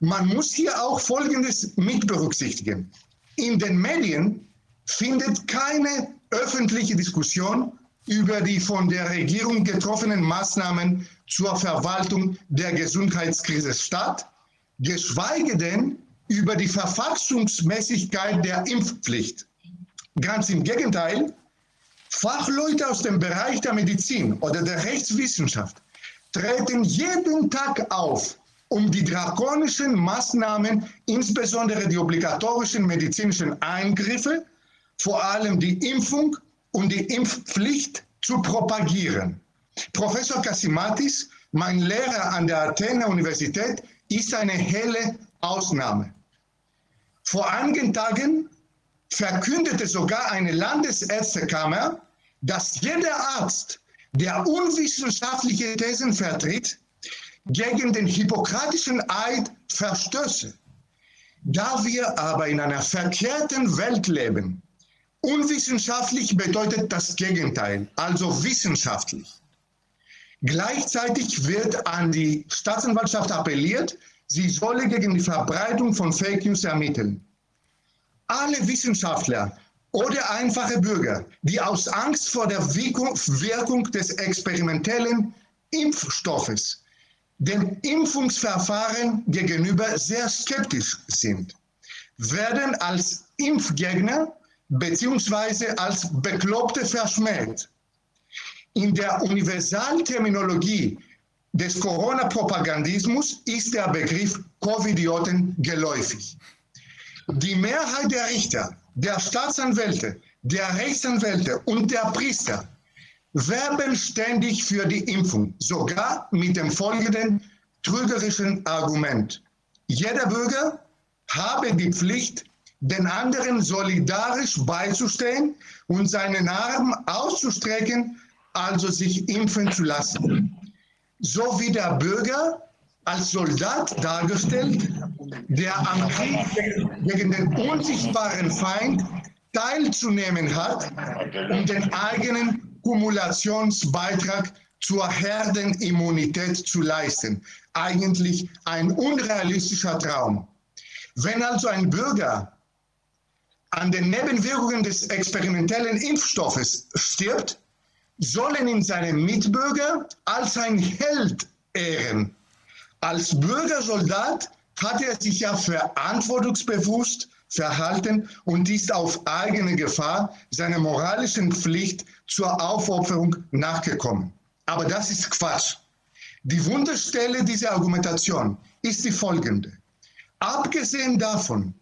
Man muss hier auch Folgendes mit berücksichtigen. In den Medien findet keine öffentliche Diskussion über die von der Regierung getroffenen Maßnahmen zur Verwaltung der Gesundheitskrise statt, geschweige denn über die Verfassungsmäßigkeit der Impfpflicht. Ganz im Gegenteil, Fachleute aus dem Bereich der Medizin oder der Rechtswissenschaft treten jeden Tag auf, um die drakonischen Maßnahmen, insbesondere die obligatorischen medizinischen Eingriffe, vor allem die Impfung und die Impfpflicht zu propagieren. Professor Kassimatis, mein Lehrer an der Athener Universität, ist eine helle Ausnahme. Vor einigen Tagen verkündete sogar eine Landesärztekammer, dass jeder Arzt, der unwissenschaftliche Thesen vertritt, gegen den hippokratischen Eid verstöße. Da wir aber in einer verkehrten Welt leben, unwissenschaftlich bedeutet das Gegenteil, also wissenschaftlich. Gleichzeitig wird an die Staatsanwaltschaft appelliert, sie solle gegen die Verbreitung von Fake News ermitteln. Alle Wissenschaftler oder einfache Bürger, die aus Angst vor der Wirkung des experimentellen Impfstoffes dem Impfungsverfahren gegenüber sehr skeptisch sind, werden als Impfgegner bzw. als Bekloppte verschmäht. In der Universalterminologie des Corona-Propagandismus ist der Begriff Covidioten geläufig. Die Mehrheit der Richter, der Staatsanwälte, der Rechtsanwälte und der Priester werben ständig für die Impfung, sogar mit dem folgenden trügerischen Argument. Jeder Bürger habe die Pflicht, den anderen solidarisch beizustehen und seinen Arm auszustrecken, also sich impfen zu lassen. So wie der Bürger als Soldat dargestellt, der am Krieg gegen den unsichtbaren Feind teilzunehmen hat, um den eigenen Kumulationsbeitrag zur Herdenimmunität zu leisten. Eigentlich ein unrealistischer Traum. Wenn also ein Bürger an den Nebenwirkungen des experimentellen Impfstoffes stirbt, sollen ihn seine Mitbürger als ein Held ehren. Als Bürgersoldat hat er sich ja verantwortungsbewusst verhalten und ist auf eigene Gefahr seiner moralischen Pflicht zur Aufopferung nachgekommen. Aber das ist Quatsch. Die Wunderstelle dieser Argumentation ist die folgende. Abgesehen davon,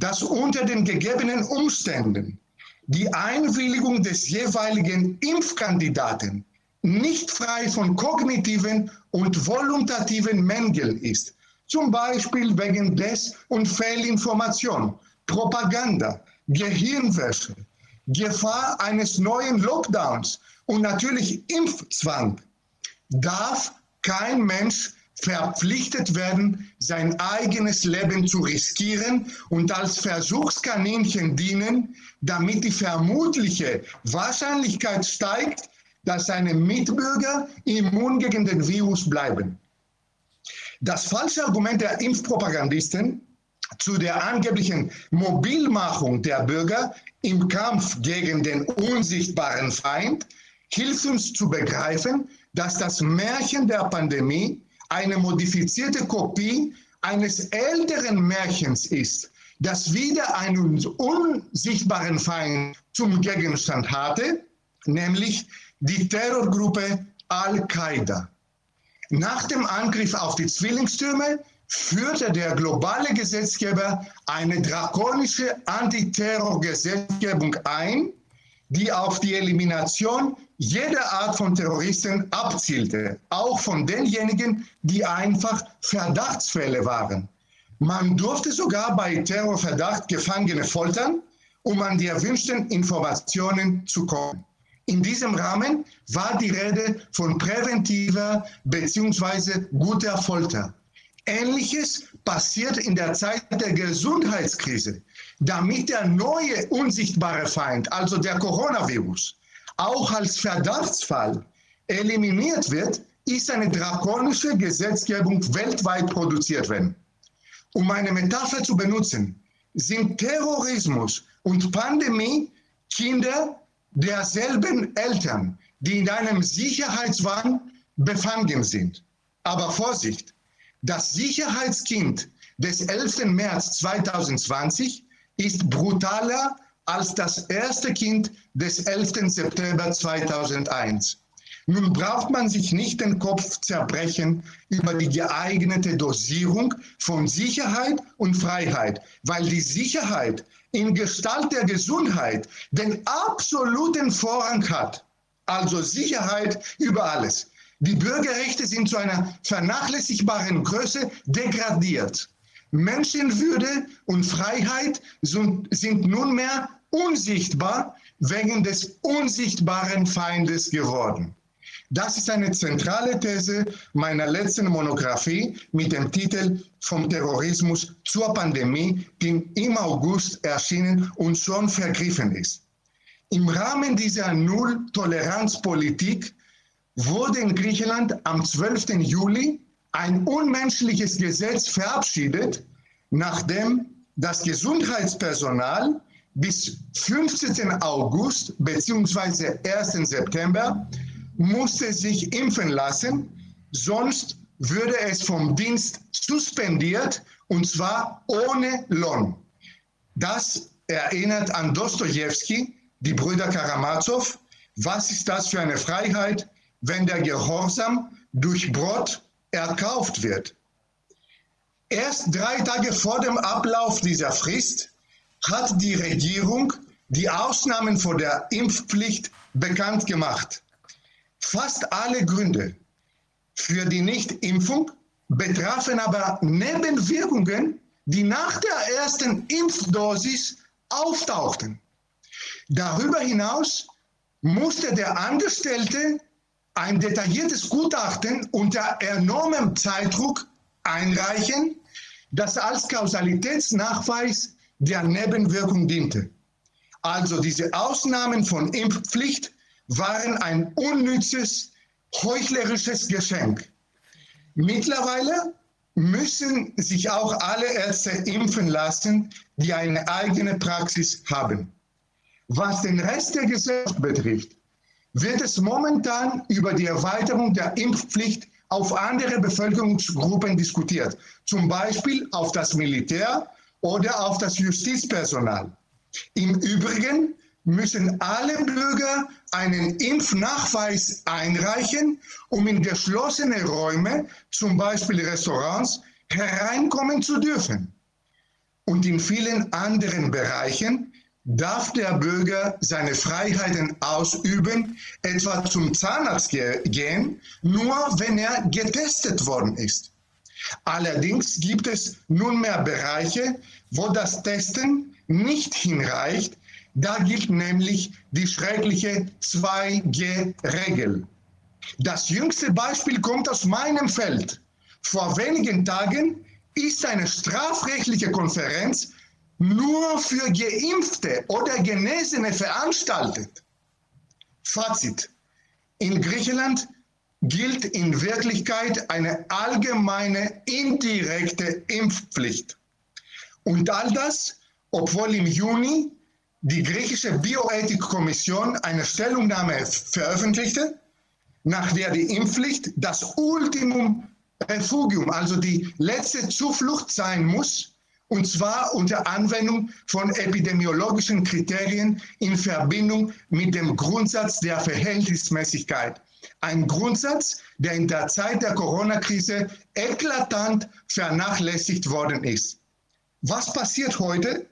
dass unter den gegebenen Umständen die Einwilligung des jeweiligen Impfkandidaten nicht frei von kognitiven und voluntativen Mängeln ist, zum Beispiel wegen Des- und Fehlinformation, Propaganda, Gehirnwäsche, Gefahr eines neuen Lockdowns und natürlich Impfzwang, darf kein Mensch verpflichtet werden, sein eigenes Leben zu riskieren und als Versuchskaninchen dienen, damit die vermutliche Wahrscheinlichkeit steigt, dass seine Mitbürger immun gegen den Virus bleiben. Das falsche Argument der Impfpropagandisten zu der angeblichen Mobilmachung der Bürger im Kampf gegen den unsichtbaren Feind hilft uns zu begreifen, dass das Märchen der Pandemie eine modifizierte Kopie eines älteren Märchens ist, das wieder einen unsichtbaren Feind zum Gegenstand hatte, nämlich die Terrorgruppe Al-Qaida. Nach dem Angriff auf die Zwillingstürme führte der globale Gesetzgeber eine drakonische Antiterrorgesetzgebung ein, die auf die Elimination jeder Art von Terroristen abzielte, auch von denjenigen, die einfach Verdachtsfälle waren. Man durfte sogar bei Terrorverdacht Gefangene foltern, um an die erwünschten Informationen zu kommen. In diesem Rahmen war die Rede von präventiver bzw. guter Folter. Ähnliches passiert in der Zeit der Gesundheitskrise, damit der neue unsichtbare Feind, also der Coronavirus, auch als Verdachtsfall eliminiert wird, ist eine drakonische Gesetzgebung weltweit produziert werden. Um eine Metapher zu benutzen, sind Terrorismus und Pandemie Kinder derselben Eltern, die in einem Sicherheitswahn befangen sind. Aber Vorsicht, das Sicherheitskind des 11. März 2020 ist brutaler als das erste Kind des 11. September 2001. Nun braucht man sich nicht den Kopf zerbrechen über die geeignete Dosierung von Sicherheit und Freiheit, weil die Sicherheit in Gestalt der Gesundheit den absoluten Vorrang hat. Also Sicherheit über alles. Die Bürgerrechte sind zu einer vernachlässigbaren Größe degradiert. Menschenwürde und Freiheit sind nunmehr unsichtbar wegen des unsichtbaren Feindes geworden. Das ist eine zentrale These meiner letzten Monographie mit dem Titel Vom Terrorismus zur Pandemie, die im August erschienen und schon vergriffen ist. Im Rahmen dieser Null-Toleranz-Politik wurde in Griechenland am 12. Juli ein unmenschliches Gesetz verabschiedet, nachdem das Gesundheitspersonal bis 15. August bzw. 1. September musste sich impfen lassen, sonst würde es vom Dienst suspendiert und zwar ohne Lohn. Das erinnert an Dostoevsky, die Brüder Karamazow. Was ist das für eine Freiheit, wenn der Gehorsam durch Brot erkauft wird? Erst drei Tage vor dem Ablauf dieser Frist hat die Regierung die Ausnahmen vor der Impfpflicht bekannt gemacht. Fast alle Gründe für die Nichtimpfung betrafen aber Nebenwirkungen, die nach der ersten Impfdosis auftauchten. Darüber hinaus musste der Angestellte ein detailliertes Gutachten unter enormem Zeitdruck einreichen, das als Kausalitätsnachweis der Nebenwirkung diente. Also diese Ausnahmen von Impfpflicht waren ein unnützes, heuchlerisches Geschenk. Mittlerweile müssen sich auch alle Ärzte impfen lassen, die eine eigene Praxis haben. Was den Rest der Gesellschaft betrifft, wird es momentan über die Erweiterung der Impfpflicht auf andere Bevölkerungsgruppen diskutiert, zum Beispiel auf das Militär oder auf das Justizpersonal. Im Übrigen müssen alle Bürger einen Impfnachweis einreichen, um in geschlossene Räume, zum Beispiel Restaurants, hereinkommen zu dürfen. Und in vielen anderen Bereichen darf der Bürger seine Freiheiten ausüben, etwa zum Zahnarzt gehen, nur wenn er getestet worden ist. Allerdings gibt es nunmehr Bereiche, wo das Testen nicht hinreicht. Da gilt nämlich die schreckliche 2G-Regel. Das jüngste Beispiel kommt aus meinem Feld. Vor wenigen Tagen ist eine strafrechtliche Konferenz nur für Geimpfte oder Genesene veranstaltet. Fazit. In Griechenland gilt in Wirklichkeit eine allgemeine indirekte Impfpflicht. Und all das, obwohl im Juni die griechische Bioethikkommission eine Stellungnahme veröffentlichte, nach der die Impfpflicht das Ultimum Refugium, also die letzte Zuflucht sein muss, und zwar unter Anwendung von epidemiologischen Kriterien in Verbindung mit dem Grundsatz der Verhältnismäßigkeit. Ein Grundsatz, der in der Zeit der Corona-Krise eklatant vernachlässigt worden ist. Was passiert heute,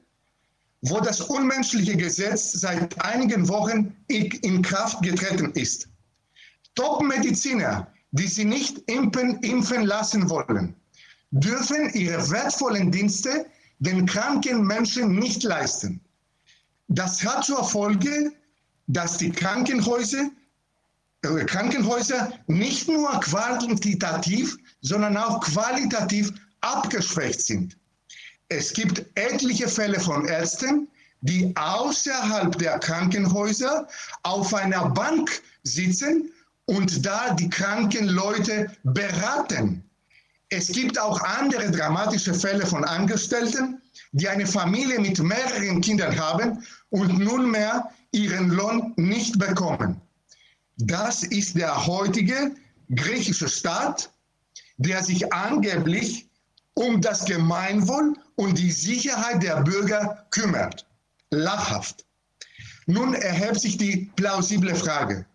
wo das unmenschliche Gesetz seit einigen Wochen in Kraft getreten ist? Top-Mediziner, die sie nicht impfen, impfen lassen wollen, dürfen ihre wertvollen Dienste den kranken Menschen nicht leisten. Das hat zur Folge, dass die Krankenhäuser, Krankenhäuser nicht nur quantitativ, sondern auch qualitativ abgeschwächt sind. Es gibt etliche Fälle von Ärzten, die außerhalb der Krankenhäuser auf einer Bank sitzen und da die kranken Leute beraten. Es gibt auch andere dramatische Fälle von Angestellten, die eine Familie mit mehreren Kindern haben und nunmehr ihren Lohn nicht bekommen. Das ist der heutige griechische Staat, der sich angeblich um das Gemeinwohl und die Sicherheit der Bürger kümmert. Lachhaft. Nun erhebt sich die plausible Frage,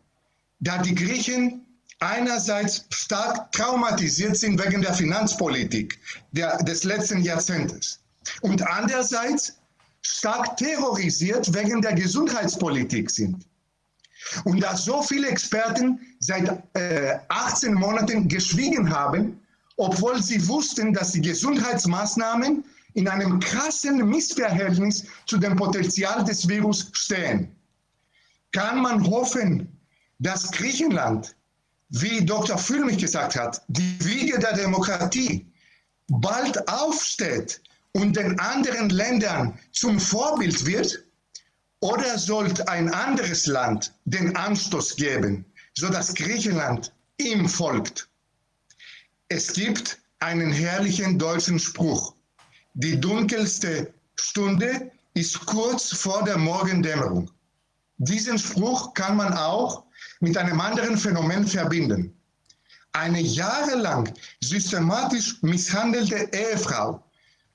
da die Griechen einerseits stark traumatisiert sind wegen der Finanzpolitik der, des letzten Jahrzehntes und andererseits stark terrorisiert wegen der Gesundheitspolitik sind. Und da so viele Experten seit äh, 18 Monaten geschwiegen haben, obwohl sie wussten, dass die Gesundheitsmaßnahmen in einem krassen Missverhältnis zu dem Potenzial des Virus stehen. Kann man hoffen, dass Griechenland wie Dr. Füllmich gesagt hat, die Wiege der Demokratie bald aufsteht und den anderen Ländern zum Vorbild wird? Oder sollte ein anderes Land den Anstoß geben, sodass Griechenland ihm folgt? Es gibt einen herrlichen deutschen Spruch. Die dunkelste Stunde ist kurz vor der Morgendämmerung. Diesen Spruch kann man auch mit einem anderen Phänomen verbinden. Eine jahrelang systematisch misshandelte Ehefrau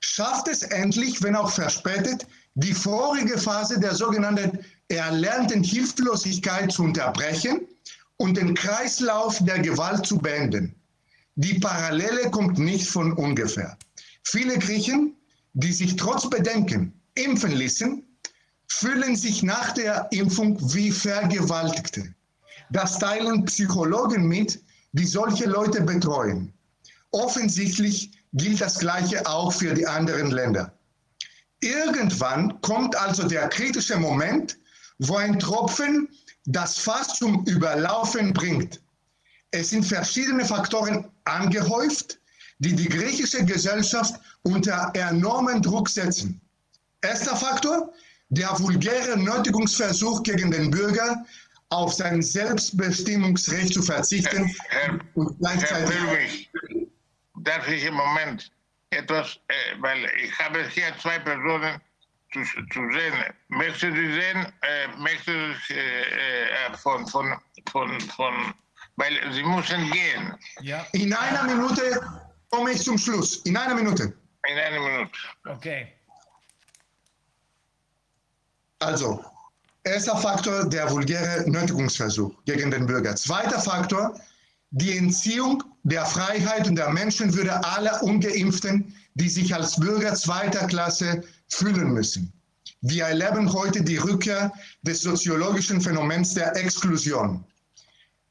schafft es endlich, wenn auch verspätet, die vorige Phase der sogenannten erlernten Hilflosigkeit zu unterbrechen und den Kreislauf der Gewalt zu beenden. Die Parallele kommt nicht von ungefähr. Viele Griechen, die sich trotz Bedenken impfen ließen, fühlen sich nach der Impfung wie Vergewaltigte. Das teilen Psychologen mit, die solche Leute betreuen. Offensichtlich gilt das Gleiche auch für die anderen Länder. Irgendwann kommt also der kritische Moment, wo ein Tropfen das Fass zum Überlaufen bringt. Es sind verschiedene Faktoren angehäuft, die die griechische Gesellschaft unter enormen Druck setzen. Erster Faktor, der vulgäre Nötigungsversuch gegen den Bürger, auf sein Selbstbestimmungsrecht zu verzichten Herr, und gleichzeitig. Herr Wilwig, darf ich im Moment etwas, äh, weil ich habe hier zwei Personen zu, zu sehen. Möchten Sie sehen, äh, möchten Sie äh, äh, von, von, von, von, weil Sie müssen gehen. Ja, In einer Minute komme ich zum Schluss. In einer Minute. In einer Minute. okay. Also, erster Faktor, der vulgäre Nötigungsversuch gegen den Bürger. Zweiter Faktor, die Entziehung der Freiheit und der Menschenwürde aller Ungeimpften, die sich als Bürger zweiter Klasse fühlen müssen. Wir erleben heute die Rückkehr des soziologischen Phänomens der Exklusion.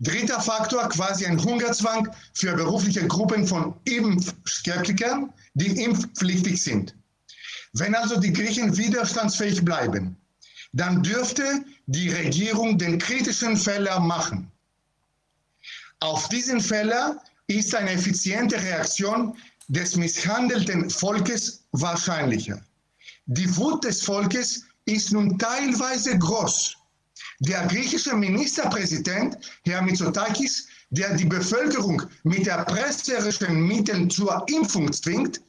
Dritter Faktor, quasi ein Hungerzwang für berufliche Gruppen von Impfskeptikern, die impfpflichtig sind. Wenn also die Griechen widerstandsfähig bleiben, dann dürfte die Regierung den kritischen Fehler machen. Auf diesen Fehler ist eine effiziente Reaktion des misshandelten Volkes wahrscheinlicher. Die Wut des Volkes ist nun teilweise groß. Der griechische Ministerpräsident, Herr Mitsotakis, der die Bevölkerung mit erpresserischen Mitteln zur Impfung zwingt,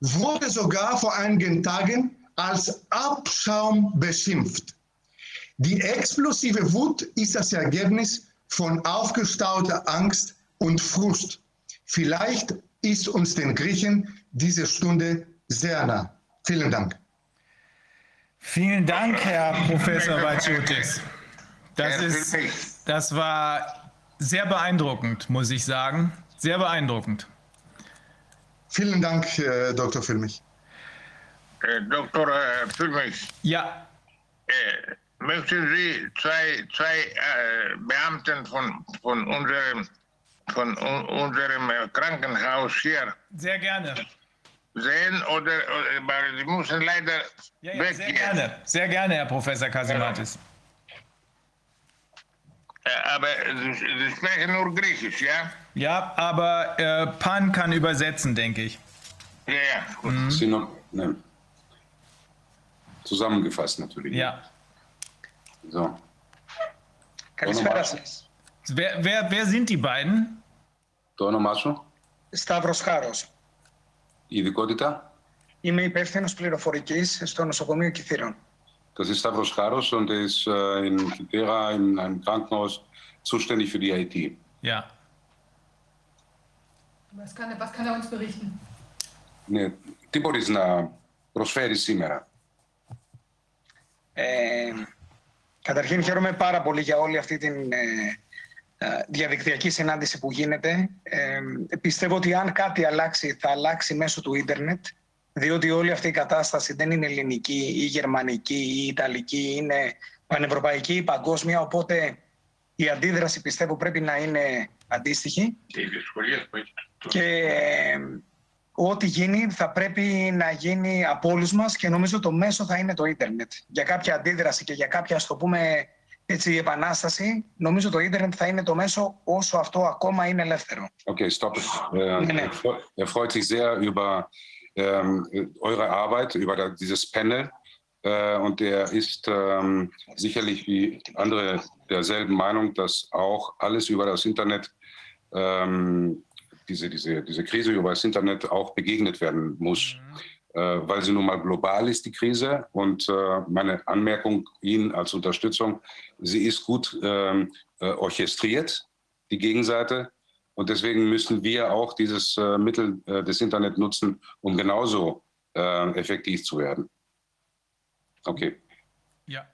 wurde sogar vor einigen Tagen als Abschaum beschimpft. Die explosive Wut ist das Ergebnis von aufgestauter Angst und Frust. Vielleicht ist uns den Griechen diese Stunde sehr nah. Vielen Dank. Vielen Dank, Herr Professor Balchotis. Das, ist, das war sehr beeindruckend, muss ich sagen. Sehr beeindruckend. Vielen Dank, äh, Dr. Filmich. Äh, Dr. Äh, Füllmich, Ja, äh, möchten Sie zwei, zwei äh, Beamten von, von unserem, von unserem äh, Krankenhaus hier. Sehr gerne. Sehen oder, äh, oder Sie müssen leider ja, ja, weggehen. Sehr gerne, sehr gerne, Herr Professor Kasimatis. Äh, aber Sie sprechen nur Griechisch, ja? Ja, aber äh, Pan kann übersetzen, denke ich. Ja, ja. Gut. Mhm. Synop ne. Zusammengefasst natürlich. Ja. So. Kann ich das? Wer, wer, wer sind die beiden? Το όνομά σου, Σταύρος Χάρος. η ειδικότητα; Είμαι υπεύθυνος πληροφορικής στο νοσοκομείο Κιθήρων. Das ist Stavros Charos und er ist äh, in Kitera in einem Krankenhaus zuständig für die IT. Ja. Was kann, er- was kann er uns berichten? Ναι, τι μπορείς να προσφέρεις σήμερα; Ε, καταρχήν χαίρομαι πάρα πολύ για όλη αυτή την ε, ε, διαδικτυακή συνάντηση που γίνεται. Ε, πιστεύω ότι αν κάτι αλλάξει θα αλλάξει μέσω του ίντερνετ διότι όλη αυτή η κατάσταση δεν είναι ελληνική ή γερμανική ή ιταλική, είναι πανευρωπαϊκή ή παγκόσμια, οπότε η αντίδραση πιστεύω πρέπει να είναι αντίστοιχη. Και οι δυσκολίες που έχει. και ε, ό,τι γίνει θα πρέπει να γίνει από όλους μας και νομίζω το μέσο θα είναι το ίντερνετ. Για κάποια αντίδραση και για κάποια, ας το πούμε, έτσι, επανάσταση, νομίζω το ίντερνετ θα είναι το μέσο όσο αυτό ακόμα είναι ελεύθερο. Okay, stopp. Äh, Nee, nee. er freu- Er freut sich sehr über ähm, eure Arbeit, über da- dieses Panel. Äh, und er ist ähm, sicherlich wie andere derselben Meinung, dass auch alles über das Internet, ähm, diese, diese, diese Krise über das Internet auch begegnet werden muss. Äh, weil sie nun mal global ist, die Krise. Und äh, meine Anmerkung Ihnen als Unterstützung, sie ist gut ähm, äh, orchestriert, die Gegenseite. Und deswegen müssen wir auch dieses äh, Mittel äh, des Internet nutzen, um genauso äh, effektiv zu werden. Okay. Ja.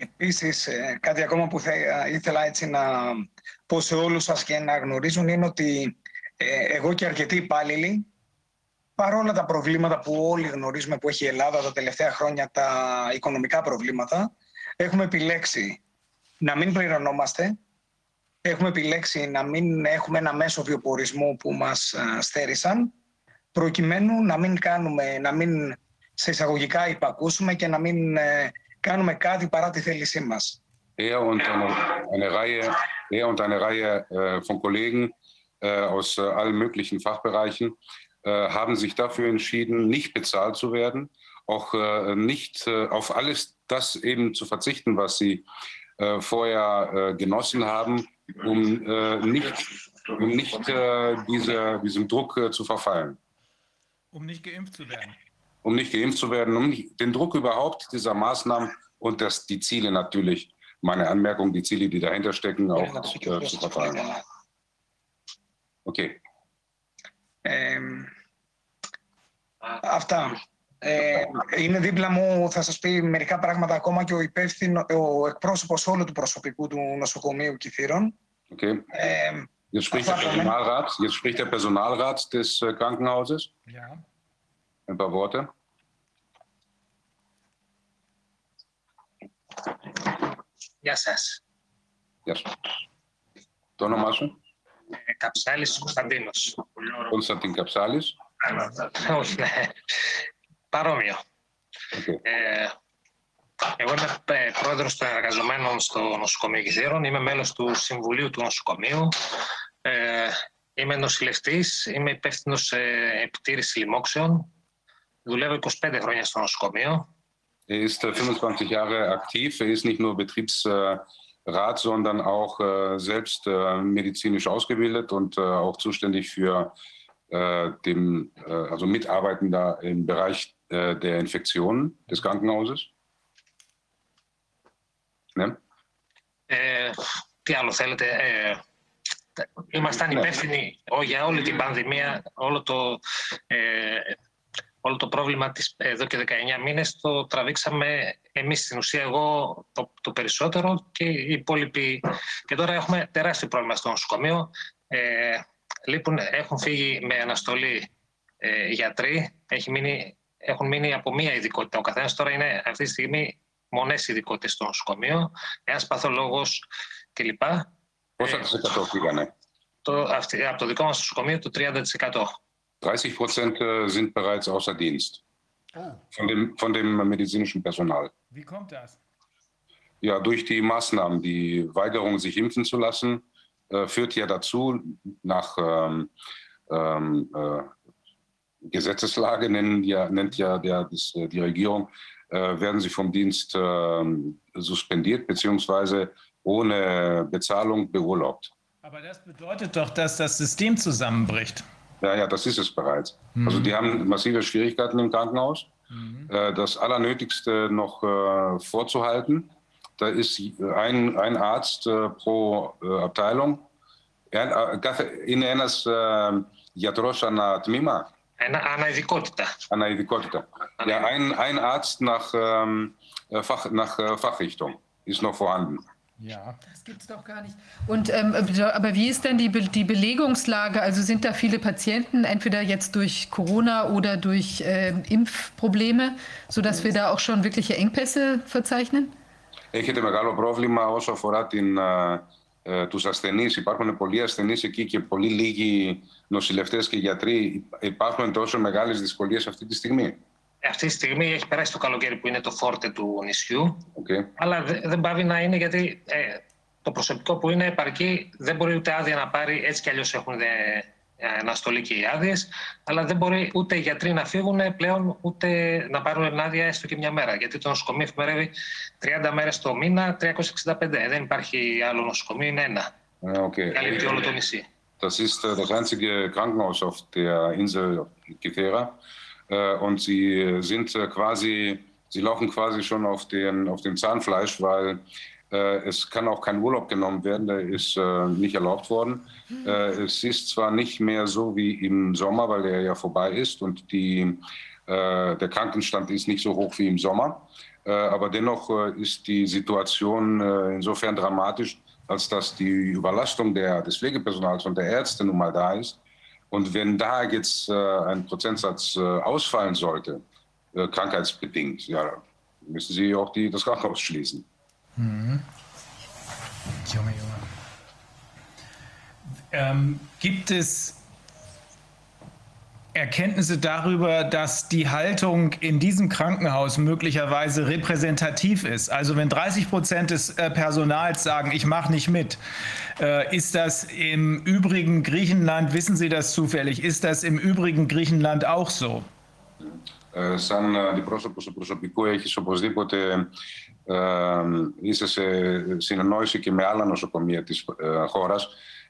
Επίσης, ε, κάτι ακόμα που θα ε, ήθελα έτσι να πω σε όλους σας και να γνωρίζουν είναι ότι ε, εγώ και αρκετοί υπάλληλοι, παρόλα τα προβλήματα που όλοι γνωρίζουμε που έχει η Ελλάδα τα τελευταία χρόνια, τα οικονομικά προβλήματα, έχουμε επιλέξει να μην πληρωνόμαστε, έχουμε επιλέξει να μην έχουμε ένα μέσο βιοπορισμού που μας ε, στέρισαν, προκειμένου να μην κάνουμε, να μην σε εισαγωγικά υπακούσουμε και να μην ε, κάνουμε κάτι παρά τη θέλησή μας. Er und eine, eine Reihe, er und eine Reihe äh, von Kollegen äh, aus äh, allen möglichen Fachbereichen äh, haben sich dafür entschieden, nicht bezahlt zu werden, auch äh, nicht äh, auf alles das eben zu verzichten, was sie äh, vorher äh, genossen haben, um äh, nicht, um nicht äh, diese, diesem Druck äh, zu verfallen. Um nicht geimpft zu werden. Um nicht geimpft zu werden, um nicht, den Druck überhaupt dieser Maßnahmen und dass die Ziele natürlich, meine Anmerkung, die Ziele, die dahinter stecken, auch äh, zu verfallen. Okay. Um, after Ε, είναι δίπλα μου, θα σας πει μερικά πράγματα ακόμα και ο υπεύθυνο, ο εκπρόσωπος όλου του προσωπικού του νοσοκομείου Κιθήρων. Okay. Ε, Jetzt spricht, der Personalrat, jetzt spricht der Personalrat des äh, Krankenhauses. Ja. Ein paar Worte. Γεια σας. Γεια σου. Το όνομά σου. Ε, Καψάλης Κωνσταντίνος. Κωνσταντίν Καψάλης. Όχι, ναι. Παρόμοιο. Okay. Ε, εγώ είμαι ε, πρόεδρος των εργαζομένων στο νοσοκομείο Κιθήρων. Είμαι μέλος του Συμβουλίου του Νοσοκομείου. Ε, είμαι νοσηλευτής. Είμαι υπεύθυνος σε επιτήρηση λοιμόξεων. Δουλεύω 25 χρόνια στο νοσοκομείο. Er ist äh, 25 Jahre aktiv. Er ist nicht nur Betriebsrat, sondern auch äh, selbst äh, medizinisch ausgebildet und äh, auch zuständig für äh, dem, äh, also Mitarbeitender im Bereich äh, der Infektionen des Krankenhauses. Ναι. Ε, τι άλλο θέλετε. Ε, ήμασταν υπεύθυνοι ό, για όλη την πανδημία, όλο το, ε, όλο το πρόβλημα της, εδώ και 19 μήνες το τραβήξαμε εμείς στην ουσία εγώ το, το περισσότερο και οι υπόλοιποι. Και τώρα έχουμε τεράστιο πρόβλημα στο νοσοκομείο. Ε, λείπουν, έχουν φύγει με αναστολή ε, γιατροί, Έχει μείνει, έχουν μείνει από μία ειδικότητα. Ο καθένας τώρα είναι αυτή τη στιγμή μονές ειδικότητες στο νοσοκομείο, ένας παθολόγος κλπ. Πόσα της εκατό φύγανε. Το, αυτή, από το δικό μας νοσοκομείο το 30%. 30 Prozent äh, sind bereits außer Dienst von dem, von dem medizinischen Personal. Wie kommt das? Ja, durch die Maßnahmen, die Weigerung, sich impfen zu lassen, äh, führt ja dazu, nach ähm, ähm, äh, Gesetzeslage nennen ja, nennt ja der, das, äh, die Regierung, äh, werden sie vom Dienst äh, suspendiert bzw. ohne Bezahlung beurlaubt. Aber das bedeutet doch, dass das System zusammenbricht. Ja, ja, das ist es bereits. Mhm. Also die haben massive Schwierigkeiten im Krankenhaus. Mhm. Äh, das Allernötigste noch äh, vorzuhalten. Da ist äh, ein, ein Arzt pro Abteilung. In eines Jatrosha na γιατρός ανά τμήμα. Ένα, αναειδικότητα. Αναειδικότητα. Ja, ein, ein Arzt nach, ähm, äh, Fach, nach äh, Fachrichtung ist noch vorhanden. Ja. Das gibt's doch gar nicht. Und ähm, aber wie ist denn die, Be die Belegungslage? Also sind da viele Patienten, entweder jetzt durch Corona oder durch ähm, Impfprobleme, sodass wir da auch schon wirkliche Engpässe verzeichnen? Έχετε μεγάλο πρόβλημα όσο αφορά την, ε, ε, τους ασθενείς. Υπάρχουν πολλοί ασθενείς εκεί και πολύ λίγοι νοσηλευτές και γιατροί. Υπάρχουν τόσο μεγάλες δυσκολίες αυτή τη στιγμή; Αυτή τη στιγμή έχει περάσει το καλοκαίρι που είναι το φόρτε του νησιού, Okay. αλλά δε- δεν πάβει να είναι γιατί ε, το προσωπικό που είναι επαρκή δεν μπορεί ούτε άδεια να πάρει, έτσι κι αλλιώς έχουν δε, ε, αναστολή και οι άδειες, αλλά δεν μπορεί ούτε οι γιατροί να φύγουν πλέον, ούτε να πάρουν άδεια έστω και μια μέρα. Γιατί το νοσοκομείο εφημερεύει 30 μέρες το μήνα, 365. Δεν υπάρχει άλλο νοσοκομείο, είναι ένα. Ja, okay. Καλύπτει όλο το νησί. Das ist äh, das einzige Krankenhaus auf der Insel Kithera. Äh, und sie sind äh, quasi, sie laufen quasi schon auf, den, auf dem Zahnfleisch, weil äh, es kann auch kein Urlaub genommen werden, der ist äh, nicht erlaubt worden. Äh, es ist zwar nicht mehr so wie im Sommer, weil der ja vorbei ist und die, äh, der Krankenstand ist nicht so hoch wie im Sommer. Äh, aber dennoch äh, ist die Situation äh, insofern dramatisch, als dass die Überlastung der, des Pflegepersonals und der Ärzte nun mal da ist. Und wenn da jetzt äh, ein Prozentsatz äh, ausfallen sollte, äh, krankheitsbedingt, ja, müssen Sie auch die, das Krankenhaus schließen. Mhm. Junge, Junge. Ähm, gibt es Erkenntnisse darüber, dass die Haltung in diesem Krankenhaus möglicherweise repräsentativ ist? Also wenn 30 Prozent des äh, Personals sagen, ich mache nicht mit, äh, ist das im übrigen Griechenland, wissen Sie das zufällig, ist das im übrigen Griechenland auch so? Ε, σαν αντιπρόσωπος του προσωπικού έχεις οπωσδήποτε ε, είσαι σε συνεννόηση και με άλλα νοσοκομεία της ε, χώρας.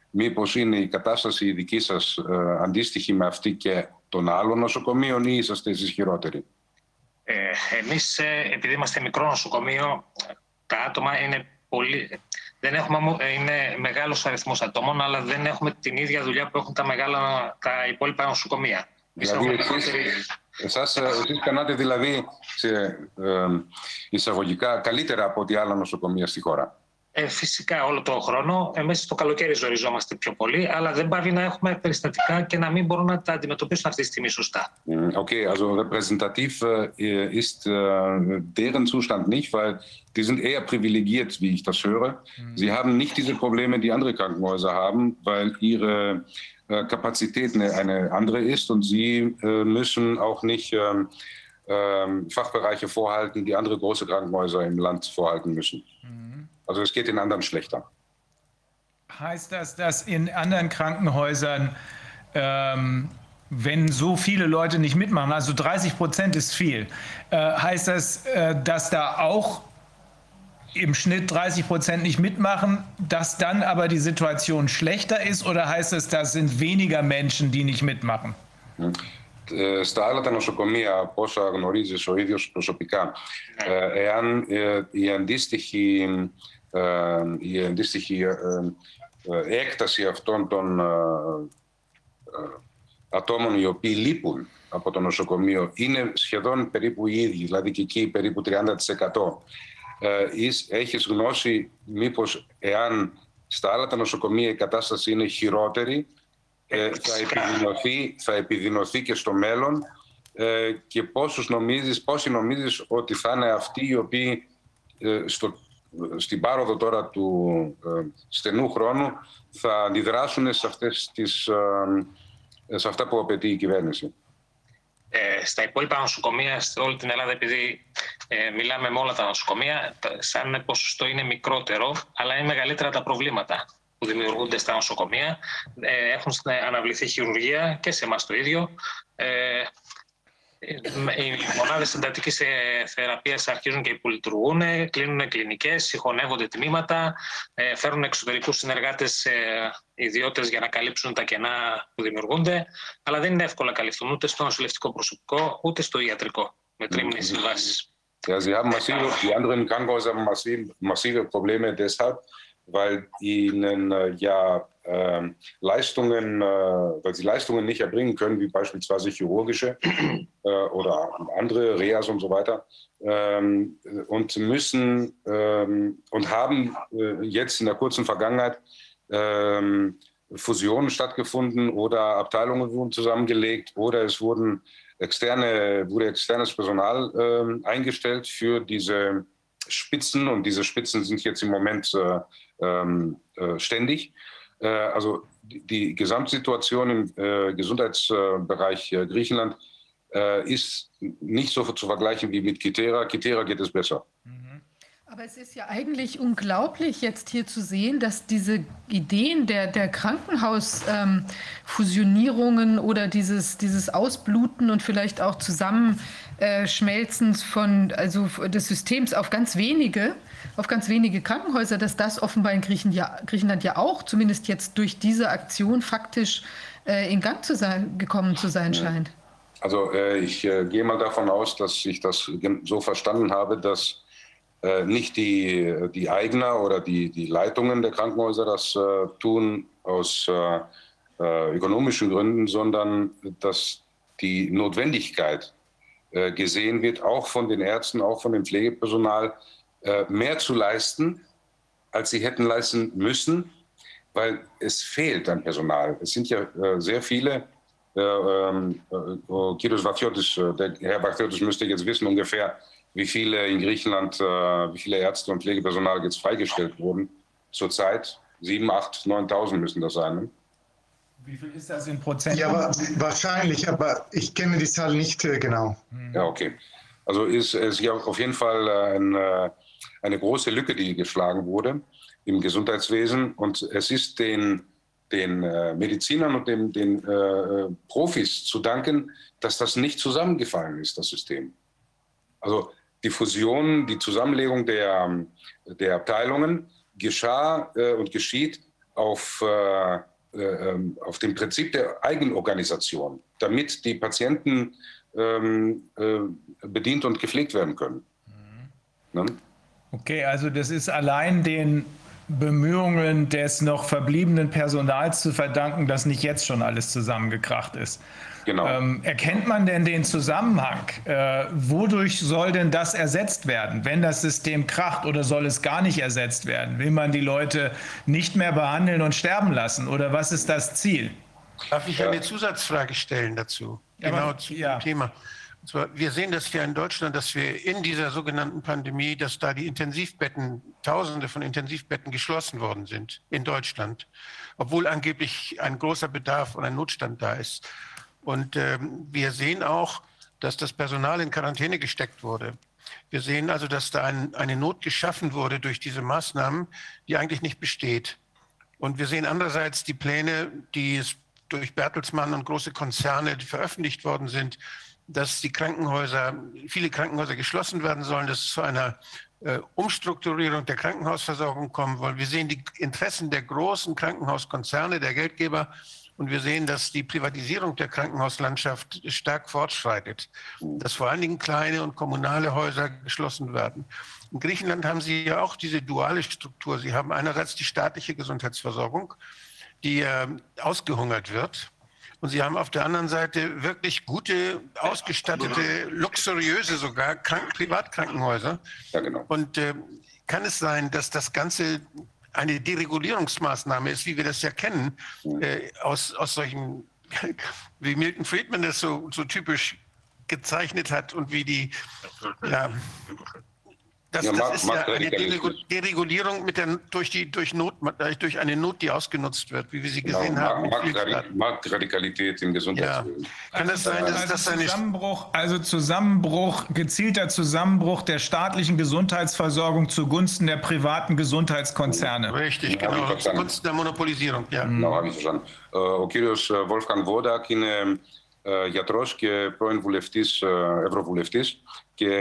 μήπως είναι η κατάσταση η δική σας ε, αντίστοιχη με αυτή και των άλλων νοσοκομείων ή είσαστε εσείς χειρότεροι; Ε, εμείς, ε, επειδή είμαστε μικρό νοσοκομείο, τα άτομα είναι πολύ... Δεν έχουμε, ε, είναι μεγάλος αριθμός ατόμων, αλλά δεν έχουμε την ίδια δουλειά που έχουν τα, μεγάλα, τα υπόλοιπα νοσοκομεία. Δηλαδή, εσείς, εσάς, εσείς κάνατε δηλαδή σε, ε, εισαγωγικά καλύτερα από ό,τι άλλα νοσοκομεία στη χώρα. Ε, φυσικά όλο τον χρόνο. Εμείς το καλοκαίρι ζοριζόμαστε πιο πολύ, αλλά δεν πάβει να έχουμε περιστατικά και να μην μπορούν να τα αντιμετωπίσουν αυτή τη στιγμή σωστά. Okay, also repräsentativ äh, ist äh, deren Zustand nicht, weil die sind eher privilegiert, wie ich das höre. Mhm. Sie haben nicht diese Probleme, die andere Krankenhäuser haben, weil ihre äh, Kapazität eine, eine, andere ist und sie äh, müssen auch nicht ähm, ähm, Fachbereiche vorhalten, die andere große Krankenhäuser im Land vorhalten müssen. Mhm. Also es geht den anderen schlechter. Heißt das, dass in anderen Krankenhäusern, ähm, wenn so viele Leute nicht mitmachen, also 30 Prozent ist viel, äh, heißt das, äh, dass da auch im Schnitt 30 Prozent nicht mitmachen, dass dann aber die Situation schlechter ist oder heißt es, das sind weniger Menschen, die nicht mitmachen? Στα άλλα τα νοσοκομεία, από όσα γνωρίζεις ο ίδιος προσωπικά, εάν η αντίστοιχη η αντίστοιχη έκταση αυτών των ατόμων οι οποίοι λείπουν από το νοσοκομείο είναι σχεδόν περίπου οι ίδιοι, δηλαδή και εκεί περίπου 30%. Έχεις γνώση μήπως εάν στα άλλα τα νοσοκομεία η κατάσταση είναι χειρότερη, θα επιδεινωθεί, θα επιδεινωθεί και στο μέλλον και πόσους νομίζεις, πόσοι νομίζεις ότι θα είναι αυτοί οι οποίοι στο στην πάροδο τώρα του ε, στενού χρόνου θα αντιδράσουν σε, αυτές τις, ε, σε αυτά που απαιτεί η κυβέρνηση. Ε, στα υπόλοιπα νοσοκομεία, σε όλη την Ελλάδα, επειδή ε, μιλάμε με όλα τα νοσοκομεία, σαν ποσοστό είναι μικρότερο, αλλά είναι μεγαλύτερα τα προβλήματα που δημιουργούνται στα νοσοκομεία. Ε, έχουν αναβληθεί χειρουργία και σε εμάς το ίδιο. Ε, οι μονάδες εντατικής θεραπείας αρχίζουν και υπολειτουργούν, κλείνουν κλινικές, συγχωνεύονται τμήματα, φέρνουν εξωτερικούς συνεργάτες ιδιώτε για να καλύψουν τα κενά που δημιουργούνται. Αλλά δεν είναι εύκολα να καλυφθούν ούτε στο νοσηλευτικό προσωπικό ούτε στο ιατρικό με τρίμηνε συμβάσει. Ja, Sie haben massive, die anderen Krankenhäuser haben massiv, massive Probleme deshalb, weil ihnen äh, ja äh, Leistungen, äh, weil sie Leistungen nicht erbringen können, wie beispielsweise chirurgische äh, oder andere Reas und so weiter, ähm, und müssen ähm, und haben äh, jetzt in der kurzen Vergangenheit ähm, Fusionen stattgefunden oder Abteilungen wurden zusammengelegt oder es wurden externe, wurde externes Personal ähm, eingestellt für diese Spitzen und diese Spitzen sind jetzt im Moment äh, ähm, äh, ständig. Äh, also die Gesamtsituation im äh, Gesundheitsbereich äh, Griechenland ist nicht so zu vergleichen wie mit Kitera. Kitera geht es besser. Aber es ist ja eigentlich unglaublich, jetzt hier zu sehen, dass diese Ideen der, der Krankenhausfusionierungen ähm, oder dieses, dieses Ausbluten und vielleicht auch Zusammenschmelzens von, also des Systems auf ganz wenige auf ganz wenige Krankenhäuser, dass das offenbar in Griechenland ja auch, zumindest jetzt durch diese Aktion, faktisch äh, in Gang zu sein, gekommen zu sein scheint. Also äh, ich äh, gehe mal davon aus, dass ich das so verstanden habe, dass nicht die, die Eigner oder die, die Leitungen der Krankenhäuser das äh, tun aus äh, ökonomischen Gründen, sondern dass die Notwendigkeit gesehen wird, auch von den Ärzten, auch von dem Pflegepersonal, äh, mehr zu leisten, als sie hätten leisten müssen, weil es fehlt an Personal. Es sind ja äh, sehr viele. Äh, ähm, Kiros Vachiotis, der Herr Vachiotis müsste jetzt wissen ungefähr, wie viele in Griechenland, wie viele Ärzte und Pflegepersonal jetzt freigestellt wurden. Zurzeit 7, 8, 9.000 müssen das sein. Ne? Wie viel ist das in Prozent? Ja, aber wahrscheinlich, aber ich kenne die Zahl nicht genau. Ja, okay. Also ist es ja auf jeden Fall ein eine große Lücke, die geschlagen wurde im Gesundheitswesen. Und es ist den, den äh, Medizinern und den, den äh, Profis zu danken, dass das nicht zusammengefallen ist, das System. Also die Fusion, die Zusammenlegung der, der Abteilungen geschah äh, und geschieht auf, äh, äh, auf dem Prinzip der Eigenorganisation, damit die Patienten ähm, äh, bedient und gepflegt werden können. Ne? Okay, also das ist allein den Bemühungen des noch verbliebenen Personals zu verdanken, dass nicht jetzt schon alles zusammengekracht ist. Genau. Ähm, erkennt man denn den Zusammenhang? Äh, wodurch soll denn das ersetzt werden, wenn das System kracht oder soll es gar nicht ersetzt werden? Will man die Leute nicht mehr behandeln und sterben lassen oder was ist das Ziel? Darf ich eine Zusatzfrage stellen dazu? Ja, genau aber- zum ja. Thema. Und zwar, wir sehen das ja in Deutschland, dass wir in dieser sogenannten Pandemie, dass da die Intensivbetten, Tausende von Intensivbetten geschlossen worden sind in Deutschland, obwohl angeblich ein großer Bedarf und ein Notstand da ist. Und ähm, wir sehen auch, dass das Personal in Quarantäne gesteckt wurde. Wir sehen also, dass da ein, eine Not geschaffen wurde durch diese Maßnahmen, die eigentlich nicht besteht. Und wir sehen andererseits die Pläne, die es durch Bertelsmann und große Konzerne veröffentlicht worden sind, dass die Krankenhäuser, viele Krankenhäuser geschlossen werden sollen, dass es zu einer äh, Umstrukturierung der Krankenhausversorgung kommen soll. Wir sehen die Interessen der großen Krankenhauskonzerne, der Geldgeber und wir sehen, dass die Privatisierung der Krankenhauslandschaft stark fortschreitet, dass vor allen Dingen kleine und kommunale Häuser geschlossen werden. In Griechenland haben Sie ja auch diese duale Struktur. Sie haben einerseits die staatliche Gesundheitsversorgung, die äh, ausgehungert wird. Und Sie haben auf der anderen Seite wirklich gute, ausgestattete, luxuriöse sogar Krank Privatkrankenhäuser. Ja, genau. Und äh, kann es sein, dass das Ganze eine Deregulierungsmaßnahme ist, wie wir das ja kennen, äh, aus, aus solchen, wie Milton Friedman das so, so typisch gezeichnet hat und wie die, ja, das, Ja, das Mark- ist ja Mark eine Radikalismus. Deregu- Deregulierung mit der, durch, die, durch, Not, durch eine Not, die ausgenutzt wird, wie wir sie gesehen Genau, haben. mit Markt- Flipchart. Marktradikalität im Gesundheitswesen. Kann es sein, dass Also das eine Zusammenbruch, also Zusammenbruch, gezielter Zusammenbruch der staatlichen Gesundheitsversorgung zugunsten der privaten Gesundheitskonzerne. Richtig, Ja, hab ich genau. verstanden. Zugunsten der Monopolisierung, ja. Genau, habe ich verstanden. Ε, Ο κύριος ε, Wolfgang Βόντακ είναι ε, γιατρός και πρώην βουλευτής, ε, ευρωβουλευτής Και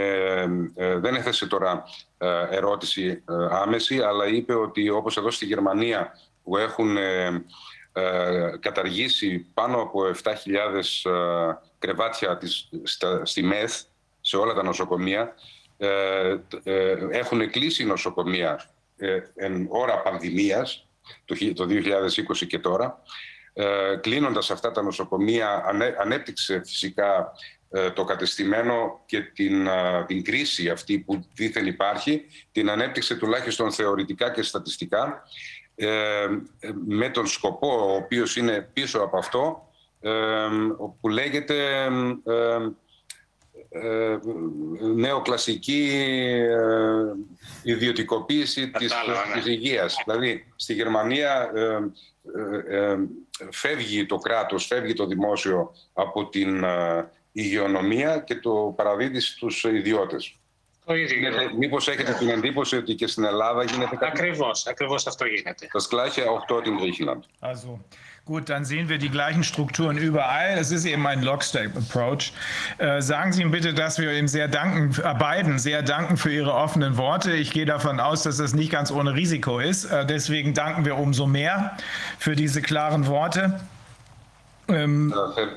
ε, δεν έθεσε τώρα ε, ερώτηση ε, άμεση, αλλά είπε ότι όπως εδώ στη Γερμανία που έχουν ε, ε, καταργήσει πάνω από 7.000 ε, κρεβάτια της, στα, στη ΜΕΘ, σε όλα τα νοσοκομεία, ε, ε, έχουν κλείσει νοσοκομεία ε, εν ώρα πανδημίας, το, χι- το 2020 και τώρα. Ε, κλείνοντας αυτά τα νοσοκομεία, ανέ, ανέπτυξε φυσικά ε, το κατεστημένο και την, α, την κρίση αυτή που δήθεν υπάρχει, την ανέπτυξε τουλάχιστον θεωρητικά και στατιστικά, ε, ε, με τον σκοπό ο οποίος είναι πίσω από αυτό, ε, που λέγεται ε, ε, νεοκλασική ε, ιδιωτικοποίηση της, της υγείας. Δηλαδή, στη Γερμανία ε, ε, ε, φεύγει το κράτος, φεύγει το δημόσιο από την ε, υγειονομία και το παραδίδει στους ιδιώτες. Το ίδιο. Ε, Μήπως έχετε την εντύπωση ότι και στην Ελλάδα γίνεται κάτι Ακριβώς, ακριβώς αυτό γίνεται. Das gleiche auch dort in Griechenland. Also gut, dann sehen wir die gleichen Strukturen überall. Es ist eben ein Lockstep-Approach. Äh, sagen Sie ihm bitte, dass wir ihm sehr danken, äh, beiden sehr danken für Ihre offenen Worte. Ich gehe davon aus, dass das nicht ganz ohne Risiko ist. Äh, deswegen danken wir umso mehr für diese klaren Worte. Ähm, ja.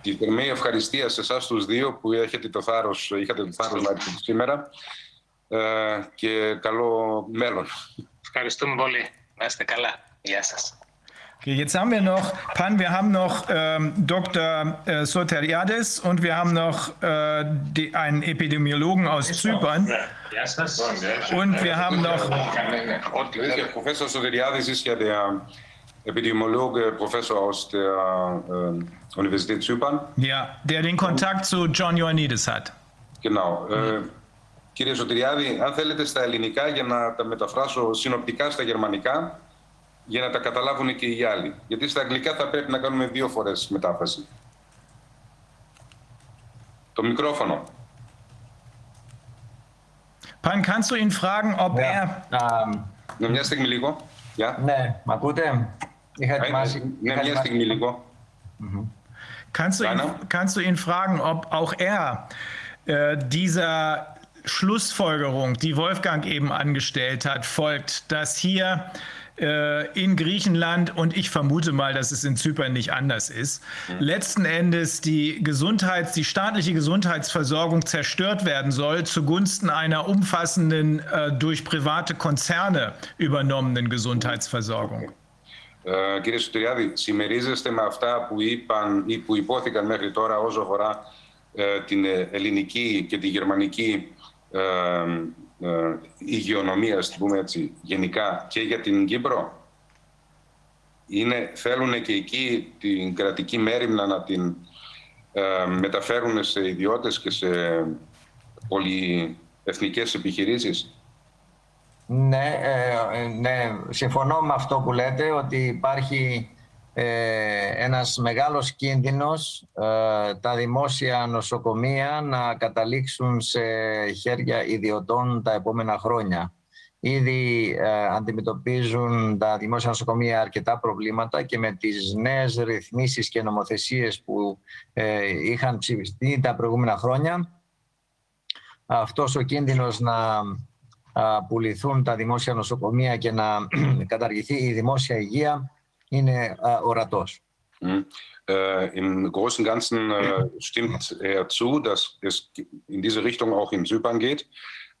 Τη θερμή ευχαριστία σε εσά του δύο που έχετε το θάρρος, είχατε το θάρρος να έρθετε σήμερα ε, και καλό μέλλον. Ευχαριστούμε πολύ. Να είστε καλά. Γεια σας. Okay, jetzt haben wir noch, Pan, wir haben noch ähm, Dr. Äh, Soteriades und wir haben noch äh, die, einen Epidemiologen aus Zypern. Γεια σας. Und wir haben noch Der Professor Soderiadis ist ja der Epidemiologe, Professor aus der äh, Universität Zypern. Ja, der den Kontakt zu John Ioannidis hat. Genau. Ε, κύριε Σωτηριάδη, αν θέλετε στα ελληνικά για να τα μεταφράσω συνοπτικά στα γερμανικά, για να τα καταλάβουν και οι άλλοι. Γιατί στα αγγλικά θα πρέπει να κάνουμε δύο φορές μετάφραση. Το μικρόφωνο. Pan, kannst du ihn fragen, ob er. Ναι, μια στιγμή λίγο. Γεια. Ναι, μ' ακούτε; Είχα Ναι, ετοιμάσει. ναι, είχα μια ετοιμάσει- στιγμή λίγο. Kannst du, ihn, kannst du ihn fragen, ob auch er äh, dieser Schlussfolgerung, die Wolfgang eben angestellt hat, folgt, dass hier äh, in Griechenland und ich vermute mal, dass es in Zypern nicht anders ist, mhm. letzten Endes die Gesundheits-, die staatliche Gesundheitsversorgung zerstört werden soll zugunsten einer umfassenden, äh, durch private Konzerne übernommenen Gesundheitsversorgung. Ε, κύριε Σωτηριάδη, συμμερίζεστε με αυτά που είπαν ή που υπόθηκαν μέχρι τώρα όσο αφορά ε, την ελληνική και τη γερμανική ε, ε, υγειονομία, ας πούμε έτσι, γενικά και για την Κύπρο; Είναι, θέλουν και εκεί την κρατική μέρημνα να την ε, μεταφέρουν σε ιδιώτες και σε πολυεθνικές επιχειρήσεις; Ναι, ε, ναι, συμφωνώ με αυτό που λέτε ότι υπάρχει ε, ένας μεγάλος κίνδυνος ε, τα δημόσια νοσοκομεία να καταλήξουν σε χέρια ιδιωτών τα επόμενα χρόνια. Ήδη ε, αντιμετωπίζουν τα δημόσια νοσοκομεία αρκετά προβλήματα και με τις νέες ρυθμίσεις και νομοθεσίες που ε, είχαν ψηφιστεί τα προηγούμενα χρόνια αυτός ο κίνδυνος να πουληθούν τα δημόσια νοσοκομεία και να καταργηθεί η δημόσια υγεία είναι ορατός. Äh, Im Großen und Ganzen äh, stimmt er zu, dass es in diese Richtung auch in Zypern geht.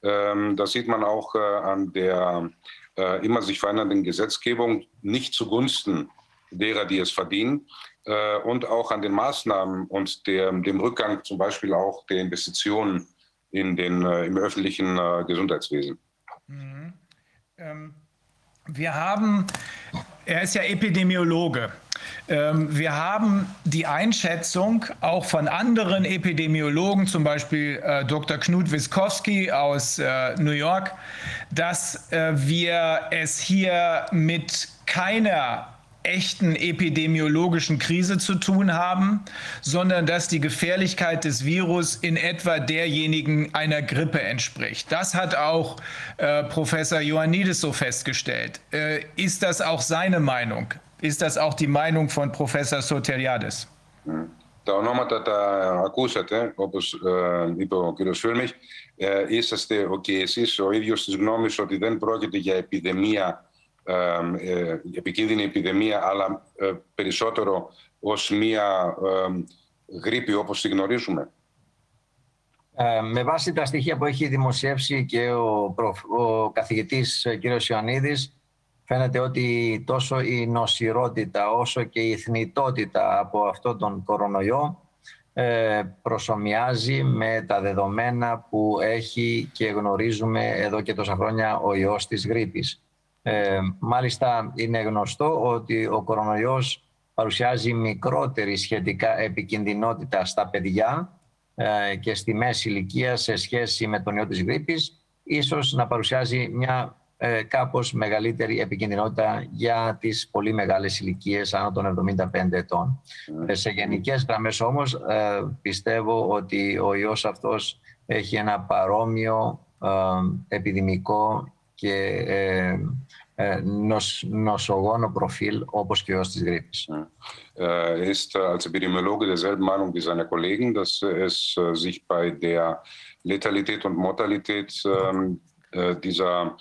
Ähm, das sieht man auch äh, an der äh, immer sich verändernden Gesetzgebung, nicht zugunsten derer, die es verdienen, äh, und auch an den Maßnahmen und der, dem Rückgang zum Beispiel auch der Investitionen in den, äh, im öffentlichen äh, Gesundheitswesen. Mhm. Ähm, wir haben, er ist ja Epidemiologe. Ähm, wir haben die Einschätzung auch von anderen Epidemiologen, zum Beispiel äh, Dr. Knut Wiskowski aus New York, dass wir es hier mit keiner echten epidemiologischen Krise zu tun haben, sondern dass die Gefährlichkeit des Virus in etwa derjenigen einer Grippe entspricht. Das hat auch äh, Professor Ioannidis so festgestellt. Äh, ist das auch seine Meinung? Ist das auch die Meinung von Professor Soteriadis? Τα ονόματα τα ακούσατε, όπως ε, είπε ο κύριος Φίλμich. Ε, είσαστε και εσείς ο ίδιος της γνώμης ότι δεν πρόκειται για επιδημία επικίνδυνη επιδημία, αλλά περισσότερο ως μία γρήπη όπως τη γνωρίζουμε. Ε, με βάση τα στοιχεία που έχει δημοσιεύσει και ο, προφ, ο καθηγητής κ. Ιωαννίδης, φαίνεται ότι τόσο η νοσηρότητα όσο και η θνητότητα από αυτό τον κορονοϊό ε, προσωμιάζει με τα δεδομένα που έχει και γνωρίζουμε εδώ και τόσα χρόνια ο ιός της γρήπης. Ε, μάλιστα είναι γνωστό ότι ο κορονοϊός παρουσιάζει μικρότερη σχετικά επικινδυνότητα στα παιδιά ε, και στη μέση ηλικία σε σχέση με τον ιό της γρήπης, ίσως να παρουσιάζει μια ε, κάπως μεγαλύτερη επικινδυνότητα για τις πολύ μεγάλες ηλικίες άνω των 75 ετών. Ε, σε γενικές γραμμές όμως ε, πιστεύω ότι ο ιός αυτός έχει ένα παρόμοιο επιδημικό και νοσ, νοσογόνο Profil, όπως και ως της Grippes. Er ist als Epidemiologe derselben Meinung wie seine Kollegen, dass es sich bei der Letalität und Mortalität dieser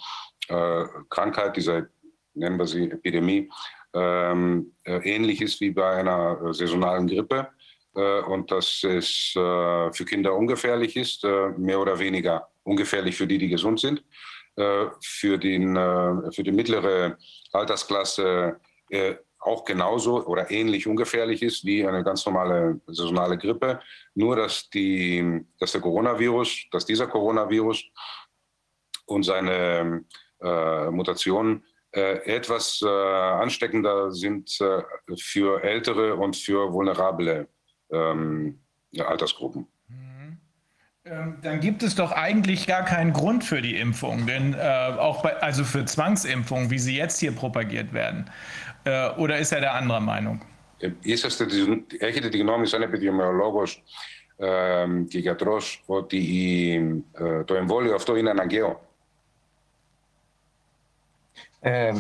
Krankheit, dieser, nennen wir sie Epidemie, ähnlich ist wie bei einer saisonalen Grippe und dass es für Kinder ungefährlich ist, mehr oder weniger ungefährlich für die, die gesund sind. Äh, für, den, äh, für die mittlere Altersklasse äh, auch genauso oder ähnlich ungefährlich ist wie eine ganz normale saisonale Grippe. Nur dass, die, dass der Coronavirus, dass dieser Coronavirus und seine äh, Mutationen äh, etwas äh, ansteckender sind für ältere und für vulnerable ähm, Altersgruppen. Ähm, dann gibt es doch eigentlich gar keinen Grund für die Impfung, denn äh, auch bei, also für Zwangsimpfungen, wie sie jetzt hier propagiert werden. Äh, oder ist er der anderer Meinung? Είσαστε, έχετε τη γνώμη σαν επιδημιολόγος ε, και γιατρός ότι η, ε, το εμβόλιο αυτό είναι αναγκαίο. Ε,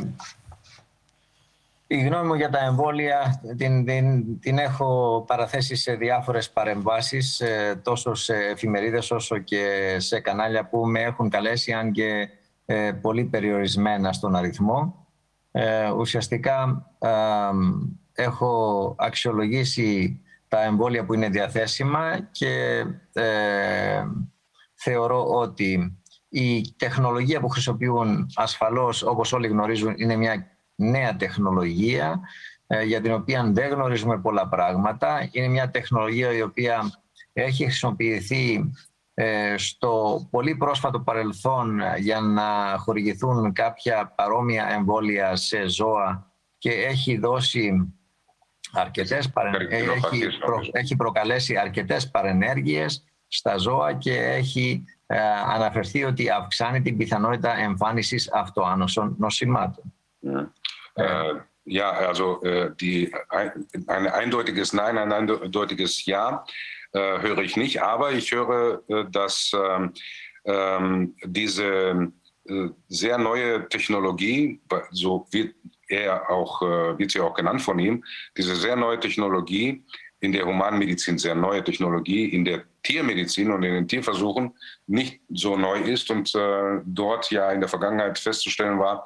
Η γνώμη μου για τα εμβόλια την, την, την έχω παραθέσει σε διάφορες παρεμβάσεις, τόσο σε εφημερίδες όσο και σε κανάλια που με έχουν καλέσει, αν και ε, πολύ περιορισμένα στον αριθμό. Ε, ουσιαστικά έχω αξιολογήσει τα εμβόλια που είναι διαθέσιμα και ε, θεωρώ ότι η τεχνολογία που χρησιμοποιούν ασφαλώς, όπως όλοι γνωρίζουν, είναι μια νέα τεχνολογία ε, για την οποία δεν γνωρίζουμε πολλά πράγματα. Είναι μια τεχνολογία η οποία έχει χρησιμοποιηθεί ε, στο πολύ πρόσφατο παρελθόν για να χορηγηθούν κάποια παρόμοια εμβόλια σε ζώα και έχει δώσει αρκετές έχει, έχει προκαλέσει αρκετές παρενέργειες στα ζώα και έχει ε, αναφερθεί ότι αυξάνει την πιθανότητα εμφάνισης αυτοάνωσων νοσημάτων. Äh, ja, also äh, die, ein, ein eindeutiges Nein, ein eindeutiges Ja äh, höre ich nicht, aber ich höre, äh, dass ähm, ähm, diese äh, sehr neue Technologie, so wird er auch, äh, wird sie auch genannt von ihm, diese sehr neue Technologie in der Humanmedizin, sehr neue Technologie in der Tiermedizin und in den Tierversuchen nicht so neu ist und äh, dort ja in der Vergangenheit festzustellen war,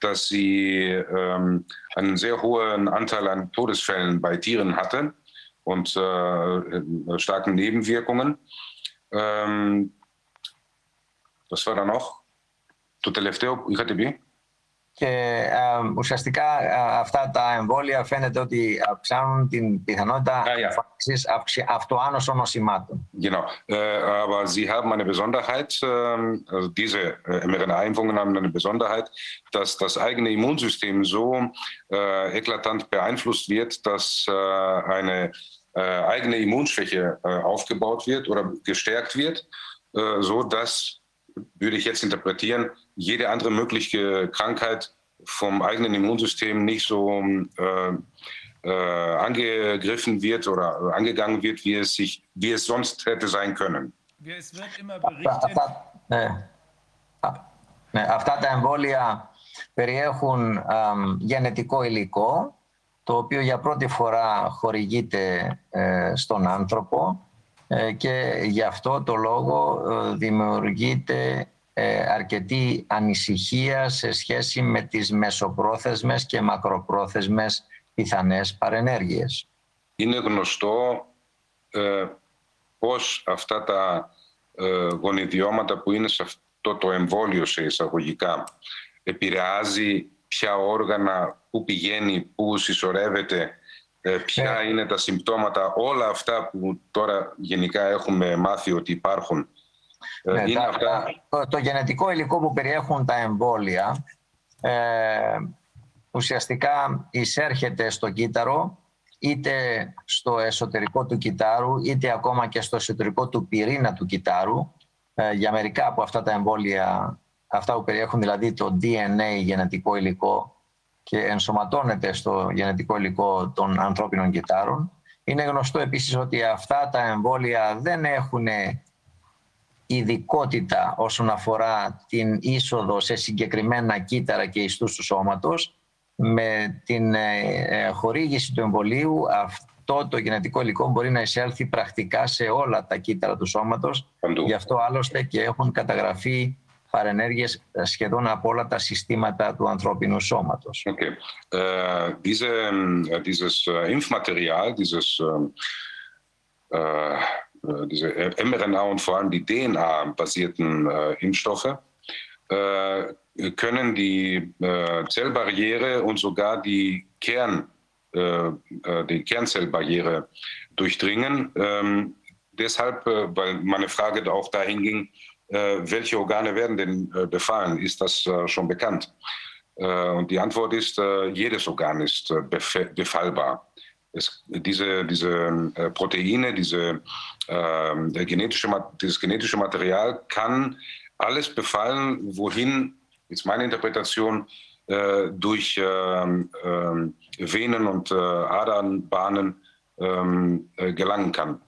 dass sie ähm, einen sehr hohen Anteil an Todesfällen bei Tieren hatte und äh, starken Nebenwirkungen. Ähm, was war da noch? Το τελευταίο είχατε πει. και ε, ουσιαστικά ε, αυτά τα εμβόλια φαίνεται ότι αυξάνουν την πιθανότητα εμφάνισης αυτοάνωσων νοσημάτων. Genau, äh, aber sie haben eine Besonderheit, äh, also diese äh, mRNA-Impfungen haben eine Besonderheit, dass das eigene Immunsystem so äh, eklatant beeinflusst wird, dass äh, eine äh, eigene Immunschwäche äh, aufgebaut wird oder gestärkt wird, äh, so dass, würde ich jetzt interpretieren, jede andere mögliche Krankheit vom eigenen Immunsystem nicht so äh, äh, angegriffen wird oder angegangen wird, wie es, sich, wie es sonst hätte sein können. Es wird immer berichtet. Ναι. ναι. Αυτά τα εμβόλια περιέχουν α, γενετικό υλικό, το οποίο για πρώτη φορά χορηγείται ε, στον άνθρωπο ε, και γι' αυτό το λόγο ε, δημιουργείται αρκετή ανησυχία σε σχέση με τις μεσοπρόθεσμες και μακροπρόθεσμες πιθανές παρενέργειες. Είναι γνωστό ε, πώς αυτά τα ε, γονιδιώματα που είναι σε αυτό το εμβόλιο σε εισαγωγικά επηρεάζει ποια όργανα, πού πηγαίνει, πού συσσωρεύεται, ε, ποια είναι τα συμπτώματα, όλα αυτά που τώρα γενικά έχουμε μάθει ότι υπάρχουν ναι, το, το, γενετικό υλικό που περιέχουν τα εμβόλια ε, ουσιαστικά εισέρχεται στο κύτταρο είτε στο εσωτερικό του κυτάρου είτε ακόμα και στο εσωτερικό του πυρήνα του κυτάρου ε, για μερικά από αυτά τα εμβόλια αυτά που περιέχουν δηλαδή το DNA γενετικό υλικό και ενσωματώνεται στο γενετικό υλικό των ανθρώπινων κυτάρων. Είναι γνωστό επίσης ότι αυτά τα εμβόλια δεν έχουν ειδικότητα όσον αφορά την είσοδο σε συγκεκριμένα κύτταρα και ιστούς του σώματος. Με την ε, ε, χορήγηση του εμβολίου αυτό το γενετικό υλικό μπορεί να εισέλθει πρακτικά σε όλα τα κύτταρα του σώματος. Γι' αυτό άλλωστε και έχουν καταγραφεί παρενέργειες σχεδόν από όλα τα συστήματα του ανθρώπινου σώματος. Okay. Uh, diese, dieses Impfmaterial, dieses uh, Äh, diese mRNA und vor allem die DNA-basierten äh, Impfstoffe äh, können die äh, Zellbarriere und sogar die, Kern, äh, äh, die Kernzellbarriere durchdringen. Ähm, deshalb, weil meine Frage auch dahin ging, welche Organe werden denn befallen? Ist das schon bekannt? und die Antwort ist, jedes Organ ist befallbar. Es, diese, diese äh, Proteine, diese, äh, genetische, dieses genetische Material kann alles befallen, wohin, ist meine Interpretation, äh, durch ähm, Venen und äh, Adernbahnen ähm, äh, gelangen kann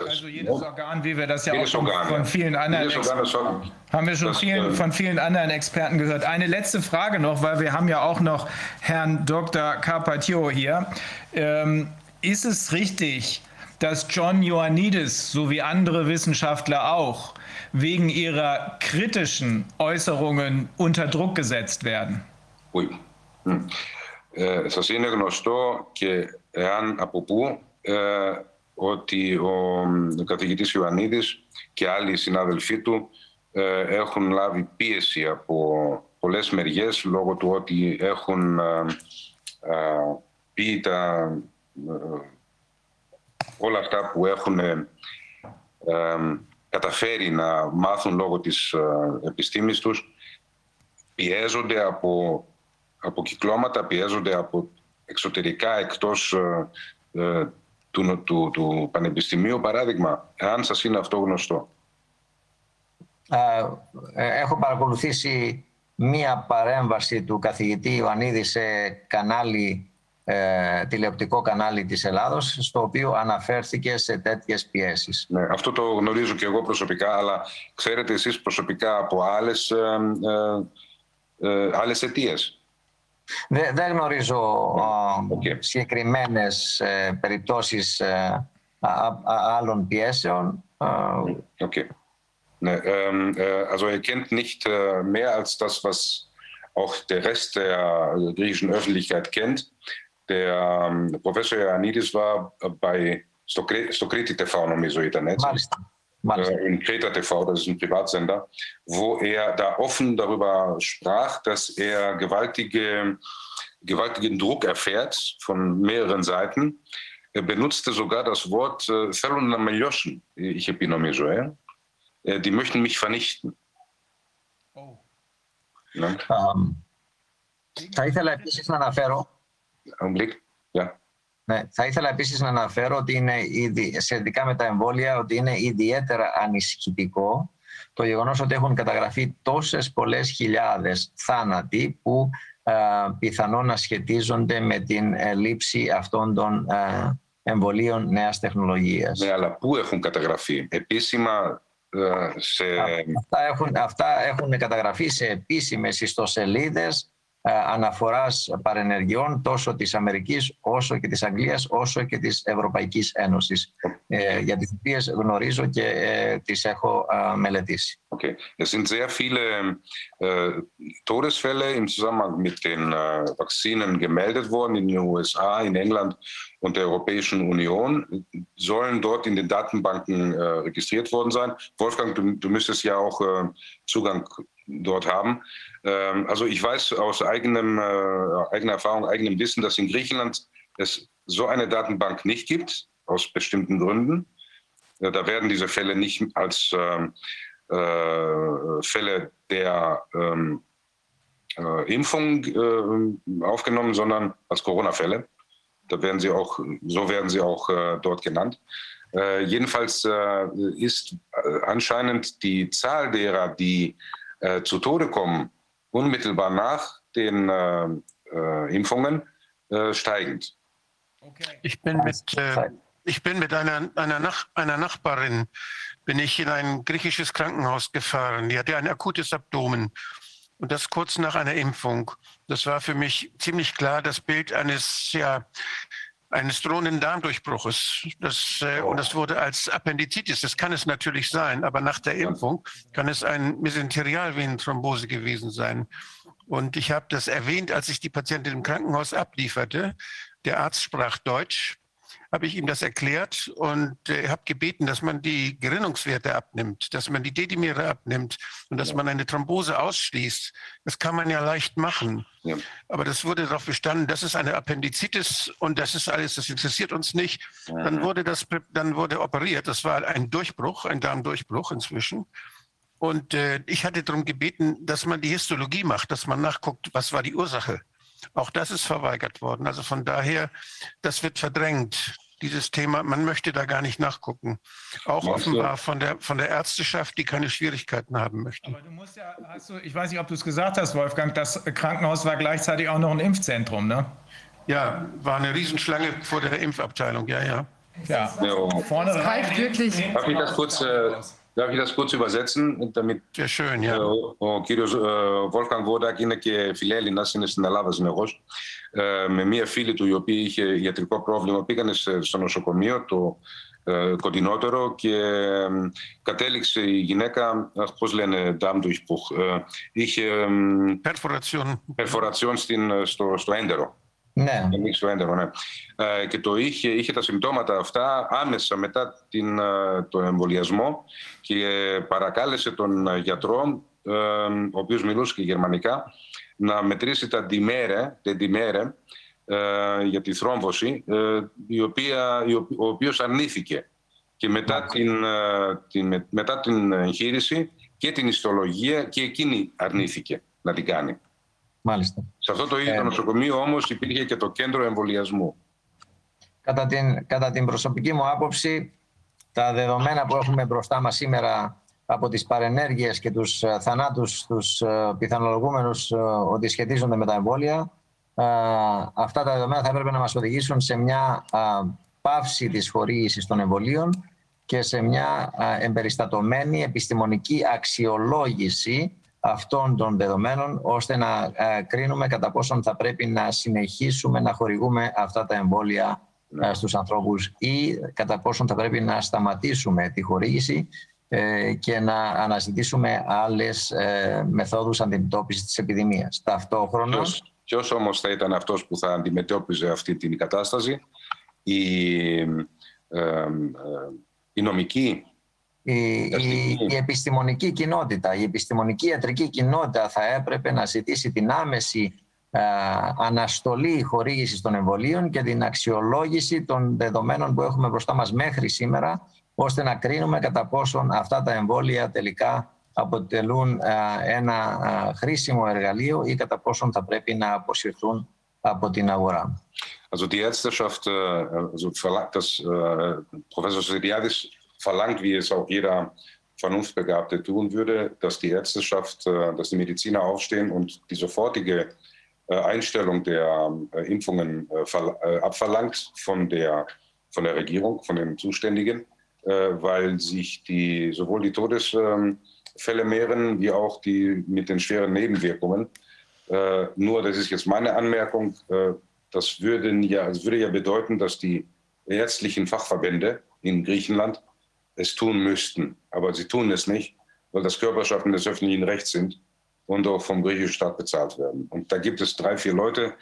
Also jedes Organ, wie wir das ja auch schon Organ, von vielen anderen Organ, haben wir schon das, vielen, ähm, von vielen anderen Experten gehört. Eine letzte Frage noch, weil wir haben ja auch noch Herrn Dr. Carpaccio hier. Ähm, ist es richtig, dass John Ioannidis sowie andere Wissenschaftler auch wegen ihrer kritischen Äußerungen unter Druck gesetzt werden? Oui. Ε, σας είναι γνωστό και εάν από πού ε, ότι ο, ο καθηγητής Ιωαννίδης και άλλοι συνάδελφοί του ε, έχουν λάβει πίεση από πολλές μεριές λόγω του ότι έχουν ε, ε, πει τα, ε, όλα αυτά που έχουν ε, καταφέρει να μάθουν λόγω της επιστήμης τους. Πιέζονται από, από κυκλώματα, πιέζονται από εξωτερικά εκτός του, του, του Πανεπιστημίου. Παράδειγμα, αν σας είναι αυτό γνωστό. έχω παρακολουθήσει μία παρέμβαση του καθηγητή Ιωαννίδη σε κανάλι ε, τηλεοπτικό κανάλι της Ελλάδος, στο οποίο αναφέρθηκε σε τέτοιες πιέσεις. Ναι, αυτό το γνωρίζω και εγώ προσωπικά, αλλά ξέρετε εσείς προσωπικά από άλλες, ε, ε, ε άλλες αιτίες. Δεν, γνωρίζω okay. συγκεκριμένες ε, περιπτώσεις ε, άλλων πιέσεων. Okay. Ναι, also er kennt nicht mehr als das, was auch der Rest der griechischen Öffentlichkeit kennt. Der ähm, Professor Ioannidis war äh, bei Stokriti TV, νομίζω ήταν έτσι. Μάλιστα. Manche. Äh, in Kreta TV, das ist ein Privatsender, wo er da offen darüber sprach, dass er gewaltige, gewaltigen Druck erfährt von mehreren Seiten. Er benutzte sogar das Wort äh, Felonamiljoschen, ich habe ihn äh, Die möchten mich vernichten. Oh. Ne? Um, Augenblick, ja. Ναι, θα ήθελα επίσης να αναφέρω ότι είναι σχετικά με τα εμβόλια ότι είναι ιδιαίτερα ανησυχητικό το γεγονός ότι έχουν καταγραφεί τόσες πολλές χιλιάδες θάνατοι που ε, πιθανόν να σχετίζονται με την ε, λήψη αυτών των ε, εμβολίων νέας τεχνολογίας. Ναι, αλλά πού έχουν καταγραφεί; Επίσημα σε... Αυτά έχουν, αυτά έχουν καταγραφεί σε επίσημες ιστοσελίδες ε, αναφοράς παρενεργειών τόσο της Αμερικής όσο και της Αγγλίας όσο και της Ευρωπαϊκής Ένωσης ε, για τις οποίες γνωρίζω και ε, τις έχω μελετήσει. Okay. Es sind sehr viele äh, Todesfälle im Zusammenhang mit den äh, Vakzinen gemeldet worden in den USA, in England und der Europäischen Union, sollen dort in den Datenbanken äh, registriert worden sein. Wolfgang, du, du müsstest ja auch Zugang dort haben. Ähm, also ich weiß aus eigenem, äh, eigener Erfahrung, eigenem Wissen, dass in Griechenland es so eine Datenbank nicht gibt, aus bestimmten Gründen. Äh, da werden diese Fälle nicht als ähm, äh, Fälle der ähm, äh, Impfung äh, aufgenommen, sondern als Corona-Fälle. Da werden sie auch, so werden sie auch äh, dort genannt. jedenfalls ist anscheinend die Zahl derer, die äh, zu Tode kommen, unmittelbar nach den äh, äh Impfungen, äh, steigend. Okay. Ich bin mit, äh, ich bin mit einer, einer, Nach einer Nachbarin bin ich in ein griechisches Krankenhaus gefahren. Die hatte ein akutes Abdomen. Und das kurz nach einer Impfung. Das war für mich ziemlich klar das Bild eines ja, eines drohenden Darmdurchbruches. Das, äh, Und das wurde als Appendizitis, das kann es natürlich sein, aber nach der Impfung kann es ein Mesenterialvenenthrombose gewesen sein. Und ich habe das erwähnt, als ich die Patientin im Krankenhaus ablieferte. Der Arzt sprach Deutsch habe ich ihm das erklärt und äh, habe gebeten, dass man die Gerinnungswerte abnimmt, dass man die Dedimere abnimmt und dass man eine Thrombose ausschließt. Das kann man ja leicht machen. Ja. Aber das wurde darauf bestanden, das ist eine Appendizitis und das ist alles, das interessiert uns nicht. Ja. Dann wurde das, dann wurde operiert. Das war ein Durchbruch, ein Darmdurchbruch inzwischen. Und äh, ich hatte darum gebeten, dass man die Histologie macht, dass man nachguckt, was war die Ursache. Auch das ist verweigert worden. Also von daher, das wird verdrängt dieses Thema, man möchte da gar nicht nachgucken. Auch Meinst offenbar von der, von der Ärzteschaft, die keine Schwierigkeiten haben möchte. Aber du musst ja, hast du, ich weiß nicht, ob du es gesagt hast, Wolfgang, das Krankenhaus war gleichzeitig auch noch ein Impfzentrum, ne? Ja, war eine Riesenschlange vor der Impfabteilung, ja, ja. Ja, ja. vorne rein. wirklich. Darf ich das kurz, äh, Darf ich das kurz übersetzen, damit Sehr schön, ja. ο, ο κύριος Βόλφκαν Βόντακ είναι και φιλέλληνας, είναι στην Ελλάδα συνεχώς, με μία φίλη του η οποία είχε ιατρικό πρόβλημα, πήγανε στο νοσοκομείο, το κοντινότερο και κατέληξε η γυναίκα, πώς λένε, durchbruch, είχε perforation στο, στο έντερο. Ναι. Στο έντερο, ναι. Και το είχε, είχε τα συμπτώματα αυτά άμεσα μετά την, τον εμβολιασμό και παρακάλεσε τον γιατρό, ο οποίος μιλούσε και γερμανικά, να μετρήσει τα ντιμέρε, ντιμέρε για τη θρόμβωση, η οποία, ο οποίος αρνήθηκε. Και μετά την, την, μετά την εγχείρηση και την ιστολογία και εκείνη αρνήθηκε να την κάνει. Μάλιστα. Σε αυτό το ίδιο ε, νοσοκομείο όμως υπήρχε και το κέντρο εμβολιασμού. Κατά την, κατά την προσωπική μου άποψη, τα δεδομένα που έχουμε μπροστά μας σήμερα από τις παρενέργειες και τους θανάτους τους πιθανολογούμενους ότι σχετίζονται με τα εμβόλια, αυτά τα δεδομένα θα έπρεπε να μας οδηγήσουν σε μια πάυση της χορήγησης των εμβολίων και σε μια εμπεριστατωμένη επιστημονική αξιολόγηση αυτών των δεδομένων ώστε να κρίνουμε κατά πόσον θα πρέπει να συνεχίσουμε να χορηγούμε αυτά τα εμβόλια ναι. στους ανθρώπους ή κατά πόσον θα πρέπει να σταματήσουμε τη χορήγηση ε, και να αναζητήσουμε άλλες ε, μεθόδους αντιμετώπισης της επιδημίας. Ταυτόχρονα... Ποιος, ποιος όμως θα ήταν αυτός που θα αντιμετώπιζε αυτή την κατάσταση, η, ε, ε, η νομική η, η, η, επιστημονική κοινότητα, η επιστημονική ιατρική κοινότητα θα έπρεπε να ζητήσει την άμεση αναστολή χορήγησης των εμβολίων και την αξιολόγηση των δεδομένων που έχουμε μπροστά μας μέχρι σήμερα ώστε να κρίνουμε κατά πόσον αυτά τα εμβόλια τελικά αποτελούν ένα χρήσιμο εργαλείο ή κατά πόσον θα πρέπει να αποσυρθούν από την αγορά. Also die Ärzteschaft, also das äh, Professor Siriadis verlangt, wie es auch jeder Vernunftbegabte tun würde, dass die Ärzteschaft, äh, dass die Mediziner aufstehen und die sofortige äh, Einstellung der äh, Impfungen abverlangt von der, von der Regierung, von den Zuständigen, weil sich die, sowohl die Todesfälle mehren, wie auch die mit den schweren Nebenwirkungen. Nur, das ist jetzt meine Anmerkung, das, würden ja, das würde ja bedeuten, dass die ärztlichen Fachverbände in Griechenland es tun müssten. Aber sie tun es nicht, weil das Körperschaften des öffentlichen Rechts sind und auch vom griechischen Staat bezahlt werden. Und da gibt es drei, vier Leute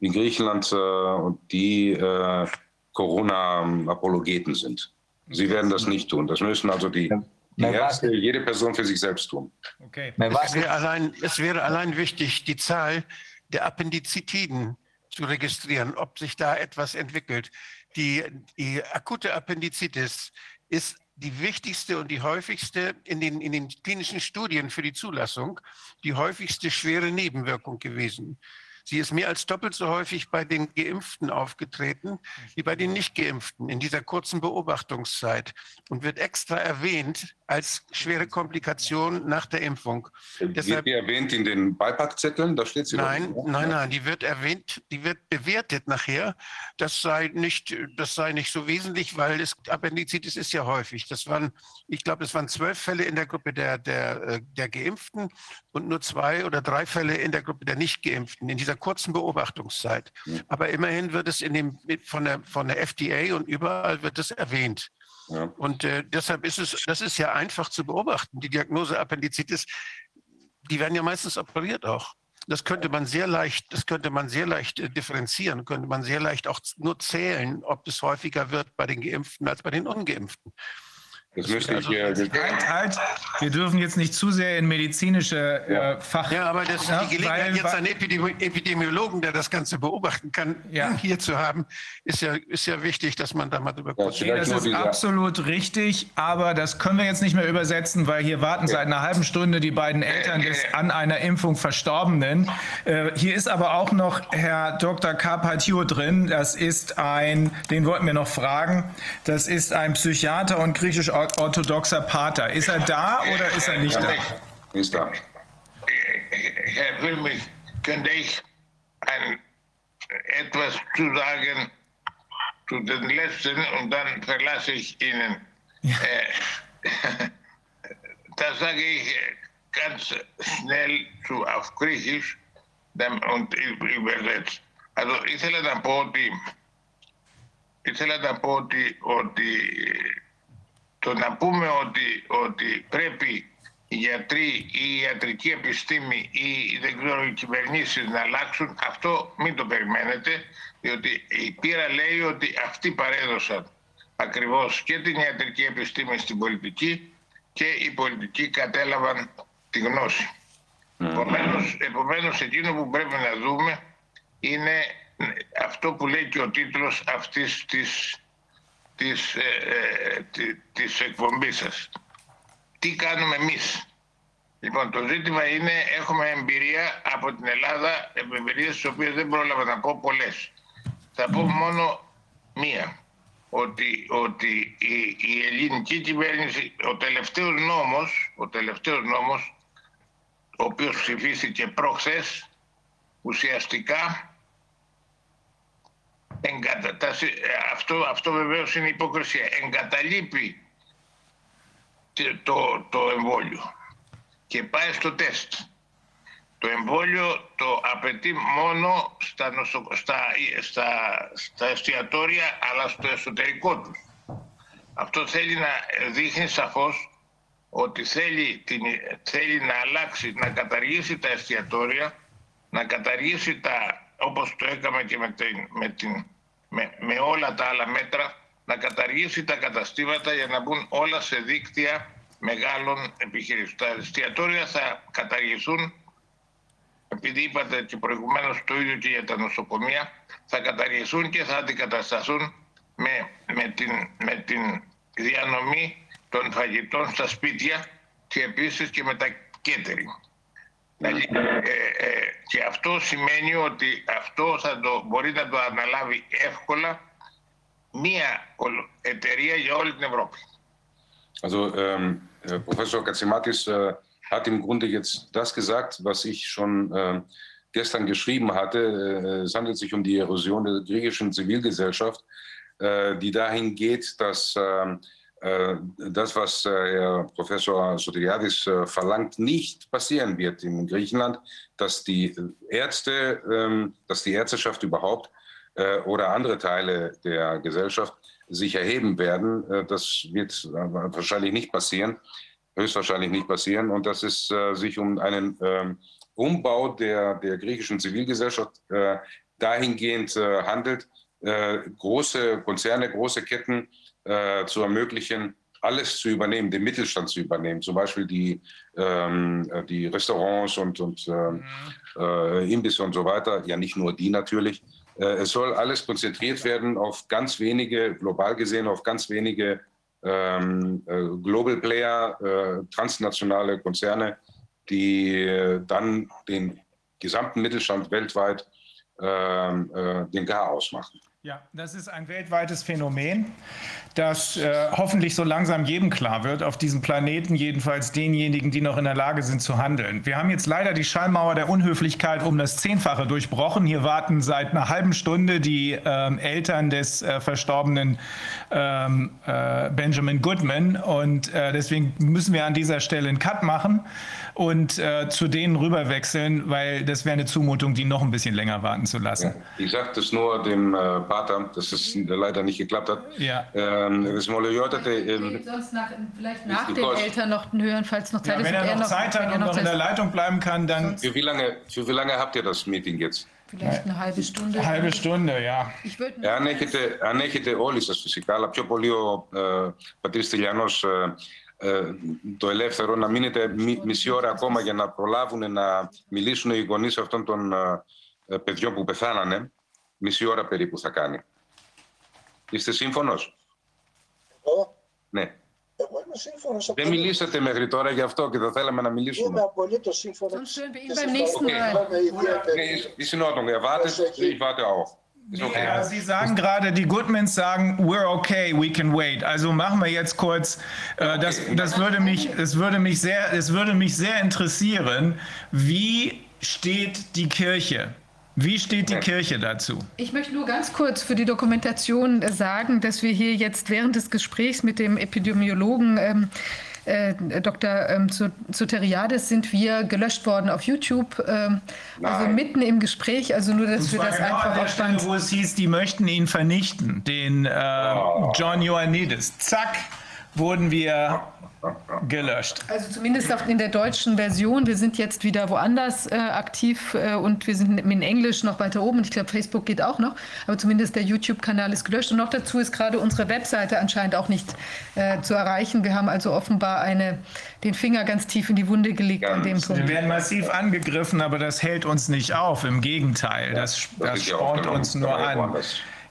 in Griechenland, äh, die äh, Corona-Apologeten sind. Sie werden das nicht tun. Das müssen also die, die Ärzte, jede Person für sich selbst tun. Okay. Es wäre, allein, es wäre allein wichtig, die Zahl der Appendizitiden zu registrieren, ob sich da etwas entwickelt. Die, die akute Appendizitis ist die wichtigste und die häufigste in den, in den klinischen Studien für die Zulassung, die häufigste schwere Nebenwirkung gewesen. Sie ist mehr als doppelt so häufig bei den Geimpften aufgetreten wie bei den Nicht-Geimpften in dieser kurzen Beobachtungszeit und wird extra erwähnt als schwere Komplikation nach der Impfung. Wird Deshalb, die erwähnt in den Beipackzetteln? Da steht sie Nein, doch, nein, nein, die wird erwähnt, die wird bewertet nachher. Das sei nicht, das sei nicht so wesentlich, weil es, Appendizitis ist ja häufig. Das waren, ich glaube, es waren zwölf Fälle in der Gruppe der, der, äh, der Geimpften und nur zwei oder drei Fälle in der Gruppe der Nicht-Geimpften in dieser kurzen Beobachtungszeit. Aber immerhin wird es in dem, von, der, von der FDA und überall wird es erwähnt. Ja. Und äh, deshalb ist es, das ist ja einfach zu beobachten. Die Diagnose Appendizitis, die werden ja meistens operiert auch. Das könnte man sehr leicht, das könnte man sehr leicht äh, differenzieren, könnte man sehr leicht auch nur zählen, ob es häufiger wird bei den Geimpften als bei den Ungeimpften. Das müsste ich hier. Also, halt, halt, wir dürfen jetzt nicht zu sehr in medizinische ja. äh, Fach. Ja, aber das, ja, die Gelegenheit, weil, jetzt einen Epidemi Epidemiologen, der das Ganze beobachten kann, ja. hier zu haben, ist ja, ist ja wichtig, dass man da mal drüber kurz ja, Das ist absolut richtig, aber das können wir jetzt nicht mehr übersetzen, weil hier warten seit einer halben Stunde die beiden Eltern des an einer Impfung Verstorbenen. Äh, hier ist aber auch noch Herr Dr. Carpaccio drin. Das ist ein, den wollten wir noch fragen. Das ist ein Psychiater und griechisch orthodoxer Pater. Ist er da oder ist er nicht da? Ist da. Herr Wilmich, könnte ich ein, etwas zu sagen zu den letzten und dann verlasse ich Ihnen. Ja. Äh, das sage ich ganz schnell zu, auf Griechisch und übersetzt. Also ήθελα να πω ότι ήθελα να πω ότι, ότι το να πούμε ότι, ότι πρέπει οι γιατροί ή η ιατρική επιστήμη ή δεν ξέρω οι κυβερνήσεις να αλλάξουν, αυτό μην το περιμένετε, διότι η πείρα λέει ότι αυτοί παρέδωσαν ακριβώς και την ιατρική επιστήμη στην πολιτική και οι πολιτικοί κατέλαβαν τη γνώση. Επομένως, επομένως, εκείνο που πρέπει να δούμε είναι αυτό που λέει και ο τίτλος αυτής της, της, ε, ε, της εκπομπής σας. Τι κάνουμε εμείς; Λοιπόν, το ζήτημα είναι, έχουμε εμπειρία από την Ελλάδα, εμπειρίες τις οποίες δεν πρόλαβα να πω πολλές. Θα πω μόνο μία. Ότι, ότι η, η ελληνική κυβέρνηση, ο τελευταίος νόμος, ο τελευταίος νόμος, ο οποίος ψηφίστηκε προχθές, ουσιαστικά εγκατα... αυτό, αυτό βεβαίως είναι υποκρισία. Εγκαταλείπει το, το εμβόλιο και πάει στο τεστ. Το εμβόλιο το απαιτεί μόνο στα, νοσο... στα, στα, στα εστιατόρια αλλά στο εσωτερικό του. Αυτό θέλει να δείχνει σαφώς ότι θέλει, την, θέλει να αλλάξει, να καταργήσει τα εστιατόρια, να καταργήσει τα, όπως το έκαμε και με, την, με, την, με, με όλα τα άλλα μέτρα, να καταργήσει τα καταστήματα για να μπουν όλα σε δίκτυα μεγάλων επιχειρήσεων. Τα εστιατόρια θα καταργηθούν, επειδή είπατε και προηγουμένως το ίδιο και για τα νοσοκομεία, θα καταργηθούν και θα αντικατασταθούν με, με, την, με την διανομή των φαγητών στα σπίτια και επίσης και με τα catering. Δηλαδή, ε, ε, και αυτό σημαίνει ότι αυτό θα το, μπορεί να το αναλάβει εύκολα μία εταιρεία για όλη την Ευρώπη. Also ähm, Professor Katzimatis äh, hat im Grunde jetzt das gesagt, was ich schon äh, gestern geschrieben hatte. Äh, es handelt sich um die Erosion der griechischen Zivilgesellschaft, äh, die dahin geht, dass ähm, äh, das, was äh, Herr Professor Soteriadis verlangt, nicht passieren wird in Griechenland, dass die Ärzte, ähm, dass die Ärzteschaft überhaupt oder andere Teile der Gesellschaft sich erheben werden. Das wird wahrscheinlich nicht passieren, höchstwahrscheinlich nicht passieren. Und dass es sich um einen ähm, Umbau der, der griechischen Zivilgesellschaft dahingehend handelt, große Konzerne, große Ketten äh, zu ermöglichen, alles zu übernehmen, den Mittelstand zu übernehmen, zum Beispiel die, ähm, die Restaurants und, und ähm, äh, Imbisse und so weiter, ja nicht nur die natürlich. Äh, es soll alles konzentriert werden auf ganz wenige, global gesehen, auf ganz wenige ähm, äh, Global Player, äh, transnationale Konzerne, die äh, dann den gesamten Mittelstand weltweit ähm, den Chaos machen. Ja, das ist ein weltweites Phänomen, das äh, hoffentlich so langsam jedem klar wird, auf diesem Planeten, jedenfalls denjenigen, die noch in der Lage sind zu handeln. Wir haben jetzt leider die Schallmauer der Unhöflichkeit um das Zehnfache durchbrochen. Hier warten seit einer halben Stunde die ähm, Eltern des äh, verstorbenen ähm, äh, Benjamin Goodman und äh, deswegen müssen wir an dieser Stelle einen Cut machen und äh, zu denen rüberwechseln, weil das wäre eine Zumutung, die noch ein bisschen länger warten zu lassen. Ja, ich sage das nur dem äh, Pater, dass es leider nicht geklappt hat. Ja. Ähm, das Molojotete, ähm, sonst nach, vielleicht nach den Eltern noch hören, falls noch Zeit ja, ist. Wenn er noch Zeit hat und noch in der Leitung bleiben kann, dann... Für wie lange, für wie lange habt ihr das Meeting jetzt? Vielleicht eine halbe Stunde. Eine halbe Stunde, ja. Αν έχετε, αν έχετε όλοι σας φυσικά, αλλά πιο πολύ ο ε, πατήρ Στυλιανός ε, ε, το ελεύθερο να μείνετε μι, μισή ώρα ακόμα για να προλάβουν να μιλήσουν οι γονείς αυτών των ε, παιδιών που πεθάνανε, μισή ώρα περίπου θα κάνει. Είστε σύμφωνος? Εγώ? Ναι. Εγώ είμαι σύμφωνος. Δεν μιλήσατε μέχρι τώρα γι' αυτό και θα θέλαμε να μιλήσουμε. Είμαι απολύτως σύμφωνος. beim nächsten Mal. Nee, ist in Ordnung. Er wartet, ich warte auch. Okay. Ja, Sie sagen gerade, die Goodmans sagen, we're okay, we can wait. Also machen wir jetzt kurz, äh, das, das, würde mich, das, würde mich sehr, das würde mich sehr interessieren, wie steht die Kirche? Wie steht die Kirche dazu? Ich möchte nur ganz kurz für die Dokumentation sagen, dass wir hier jetzt während des Gesprächs mit dem Epidemiologen ähm, äh, Dr. Ähm, sind wir gelöscht worden auf YouTube, ähm, also mitten im Gespräch, also nur, dass Und wir das genau einfach an der Stelle, wo es hieß, die möchten ihn vernichten, den äh, John Ioannidis. Zack, wurden wir gelöscht. Also zumindest auch in der deutschen Version. Wir sind jetzt wieder woanders äh, aktiv äh, und wir sind in Englisch noch weiter oben. Ich glaube, Facebook geht auch noch. Aber zumindest der YouTube-Kanal ist gelöscht. Und noch dazu ist gerade unsere Webseite anscheinend auch nicht äh, zu erreichen. Wir haben also offenbar eine, den Finger ganz tief in die Wunde gelegt an dem Punkt. Wir werden massiv angegriffen, aber das hält uns nicht auf. Im Gegenteil, das, das spornt uns nur an.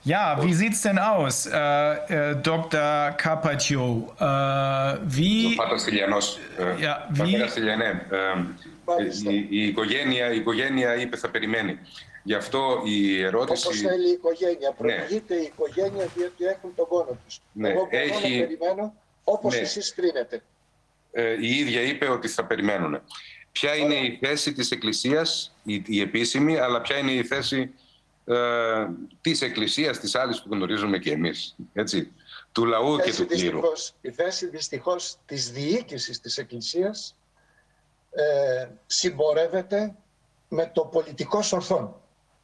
Ja, wie sieht's denn aus, äh, äh, Dr. Carpaccio? Äh, wie. Πατραστηλιανός. Ε, Ja, wie- Πατραστηλιανέ, ε, η, η, οικογένεια, η οικογένεια είπε θα περιμένει. Γι' αυτό η ερώτηση... Όπως θέλει η οικογένεια. Προηγείται η οικογένεια διότι έχουν τον πόνο τους. Ναι, Εγώ μπορώ έχει- να περιμένω όπως Ναι. εσείς κρίνετε. ε, η ίδια είπε ότι θα περιμένουν. Ποια είναι η θέση της Εκκλησίας, η, η επίσημη, αλλά ποια είναι η θέση ε, της Εκκλησίας, της άλλης που γνωρίζουμε και εμείς, έτσι, του λαού Η και θέση, του κλήρου. δυστυχώς, η θέση δυστυχώς της διοίκησης της Εκκλησίας ε, συμπορεύεται με το πολιτικό σορθόν.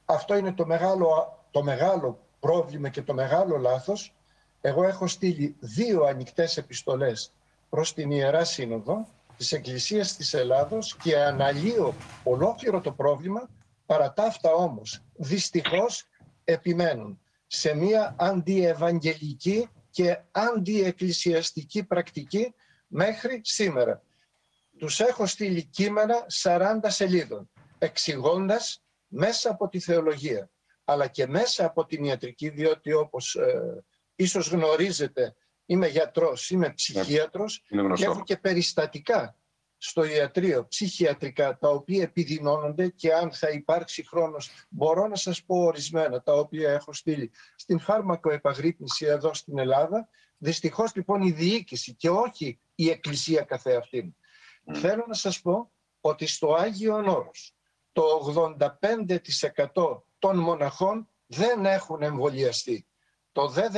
Αυτό είναι το μεγάλο, το μεγάλο πρόβλημα και το μεγάλο λάθος. Εγώ έχω στείλει δύο ανοιχτές επιστολές προς την Ιερά Σύνοδο της Εκκλησίας της Ελλάδος και αναλύω ολόκληρο το πρόβλημα, παρά τα αυτά όμως δυστυχώς επιμένουν σε μια αντιευαγγελική και αντιεκκλησιαστική πρακτική μέχρι σήμερα. Τους έχω στείλει κείμενα 40 σελίδων, εξηγώντας μέσα από τη θεολογία, αλλά και μέσα από την ιατρική, διότι όπως ε, ίσως γνωρίζετε, είμαι γιατρός, είμαι ψυχίατρος Είναι και γνωστό. έχω και περιστατικά στο ιατρείο ψυχιατρικά τα οποία επιδεινώνονται και αν θα υπάρξει χρόνος μπορώ να σας πω ορισμένα τα οποία έχω στείλει στην φάρμακο επαγρύπνηση εδώ στην Ελλάδα. Δυστυχώς λοιπόν η διοίκηση και όχι η εκκλησία καθεαυτήν. Θέλω να σας πω ότι στο Άγιο Όρος το 85% των μοναχών δεν έχουν εμβολιαστεί. Το δε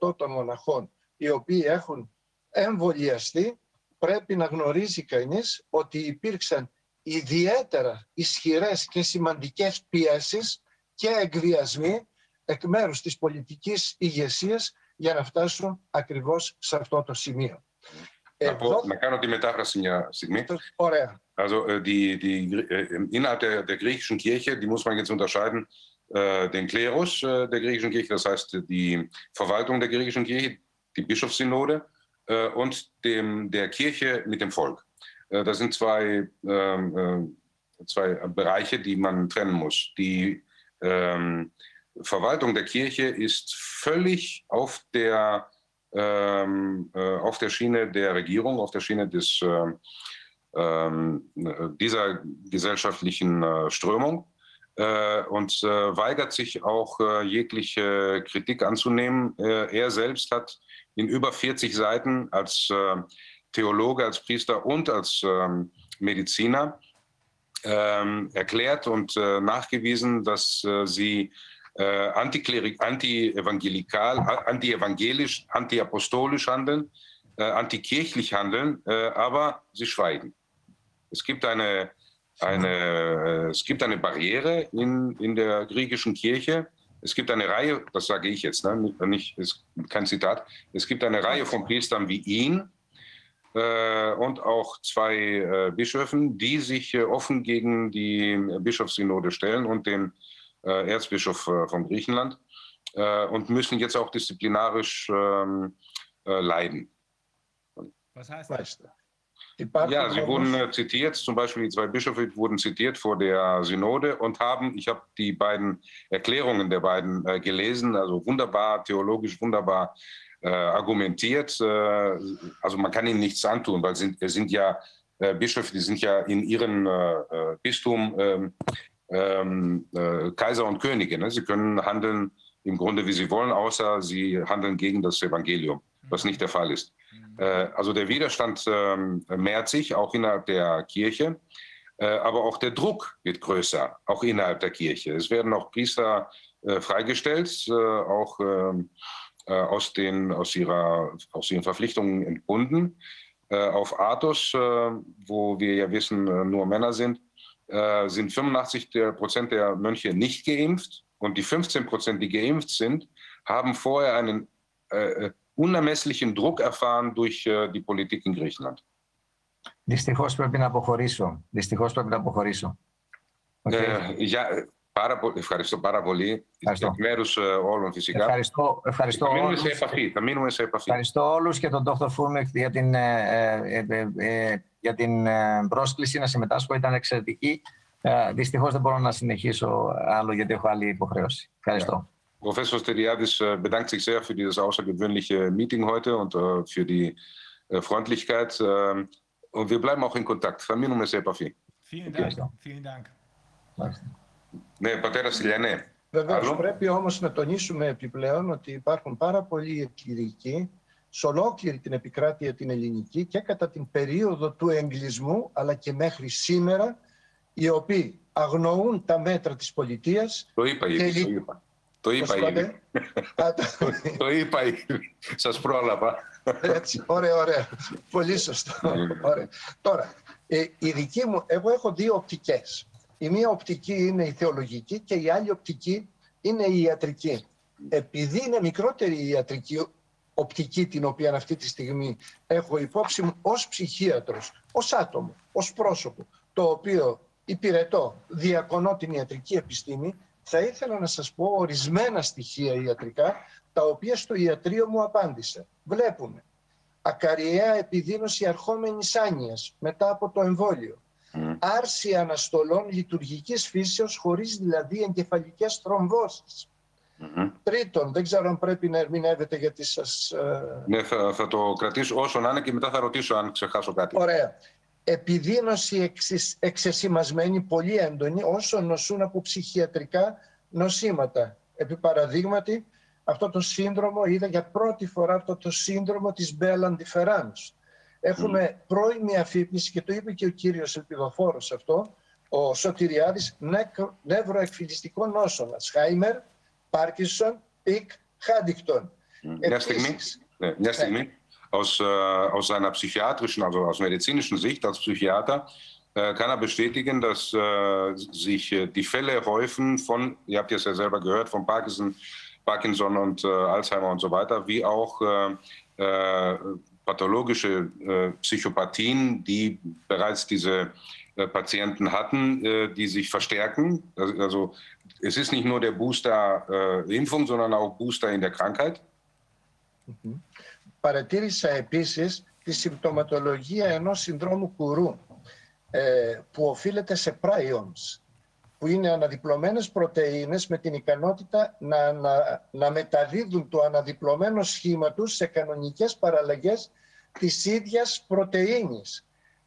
15% των μοναχών οι οποίοι έχουν εμβολιαστεί πρέπει να γνωρίζει κανείς ότι υπήρξαν ιδιαίτερα ισχυρές και σημαντικές πιέσεις και εκβιασμοί εκ μέρους της πολιτικής ηγεσίας για να φτάσουν ακριβώς σε αυτό το σημείο. Να, πω, να κάνω τη μετάφραση μια στιγμή. Ωραία. Also äh, die, die, äh, innerhalb der, der griechischen Kirche, die muss man jetzt unterscheiden, äh, den Klerus äh, der griechischen Kirche, das heißt die Verwaltung der griechischen Kirche, die Bischofssynode äh, und dem, der Kirche mit dem Volk. Äh, das sind zwei, ähm, äh, zwei Bereiche, die man trennen muss. Die ähm, Verwaltung der Kirche ist völlig auf der, ähm, äh, auf der Schiene der Regierung, auf der Schiene des, ähm, ähm, dieser gesellschaftlichen äh, Strömung äh, und äh, weigert sich auch äh, jegliche Kritik anzunehmen. Äh, er selbst hat in über 40 Seiten als äh, Theologe, als Priester und als ähm, Mediziner ähm, erklärt und äh, nachgewiesen, dass äh, sie äh, anti-evangelikal, anti-evangelisch, anti-apostolisch handeln, äh, antikirchlich handeln, äh, aber sie schweigen. Es gibt eine, eine, äh, es gibt eine Barriere in, in der griechischen Kirche. Es gibt eine Reihe, das sage ich jetzt, ne, nicht- ist kein Zitat, es gibt eine Reihe von Priestern wie ihn, äh, und auch zwei äh, Bischöfen, die sich äh, offen gegen die Bischofssynode stellen und den äh, Erzbischof äh, von Griechenland äh, und müssen jetzt auch disziplinarisch ähm, äh, leiden. Was heißt das? Ja, sie wurden äh, zitiert, zum Beispiel die zwei Bischöfe wurden zitiert vor der Synode und haben, ich habe die beiden Erklärungen der beiden äh, gelesen, also wunderbar, theologisch wunderbar äh, argumentiert. Äh, also man kann ihnen nichts antun, weil sind, es sind ja äh, Bischöfe, die sind ja in ihrem äh, Bistum ähm, ähm, äh, Kaiser und Könige. Ne? Sie können handeln im Grunde, wie sie wollen, außer sie handeln gegen das Evangelium, was nicht der Fall ist. Äh, also der Widerstand ähm, mehrt sich, auch innerhalb der Kirche. Äh, aber auch der Druck wird größer, auch innerhalb der Kirche. Es werden auch Priester äh, freigestellt, auch ähm, äh, aus, den, aus, ihrer, aus ihren Verpflichtungen entbunden. Auf Athos, wo wir ja wissen, nur Männer sind, sind 85 der Prozent der Mönche nicht geimpft und die 15 Prozent, die geimpft sind, haben vorher einen äh, unermesslichen Druck erfahren durch die Politik in Griechenland. Δυστυχώς πρέπει να αποχωρήσω. Δυστυχώς πρέπει να αποχωρήσω. Okay. Ε, για, πάρα πολύ, ευχαριστώ πάρα πολύ. Εκ μέρους όλων φυσικά. Ευχαριστώ, ευχαριστώ θα, μείνουμε όλους. σε επαφή, θα μείνουμε σε επαφή. Ευχαριστώ όλους και τον Dr. Φούρμεκ για την, ε, ε, ε, για την πρόσκληση να συμμετάσχω. Ήταν εξαιρετική. Ε, δυστυχώς δεν μπορώ να συνεχίσω άλλο γιατί έχω άλλη υποχρέωση. Ευχαριστώ. Professor Steliadis bedankt sich sehr für dieses außergewöhnliche Meeting heute und äh, für die äh, Freundlichkeit. Äh, und wir bleiben auch in Kontakt. Θα μείνουμε σε επαφή. Vielen Dank. Vielen Dank. Ναι, πατέρα Στυλιανέ. Βεβαίω, πρέπει όμως να τονίσουμε επιπλέον ότι υπάρχουν πάρα πολλοί κληρικοί σε ολόκληρη την επικράτεια την ελληνική και κατά την περίοδο του εγκλισμού αλλά και μέχρι σήμερα οι οποίοι αγνοούν τα μέτρα της πολιτείας Το είπα και ήδη, λυ- το είπα. Το είπα Πώς ήδη. είπατε; Το είπα ήδη. Σας πρόλαβα. Έτσι, ωραία, ωραία. Πολύ σωστό. Ωραία. Τώρα, ε, η δική μου, εγώ έχω δύο οπτικές. Η μία οπτική είναι η θεολογική και η άλλη οπτική είναι η ιατρική. Επειδή είναι μικρότερη η ιατρική οπτική την οποία αυτή τη στιγμή έχω υπόψη μου ως ψυχίατρος, ως άτομο, ως πρόσωπο, το οποίο υπηρετώ, διακονώ την ιατρική επιστήμη, θα ήθελα να σας πω ορισμένα στοιχεία ιατρικά, τα οποία στο ιατρείο μου απάντησε. Βλέπουμε ακαριαία επιδείνωση αρχόμενης άνοιας μετά από το εμβόλιο. Άρση αναστολών λειτουργικής φύσεως χωρίς δηλαδή εγκεφαλικές θρομβώσεις. Τρίτον, δεν ξέρω αν πρέπει να ερμηνεύετε γιατί σας... ε, Ναι, θα, θα το κρατήσω όσο να είναι και μετά θα ρωτήσω αν ξεχάσω κάτι. Ωραία. Επιδείνωση εξισ- εξεσημασμένη, πολύ έντονη, όσο νοσούν από ψυχιατρικά νοσήματα. Επί παραδείγματι, αυτό το σύνδρομο, είδα για πρώτη φορά αυτό το σύνδρομο της Μπέλαν Difference. Έχουμε πρώιμη αφύπνιση και το είπε και ο κύριος Ελπιδοφόρος αυτό, ο Σωτηριάδης, νεκ- νευροεκφυλιστικών νόσων, Ασχάιμερ, Πάρκινσον, Πικ, Χάντικτον. Μια στιγμή, ναι, μια στιγμή aus, äh, aus seiner psychiatrischen, also aus medizinischen Sicht als Psychiater, äh, kann er bestätigen, dass äh, sich äh, die Fälle häufen von, ihr habt es ja selber gehört, von Parkinson, Parkinson und äh, Alzheimer und so weiter, wie auch äh, pathologische Psychopathien, die bereits diese Patienten hatten, die sich verstärken. Also, es ist nicht nur der Booster-Impfung, sondern auch Booster in der Krankheit. Παρατήρησα επίσης τη συμπτωματολογία ενός συνδρόμου κουρού ε, που οφείλεται σε prions που είναι αναδιπλωμένες πρωτεΐνες με την ικανότητα να, να, να μεταδίδουν το αναδιπλωμένο σχήμα τους σε κανονικές παραλλαγές της ίδιας πρωτεΐνης.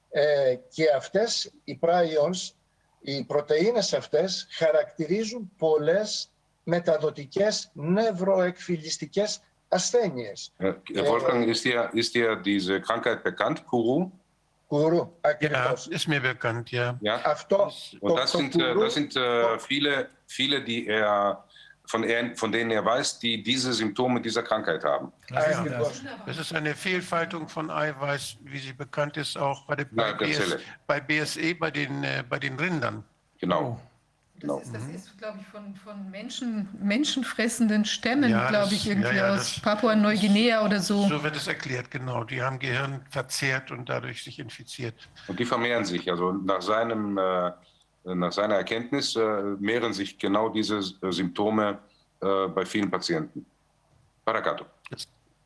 Ε, και αυτές οι prions, οι πρωτεΐνες αυτές χαρακτηρίζουν πολλές μεταδοτικές νευροεκφυλιστικές ασθένειες. Äh, Wolfgang, ist dir, ist dir diese Krankheit bekannt, Kuru? Kuru, Ja, ist mir bekannt, ja. Ja. Αυτό Und das sind, äh, das sind äh, viele, viele, die er, von, er, von denen er weiß, die diese Symptome dieser Krankheit haben. Ja, das ist eine Fehlfaltung von Eiweiß, wie sie bekannt ist, auch bei, der, bei, Ja, der BS, Zelle. bei BSE, bei den, äh, bei den Rindern. Genau. Das ist, das ist glaube ich, von, von Menschen, menschenfressenden Stämmen, Ja, glaube ich, irgendwie ja, ja, aus Papua-Neuguinea oder so. So wird es erklärt, genau. Die haben Gehirn verzehrt und dadurch sich infiziert. Und die vermehren sich. Also nach, seinem, äh, nach seiner Erkenntnis äh, mehren sich genau diese äh, Symptome äh, bei vielen Patienten. Parakato.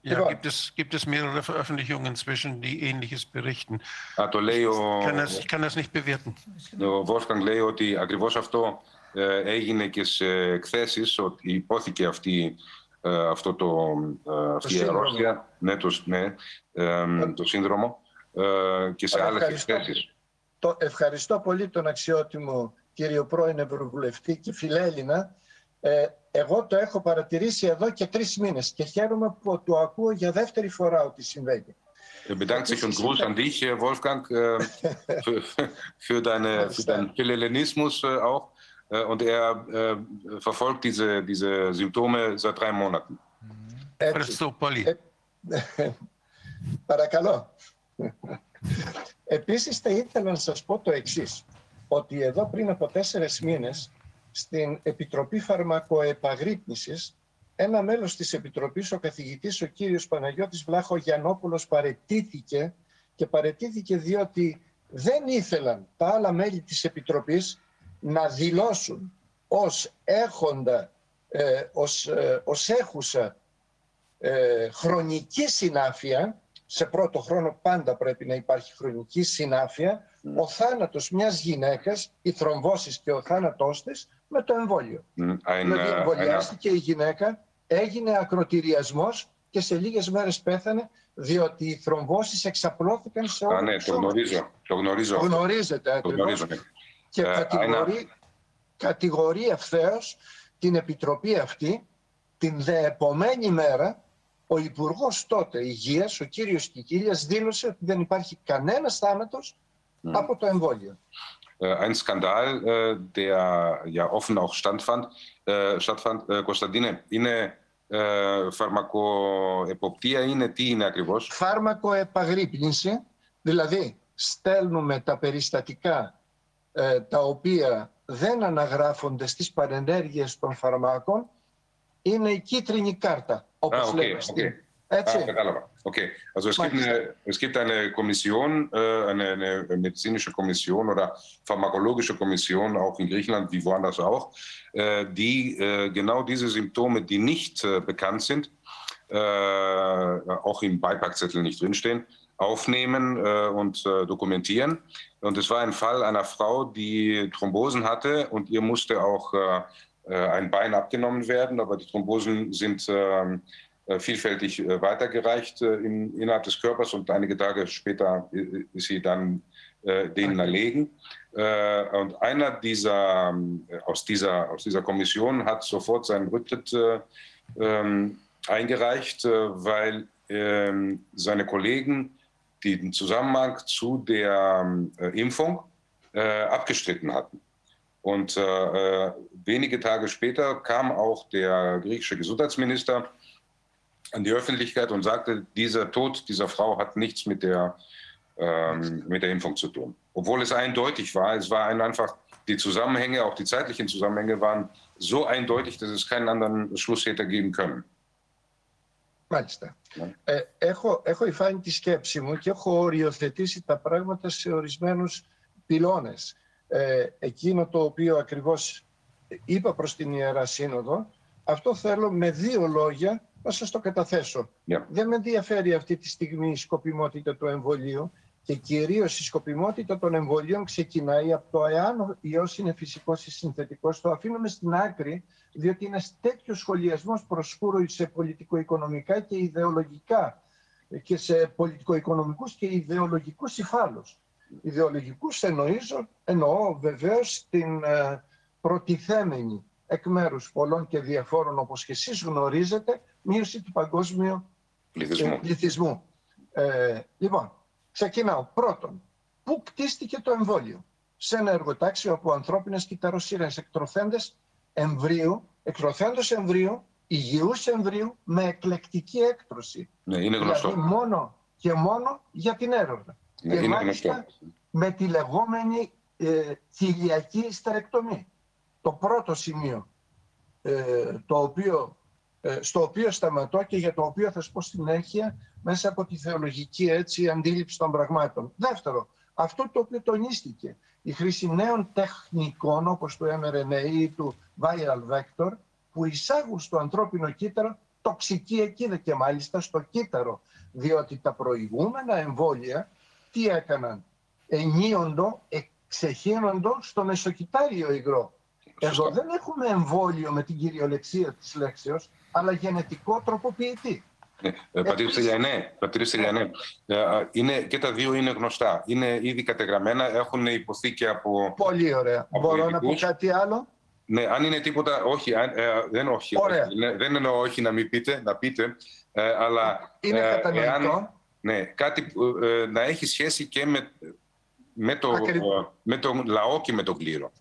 Ja, gibt es, gibt es mehrere Veröffentlichungen inzwischen, die Ähnliches berichten; Α, το λέει ο, Ich kann das, ich kann das nicht bewerten. ο Wolfgang λέει ότι ακριβώς αυτό ε, έγινε και σε εκθέσεις, ότι υπόθηκε αυτή, ε, αυτό το, ε, αυτή η σύνδρομο. αρρώστια, ναι, το, ναι, ε, το σύνδρομο ε, και σε Ωραία, άλλες ευχαριστώ. εκθέσεις. Το ευχαριστώ πολύ τον αξιότιμο κύριο πρώην Ευρωβουλευτή και φιλέλληνα. Ε, εγώ το έχω παρατηρήσει εδώ και τρεις μήνες και χαίρομαι που το ακούω για δεύτερη φορά ότι συμβαίνει. Er bedankt sich und Gruß an dich, äh, Wolfgang, äh, für, für, deine, für deinen Philhellenismus äh, auch. Äh, Und er äh, verfolgt diese, diese Symptome seit drei Monaten. Ευχαριστώ πολύ. Ε, παρακαλώ. Επίσης θα ήθελα να σας πω το εξής, ότι εδώ πριν από τέσσερις μήνες στην Επιτροπή Φαρμακοεπαγρύπνησης ένα μέλος της Επιτροπής, ο καθηγητής ο κύριος Παναγιώτης Βλάχο Γιαννόπουλος παρετήθηκε και παρετήθηκε διότι δεν ήθελαν τα άλλα μέλη της Επιτροπής να δηλώσουν ως έχοντα, ε, ως, ε, ως έχουσα ε, χρονική συνάφεια, σε πρώτο χρόνο πάντα πρέπει να υπάρχει χρονική συνάφεια, ο θάνατος μιας γυναίκας, οι θρομβώσεις και ο θάνατός της με το εμβόλιο. δηλαδή εμβολιάστηκε η γυναίκα, έγινε ακροτηριασμός και σε λίγες μέρες πέθανε διότι οι θρομβώσεις εξαπλώθηκαν σε όλο Α, ναι, το γνωρίζω. Το γνωρίζω. Το γνωρίζετε Το ακριβώς. γνωρίζω. ναι. Και Ε, κατηγορεί, κατηγορεί ευθέως την Επιτροπή αυτή την δε επομένη μέρα ο Υπουργός τότε Υγείας, ο κύριος Κικίλιας, δήλωσε ότι δεν υπάρχει κανένας θάνατος από το εμβόλιο. Äh, ein Skandal, äh, der ja offen auch stattfand. Äh, stattfand. Äh, Κωνσταντίνε, είναι ε, φαρμακοεποπτεία, είναι τι είναι ακριβώς; Φάρμακο επαγρύπνηση, δηλαδή στέλνουμε τα περιστατικά ε, τα οποία δεν αναγράφονται στις παρενέργειες των φαρμάκων, είναι η κίτρινη κάρτα, όπως Ah, okay, λέμε. στην- okay. Erzähl. Ah, okay, also es gibt, eine, es gibt eine Kommission, äh, eine, eine, medizinische Kommission oder pharmakologische Kommission, auch in Griechenland, wie woanders auch, äh, die äh, genau diese Symptome, die nicht bekannt sind, auch im Beipackzettel nicht drinstehen, aufnehmen und dokumentieren. Und es war ein Fall einer Frau, die Thrombosen hatte und ihr musste auch ein Bein abgenommen werden, aber die Thrombosen sind ähm, vielfältig äh, weitergereicht äh, in, innerhalb des Körpers und einige Tage später äh, ist sie dann äh, denen erlegen. Äh, und einer dieser, äh, aus dieser, aus dieser Kommission hat sofort seinen Rücktritt äh, ähm, eingereicht, äh, weil ähm, seine Kollegen den Zusammenhang zu der äh, Impfung äh, abgestritten hatten. Und äh, äh, wenige Tage später kam auch der griechische Gesundheitsminister an die Öffentlichkeit und sagte, dieser Tod dieser Frau hat nichts mit der, ähm, mit der Impfung zu tun. Obwohl es eindeutig war, es war ein einfach, die Zusammenhänge, auch die zeitlichen Zusammenhänge waren so eindeutig, dass es keinen anderen Schlusstäter geben können. Μάλιστα. Ε, έχω, έχω υφάνει τη σκέψη μου και έχω οριοθετήσει τα πράγματα σε ορισμένους πυλώνες. Ε, εκείνο το οποίο ακριβώς είπα προς την Ιερά Σύνοδο, αυτό θέλω με δύο λόγια να σας το καταθέσω. Δεν με ενδιαφέρει αυτή τη στιγμή η σκοπιμότητα του εμβολίου και κυρίως η σκοπιμότητα των εμβολίων ξεκινάει από το εάν ο ιός είναι φυσικός ή συνθετικός. Το αφήνουμε στην άκρη, διότι είναι τέτοιος σχολιασμός προσκούρου σε πολιτικο-οικονομικά και ιδεολογικά και σε πολιτικο-οικονομικούς και ιδεολογικούς υφάλους. Ιδεολογικούς εννοήσω, εννοώ βεβαίως την ε, προτιθέμενη εκ μέρους πολλών και διαφόρων, όπως και εσείς γνωρίζετε, μείωση του παγκόσμιου Πληθυσμού. ε, πληθυσμού. Ε, λοιπόν, ξεκινάω. Πρώτον, πού κτίστηκε το εμβόλιο; Σε ένα εργοτάξιο από ανθρώπινες κυταροσύρες εκτροθέντες εμβρίου, εκτροθέντος εμβρίου, υγιούς εμβρίου με εκλεκτική έκτρωση. Ναι, είναι γνωστό. Δηλαδή μόνο και μόνο για την έρευνα. Ναι, και είναι μάλιστα γνωστό. με τη λεγόμενη ε, θηλιακή στερεκτομή. Το πρώτο σημείο ε, το οποίο, ε, στο οποίο σταματώ και για το οποίο θα σου πω συνέχεια μέσα από τη θεολογική έτσι, αντίληψη των πραγμάτων. Δεύτερο, αυτό το οποίο τονίστηκε, η χρήση νέων τεχνικών όπως το mRNA ή του viral vector που εισάγουν στο ανθρώπινο κύτταρο τοξική εκίδα και μάλιστα στο κύτταρο διότι τα προηγούμενα εμβόλια τι έκαναν; Ενίοντο, εξεχύνοντο στο μεσοκυτάριο υγρό. Εδώ δεν έχουμε εμβόλιο με την κυριολεξία της λέξεως, αλλά γενετικό τροποποιητή. Ναι, ε, πατήρ Στυλιανέ, πατήρ Στυλιανέ, ε, είναι, και τα δύο είναι γνωστά. Είναι ήδη κατεγραμμένα, έχουν υποθεί και από... Πολύ ωραία. Από Μπορώ να πω ειδικούς. κάτι άλλο; Ναι, αν είναι τίποτα, όχι, αν, ε, δεν όχι. Ωραία. όχι. Ναι, δεν εννοώ όχι να μην πείτε, να πείτε, ε, αλλά Είναι ε, κατανοητό. ναι, κάτι που, ε, να έχει σχέση και με, με, το, Ακριβώς. ε, με τον λαό και με τον κλήρο.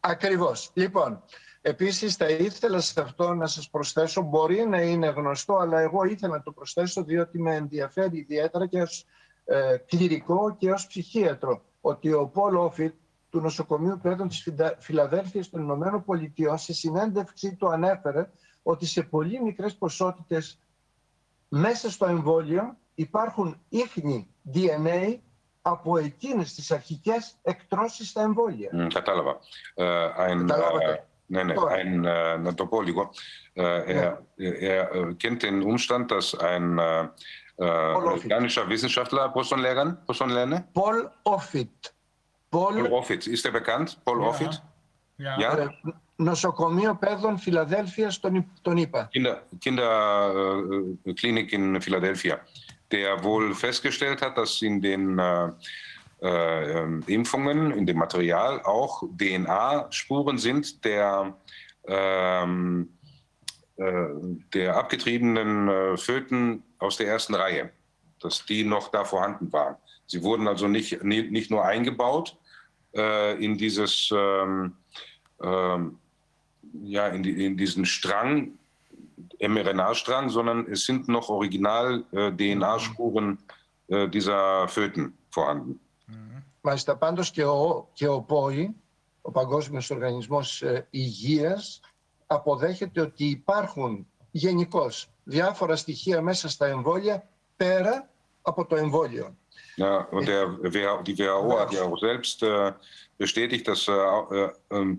Ακριβώς. Λοιπόν, Επίσης θα ήθελα σε αυτό να σας προσθέσω, μπορεί να είναι γνωστό, αλλά εγώ ήθελα να το προσθέσω διότι με ενδιαφέρει ιδιαίτερα και ως ε, κληρικό και ως ψυχίατρο, ότι ο Πολ Όφιτ του νοσοκομείου παιδών της Φιλαδέλφειας των Ηνωμένων Πολιτειών σε συνέντευξή του ανέφερε ότι σε πολύ μικρές ποσότητες μέσα στο εμβόλιο υπάρχουν ίχνη DNA από εκείνες τις αρχικές εκτρώσεις στα εμβόλια. Mm, κατάλαβα. Ε, ein, äh, nee, nee, ein, äh, να το πω λίγο. Äh, er, er kennt den Umstand, dass ein äh, amerikanischer Wissenschaftler, πώς τον λέγαν, πώς τον λένε? Paul Offit. Paul, Paul Offit. Ist er bekannt? Paul ja. Offit? Ja. ja? Νοσοκομείο Παιδών Φιλαδέλφειας τον, τον είπα. Kinder, Kinderklinik in Philadelphia, der wohl festgestellt hat, dass in den äh, äh, Impfungen, in dem Material auch DNA-Spuren sind der, ähm, äh, der abgetriebenen äh, Föten aus der ersten Reihe, dass die noch da vorhanden waren. Sie wurden also nicht, nicht nur eingebaut äh, in dieses ähm, ähm, ja, in, die, in diesen Strang, mRNA-Strang, sondern es sind noch Original-DNA-Spuren äh, dieser Föten vorhanden. Μάλιστα, πάντως και ο, και ο ΠΟΗ, ο Παγκόσμιος Οργανισμός Υγείας, αποδέχεται ότι υπάρχουν γενικώς διάφορα στοιχεία μέσα στα εμβόλια πέρα από το εμβόλιο. Ja, und der, die WHO hat ja auch selbst äh, bestätigt, dass äh, äh,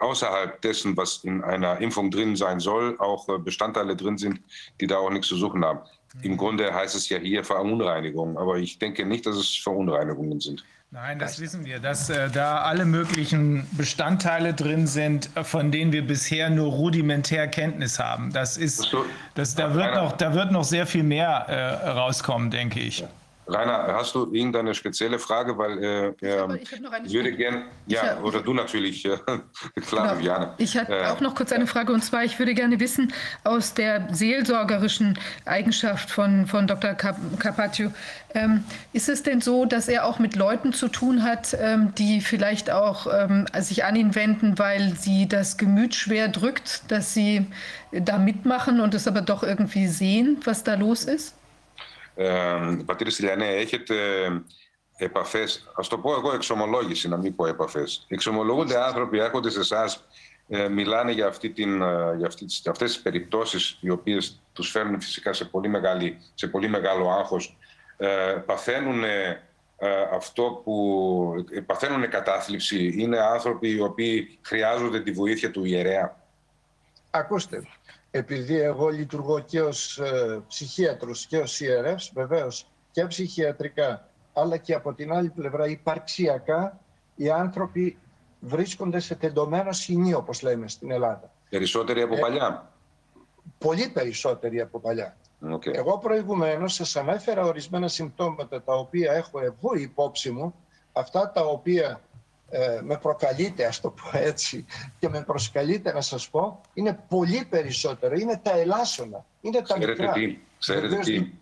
außerhalb dessen, was in einer Impfung drin sein soll, auch äh, Bestandteile drin sind, die da auch nichts zu suchen haben. Im Grunde heißt es ja hier Verunreinigung, aber ich denke nicht, dass es Verunreinigungen sind. Nein, das wissen wir, dass äh, da alle möglichen Bestandteile drin sind, äh, von denen wir bisher nur rudimentär Kenntnis haben. Das ist, das, da, wird noch, da wird noch sehr viel mehr äh, rauskommen, denke ich. Rainer, hast du irgendeine spezielle Frage? Weil äh, ich, habe, ich habe würde gerne, ja, hab, oder du natürlich, äh, klar, genau. Jana. Ich habe äh, auch noch kurz eine Frage und zwar, ich würde gerne wissen, aus der seelsorgerischen Eigenschaft von, von Dr. Carpaccio, ähm, ist es denn so, dass er auch mit Leuten zu tun hat, ähm, die vielleicht auch ähm, sich an ihn wenden, weil sie das Gemüt schwer drückt, dass sie da mitmachen und es aber doch irgendwie sehen, was da los ist? Ε, πατήρ Στυλιανέ, έχετε επαφές, ας το πω εγώ εξομολόγηση, να μην πω επαφές. Εξομολογούνται άνθρωποι, έρχονται σε εσάς, ε, μιλάνε για, αυτή την, ε, για, αυτή, για αυτές τις περιπτώσεις οι οποίες τους φέρνουν φυσικά σε πολύ, μεγάλη, σε πολύ μεγάλο άγχος. Ε, παθαίνουν αυτό που παθαίνουν κατάθλιψη; Είναι άνθρωποι οι οποίοι χρειάζονται τη βοήθεια του ιερέα; Ακούστε, επειδή εγώ λειτουργώ και ως ε, ψυχίατρος και ως ιερεύς, βεβαίως και ψυχιατρικά, αλλά και από την άλλη πλευρά υπαρξιακά, οι άνθρωποι βρίσκονται σε τεντωμένο σκηνή, όπως λέμε στην Ελλάδα. Περισσότεροι από ε, παλιά; Πολύ περισσότεροι από παλιά. Okay. Εγώ προηγουμένως σας ανέφερα ορισμένα συμπτώματα τα οποία έχω εγώ υπόψη μου, αυτά τα οποία ε, με προκαλείτε, ας το πω έτσι, και με προσκαλείτε να σας πω, είναι πολύ περισσότερο. Είναι τα ελάσσονα. Είναι τα ξέρετε μικρά. Τι, ξέρετε τι,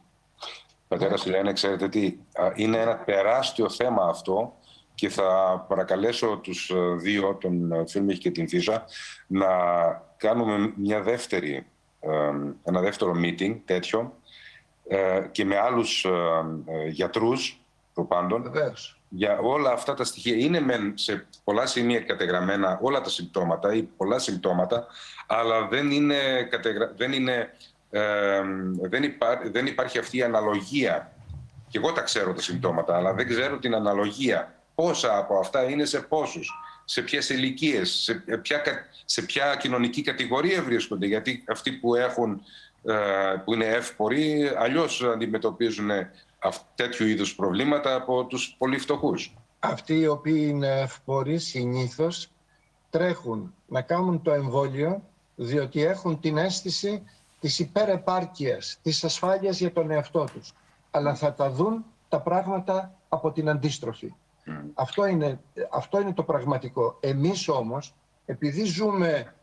πατέρα Σιλένα, ξέρετε τι, είναι ένα τεράστιο θέμα αυτό και θα παρακαλέσω τους ε, δύο, τον ε, Φίλμιχ και την Φίσα, να κάνουμε μια δεύτερη, ένα δεύτερο meeting τέτοιο και με άλλους γιατρούς προπάντων. Βεβαίως για όλα αυτά τα στοιχεία. Είναι μεν σε πολλά σημεία κατεγραμμένα όλα τα συμπτώματα ή πολλά συμπτώματα, αλλά δεν, είναι, κατεγρα... δεν, είναι, ε, δεν, υπά... δεν υπάρχει αυτή η αναλογία. Και εγώ τα ξέρω τα συμπτώματα, αλλά δεν ξέρω την αναλογία. Πόσα από αυτά είναι σε πόσους, σε ποιες ηλικίες, σε ποια, σε ποια κοινωνική κατηγορία βρίσκονται. Γιατί αυτοί που, έχουν, ε, που είναι εύποροι αλλιώς αντιμετωπίζουν τέτοιου είδους προβλήματα από τους πολύ φτωχούς. Αυτοί οι οποίοι είναι ευποροί συνήθως τρέχουν να κάνουν το εμβόλιο διότι έχουν την αίσθηση της υπερεπάρκειας, της ασφάλειας για τον εαυτό τους. Αλλά θα τα δουν τα πράγματα από την αντίστροφη. Αυτό, είναι, αυτό είναι το πραγματικό. Εμείς όμως, επειδή ζούμε,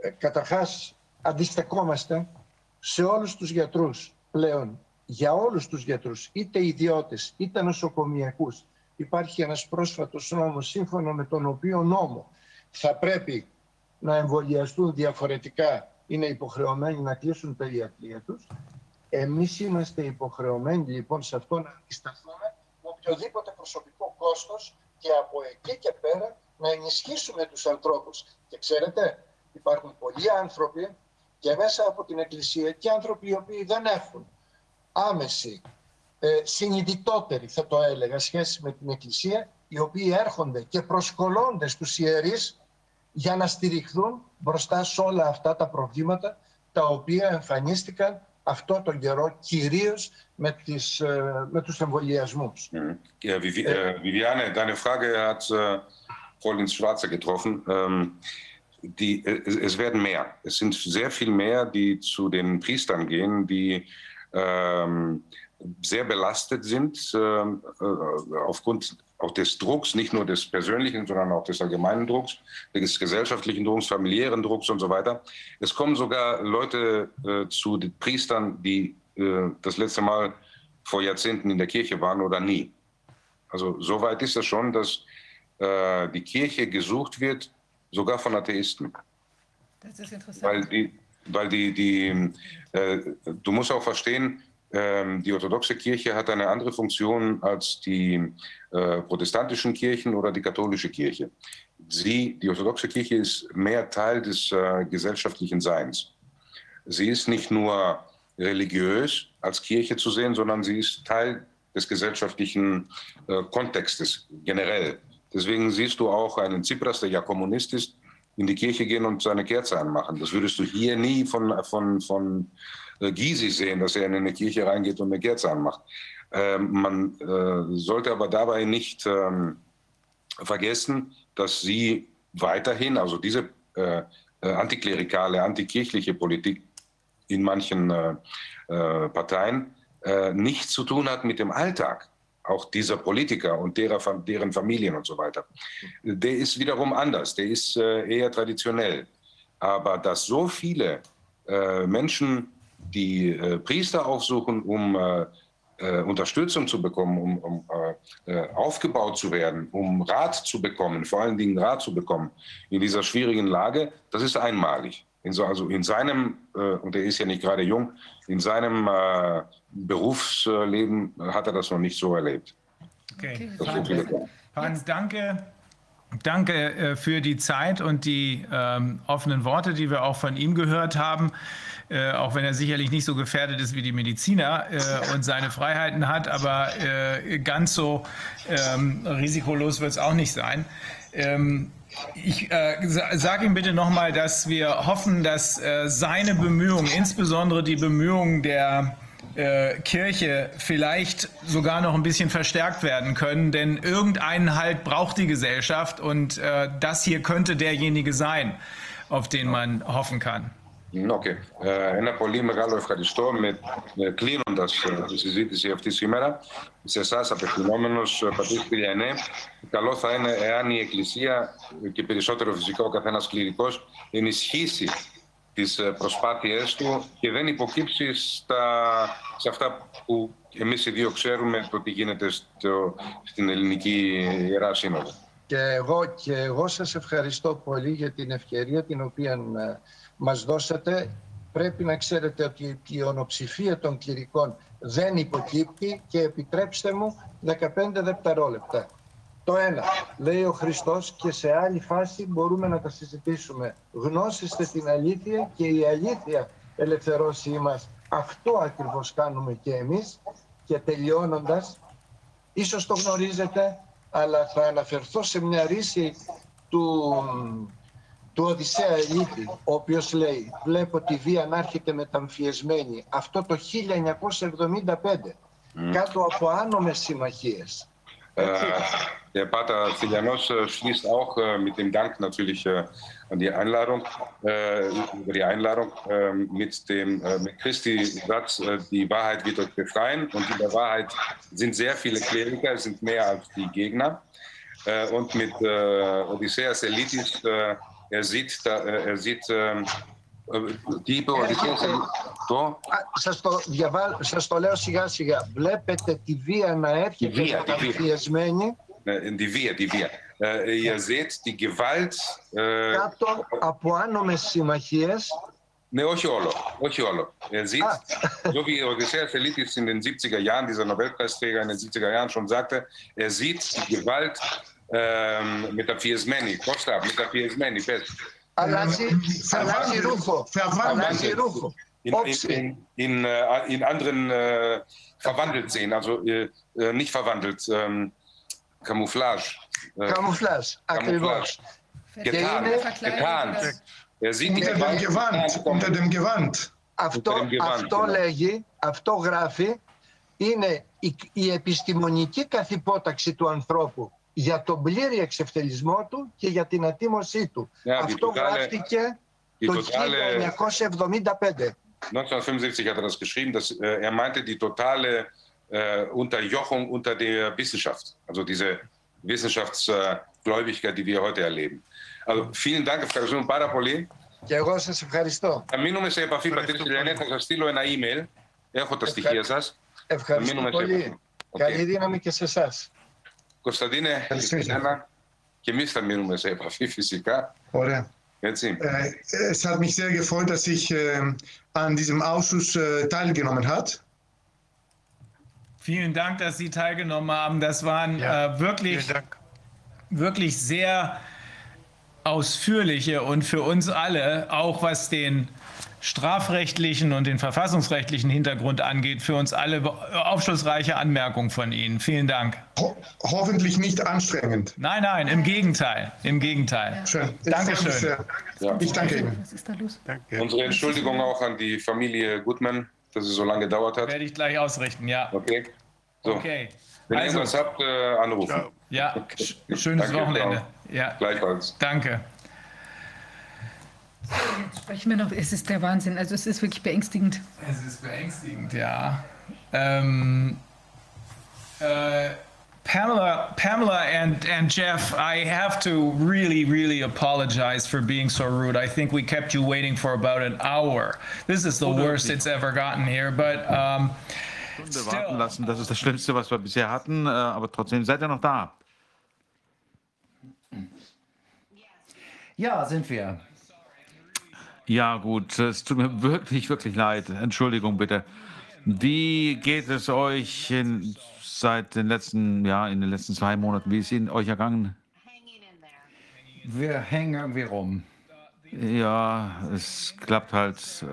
ε, καταρχάς αντιστεκόμαστε σε όλους τους γιατρούς πλέον για όλους τους γιατρούς, είτε ιδιώτες, είτε νοσοκομιακούς. Υπάρχει ένας πρόσφατος νόμος, σύμφωνα με τον οποίο νόμο θα πρέπει να εμβολιαστούν διαφορετικά είναι υποχρεωμένοι να κλείσουν τα ιατρία τους. Εμείς είμαστε υποχρεωμένοι λοιπόν σε αυτό να αντισταθούμε με οποιοδήποτε προσωπικό κόστος και από εκεί και πέρα να ενισχύσουμε τους ανθρώπους. Και ξέρετε, υπάρχουν πολλοί άνθρωποι και μέσα από την Εκκλησία και άνθρωποι οι οποίοι δεν έχουν άμεση, ε, συνειδητότερη θα το έλεγα σχέση με την Εκκλησία οι οποίοι έρχονται και προσκολώνται στους ιερείς για να στηριχθούν μπροστά σε όλα αυτά τα προβλήματα τα οποία εμφανίστηκαν αυτό τον καιρό κυρίως με, τις, με τους εμβολιασμούς. Ja, Viviane, deine Frage hat äh, voll ins Schwarze getroffen. Ähm, die, es werden mehr. Es sind sehr viel mehr, die zu den Priestern gehen, die ähm, sehr belastet sind äh, aufgrund auch des Drucks, nicht nur des persönlichen, sondern auch des allgemeinen Drucks, des gesellschaftlichen Drucks, familiären Drucks und so weiter. Es kommen sogar Leute äh, zu den Priestern, die äh, das letzte Mal vor Jahrzehnten in der Kirche waren oder nie. Also so weit ist es schon, dass äh, die Kirche gesucht wird, sogar von Atheisten. Das ist interessant. Weil die, weil die, die du musst auch verstehen, ähm, die orthodoxe Kirche hat eine andere Funktion als die äh, protestantischen Kirchen oder die katholische Kirche. Sie, die orthodoxe Kirche ist mehr Teil des äh, gesellschaftlichen Seins. Sie ist nicht nur religiös als Kirche zu sehen, sondern sie ist Teil des gesellschaftlichen äh, Kontextes generell. Deswegen siehst du auch einen Tsipras, der ja Kommunist ist, in die Kirche gehen und seine Kerze anmachen. Das würdest du hier nie von, von, von Gysi sehen, dass er in eine Kirche reingeht und eine Kerze anmacht. Ähm, man äh, sollte aber dabei nicht ähm, vergessen, dass sie weiterhin, also diese äh, äh antiklerikale, antikirchliche Politik in manchen äh, äh Parteien äh, nichts zu tun hat mit dem Alltag auch dieser Politiker und derer, deren Familien und so weiter. Der ist wiederum anders, der ist eher traditionell. Aber dass so viele Menschen die äh, Priester aufsuchen, um äh, äh, Unterstützung zu bekommen, um, um äh, äh, aufgebaut zu werden, um Rat zu bekommen, vor allen Dingen Rat zu bekommen in dieser schwierigen Lage, das ist einmalig. In so, also in seinem, äh, und er ist ja nicht gerade jung, in seinem Berufsleben hat er das noch nicht so erlebt. Okay, Hans, danke. Danke für die Zeit und die ähm, offenen Worte, die wir auch von ihm gehört haben. Äh, auch wenn er sicherlich nicht so gefährdet ist wie die Mediziner äh, und seine Freiheiten hat, aber äh, ganz so ähm, risikolos wird es auch nicht sein. Ähm, ich äh, sage ihm bitte nochmal, dass wir hoffen, dass äh, seine Bemühungen, insbesondere die Bemühungen der äh, Kirche vielleicht sogar noch ein bisschen verstärkt werden können, denn irgendeinen Halt braucht die Gesellschaft und äh, das hier könnte derjenige sein, auf den man hoffen kann. Okay. Ένα πολύ μεγάλο ευχαριστώ με, κλείνοντας τη συζήτηση αυτή σήμερα σε εσάς απευθυνόμενος Πατήρ Πυριανέ. Καλό θα είναι εάν η Εκκλησία και περισσότερο φυσικά ο καθένας κληρικός ενισχύσει τις προσπάθειές του και δεν υποκύψει στα, σε αυτά που εμείς οι δύο ξέρουμε το τι γίνεται στο, στην ελληνική Ιερά Σύνοδο. Και εγώ, και εγώ σας ευχαριστώ πολύ για την ευκαιρία την οποία μας δώσατε, πρέπει να ξέρετε ότι η πλειονοψηφία των κληρικών δεν υποκύπτει και επιτρέψτε μου 15 δευτερόλεπτα. Το ένα, λέει ο Χριστός και σε άλλη φάση μπορούμε να τα συζητήσουμε. Γνώσιστε την αλήθεια και η αλήθεια ελευθερώσει μας. Αυτό ακριβώς κάνουμε και εμείς και τελειώνοντας, ίσως το γνωρίζετε, αλλά θα αναφερθώ σε μια ρίση του του Οδυσσέα Ελίτη, ο οποίος λέει «Βλέπω τη βία να έρχεται μεταμφιεσμένη». Αυτό το 1975, κάτω από άνομες συμμαχίες. der Pater Filianos schließt auch äh, mit dem Dank natürlich äh, an die Einladung, äh, über die Einladung mit dem mit Christi Satz, die Wahrheit wird euch befreien. Und in der Wahrheit sind sehr viele Kleriker, es sind mehr als die Gegner. und mit Odysseus Elitis Er sieht, da, er sieht τι είπε ο το... Σας το, διαβά... σας το λέω σιγά σιγά. Βλέπετε τη βία να έρχεται καταφιεσμένη äh, die wir, die wir. Äh, ihr seht die Gewalt. Äh, Κάτω από άνομες συμμαχίες Ne, όχι όλο. Όχι όλο. Er sieht, so wie Odysseus Elitis in den 70er Jahren, dieser Nobelpreisträger in den 70er Jahren schon sagte, er sieht die Gewalt ähm, μεταφιεσμένη. Κώστα, μεταφιεσμένη, πες. αλλάζει, αλλάζει ρούχο. Αλλάζει ρούχο. In, in, in, in, äh, in anderen äh, verwandelt sehen, also äh, äh, nicht verwandelt, ähm, Camouflage. Äh, Camouflage, ακριβώς. Getarnt, getarnt. Er sieht die Unter dem Gewand, unter dem Gewand. Αυτό, Unter dem Gewand, αυτό genau. λέγει, αυτό γράφει, είναι η, η επιστημονική καθυπόταξη του ανθρώπου για τον πλήρη εξευτελισμό του και για την ατίμωσή του. Ja, die αυτό totale- γράφτηκε die το totale- 1975. 1975 hat er das geschrieben, dass äh, er meinte die totale äh, Unterjochung unter der Wissenschaft, also diese Wissenschaftsgläubigkeit, die wir heute erleben. Also vielen Dank, ευχαριστούμε πάρα πολύ. Και εγώ σας ευχαριστώ. Θα μείνουμε σε επαφή, Πατρίcia Λιανέ, θα σας στείλω ένα email. Έχω τα στοιχεία σας. Ευχαριστώ μείνουμε σε πολύ. επαφή. Καλή δύναμη και σε εσάς. Κωνσταντίνε, εσένα και εμείς θα μείνουμε σε επαφή φυσικά. Ωραία. Έτσι. Äh, es hat mich sehr gefreut, dass ich äh, an diesem Ausschuss äh, teilgenommen hat. Vielen Dank, dass Sie teilgenommen haben. Das waren äh, wirklich, wirklich sehr ausführliche und für uns alle, auch was den strafrechtlichen und den verfassungsrechtlichen Hintergrund angeht, für uns alle aufschlussreiche Anmerkungen von Ihnen. Vielen Dank. Ho hoffentlich nicht anstrengend. Nein, nein, im Gegenteil. Im Gegenteil. Schön. Ich Dankeschön. sehr. Ich danke Ihnen. Was ist da los? Unsere Entschuldigung auch an die Familie Goodman, dass es so lange gedauert hat. Werde ich gleich ausrichten, ja. Okay. So. Okay. Wenn ihr Also- irgendwas habt, äh, anrufen. Ja, sch- schönes Danke, Wochenende. ciao. Ja. Gleichfalls. Danke. Jetzt sprechen wir noch, es ist der Wahnsinn. Also es ist wirklich beängstigend. Es ist beängstigend, ja. Ähm, äh, Pamela, Pamela and, and Jeff, I have to really, really apologize for being so rude. I think we kept you waiting for about an hour. This is the worst it's ever gotten here, but um, Stunde warten lassen. Das ist das Schlimmste, was wir bisher hatten. äh, Aber trotzdem seid ihr noch da. Ja, sind wir. Ja, gut. Es tut mir wirklich, wirklich leid. Entschuldigung bitte. Wie geht es euch in, seit den letzten, ja, in den letzten zwei Monaten? Wie ist Ihnen euch ergangen? Wir hängen irgendwie rum. Ja, es klappt halt.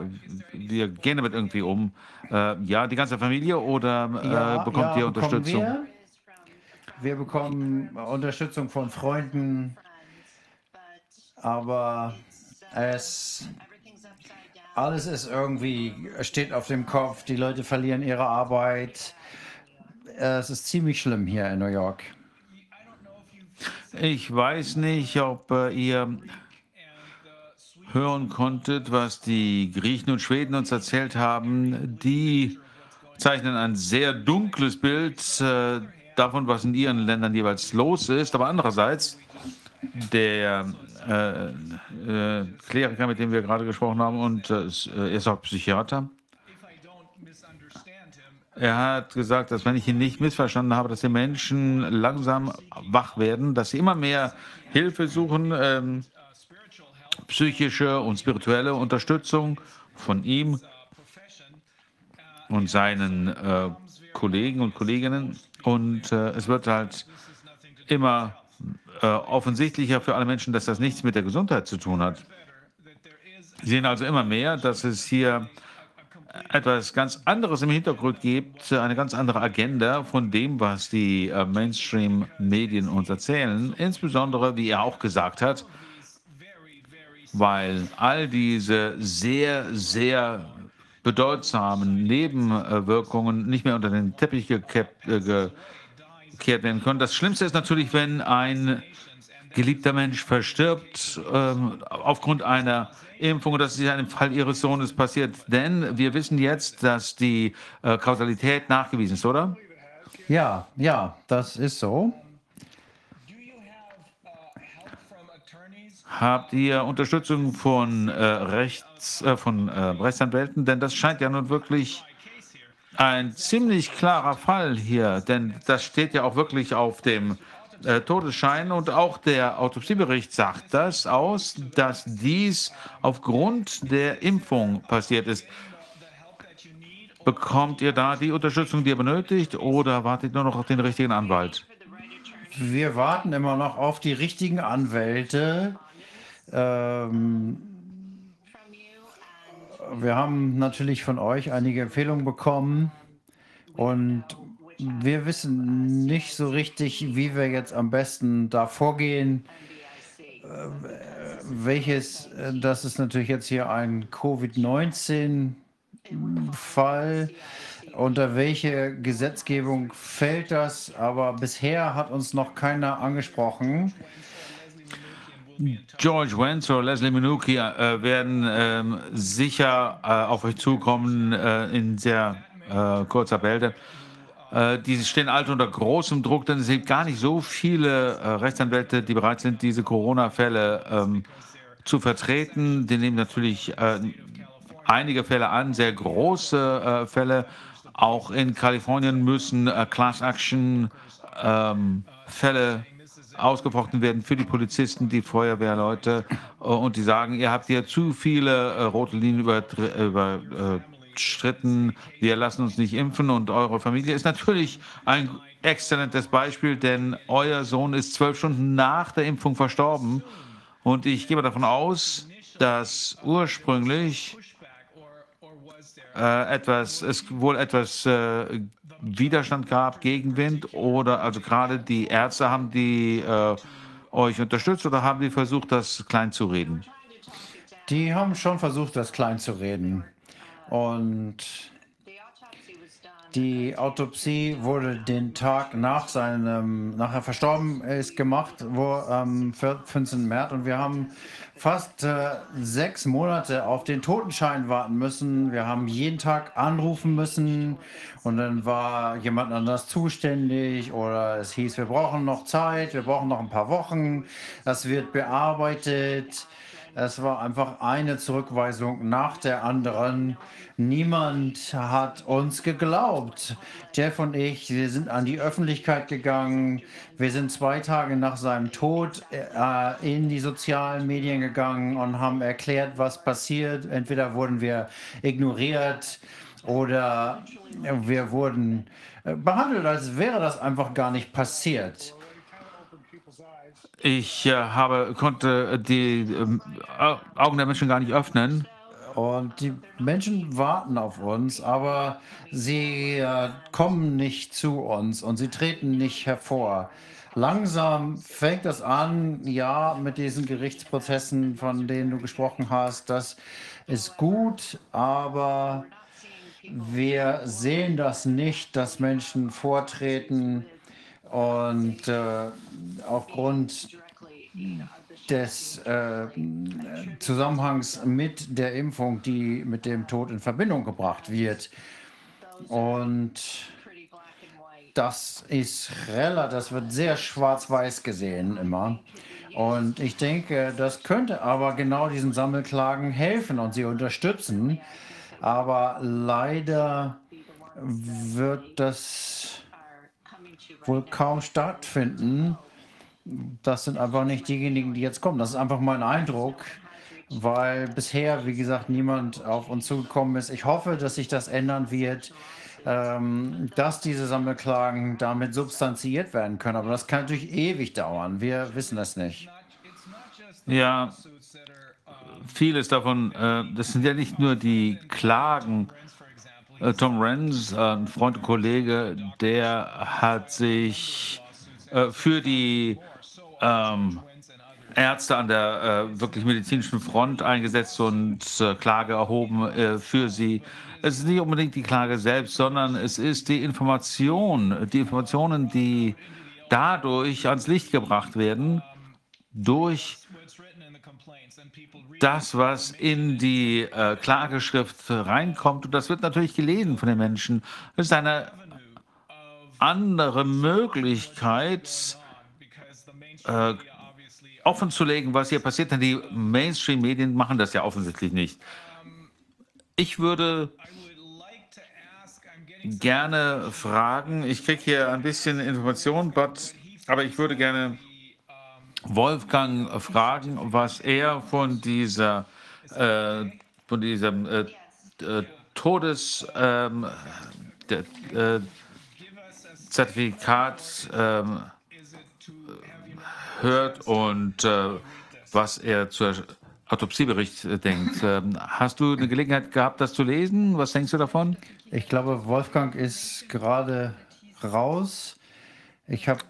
Wir gehen damit irgendwie um. Äh, ja, die ganze Familie oder äh, bekommt ihr bekommen Unterstützung? Wir. wir bekommen Unterstützung von Freunden, aber es alles ist irgendwie steht auf dem Kopf. Die Leute verlieren ihre Arbeit. Es ist ziemlich schlimm hier in New York. Ich weiß nicht, ob äh, ihr hören konntet, was die Griechen und Schweden uns erzählt haben. Die zeichnen ein sehr dunkles Bild äh, davon, was in ihren Ländern jeweils los ist. Aber andererseits, der äh, äh, Kleriker, mit dem wir gerade gesprochen haben, und äh, er ist auch Psychiater, er hat gesagt, dass wenn ich ihn nicht missverstanden habe, dass die Menschen langsam wach werden, dass sie immer mehr Hilfe suchen, ähm, psychische und spirituelle Unterstützung von ihm und seinen äh, Kollegen und Kolleginnen. Und äh, es wird halt immer äh, offensichtlicher für alle Menschen, dass das nichts mit der Gesundheit zu tun hat. Sie sehen also immer mehr, dass es hier etwas ganz anderes im Hintergrund gibt, eine ganz andere Agenda von dem, was die äh, Mainstream-Medien uns erzählen. Insbesondere, wie er auch gesagt hat, weil all diese sehr, sehr bedeutsamen Nebenwirkungen nicht mehr unter den Teppich gekept, äh, gekehrt werden können. Das Schlimmste ist natürlich, wenn ein geliebter Mensch verstirbt ähm, aufgrund einer Impfung. Das ist ja im Fall Ihres Sohnes passiert. Denn wir wissen jetzt, dass die äh, Kausalität nachgewiesen ist, oder? Ja, ja, das ist so. Habt ihr Unterstützung von äh, Rechts, äh, von äh, Rechtsanwälten? Denn das scheint ja nun wirklich ein ziemlich klarer Fall hier. Denn das steht ja auch wirklich auf dem äh, Todesschein und auch der Autopsiebericht sagt das aus, dass dies aufgrund der Impfung passiert ist. Bekommt ihr da die Unterstützung, die ihr benötigt, oder wartet nur noch auf den richtigen Anwalt? Wir warten immer noch auf die richtigen Anwälte. Ähm, wir haben natürlich von euch einige Empfehlungen bekommen und wir wissen nicht so richtig, wie wir jetzt am besten da vorgehen. Äh, welches, äh, das ist natürlich jetzt hier ein Covid-19-Fall. Unter welche Gesetzgebung fällt das? Aber bisher hat uns noch keiner angesprochen. George Wentz oder Leslie Minuki äh, werden ähm, sicher äh, auf euch zukommen äh, in sehr äh, kurzer Bälde. Äh, die stehen alt unter großem Druck, denn es sind gar nicht so viele äh, Rechtsanwälte, die bereit sind, diese Corona-Fälle ähm, zu vertreten. Die nehmen natürlich einige Fälle an, sehr große Fälle. Auch in Kalifornien müssen Class-Action-Fälle ähm, ausgefochten werden für die Polizisten, die Feuerwehrleute. Äh, und die sagen, ihr habt hier zu viele äh, rote Linien überstritten, äh, wir lassen uns nicht impfen und eure Familie ist natürlich ein exzellentes Beispiel, denn euer Sohn ist zwölf Stunden nach der Impfung verstorben. Und ich gehe davon aus, dass ursprünglich äh, etwas, es wohl etwas äh, Widerstand gab, Gegenwind oder also gerade die Ärzte haben die äh, euch unterstützt oder haben die versucht, das klein zu reden? Die haben schon versucht, das klein zu reden. Und die Autopsie wurde den Tag nach seinem, nachher verstorben ist, gemacht, wo am ähm, 15. März. Und wir haben fast äh, sechs Monate auf den Totenschein warten müssen. Wir haben jeden Tag anrufen müssen und dann war jemand anders zuständig oder es hieß, wir brauchen noch Zeit, wir brauchen noch ein paar Wochen. Das wird bearbeitet. Es war einfach eine Zurückweisung nach der anderen. Niemand hat uns geglaubt. Jeff und ich, wir sind an die Öffentlichkeit gegangen. Wir sind zwei Tage nach seinem Tod äh, in die sozialen Medien gegangen und haben erklärt, was passiert. Entweder wurden wir ignoriert oder wir wurden äh, behandelt, als wäre das einfach gar nicht passiert. Ich äh, habe, konnte die äh, Augen der Menschen gar nicht öffnen. Und die Menschen warten auf uns, aber sie äh, kommen nicht zu uns und sie treten nicht hervor. Langsam fängt das an, ja, mit diesen Gerichtsprozessen, von denen du gesprochen hast. Das ist gut, aber wir sehen das nicht, dass Menschen vortreten und äh, aufgrund des äh, Zusammenhangs mit der Impfung, die mit dem Tod in Verbindung gebracht wird. Und das ist relativ, das wird sehr schwarz-weiß gesehen immer. Und ich denke, das könnte aber genau diesen Sammelklagen helfen und sie unterstützen. Aber leider wird das wohl kaum stattfinden. Das sind einfach nicht diejenigen, die jetzt kommen. Das ist einfach mein Eindruck, weil bisher, wie gesagt, niemand auf uns zugekommen ist. Ich hoffe, dass sich das ändern wird, ähm, dass diese Sammelklagen damit substanziert werden können. Aber das kann natürlich ewig dauern. Wir wissen es nicht. Ja, vieles davon, äh, das sind ja nicht nur die Klagen, Tom Renz, äh, ein Freund und Kollege, der hat sich äh, für die ähm, Ärzte an der äh, wirklich medizinischen Front eingesetzt und äh, Klage erhoben äh, für sie. Es ist nicht unbedingt die Klage selbst, sondern es ist die Information, die Informationen, die dadurch ans Licht gebracht werden, durch das, was in die äh, Klageschrift reinkommt. Und das wird natürlich gelesen von den Menschen. Das ist eine andere Möglichkeit, äh, offenzulegen, was hier passiert. Denn die Mainstream-Medien machen das ja offensichtlich nicht. Ich würde gerne fragen, ich kriege hier ein bisschen Information, but Aber ich würde gerne Wolfgang fragen, was er von dieser, äh, von diesem äh, äh, Todes, ähm, äh, Zertifikat ähm, hört und äh, was er zur Autopsiebericht äh, denkt. Ähm, hast du eine Gelegenheit gehabt, das zu lesen? Was denkst du davon? Ich glaube, Wolfgang ist gerade raus. Ich habe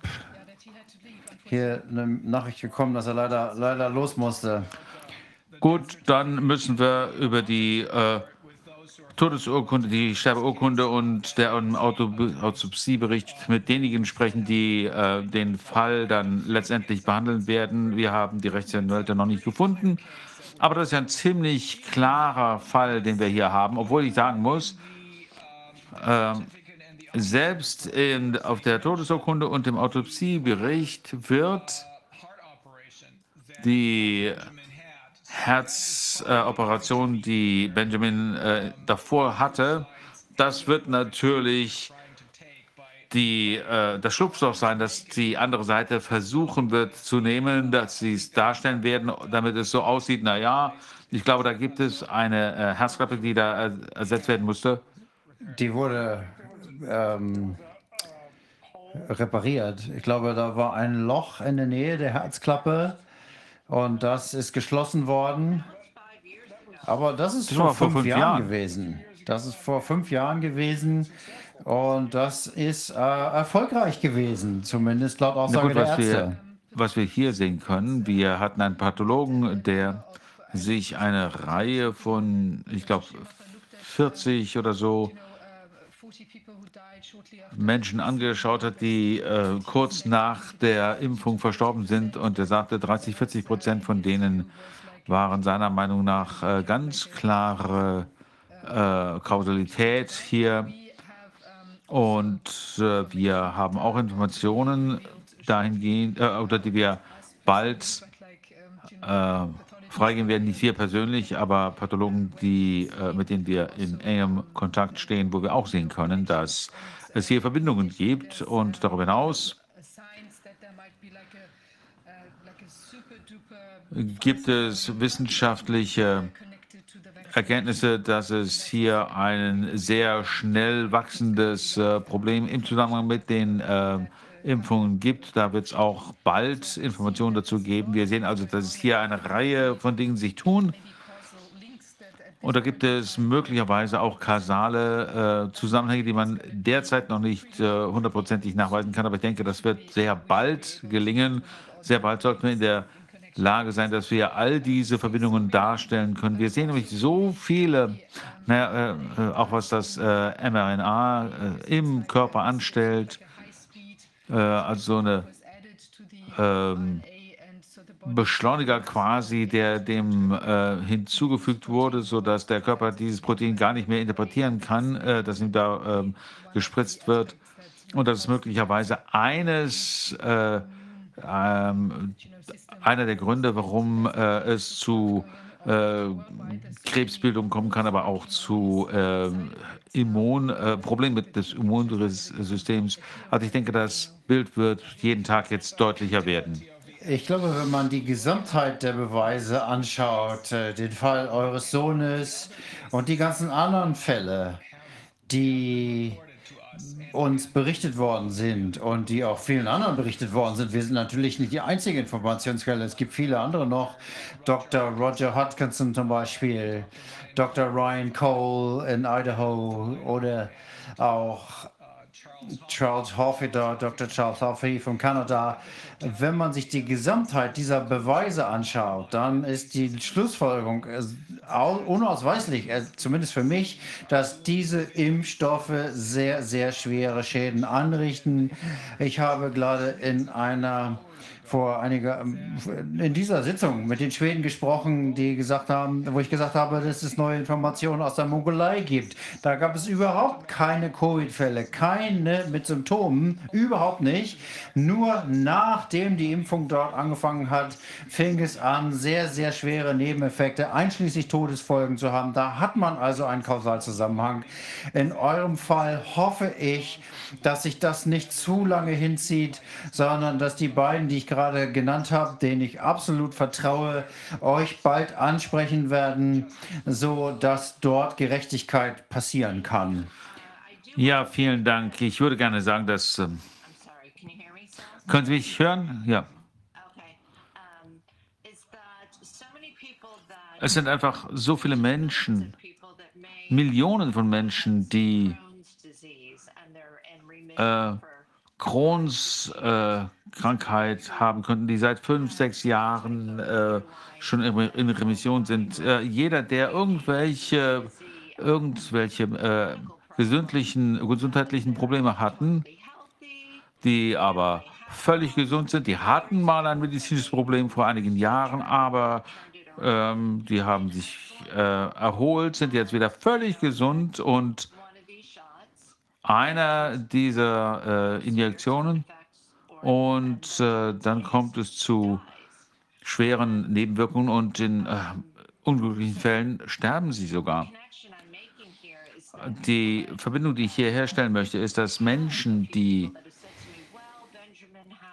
hier eine Nachricht bekommen, dass er leider, leider los musste. Gut, dann müssen wir über die äh, Todesurkunde, die Sterbeurkunde und der Auto Autopsiebericht mit denjenigen sprechen, die äh, den Fall dann letztendlich behandeln werden. Wir haben die Rechtsanwälte noch nicht gefunden. Aber das ist ja ein ziemlich klarer Fall, den wir hier haben, obwohl ich sagen muss, äh, selbst in, auf der Todesurkunde und im Autopsiebericht wird die Herzoperation, äh, die Benjamin äh, davor hatte, das wird natürlich die, äh, das Schlupfloch sein, dass die andere Seite versuchen wird zu nehmen, dass sie es darstellen werden, damit es so aussieht, naja, ich glaube, da gibt es eine äh, Herzklappe, die da ersetzt werden musste. Die wurde ähm, repariert. Ich glaube, da war ein Loch in der Nähe der Herzklappe und das ist geschlossen worden. Aber das ist das vor, fünf, fünf Jahren, Jahren, gewesen. Das ist vor fünf Jahren gewesen und das ist äh, erfolgreich gewesen, zumindest laut Aussage gut, der Ärzte. Wir, was wir hier sehen können, wir hatten einen Pathologen, der sich eine Reihe von, ich glaube, 40 oder so Menschen angeschaut hat, die äh, kurz nach der Impfung verstorben sind. Und er sagte, 30, 40 Prozent von denen waren seiner Meinung nach äh, ganz klare äh, Kausalität hier. Und äh, wir haben auch Informationen dahingehend, äh, oder die wir bald äh, freigeben werden, nicht wir persönlich, aber Pathologen, die, äh, mit denen wir in engem Kontakt stehen, wo wir auch sehen können, dass es hier Verbindungen gibt. Und darüber hinaus gibt es wissenschaftliche Erkenntnisse, dass es hier ein sehr schnell wachsendes äh, Problem im Zusammenhang mit den äh, Impfungen gibt. Da wird es auch bald Informationen dazu geben. Wir sehen also, dass es hier eine Reihe von Dingen sich tun. Und da gibt es möglicherweise auch kausale äh, Zusammenhänge, die man derzeit noch nicht äh, hundertprozentig nachweisen kann. Aber ich denke, das wird sehr bald gelingen. Sehr bald sollten wir in der Lage sein, dass wir all diese Verbindungen darstellen können. Wir sehen nämlich so viele, naja, äh, auch was das äh, mRNA äh, im Körper anstellt, äh, also so eine ähm, Beschleuniger quasi, der dem äh, hinzugefügt wurde, sodass der Körper dieses Protein gar nicht mehr interpretieren kann, äh, das ihm da ähm, gespritzt wird. Und das ist möglicherweise eines, äh, ähm, einer der Gründe, warum äh, es zu äh, Krebsbildung kommen kann, aber auch zu ähm, Immun, äh, Problemen des Immunsystems. Also ich denke, das Bild wird jeden Tag jetzt deutlicher werden. Ich glaube, wenn man die Gesamtheit der Beweise anschaut, äh, den Fall eures Sohnes und die ganzen anderen Fälle, die uns berichtet worden sind und die auch vielen anderen berichtet worden sind. Wir sind natürlich nicht die einzige Informationsquelle. Es gibt viele andere noch. Dr. Roger Hodgkinson zum Beispiel, Dr. Ryan Cole in Idaho oder auch Charles Hoffey, Dr. Charles Hoffey von Kanada. Wenn man sich die Gesamtheit dieser Beweise anschaut, dann ist die Schlussfolgerung äh, unausweichlich, äh, zumindest für mich, dass diese Impfstoffe sehr, sehr schwere Schäden anrichten. Ich habe gerade in einer vor einiger, ähm, in dieser Sitzung mit den Schweden gesprochen, die gesagt haben, wo ich gesagt habe, dass es neue Informationen aus der Mongolei gibt. Da gab es überhaupt keine Covid-Fälle, keine mit Symptomen, überhaupt nicht. Nur nachdem die Impfung dort angefangen hat, fing es an, sehr, sehr schwere Nebeneffekte, einschließlich Todesfolgen zu haben. Da hat man also einen Kausalzusammenhang. In eurem Fall hoffe ich, dass sich das nicht zu lange hinzieht, sondern dass die beiden, die ich gerade genannt habe, denen ich absolut vertraue, euch bald ansprechen werden, so dass dort Gerechtigkeit passieren kann. Ja, vielen Dank. Ich würde gerne sagen, dass. Ähm, können Sie mich hören? Ja. Es sind einfach so viele Menschen, Millionen von Menschen, die äh, Crohns äh, Krankheit haben könnten, die seit fünf, sechs Jahren äh, schon in Remission sind. Äh, jeder, der irgendwelche, irgendwelche äh, gesundheitlichen Probleme hatten, die aber völlig gesund sind, die hatten mal ein medizinisches Problem vor einigen Jahren, aber ähm, die haben sich äh, erholt, sind jetzt wieder völlig gesund und einer dieser äh, Injektionen und äh, dann kommt es zu schweren Nebenwirkungen und in äh, unglücklichen Fällen sterben sie sogar. Die Verbindung, die ich hier herstellen möchte, ist, dass Menschen, die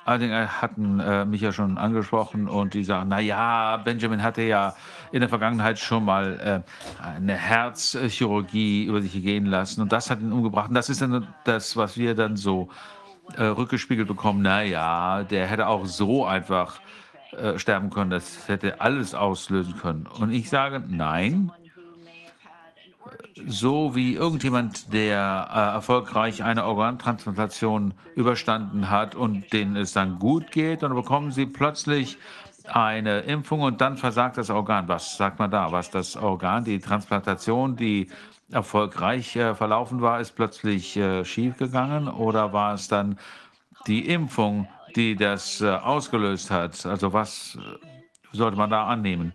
Allerdings hatten äh, mich ja schon angesprochen und die sagen, naja, Benjamin hatte ja in der Vergangenheit schon mal äh, eine Herzchirurgie über sich gehen lassen und das hat ihn umgebracht. Und das ist dann das, was wir dann so äh, rückgespiegelt bekommen. Naja, der hätte auch so einfach äh, sterben können, das hätte alles auslösen können. Und ich sage, nein, so wie irgendjemand, der äh, erfolgreich eine Organtransplantation überstanden hat und denen es dann gut geht, dann bekommen sie plötzlich eine Impfung und dann versagt das Organ. Was sagt man da? Was das Organ, die Transplantation, die erfolgreich äh, verlaufen war, ist plötzlich äh, schiefgegangen oder war es dann die Impfung, die das äh, ausgelöst hat? Also was äh, sollte man da annehmen?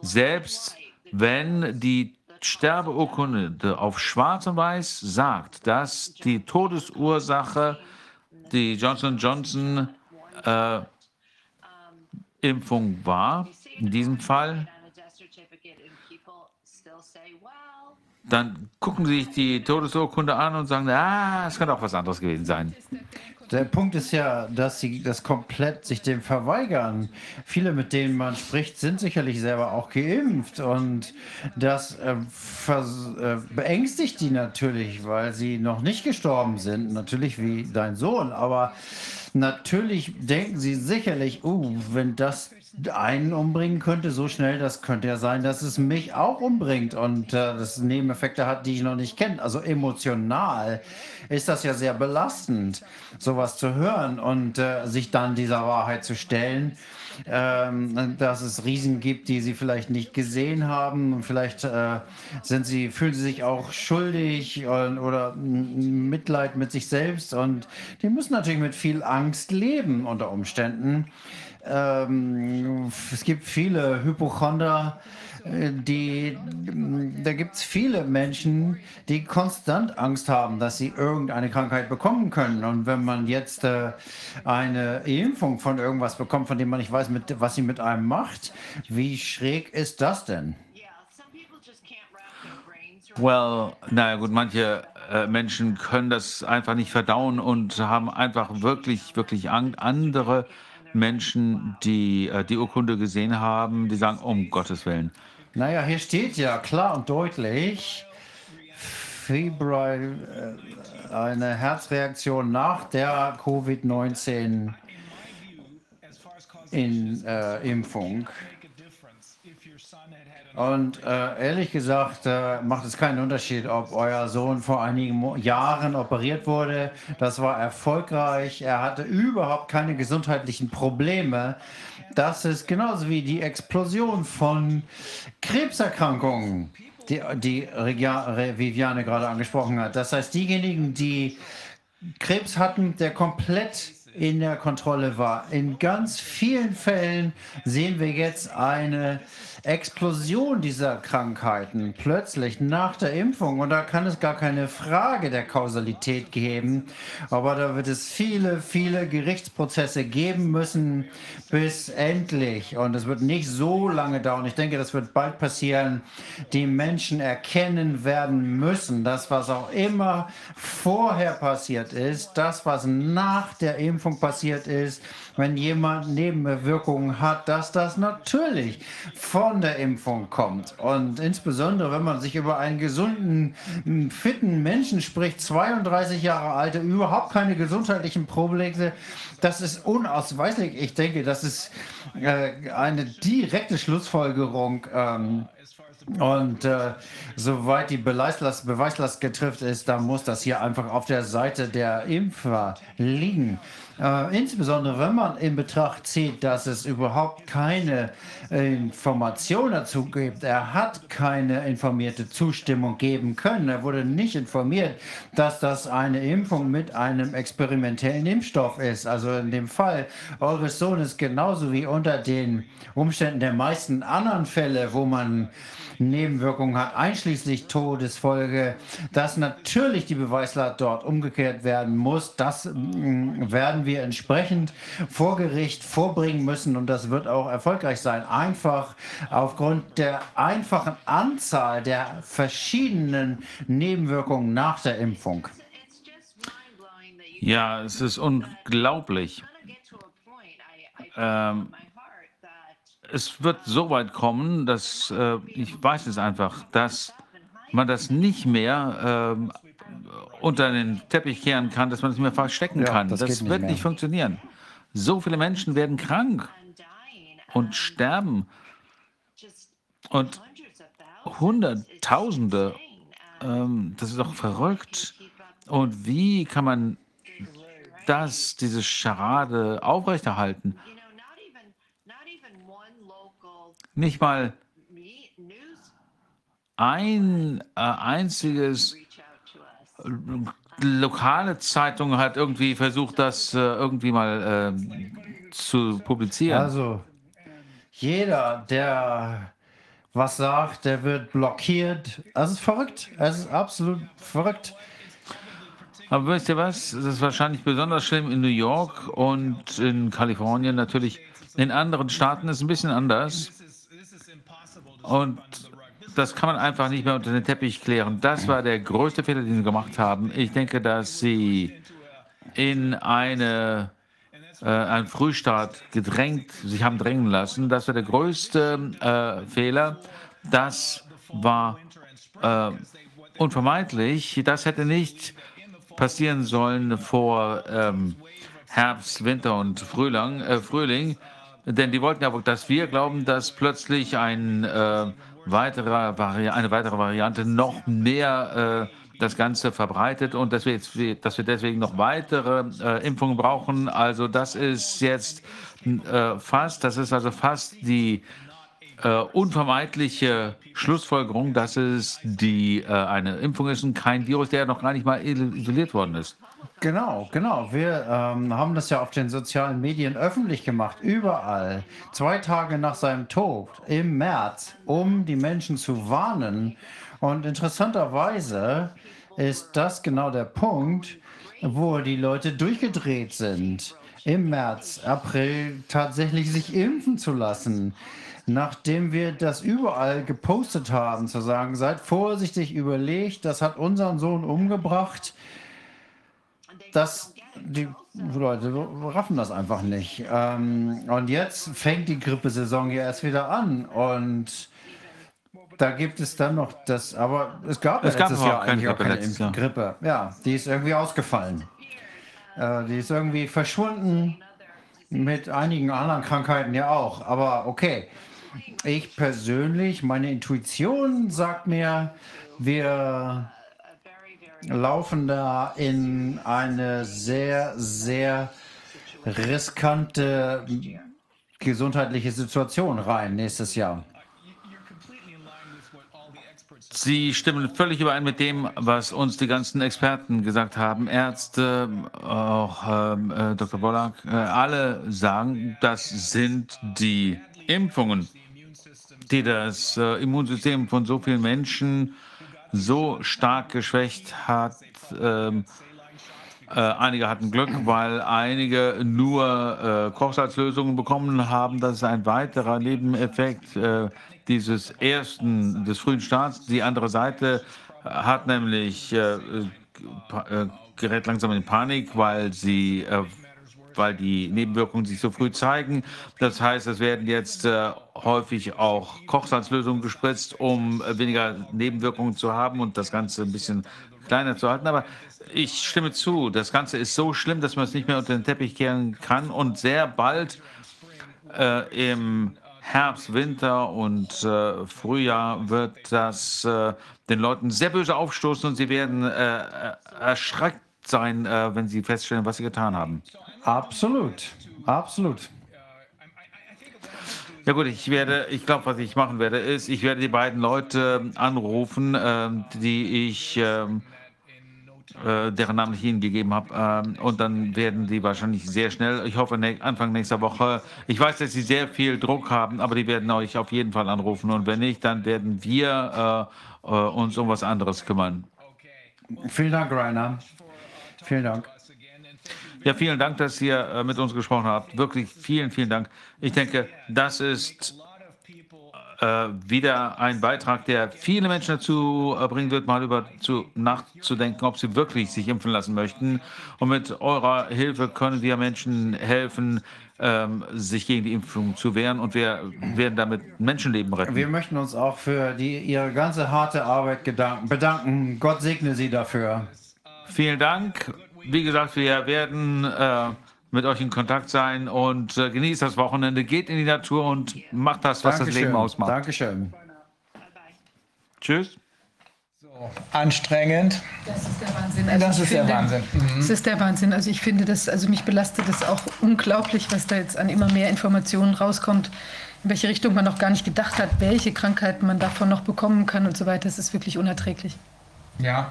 Selbst wenn die Sterbeurkunde auf Schwarz und Weiß sagt, dass die Todesursache die Johnson Johnson äh, Impfung war, in diesem Fall, dann gucken sie sich die Todesurkunde an und sagen, ah, es könnte auch was anderes gewesen sein. Der Punkt ist ja, dass sie das komplett sich dem verweigern. Viele, mit denen man spricht, sind sicherlich selber auch geimpft und das äh, äh, beängstigt die natürlich, weil sie noch nicht gestorben sind, natürlich wie dein Sohn, aber natürlich denken sie sicherlich, uh, wenn das einen umbringen könnte, so schnell, das könnte ja sein, dass es mich auch umbringt und äh, das Nebeneffekte hat, die ich noch nicht kenne. Also emotional ist das ja sehr belastend, sowas zu hören und äh, sich dann dieser Wahrheit zu stellen. Ähm, dass es Riesen gibt, die sie vielleicht nicht gesehen haben. Vielleicht äh, sind sie, fühlen sie sich auch schuldig und, oder Mitleid mit sich selbst und die müssen natürlich mit viel Angst leben unter Umständen. Ähm, es gibt viele Hypochonder, äh, die, da gibt es viele Menschen, die konstant Angst haben, dass sie irgendeine Krankheit bekommen können. Und wenn man jetzt äh, eine Impfung von irgendwas bekommt, von dem man nicht weiß, mit, was sie mit einem macht, wie schräg ist das denn? Well, naja gut, manche äh, Menschen können das einfach nicht verdauen und haben einfach wirklich, wirklich Angst. Andere Menschen, die äh, die Urkunde gesehen haben, die sagen, um Gottes Willen. Naja, hier steht ja klar und deutlich, Februar, äh, eine Herzreaktion nach der Covid-19 in äh, Impfung. Und äh, ehrlich gesagt äh, macht es keinen Unterschied, ob euer Sohn vor einigen Mo Jahren operiert wurde. Das war erfolgreich. Er hatte überhaupt keine gesundheitlichen Probleme. Das ist genauso wie die Explosion von Krebserkrankungen, die, die Viviane gerade angesprochen hat. Das heißt, diejenigen, die Krebs hatten, der komplett in der Kontrolle war. In ganz vielen Fällen sehen wir jetzt eine Explosion dieser Krankheiten plötzlich nach der Impfung. Und da kann es gar keine Frage der Kausalität geben. Aber da wird es viele, viele Gerichtsprozesse geben müssen, bis endlich. Und es wird nicht so lange dauern. Ich denke, das wird bald passieren. Die Menschen erkennen werden müssen, dass was auch immer vorher passiert ist, das, was nach der Impfung passiert ist, wenn jemand Nebenwirkungen hat, dass das natürlich von der Impfung kommt. Und insbesondere, wenn man sich über einen gesunden, fitten Menschen spricht, 32 Jahre alt, überhaupt keine gesundheitlichen Probleme, das ist unausweichlich. Ich denke, das ist äh, eine direkte Schlussfolgerung. Ähm, und äh, soweit die Beweislast, Beweislast getrifft ist, dann muss das hier einfach auf der Seite der Impfer liegen. Äh, insbesondere wenn man in Betracht zieht, dass es überhaupt keine äh, Information dazu gibt. Er hat keine informierte Zustimmung geben können. Er wurde nicht informiert, dass das eine Impfung mit einem experimentellen Impfstoff ist. Also in dem Fall eures Sohnes genauso wie unter den Umständen der meisten anderen Fälle, wo man Nebenwirkungen hat, einschließlich Todesfolge, dass natürlich die Beweislast dort umgekehrt werden muss. Das mm, werden wir entsprechend vor Gericht vorbringen müssen und das wird auch erfolgreich sein. Einfach aufgrund der einfachen Anzahl der verschiedenen Nebenwirkungen nach der Impfung. Ja, es ist unglaublich. Ähm, es wird so weit kommen, dass äh, ich weiß es einfach, dass man das nicht mehr äh, unter den Teppich kehren kann, dass man es nicht mehr verstecken Ja, kann. das Das, nicht wird mehr. nicht funktionieren. So viele Menschen werden krank und sterben. Und Hunderttausende, ähm, das ist doch verrückt. Und wie kann man das, diese Scharade aufrechterhalten? Nicht mal ein äh, einziges lokale Zeitung hat irgendwie versucht, das äh, irgendwie mal äh, zu publizieren. Also, jeder, der was sagt, der wird blockiert. Das ist verrückt. Es ist absolut verrückt. Aber wisst ihr was? Das ist wahrscheinlich besonders schlimm in New York und in Kalifornien natürlich. In anderen Staaten ist es ein bisschen anders. Und das kann man einfach nicht mehr unter den Teppich klären. Das war der größte Fehler, den sie gemacht haben. Ich denke, dass sie in eine, äh, einen Frühstart gedrängt, sich haben drängen lassen. Das war der größte äh, Fehler. Das war äh, unvermeidlich. Das hätte nicht passieren sollen vor ähm, Herbst, Winter und Frühling, äh, Frühling. Denn die wollten ja, dass wir glauben, dass plötzlich ein, äh, weiterer Vari eine weitere Variante noch mehr äh, das Ganze verbreitet und dass wir, jetzt, dass wir deswegen noch weitere äh, Impfungen brauchen. Also das ist jetzt äh, fast, das ist also fast die äh, unvermeidliche Schlussfolgerung, dass es die, äh, eine Impfung ist und kein Virus, der noch gar nicht mal isoliert worden ist. Genau, genau. Wir ähm, haben das ja auf den sozialen Medien öffentlich gemacht, überall. Zwei Tage nach seinem Tod im März, um die Menschen zu warnen. Und interessanterweise ist das genau der Punkt, wo die Leute durchgedreht sind. Im März, April tatsächlich sich impfen zu lassen. Nachdem wir das überall gepostet haben, zu sagen, seid vorsichtig, überlegt, das hat unseren Sohn umgebracht das, die Leute raffen das einfach nicht. Ähm, und jetzt fängt die Grippesaison ja erst wieder an und da gibt es dann noch das, aber es gab Es ja gab letztes überhaupt Jahr eigentlich auch keine letztes Jahr. Grippe. Ja, die ist irgendwie ausgefallen. Äh, die ist irgendwie verschwunden, mit einigen anderen Krankheiten ja auch, aber okay. Ich persönlich, meine Intuition sagt mir, wir laufen da in eine sehr, sehr riskante gesundheitliche Situation rein nächstes Jahr. Sie stimmen völlig überein mit dem, was uns die ganzen Experten gesagt haben. Ärzte, auch ähm, äh, Dr. Bollack, äh, alle sagen, das sind die Impfungen, die das äh, Immunsystem von so vielen Menschen so stark geschwächt hat. Ähm, äh, einige hatten Glück, weil einige nur äh, Kochsalzlösungen bekommen haben. Das ist ein weiterer Nebeneffekt. Äh, dieses ersten, des frühen Starts. Die andere Seite hat nämlich, äh, äh, gerät langsam in Panik, weil sie, äh, weil die Nebenwirkungen sich so früh zeigen. Das heißt, es werden jetzt äh, häufig auch Kochsalzlösungen gespritzt, um äh, weniger Nebenwirkungen zu haben und das Ganze ein bisschen kleiner zu halten. Aber ich stimme zu, das Ganze ist so schlimm, dass man es nicht mehr unter den Teppich kehren kann und sehr bald äh, im Herbst, Winter und äh, Frühjahr wird das äh, den Leuten sehr böse aufstoßen und sie werden äh, erschreckt sein, äh, wenn sie feststellen, was sie getan haben. Absolut, absolut. Ja gut, ich werde, ich glaube, was ich machen werde, ist, ich werde die beiden Leute anrufen, ähm, die ich ähm, äh, deren Namen ich Ihnen gegeben habe. Ähm, und dann werden die wahrscheinlich sehr schnell, ich hoffe Anfang nächster Woche, ich weiß, dass Sie sehr viel Druck haben, aber die werden euch auf jeden Fall anrufen. Und wenn nicht, dann werden wir äh, äh, uns um was anderes kümmern. Vielen Dank, Rainer. Vielen Dank. Ja, vielen Dank, dass ihr äh, mit uns gesprochen habt. Wirklich vielen, vielen Dank. Ich denke, das ist äh, wieder ein Beitrag, der viele Menschen dazu äh, bringen wird, mal über zu, nachzudenken, ob sie wirklich sich impfen lassen möchten. Und mit eurer Hilfe können wir Menschen helfen, ähm, sich gegen die Impfung zu wehren und wir werden damit Menschenleben retten. Wir möchten uns auch für die, ihre ganze harte Arbeit bedanken. Gott segne Sie dafür. Vielen Dank. Wie gesagt, wir werden äh, mit euch in Kontakt sein und äh, genießt das Wochenende, geht in die Natur und macht das, was Dankeschön. das Leben ausmacht. Dankeschön. Tschüss. So, anstrengend. Das ist der Wahnsinn. Also das ist finde, der Wahnsinn. Mhm. Das ist der Wahnsinn. Also ich finde das, also mich belastet das auch unglaublich, was da jetzt an immer mehr Informationen rauskommt, in welche Richtung man noch gar nicht gedacht hat, welche Krankheiten man davon noch bekommen kann und so weiter. Das ist wirklich unerträglich. Ja.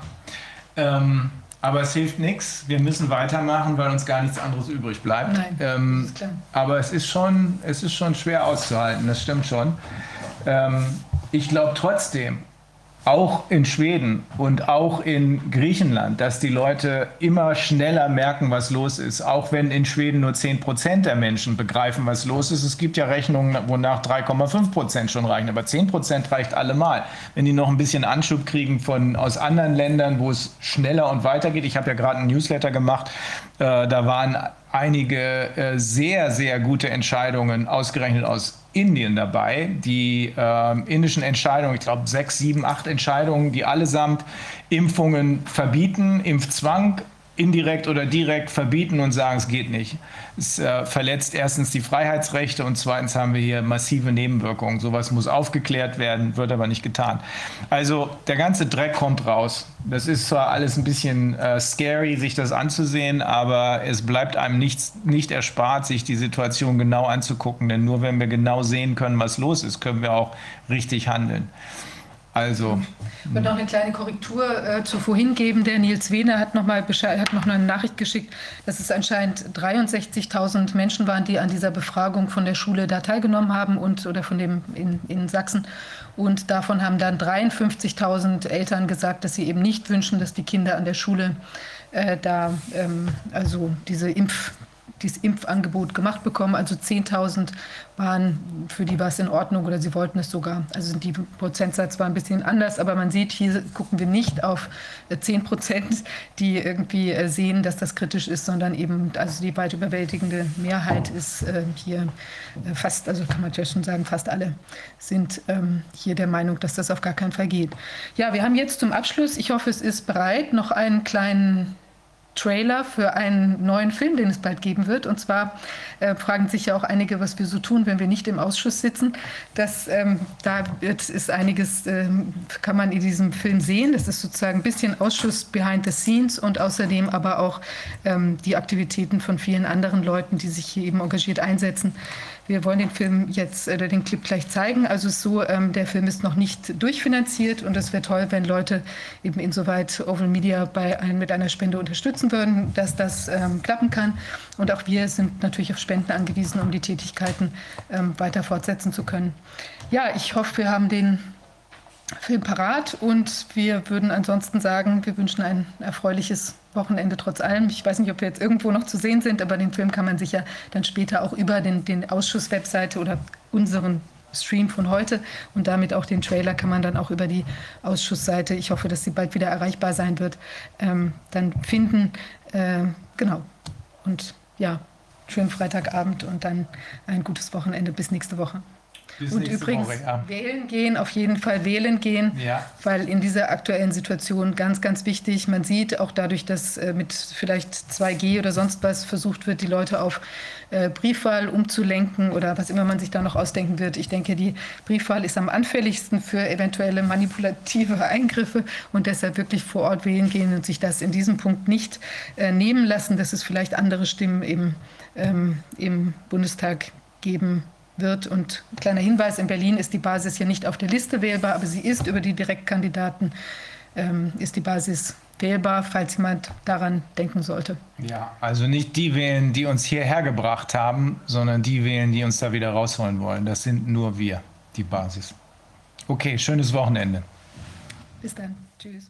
Ähm, aber es hilft nichts. Wir müssen weitermachen, weil uns gar nichts anderes übrig bleibt. Nein, ähm, aber es ist, schon, es ist schon schwer auszuhalten, das stimmt schon. Ähm, ich glaube trotzdem, auch in Schweden und auch in Griechenland, dass die Leute immer schneller merken, was los ist. Auch wenn in Schweden nur 10 Prozent der Menschen begreifen, was los ist. Es gibt ja Rechnungen, wonach 3,5 Prozent schon reichen. Aber 10 Prozent reicht allemal. Wenn die noch ein bisschen Anschub kriegen von, aus anderen Ländern, wo es schneller und weiter geht. Ich habe ja gerade einen Newsletter gemacht. Äh, da waren einige äh, sehr, sehr gute Entscheidungen ausgerechnet aus Indien dabei. Die äh, indischen Entscheidungen, ich glaube sechs, sieben, acht Entscheidungen, die allesamt Impfungen verbieten, Impfzwang indirekt oder direkt verbieten und sagen, es geht nicht. Es äh, verletzt erstens die Freiheitsrechte und zweitens haben wir hier massive Nebenwirkungen. Sowas muss aufgeklärt werden, wird aber nicht getan. Also der ganze Dreck kommt raus. Das ist zwar alles ein bisschen äh, scary, sich das anzusehen, aber es bleibt einem nichts, nicht erspart, sich die Situation genau anzugucken. Denn nur wenn wir genau sehen können, was los ist, können wir auch richtig handeln. Also. Ich würde noch eine kleine Korrektur äh, zu vorhin geben. Der Nils Wehner hat noch, mal hat noch eine Nachricht geschickt, dass es anscheinend 63.000 Menschen waren, die an dieser Befragung von der Schule da teilgenommen haben und oder von dem in, in Sachsen. Und davon haben dann 53.000 Eltern gesagt, dass sie eben nicht wünschen, dass die Kinder an der Schule äh, da ähm, also diese Impf dieses Impfangebot gemacht bekommen. Also 10.000 waren, für die war es in Ordnung oder sie wollten es sogar. Also die Prozentsatz war ein bisschen anders, aber man sieht, hier gucken wir nicht auf 10 Prozent, die irgendwie äh, sehen, dass das kritisch ist, sondern eben, also die weit überwältigende Mehrheit ist äh, hier äh, fast, also kann man ja schon sagen, fast alle sind ähm, hier der Meinung, dass das auf gar keinen Fall geht. Ja, wir haben jetzt zum Abschluss, ich hoffe, es ist bereit, noch einen kleinen Trailer für einen neuen Film, den es bald geben wird. Und zwar äh, fragen sich ja auch einige, was wir so tun, wenn wir nicht im Ausschuss sitzen. Das, ähm, da wird, ist einiges, ähm, kann man in diesem Film sehen. Das ist sozusagen ein bisschen Ausschuss behind the scenes und außerdem aber auch ähm, die Aktivitäten von vielen anderen Leuten, die sich hier eben engagiert einsetzen. Wir wollen den Film jetzt oder den Clip gleich zeigen. Also so, ähm, der Film ist noch nicht durchfinanziert und es wäre toll, wenn Leute eben insoweit Oval Media bei ein, mit einer Spende unterstützen würden, dass das ähm, klappen kann. Und auch wir sind natürlich auf Spenden angewiesen, um die Tätigkeiten ähm, weiter fortsetzen zu können. Ja, ich hoffe, wir haben den Film parat und wir würden ansonsten sagen, wir wünschen ein erfreuliches Wochenende trotz allem. Ich weiß nicht, ob wir jetzt irgendwo noch zu sehen sind, aber den Film kann man sicher dann später auch über den, den Ausschuss-Webseite oder unseren Stream von heute und damit auch den Trailer kann man dann auch über die Ausschussseite, ich hoffe, dass sie bald wieder erreichbar sein wird, ähm, dann finden. Äh, genau. Und ja, schönen Freitagabend und dann ein gutes Wochenende bis nächste Woche. Bis und übrigens Woche, ja. wählen gehen, auf jeden Fall wählen gehen, Ja. weil in dieser aktuellen Situation ganz, ganz wichtig, man sieht auch dadurch, dass äh, mit vielleicht 2G oder sonst was versucht wird, die Leute auf äh, Briefwahl umzulenken oder was immer man sich da noch ausdenken wird. Ich denke, die Briefwahl ist am anfälligsten für eventuelle manipulative Eingriffe und deshalb wirklich vor Ort wählen gehen und sich das in diesem Punkt nicht äh, nehmen lassen, dass es vielleicht andere Stimmen im, ähm, im Bundestag geben wird. Und kleiner Hinweis, in Berlin ist die Basis hier nicht auf der Liste wählbar, aber sie ist über die Direktkandidaten, ähm, ist die Basis wählbar, falls jemand daran denken sollte. Ja, also nicht die wählen, die uns hierher gebracht haben, sondern die wählen, die uns da wieder rausholen wollen. Das sind nur wir, die Basis. Okay, schönes Wochenende. Bis dann. Tschüss.